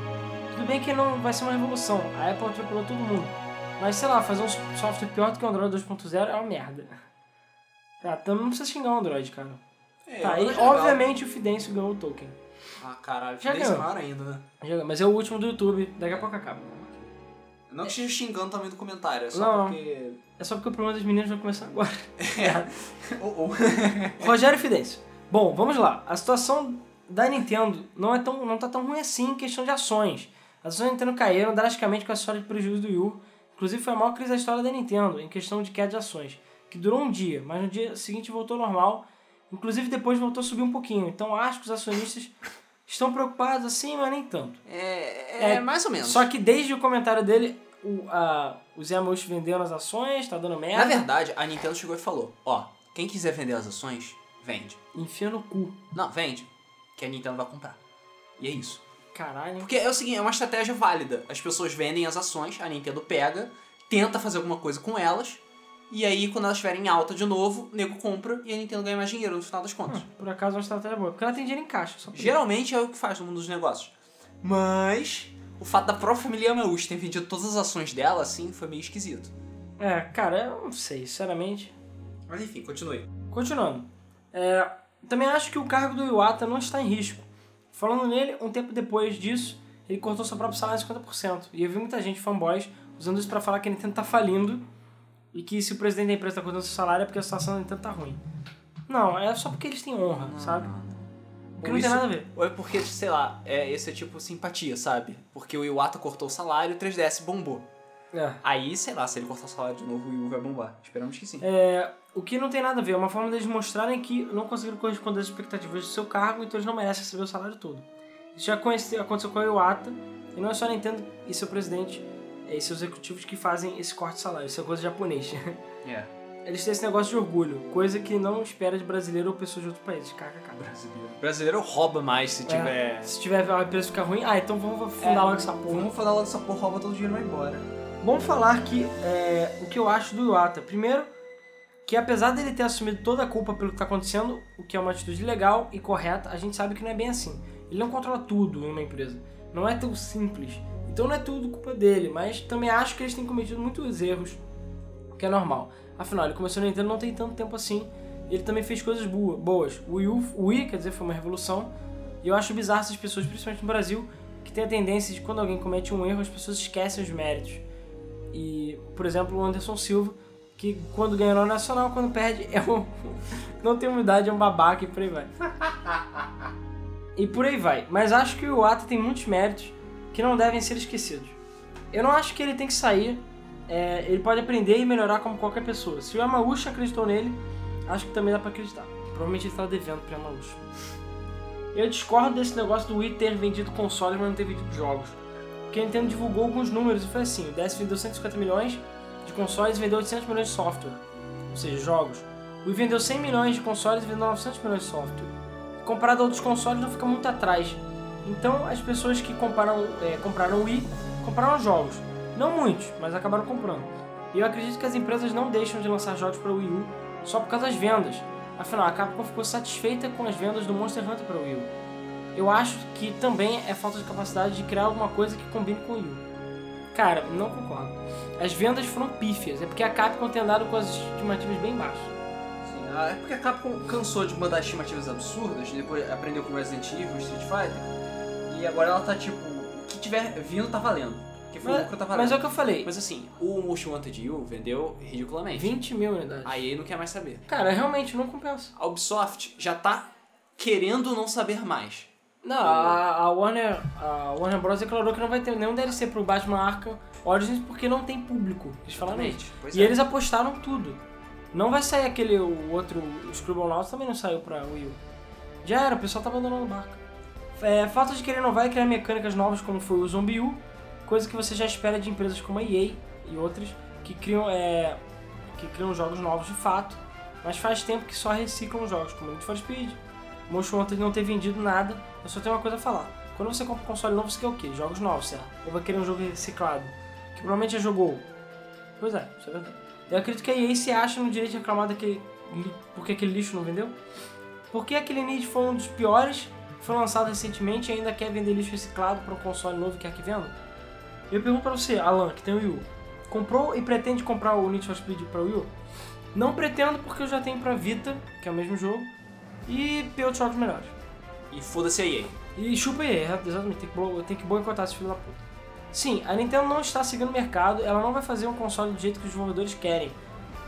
Tudo bem que não vai ser uma revolução, a Apple atropelou todo mundo. Mas sei lá, fazer um software pior do que o Android 2.0 é uma merda. Ah, então não precisa xingar o Android, cara. É, tá, e obviamente o Fidêncio ganhou o token. Ah, caralho. Já Já é ganhou. ainda, né? Joga- Mas é o último do YouTube, daqui a pouco acaba. Não que esteja xingando também do comentário, é só Não, não. porque... É só porque o problema das meninas vai começar agora. Oh, oh. Rogério Fidêncio. Bom, vamos lá. A situação da Nintendo não, é tão, não tá tão ruim assim em questão de ações. As ações da Nintendo caíram drasticamente com a história de prejuízo do Wii U. Inclusive foi a maior crise da história da Nintendo em questão de queda de ações, que durou um dia, mas no dia seguinte voltou ao normal. Inclusive depois voltou a subir um pouquinho. Então acho que os acionistas estão preocupados assim, mas nem tanto. É, é, É, mais ou menos. Só que desde o comentário dele, o, a, o Zé Amaury vendendo as ações, tá dando merda. Na verdade, a Nintendo chegou e falou, ó, quem quiser vender as ações, vende. Enfia no cu. Não, vende. Que a Nintendo vai comprar. E é isso. Caralho. Porque é o seguinte, é uma estratégia válida. As pessoas vendem as ações, a Nintendo pega, tenta fazer alguma coisa com elas, e aí quando elas estiverem em alta de novo, o nego compra e a Nintendo ganha mais dinheiro no final das contas. Hum, por acaso é uma estratégia boa. Porque ela tem dinheiro em caixa. Só. Geralmente é o que faz no mundo dos negócios. Mas o fato da própria família Yamauchi ter vendido todas as ações dela, assim, foi meio esquisito. É, cara, eu não sei, sinceramente. Mas enfim, continue. Continuando. É, também acho que o cargo do Iwata não está em risco. Falando nele, um tempo depois disso, ele cortou seu próprio salário em 50%. E eu vi muita gente, fanboys, usando isso pra falar que a Nintendo tá falindo e que se o presidente da empresa tá cortando seu salário é porque a situação da Nintendo tá ruim. Não, é só porque eles têm honra, sabe? O que Ou não tem isso- nada a ver. Ou é porque, sei lá, é, esse é tipo simpatia, sabe? Porque o Iwata cortou o salário e o 3DS bombou. É. Aí, sei lá, se ele cortar o salário de novo, o Wii U vai bombar. Esperamos que sim. É, o que não tem nada a ver, é uma forma deles mostrarem que não conseguiram corresponder às expectativas do seu cargo, então eles não merecem receber o salário todo. Isso já aconteceu com a Iwata, e não é só a Nintendo e seu presidente e seus executivos que fazem esse corte de salário, isso é coisa japonês. É. Eles têm esse negócio de orgulho, coisa que não espera de brasileiro ou pessoas de outros países. KKK. Brasileiro. Brasileiro rouba mais se tiver. Se tiver a empresa ficar ruim, ah, então vamos fundar logo essa porra. Vamos falar logo dessa porra, rouba todo o dinheiro e vai embora. Vamos falar que é, o que eu acho do Iwata. Primeiro, que apesar dele ter assumido toda a culpa pelo que está acontecendo, o que é uma atitude legal e correta, a gente sabe que não é bem assim. Ele não controla tudo em uma empresa. Não é tão simples. Então não é tudo culpa dele, mas também acho que eles têm cometido muitos erros, que é normal. Afinal, ele começou no Nintendo não tem tanto tempo assim. Ele também fez coisas boa- boas. O Wii, U- o Wii, quer dizer, foi uma revolução. E eu acho bizarro essas pessoas, principalmente no Brasil, que tem a tendência de quando alguém comete um erro, as pessoas esquecem os méritos. E, por exemplo, o Anderson Silva, que quando ganha no Nacional, quando perde, é um. não tem humildade, é um babaca e por aí vai. e por aí vai. Mas acho que o Iwata tem muitos méritos que não devem ser esquecidos. Eu não acho que ele tem que sair. é, ele pode aprender e melhorar como qualquer pessoa. Se o Yamauchi acreditou nele, acho que também dá pra acreditar. Provavelmente ele estava devendo pro Yamauchi. Eu discordo desse negócio do Wii ter vendido consoles, mas não ter vendido jogos. Porque a Nintendo divulgou alguns números e foi assim: o DS vendeu 150 milhões de consoles e vendeu 800 milhões de software, ou seja, jogos. O Wii vendeu 100 milhões de consoles e vendeu 900 milhões de software. Comparado a outros consoles, não fica muito atrás. Então, as pessoas que compraram, é, compraram o Wii compraram jogos. Não muitos, mas acabaram comprando. E eu acredito que as empresas não deixam de lançar jogos para o Wii U só por causa das vendas. Afinal, a Capcom ficou satisfeita com as vendas do Monster Hunter para o Wii U. Eu acho que também é falta de capacidade de criar alguma coisa que combine com o Wii U. Cara, não concordo. As vendas foram pífias, é porque a Capcom tem andado com as estimativas bem baixas. Ah, é porque a Capcom cansou de mandar estimativas absurdas, depois aprendeu com Resident Evil, Street Fighter, e agora ela tá tipo, o que tiver vindo tá valendo. O que for Mas, lucro tá valendo. mas é o que eu falei, Mas assim, o Motion Wanted U vendeu ridiculamente. 20 mil unidades. A EA não quer mais saber. Cara, realmente não compensa. A Ubisoft já tá querendo não saber mais. Não, a, a Warner, a Warner Bros. declarou que não vai ter nenhum DLC pro Batman Arkham Origins porque não tem público. Eles falaram isso. E é. eles apostaram tudo. Não vai sair aquele o outro, o Scribblenauts também não saiu pra Wii U. Já era, o pessoal tá abandonando o barco. É, falta de querer inovar e criar mecânicas novas como foi o Zombie U, coisa que você já espera de empresas como a EA e outras que criam, é, que criam jogos novos de fato, mas faz tempo que só reciclam jogos, como Need for Speed. Motion Wanted não ter vendido nada, eu só tenho uma coisa a falar. Quando você compra um console novo, você quer o quê? Jogos novos, certo? Ou vai querer um jogo reciclado, que provavelmente já jogou. Pois é, isso é verdade. Eu acredito que a EA se acha no direito de reclamar daquele porque aquele lixo não vendeu. Porque aquele Need foi um dos piores, foi lançado recentemente e ainda quer vender lixo reciclado para um console novo que que venda? Eu pergunto pra você, Alan, que tem o Wii U, comprou e pretende comprar o Need for Speed para o Wii U? Não pretendo porque eu já tenho pra Vita, que é o mesmo jogo, e tem outros jogos melhores. E foda-se a EA. E chupa aí, é, exatamente, tem que, tem que boicotar esse filho da puta. Sim, a Nintendo não está seguindo o mercado, ela não vai fazer um console do jeito que os desenvolvedores querem.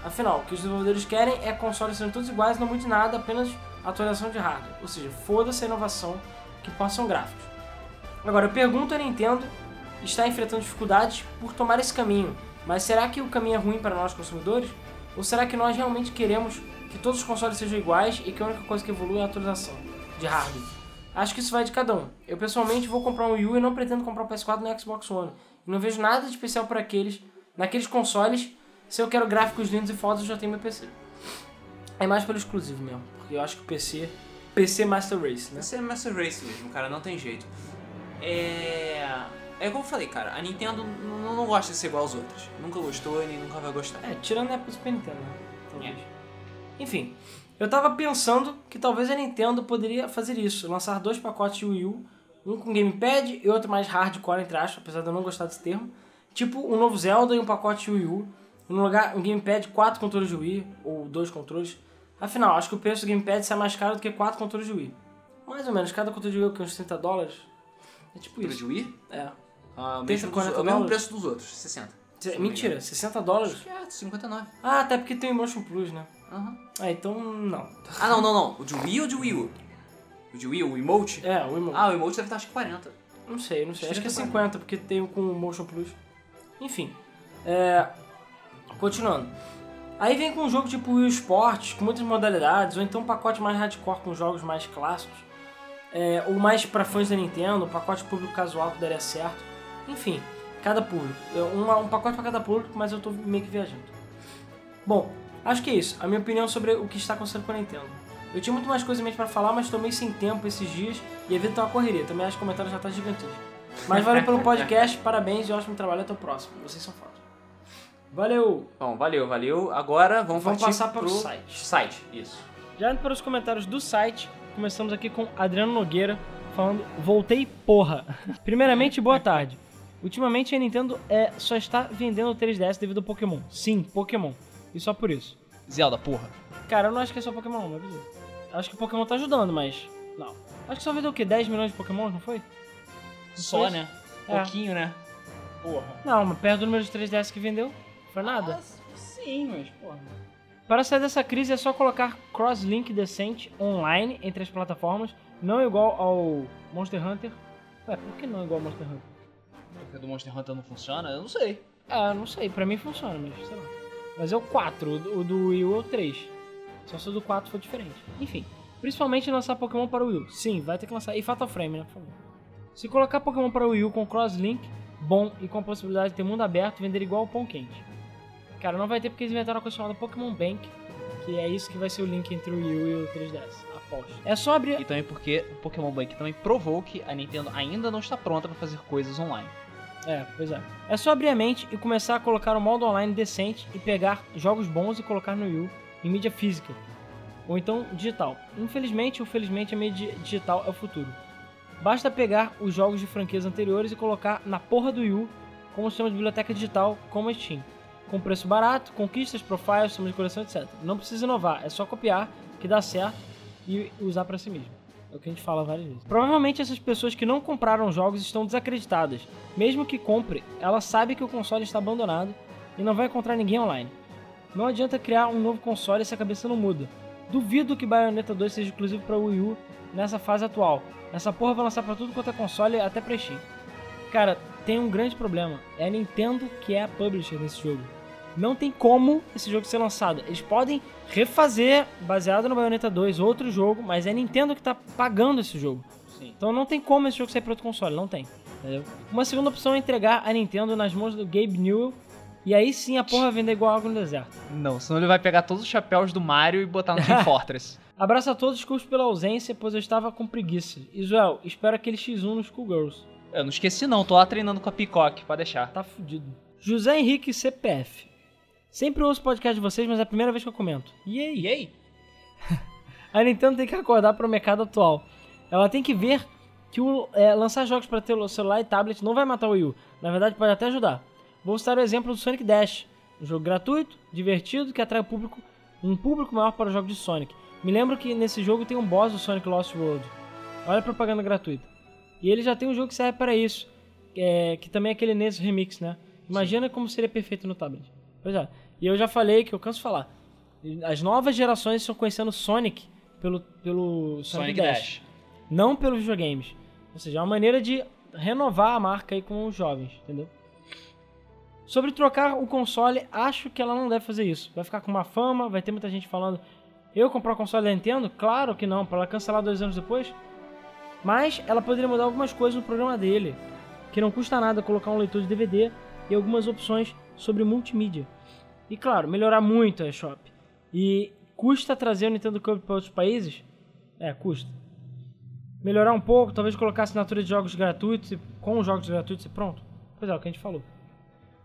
Afinal, o que os desenvolvedores querem é consoles sendo todos iguais, não mude nada, apenas atualização de hardware. Ou seja, foda-se a inovação que possam gráficos. Agora, eu pergunto a Nintendo, está enfrentando dificuldades por tomar esse caminho, mas será que o caminho é ruim para nós consumidores? Ou será que nós realmente queremos que todos os consoles sejam iguais e que a única coisa que evolui é a atualização de hardware? Acho que isso vai de cada um. Eu pessoalmente vou comprar um Wii U e não pretendo comprar o PS4 no Xbox One. Não vejo nada de especial para aqueles, naqueles consoles. Se eu quero gráficos lindos e fotos, eu já tenho meu PC. É mais pelo exclusivo mesmo, porque eu acho que o PC, PC Master Race, né? Esse é Master Race mesmo, cara, não tem jeito. É. É como eu falei, cara, a Nintendo n- não gosta de ser igual aos outros. Nunca gostou e nem nunca vai gostar. É, tirando a época do Super Nintendo, né? Talvez. Enfim, eu tava pensando que talvez a Nintendo poderia fazer isso, lançar dois pacotes de Wii U, um com gamepad e outro mais hardcore, entre aspas, apesar de eu não gostar desse termo. Tipo um novo Zelda e um pacote Wii U, no lugar um gamepad, quatro controles de Wii, ou dois controles. Afinal, acho que o preço do gamepad sai mais caro do que quatro controles de Wii. Mais ou menos, cada controle de Wii é uns 30 dólares? É tipo Controle isso. de Wii? É. Ah, mesmo, 40 dos- o mesmo dólares? preço dos outros, 60. Se não me Mentira, 60 dólares? É, 59. Ah, até porque tem o Motion Plus, né? Aham. Ah, então não. Ah, não, não, não. O de Wii ou de Wii U? O de Wii, o Emote? É, o Emote. Ah, o Emote deve estar acho que 40. Não sei, não sei. Acho que é 30 50, porque tem o com o Motion Plus. Enfim. É... Continuando. Aí vem com um jogo tipo Wii Sports, com muitas modalidades, ou então um pacote mais hardcore com jogos mais clássicos. É, ou mais pra fãs da Nintendo, um pacote público casual que daria certo. Enfim, cada público. É, uma- um pacote pra cada público, mas eu tô meio que viajando. Bom, acho que é isso. A minha opinião sobre o que está acontecendo com a Nintendo. Eu tinha muito mais coisa em mente pra falar, mas tô meio sem tempo esses dias e a vida tá uma correria. Também acho que o comentário já tá gigantesco. Mas valeu pelo podcast, parabéns e ótimo trabalho. Até o próximo. Vocês são foda. Valeu! Bom, valeu, valeu. Agora vamos, Vamos passar para o pro site. Site, isso. Já indo para os comentários do site, começamos aqui com Adriano Nogueira falando Voltei porra. Primeiramente, boa tarde. Ultimamente a Nintendo é, só está vendendo o 3DS devido ao Pokémon. Sim, Pokémon. E só por isso. Zelda, porra. Cara, eu não acho que é só Pokémon, mas beleza. Acho que o Pokémon tá ajudando, mas. Não. Acho que só vendeu o quê? 10 milhões de Pokémon, não foi? Só, né? É. Pouquinho, né? Porra. Não, mas perto do número de 3DS que vendeu, foi nada. Ah, sim, mas, porra. Para sair dessa crise é só colocar crosslink decente online entre as plataformas, não igual ao Monster Hunter. Ué, por que não igual ao Monster Hunter? Porque do Monster Hunter não funciona? Eu não sei. Ah, não sei, pra mim funciona, mas sei lá. Mas é o 4, o do- Wii U é o 3. Só se o do 4 for diferente. Enfim, principalmente lançar Pokémon para o Wii U. Sim, vai ter que lançar. E Fatal Frame, né, por favor. Se colocar Pokémon para o Wii U com crosslink, bom e com a possibilidade de ter mundo aberto, vender igual o pão quente. Cara, não vai ter porque eles inventaram uma coisa chamada Pokémon Bank, que é isso que vai ser o link entre o Wii U e o 3DS. Aposto. É só abrir. E também porque o Pokémon Bank também provou que a Nintendo ainda não está pronta pra fazer coisas online. É, pois é. É só abrir a mente e começar a colocar um modo online decente e pegar jogos bons e colocar no Wii em mídia física. Ou então digital. Infelizmente ou felizmente a mídia digital é o futuro. Basta pegar os jogos de franquias anteriores e colocar na porra do Wii como sistema de biblioteca digital como a Steam. Com preço barato, conquistas, profiles, sistema de coleção, etc. Não precisa inovar, é só copiar que dá certo e usar pra si mesmo. É o que a gente fala várias vezes. Provavelmente essas pessoas que não compraram jogos estão desacreditadas. Mesmo que compre, ela sabe que o console está abandonado e não vai encontrar ninguém online. Não adianta criar um novo console se a cabeça não muda. Duvido que Bayonetta 2 seja exclusivo para Wii U nessa fase atual. Essa porra vai lançar para tudo quanto é console, até pra. Cara, tem um grande problema. É a Nintendo que é a publisher desse jogo. Não tem como esse jogo ser lançado. Eles podem refazer, baseado no Bayonetta 2, outro jogo, mas é a Nintendo que tá pagando esse jogo. Sim. Então não tem como esse jogo sair para outro console, não tem. Entendeu? Uma segunda opção é entregar a Nintendo nas mãos do Gabe Newell, e aí sim a porra vender igual água no deserto. Não, senão ele vai pegar todos os chapéus do Mario e botar no Team Fortress. Abraço a todos, desculpe pela ausência, pois eu estava com preguiça. Isuel, espero aquele X1 no Schoolgirls. Eu não esqueci não, tô lá treinando com a Peacock, pode deixar. Tá fudido. José Henrique CPF. Sempre ouço o podcast de vocês, mas é a primeira vez que eu comento. E aí? E aí? A Nintendo tem que acordar para o mercado atual. Ela tem que ver que o, é, lançar jogos para celular e tablet não vai matar o Wii U. Na verdade, pode até ajudar. Vou citar o exemplo do Sonic Dash, um jogo gratuito, divertido, que atrai o público, um público maior para os jogos de Sonic. Me lembro que nesse jogo tem um boss do Sonic Lost World. Olha a propaganda gratuita. E ele já tem um jogo que serve para isso, é, que também é aquele NES Remix, né? Imagina como seria perfeito no tablet. Pois é. E eu já falei que eu canso de falar. As novas gerações estão conhecendo Sonic pelo, pelo Sonic, Sonic Dash, Dash. não pelos videogames. Ou seja, é uma maneira de renovar a marca aí com os jovens, entendeu? Sobre trocar o console, acho que ela não deve fazer isso. Vai ficar com uma fama, vai ter muita gente falando eu comprar o console da Nintendo? Claro que não, para ela cancelar dois anos depois. Mas ela poderia mudar algumas coisas no programa dele, que não custa nada colocar um leitor de DVD e algumas opções sobre multimídia. E claro, melhorar muito a eShop. E custa trazer o Nintendo Cup para outros países? É, custa. Melhorar um pouco, talvez colocar assinatura de jogos gratuitos, com os jogos gratuitos e pronto. Pois é, o que a gente falou.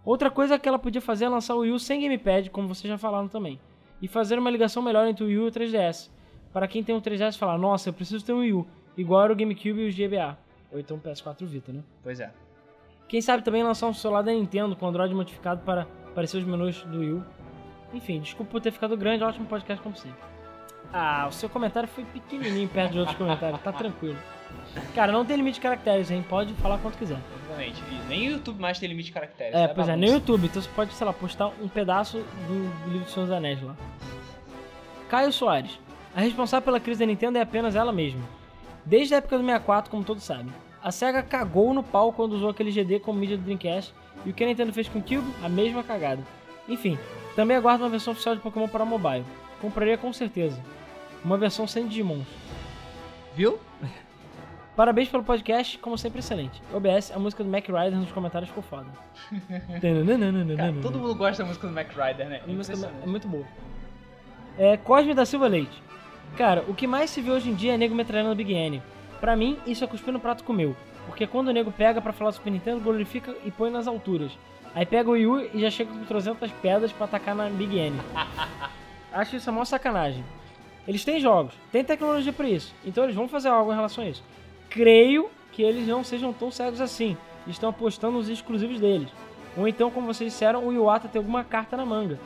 Outra coisa que ela podia fazer é lançar o Wii U sem gamepad, como vocês já falaram também. E fazer uma ligação melhor entre o Wii U e o 3DS. Para quem tem um 3DS falar, nossa, eu preciso ter um Wii U. Igual era o GameCube e o GBA. Ou então o PS4 Vita, né? Pois é. Quem sabe também lançar um celular da Nintendo com Android modificado para aparecer os menus do Wii U. Enfim, desculpa por ter ficado grande, ótimo podcast como sempre. Ah, o seu comentário foi pequenininho perto de outros comentários, tá tranquilo. Cara, não tem limite de caracteres, hein? Pode falar quanto quiser. Exatamente. E nem o YouTube mais tem limite de caracteres. É, tá pois é, bagunça. no YouTube, então você pode, sei lá, postar um pedaço do, do livro dos Senhor dos Anéis lá. Caio Soares. A responsável pela crise da Nintendo é apenas ela mesma. Desde a época do 64, como todos sabem. A SEGA cagou no pau quando usou aquele GD como mídia do Dreamcast, e o que a Nintendo fez com o Cube? A mesma cagada. Enfim, também aguardo uma versão oficial de Pokémon para mobile. Compraria com certeza. Uma versão sem Digimons. Viu? Parabéns pelo podcast, como sempre excelente. OBS, a música do Mac Rider nos comentários ficou foda. Cara, todo mundo gosta da música do Mac Rider, né? Impressionante. é muito boa. É, Cosme da Silva Leite. Cara, o que mais se vê hoje em dia é nego metralhando Big N. Pra mim, isso é cuspir no prato com meu. Porque quando o nego pega pra falar Super Nintendo, glorifica e põe nas alturas. Aí pega o Wii U e já chega com 300 pedras pra atacar na Big N. Acho isso a maior sacanagem. Eles têm jogos, têm tecnologia pra isso, então eles vão fazer algo em relação a isso. Creio que eles não sejam tão cegos assim, e estão apostando nos exclusivos deles. Ou então, como vocês disseram, o Iwata tem alguma carta na manga.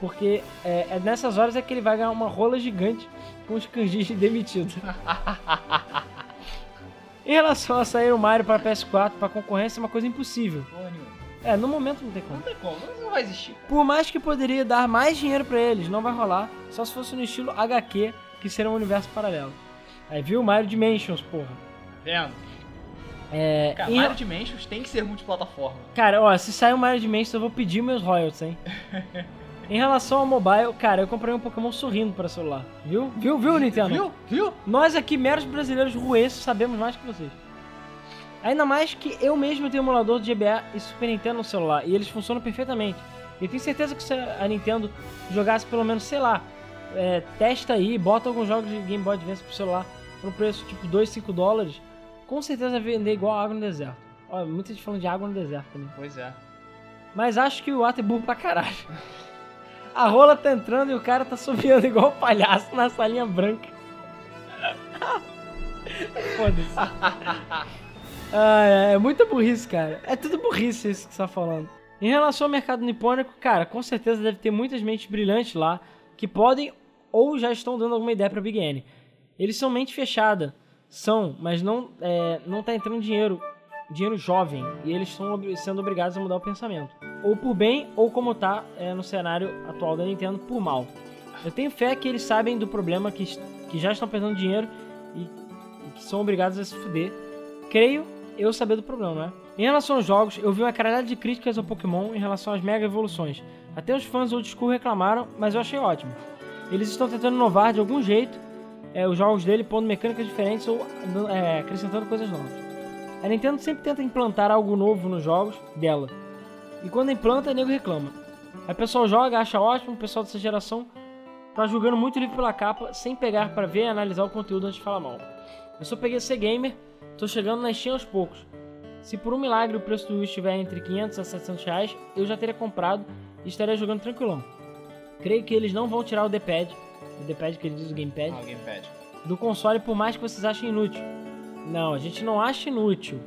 Porque é, é nessas horas é que ele vai ganhar uma rola gigante com os kanjis demitidos. Em relação a sair o Mario para PS4 para concorrência, é uma coisa impossível. É, no momento não tem como. Não tem como, não vai existir. Por mais que poderia dar mais dinheiro pra eles, não vai rolar, só se fosse no estilo HQ, que será um universo paralelo. Aí viu Mario Dimensions, porra. Vendo? É, Cara, em- Mario Dimensions tem que ser multiplataforma. Cara, ó, se sair o Mario Dimensions, eu vou pedir meus royalties, hein? em relação ao mobile, cara, eu comprei um Pokémon sorrindo para celular. Viu? Viu, viu, Nintendo? Viu? Viu? Nós aqui, meros brasileiros ruenses, sabemos mais que vocês. Ainda mais que eu mesmo tenho emulador de GBA e Super Nintendo no celular, e eles funcionam perfeitamente. E tenho certeza que se a Nintendo jogasse pelo menos, sei lá, é, testa aí, bota alguns jogos de Game Boy Advance pro celular por um preço tipo 2, 5 dólares, com certeza vender igual água no deserto. Olha, muita gente falando de água no deserto também. Pois é. Mas acho que o Ato é burro pra caralho. A rola tá entrando e o cara tá subiando igual um palhaço na salinha branca. Foda-se. Ah, é, é muita burrice, cara. É tudo burrice isso que você tá falando. Em relação ao mercado nipônico, cara, com certeza deve ter muitas mentes brilhantes lá que podem ou já estão dando alguma ideia pra Big N. Eles são mente fechada, são, mas não, é, não tá entrando dinheiro, dinheiro jovem, e eles estão sendo obrigados a mudar o pensamento. Ou por bem, ou como tá é, no cenário atual da Nintendo, por mal. Eu tenho fé que eles sabem do problema, que, que já estão perdendo dinheiro e, e que são obrigados a se fuder. Creio eu saber do problema, né? Em relação aos jogos, eu vi uma caralhada de críticas ao Pokémon em relação às mega evoluções. Até os fãs old school reclamaram, mas eu achei ótimo. Eles estão tentando inovar de algum jeito é, os jogos dele, pondo mecânicas diferentes ou é, acrescentando coisas novas. A Nintendo sempre tenta implantar algo novo nos jogos dela. E quando implanta, o nego reclama. Aí o pessoal joga, acha ótimo, o pessoal dessa geração tá julgando muito livro pela capa, sem pegar pra ver e analisar o conteúdo antes de falar mal. Eu só peguei ser gamer, tô chegando na Steam aos poucos. Se por um milagre o preço do Wii estiver entre 500 a 700 reais, eu já teria comprado e estaria jogando tranquilão. Creio que eles não vão tirar o D-pad, o D-pad que ele diz o Gamepad, Ah, o Gamepad. do console por mais que vocês achem inútil. Não, a gente não acha inútil.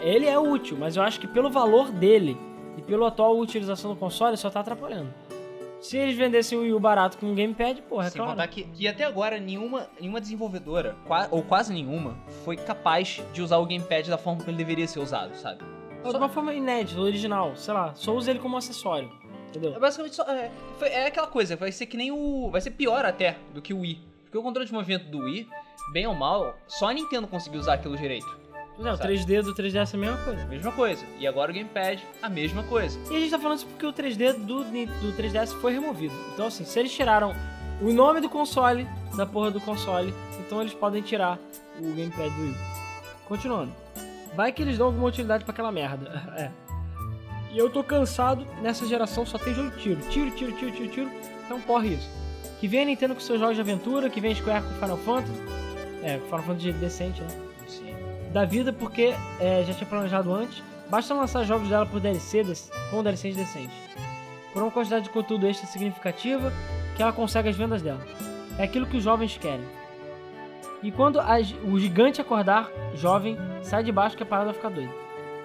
Ele é útil, mas eu acho que pelo valor dele e pela atual utilização do console só tá atrapalhando. Se eles vendessem o Wii U barato com um Gamepad, porra, é Sem claro. contar que, que até agora nenhuma, nenhuma desenvolvedora, qua- ou quase nenhuma, foi capaz de usar o Gamepad da forma como ele deveria ser usado, sabe? De uma forma inédita, original, sei lá, só usa ele como acessório. É Entendeu? basicamente só. É, é aquela coisa, vai ser que nem o. Vai ser pior até do que o Wii. Porque o controle de movimento do Wii, bem ou mal, só a Nintendo conseguiu usar aquilo direito. É, o Sabe. 3D do 3DS é a mesma coisa. Mesma coisa. E agora o Gamepad, a mesma coisa. E a gente tá falando isso porque o 3D do, do 3DS foi removido. Então, assim, se eles tiraram o nome do console da porra do console, então eles podem tirar o Gamepad do Wii. Continuando. Vai que eles dão alguma utilidade pra aquela merda. É. E eu tô cansado, nessa geração só tem jogo de tiro. Tiro, tiro, tiro, tiro, tiro. Então porre isso. Que vem a Nintendo com seus jogos de aventura, que vem a Square com Final Fantasy. É, Final Fantasy decente, né? Sim. da vida porque é, já tinha planejado antes. Basta lançar jogos dela por DLC, com DLCs decentes. Por uma quantidade de conteúdo extra significativa que ela consegue as vendas dela. É aquilo que os jovens querem. E quando a o gigante acordar, jovem, sai de baixo que a parada fica doida.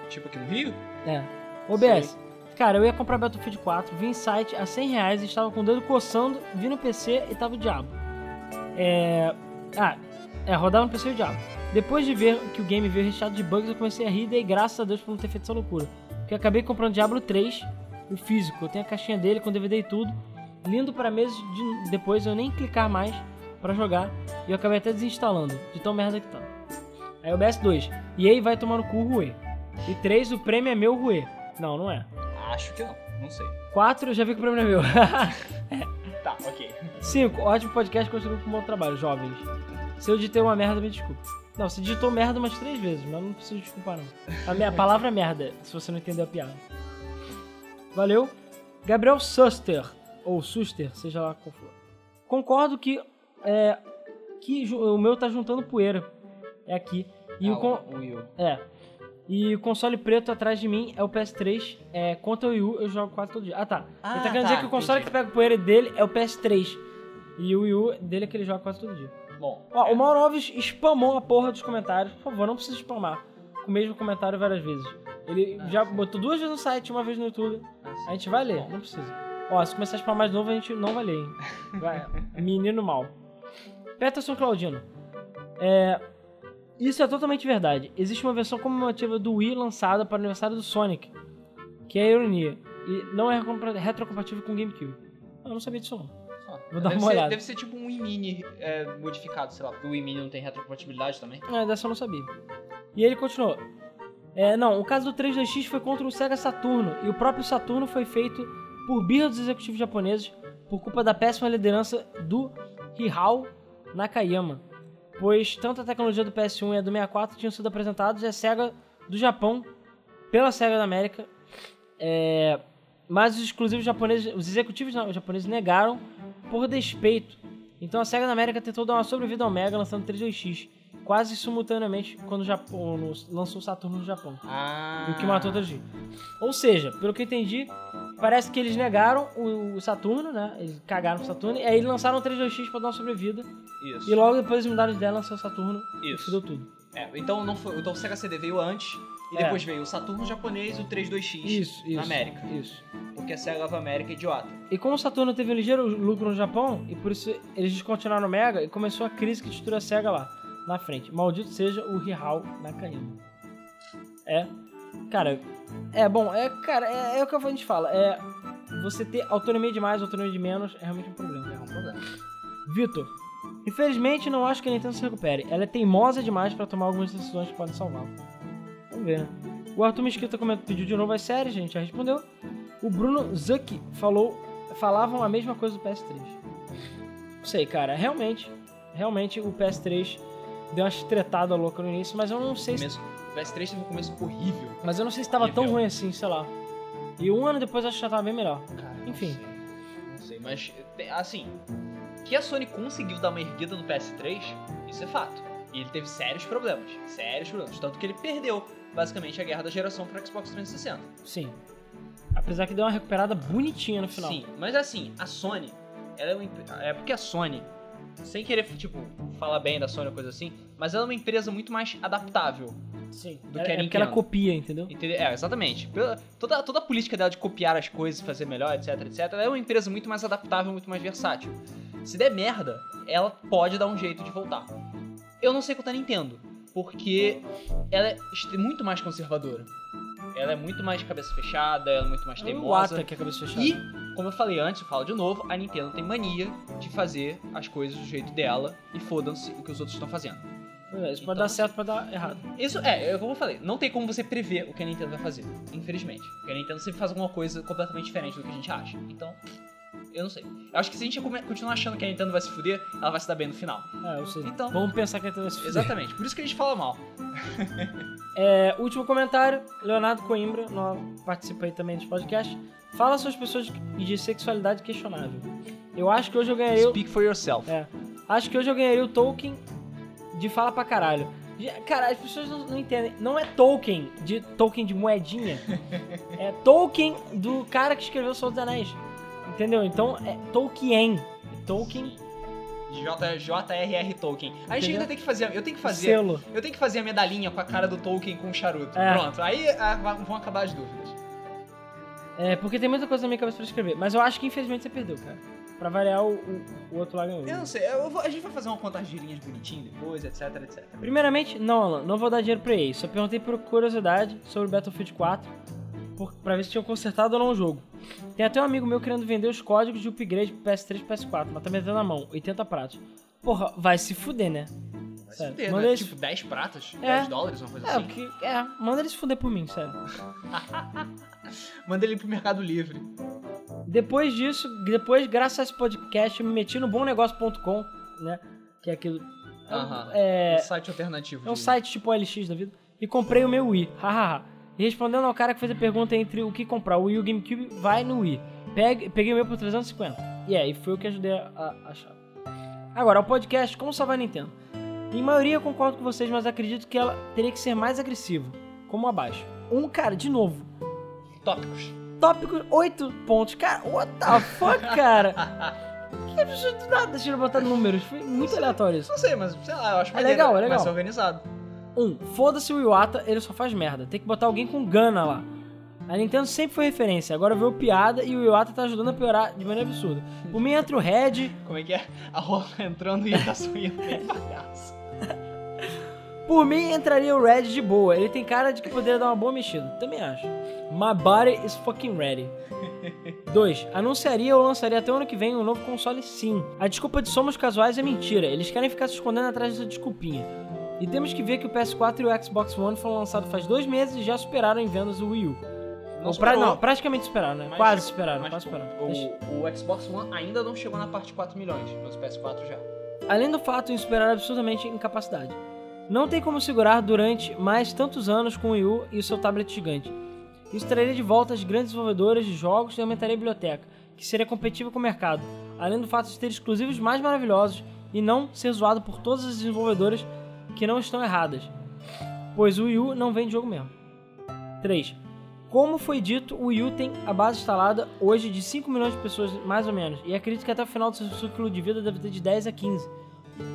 Tipo aqui no Rio? É. OBS. Cara, eu ia comprar Battlefield 4, vi em site a 100 reais estava com o dedo coçando, vi no PC e tava o diabo. É. Ah, é, rodava no PC e o diabo. Depois de ver que o game veio recheado de bugs, eu comecei a rir e dei graças a Deus por não ter feito essa loucura. Porque acabei comprando Diablo 3, o físico. Eu tenho a caixinha dele com DVD e tudo. Lindo para meses de- depois eu nem clicar mais pra jogar. E eu acabei até desinstalando, de tão merda que tá. Aí o BS2. E aí vai tomar no cu Rue. E 3, o prêmio é meu Rue. Não, não é. Acho que não. Não sei. 4, eu já vi que o prêmio é meu. Tá, ok. 5, ótimo podcast, continua com um bom trabalho, jovens. Se eu digitei uma merda, me desculpe. Não, você digitou merda umas três vezes, mas não precisa desculpar não. A, me- a palavra é merda, se você não entendeu a piada. Valeu. Gabriel Suster, ou Suster, seja lá qual for. Concordo que, é, que o meu tá juntando poeira. É aqui. E o, con- o Wii U. é. E o console preto atrás de mim é o PS3. É, contra o Wii U, eu jogo quase todo dia. Ah, tá. Ah, Ele tá querendo tá, dizer que o console entendi. que pega poeira dele é o PS3. E o Wii U dele é que ele joga quase todo dia. Bom. Ó, é, o Mauro Alves spamou a porra dos comentários. Por favor, não precisa spamar. Com o mesmo comentário várias vezes. Ele já botou duas vezes no site, uma vez no YouTube. A gente vai ler, não precisa. Ó, se começar a spamar de novo, a gente não vai ler, hein? Vai. Menino mal. Peterson Claudino. É. Isso é totalmente verdade. Existe uma versão comemorativa do Wii lançada para o aniversário do Sonic, que é a ironia, e não é retrocompatível com o GameCube. Eu não sabia disso não. Vou dar deve uma ser, olhada. Deve ser tipo um Wii é, modificado, sei lá, porque o Wii não tem retrocompatibilidade também. É, dessa eu não sabia. E ele continuou. É, não, o caso do 3DX foi contra o Sega Saturno, e o próprio Saturno foi feito por birra dos executivos japoneses por culpa da péssima liderança do Hihao Nakayama. Pois tanto a tecnologia do PS1 e a do 64 tinham sido apresentados e a Sega do Japão pela Sega da América. É, mas os exclusivos japoneses, os executivos japoneses negaram por despeito. Então a Sega da América tentou dar uma sobrevida ao Mega lançando 3DX, quase simultaneamente quando o Japão lançou o Saturno no Japão. Ah. E o que matou o 3D. Ou seja, pelo que eu entendi, parece que eles negaram o, Saturno, né? Eles cagaram pro Saturno, e aí eles lançaram o 3DX pra dar uma sobrevida. Isso. E logo depois eles mudaram de ideia e lançaram o Saturno e Isso. fudeu tudo. É, então, não foi, então o Sega CD veio antes, e É. depois veio o Saturno japonês e o 32X Isso, isso. na América. Isso. Porque a Sega of America é idiota. E como o Saturno teve um ligeiro lucro no Japão, e por isso eles descontinuaram o Mega, e começou a crise que destruiu a SEGA lá, na frente. Maldito seja o Hihao Nakayama. É. Cara, é bom, é, cara, é, é o que a gente fala. É. Você ter autonomia demais, autonomia de menos, é realmente um problema. É um problema. Vitor. Infelizmente, não acho que a Nintendo se recupere. Ela é teimosa demais pra tomar algumas decisões que podem salvá-la. Vamos ver, né? O Arthur Mesquita comentou, pediu de novo as séries, gente já respondeu. O Bruno Zuck falou, falavam a mesma coisa do PS3. Não sei, cara, realmente, realmente o PS3 deu uma estretada louca no início, mas eu não sei se, Começo, o PS3 teve um começo horrível. mas eu não sei se tava tão Horrível. ruim assim, sei lá. E um ano depois eu acho que já tava bem melhor. Cara, não Enfim. sei. Não sei, mas te- assim, que a Sony conseguiu dar uma erguida no PS3, isso é fato. E ele teve sérios problemas, sérios problemas, tanto que ele perdeu basicamente a guerra da geração pro Xbox 360. Sim. Apesar que deu uma recuperada bonitinha no final. Sim, mas assim, a Sony, ela é uma é porque a Sony, sem querer tipo falar bem da Sony ou coisa assim, mas ela é uma empresa muito mais adaptável. Sim. Do é, que a é porque ela copia, entendeu? Entendeu? É, exatamente. Pela- toda, toda a política dela de copiar as coisas, fazer melhor, etc, etc, ela é uma empresa muito mais adaptável, muito mais versátil. Se der merda, ela pode dar um jeito de voltar. Eu não sei quanto a Nintendo, porque ela é muito mais conservadora. Ela é muito mais cabeça fechada, ela é muito mais É teimosa. Que é a cabeça fechada. E, como eu falei antes, eu falo de novo, a Nintendo tem mania de fazer as coisas do jeito dela e fodam-se o que os outros estão fazendo. É, Isso pode Então, dar certo, pode dar errado. Isso é, é como eu falei, não tem como você prever o que a Nintendo vai fazer, infelizmente. Porque a Nintendo sempre faz alguma coisa completamente diferente do que a gente acha. Então, eu não sei. Eu acho que se a gente continuar achando que a Nintendo vai se fuder, ela vai se dar bem no final. É, eu sei. Então- Vamos pensar que a Nintendo vai se fuder. Exatamente, por isso que a gente fala mal. É, último comentário, Leonardo Coimbra, no, participa aí também dos podcasts. Fala sobre as pessoas de sexualidade questionável. Eu acho que hoje eu ganharia. Speak for yourself. É, acho que hoje eu ganharia o Tolkien de fala pra caralho. Cara, as pessoas não, não entendem. Não é Tolkien de Tolkien de moedinha. é Tolkien do cara que escreveu Senhor dos Anéis. Entendeu? Então é Tolkien. Tolkien J- J.R.R. Tolkien. A gente Entendeu? ainda tem que fazer. Eu tenho que fazer. selo. Eu tenho que fazer a medalhinha com a cara do Tolkien com o charuto. É. Pronto. Aí ah, vão acabar as dúvidas. É, porque tem muita coisa na minha cabeça pra escrever. Mas eu acho que infelizmente você perdeu, cara. Pra variar, o, o, o outro lá ganhou. Eu não sei, eu vou- a gente vai fazer uma contagem de linhas bonitinho depois, etc, etc. Primeiramente, não, Alan, não vou dar dinheiro pra EA. Só perguntei por curiosidade sobre Battlefield 4, por, pra ver se tinham consertado ou não o jogo. Tem até um amigo meu querendo vender os códigos de upgrade pro PS3 e PS4, mas tá metendo na mão, 80 pratos. Porra, vai se fuder, né? Vai se Sério, fuder, manda né? eles- Tipo, 10 pratas? É. 10 dólares, uma coisa É, assim. que. É, manda eles se fuder por mim, sério. Manda ele pro Mercado Livre. Depois disso, depois, graças a esse podcast, eu me meti no bomnegócio.com, né? Que é aquilo. é um-. É, Um site alternativo. É um site tipo OLX da vida. E comprei o meu Wii. Hahaha. E respondendo ao cara que fez a pergunta entre o que comprar, o Wii e o GameCube, vai no Wii. Pegue, peguei o meu por 350. E é, e foi o que ajudei a, achar. Agora, o podcast, como salvar a Nintendo? Em maioria eu concordo com vocês, mas acredito que ela teria que ser mais agressiva. Como abaixo. Um, cara, de novo. Tópicos. Tópicos, 8 pontos. Cara, what the fuck, cara? que absurdo do nada, deixa eu botar números. Foi muito aleatório isso. Não sei, mas sei lá, eu acho É maneiro, legal, é legal. Mais organizado. Um, foda-se o Iwata, ele só faz merda. Tem que botar alguém com gana lá. A Nintendo sempre foi referência, agora veio piada e o Iwata tá ajudando a piorar de maneira absurda. Por mim, entra o Red. Como é que é? A rola entrando e tá bagaço. Por mim, entraria o Red de boa. Ele tem cara de que poderia dar uma boa mexida. Também acho. My body is fucking ready. 2. Anunciaria ou lançaria até o ano que vem um novo console sim. A desculpa de somos casuais é mentira. Eles querem ficar se escondendo atrás dessa desculpinha. E temos que ver que o PS4 e o Xbox One foram lançados faz dois meses e já superaram em vendas o Wii U. Não Ou pra- não, praticamente superaram, né? Mas quase superaram, mas quase superaram. O, o Xbox One ainda não chegou na parte de 4 milhões, mas o PS4 já. Além do fato em superar absurdamente em capacidade. Não tem como segurar durante mais tantos anos com o Wii U e o seu tablet gigante. Isso traria de volta as grandes desenvolvedoras de jogos e aumentaria a biblioteca, que seria competitiva com o mercado, além do fato de ter exclusivos mais maravilhosos e não ser zoado por todas as desenvolvedoras que não estão erradas, pois o Wii U não vende jogo mesmo. 3. Como foi dito, o Wii U tem a base instalada hoje de 5 milhões de pessoas, mais ou menos, e acredito que até o final do seu ciclo de vida deve ter de 10 a 15.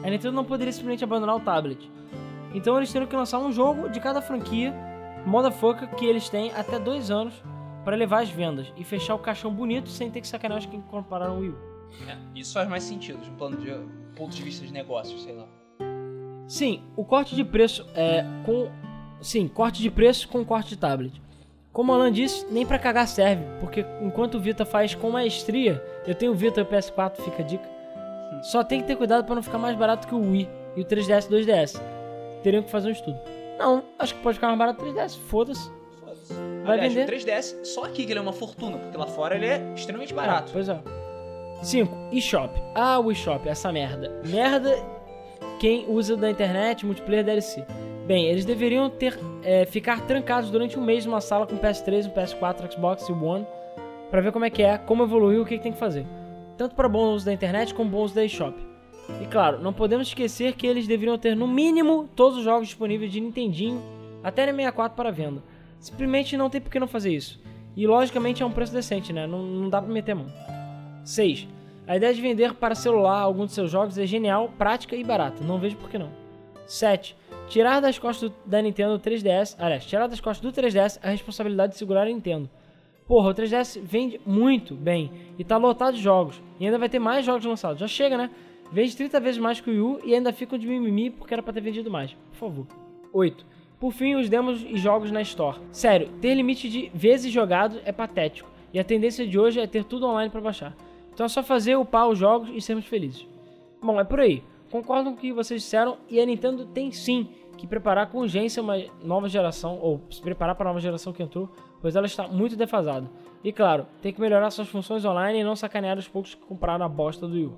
A Nintendo não poderia simplesmente abandonar o tablet. Então eles teriam que lançar um jogo de cada franquia, motherfucker, que eles têm até 2 anos para levar as vendas e fechar o caixão bonito sem ter que sacanear os que compararam o Wii U. É, isso faz mais sentido, de um plano de ponto de vista de negócios, sei lá. Sim, o corte de preço é com. Sim, corte de preço com corte de tablet. Como o Alan disse, nem pra cagar serve, porque enquanto o Vita faz com maestria, eu tenho o Vita e o PS4, fica a dica. Só tem que ter cuidado pra não ficar mais barato que o Wii e o 3DS e 2DS. Teriam que fazer um estudo. Não, acho que pode ficar mais barato o 3DS, foda-se. Vai Aliás, vender? o 3DS, só aqui que ele é uma fortuna, porque lá fora ele é extremamente Ah, barato. pois é. 5. eShop. Ah, o eShop, essa merda. Merda quem usa da internet, multiplayer DLC. Bem, eles deveriam ter é, ficar trancados durante um mês numa sala com PS3, o PS4, o Xbox e One pra ver como é que é, como evoluiu o que, que tem que fazer. Tanto para bom uso da internet como bom uso da eShop. E claro, não podemos esquecer que eles deveriam ter no mínimo todos os jogos disponíveis de Nintendinho até na 64 para venda. Simplesmente não tem por que não fazer isso. E logicamente é um preço decente, né? Não, não dá pra meter mão. 6. A ideia de vender para celular alguns de seus jogos é genial, prática e barata. Não vejo por que não. 7. Tirar das costas do- da Nintendo o 3DS. Aliás, tirar das costas do 3DS a responsabilidade de segurar a Nintendo. Porra, o 3DS vende muito bem e tá lotado de jogos. E ainda vai ter mais jogos lançados. Já chega, né? Vende 30 vezes mais que o Wii U e ainda ficam de mimimi porque era pra ter vendido mais. Por favor. 8. Por fim, os demos e jogos na Store. Sério, ter limite de vezes jogados é patético. E a tendência de hoje é ter tudo online pra baixar. Então é só fazer, upar os jogos e sermos felizes. Bom, é por aí. Concordo com o que vocês disseram e a Nintendo tem sim que preparar com urgência uma nova geração, ou se preparar para a nova geração que entrou, pois ela está muito defasada. E claro, tem que melhorar suas funções online e não sacanear os poucos que compraram a bosta do Wii.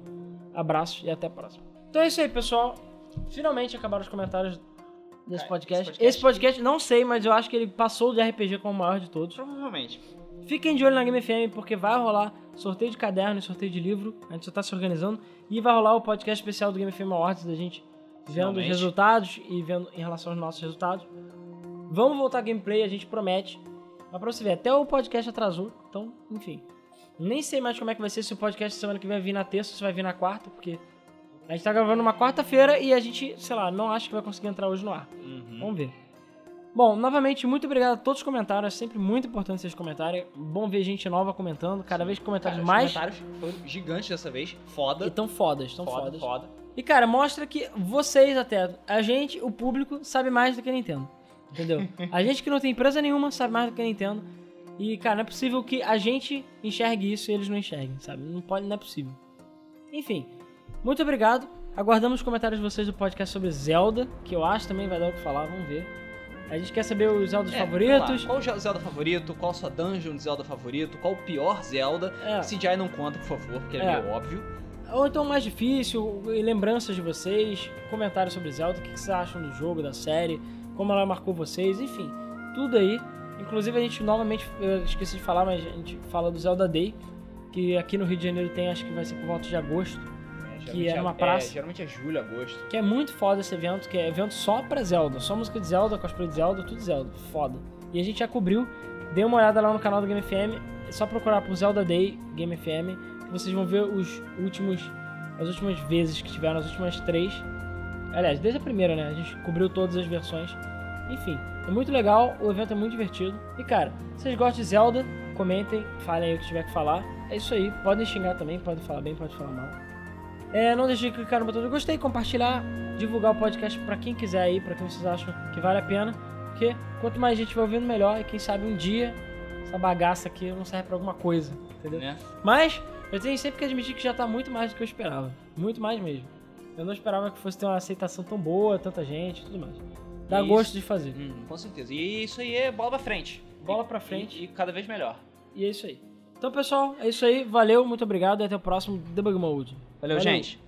Abraços e até a próxima. Então é isso aí, pessoal. Finalmente acabaram os comentários desse Ah, podcast. esse podcast- Esse podcast, não sei, mas eu acho que ele passou de RPG como o maior de todos. Provavelmente. Fiquem de olho na Game FM porque vai rolar sorteio de caderno e sorteio de livro. A gente só tá se organizando. E vai rolar o podcast especial do Game FM Awards da gente vendo os Finalmente. resultados e vendo em relação aos nossos resultados. Vamos voltar a gameplay, a gente promete. Mas pra você ver, até o podcast atrasou. Então, enfim. Nem sei mais como é que vai ser se o podcast semana que vem vai vir na terça ou se vai vir na quarta, porque a gente tá gravando uma quarta-feira e a gente, sei lá, não acha que vai conseguir entrar hoje no ar. Uhum. Vamos ver. Bom, novamente, muito obrigado a todos os comentários. É sempre muito importante vocês comentarem. Bom ver gente nova comentando. Cada vez comentários Cara, mais. Os comentários foram gigantes dessa vez. Foda. E tão fodas, tão foda, fodas. foda. E cara, mostra que vocês até, a gente, o público, sabe mais do que a Nintendo. Entendeu? a gente que não tem empresa nenhuma sabe mais do que a Nintendo. E, cara, não é possível que a gente enxergue isso e eles não enxerguem, sabe? Não pode, não é possível. Enfim, muito obrigado. Aguardamos os comentários de vocês do podcast sobre Zelda, que eu acho também vai dar o que falar, vamos ver. A gente quer saber os Zeldas É, favoritos. Qual o Zelda favorito? Qual a sua dungeon de Zelda favorito? Qual o pior Zelda? É. CGI não conta, por favor, porque é, É. meio óbvio. Ou então mais difícil, e lembranças de vocês, comentários sobre Zelda, o que vocês acham do jogo, da série, como ela marcou vocês, enfim, tudo aí. Inclusive a gente novamente, eu esqueci de falar, mas a gente fala do Zelda Day, que aqui no Rio de Janeiro tem, acho que vai ser por volta de agosto, geralmente é numa é- praça. É, geralmente é julho, agosto. que é muito foda esse evento, que é evento só pra Zelda, só música de Zelda, cosplay de Zelda, tudo Zelda, foda. E a gente já cobriu, dê uma olhada lá no canal do Game FM, é só procurar por Zelda Day Game FM, que vocês vão ver os últimos, as últimas vezes que tiveram, as últimas três. Aliás, desde a primeira, né? A gente cobriu todas as versões. Enfim, é muito legal, o evento é muito divertido. E cara, se vocês gostam de Zelda, comentem, falem aí o que tiver que falar. É isso aí, podem xingar também, podem falar bem, podem falar mal. É, não deixe de clicar no botão de gostei, compartilhar, divulgar o podcast pra quem quiser aí, pra quem vocês acham que vale a pena. Porque quanto mais gente vai ouvindo, melhor. E quem sabe um dia essa bagaça aqui não serve pra alguma coisa, entendeu? Né? Mas eu tenho sempre que admitir que já tá muito mais do que eu esperava. Muito mais mesmo. Eu não esperava que fosse ter uma aceitação tão boa, tanta gente e tudo mais. Dá Isso. gosto de fazer. Hum, com certeza. E isso aí é bola pra frente. Bola pra frente. E, e cada vez melhor. E é isso aí. Então, pessoal, é isso aí. Valeu, muito obrigado e até o próximo Debug Mode. Valeu, Valeu. gente.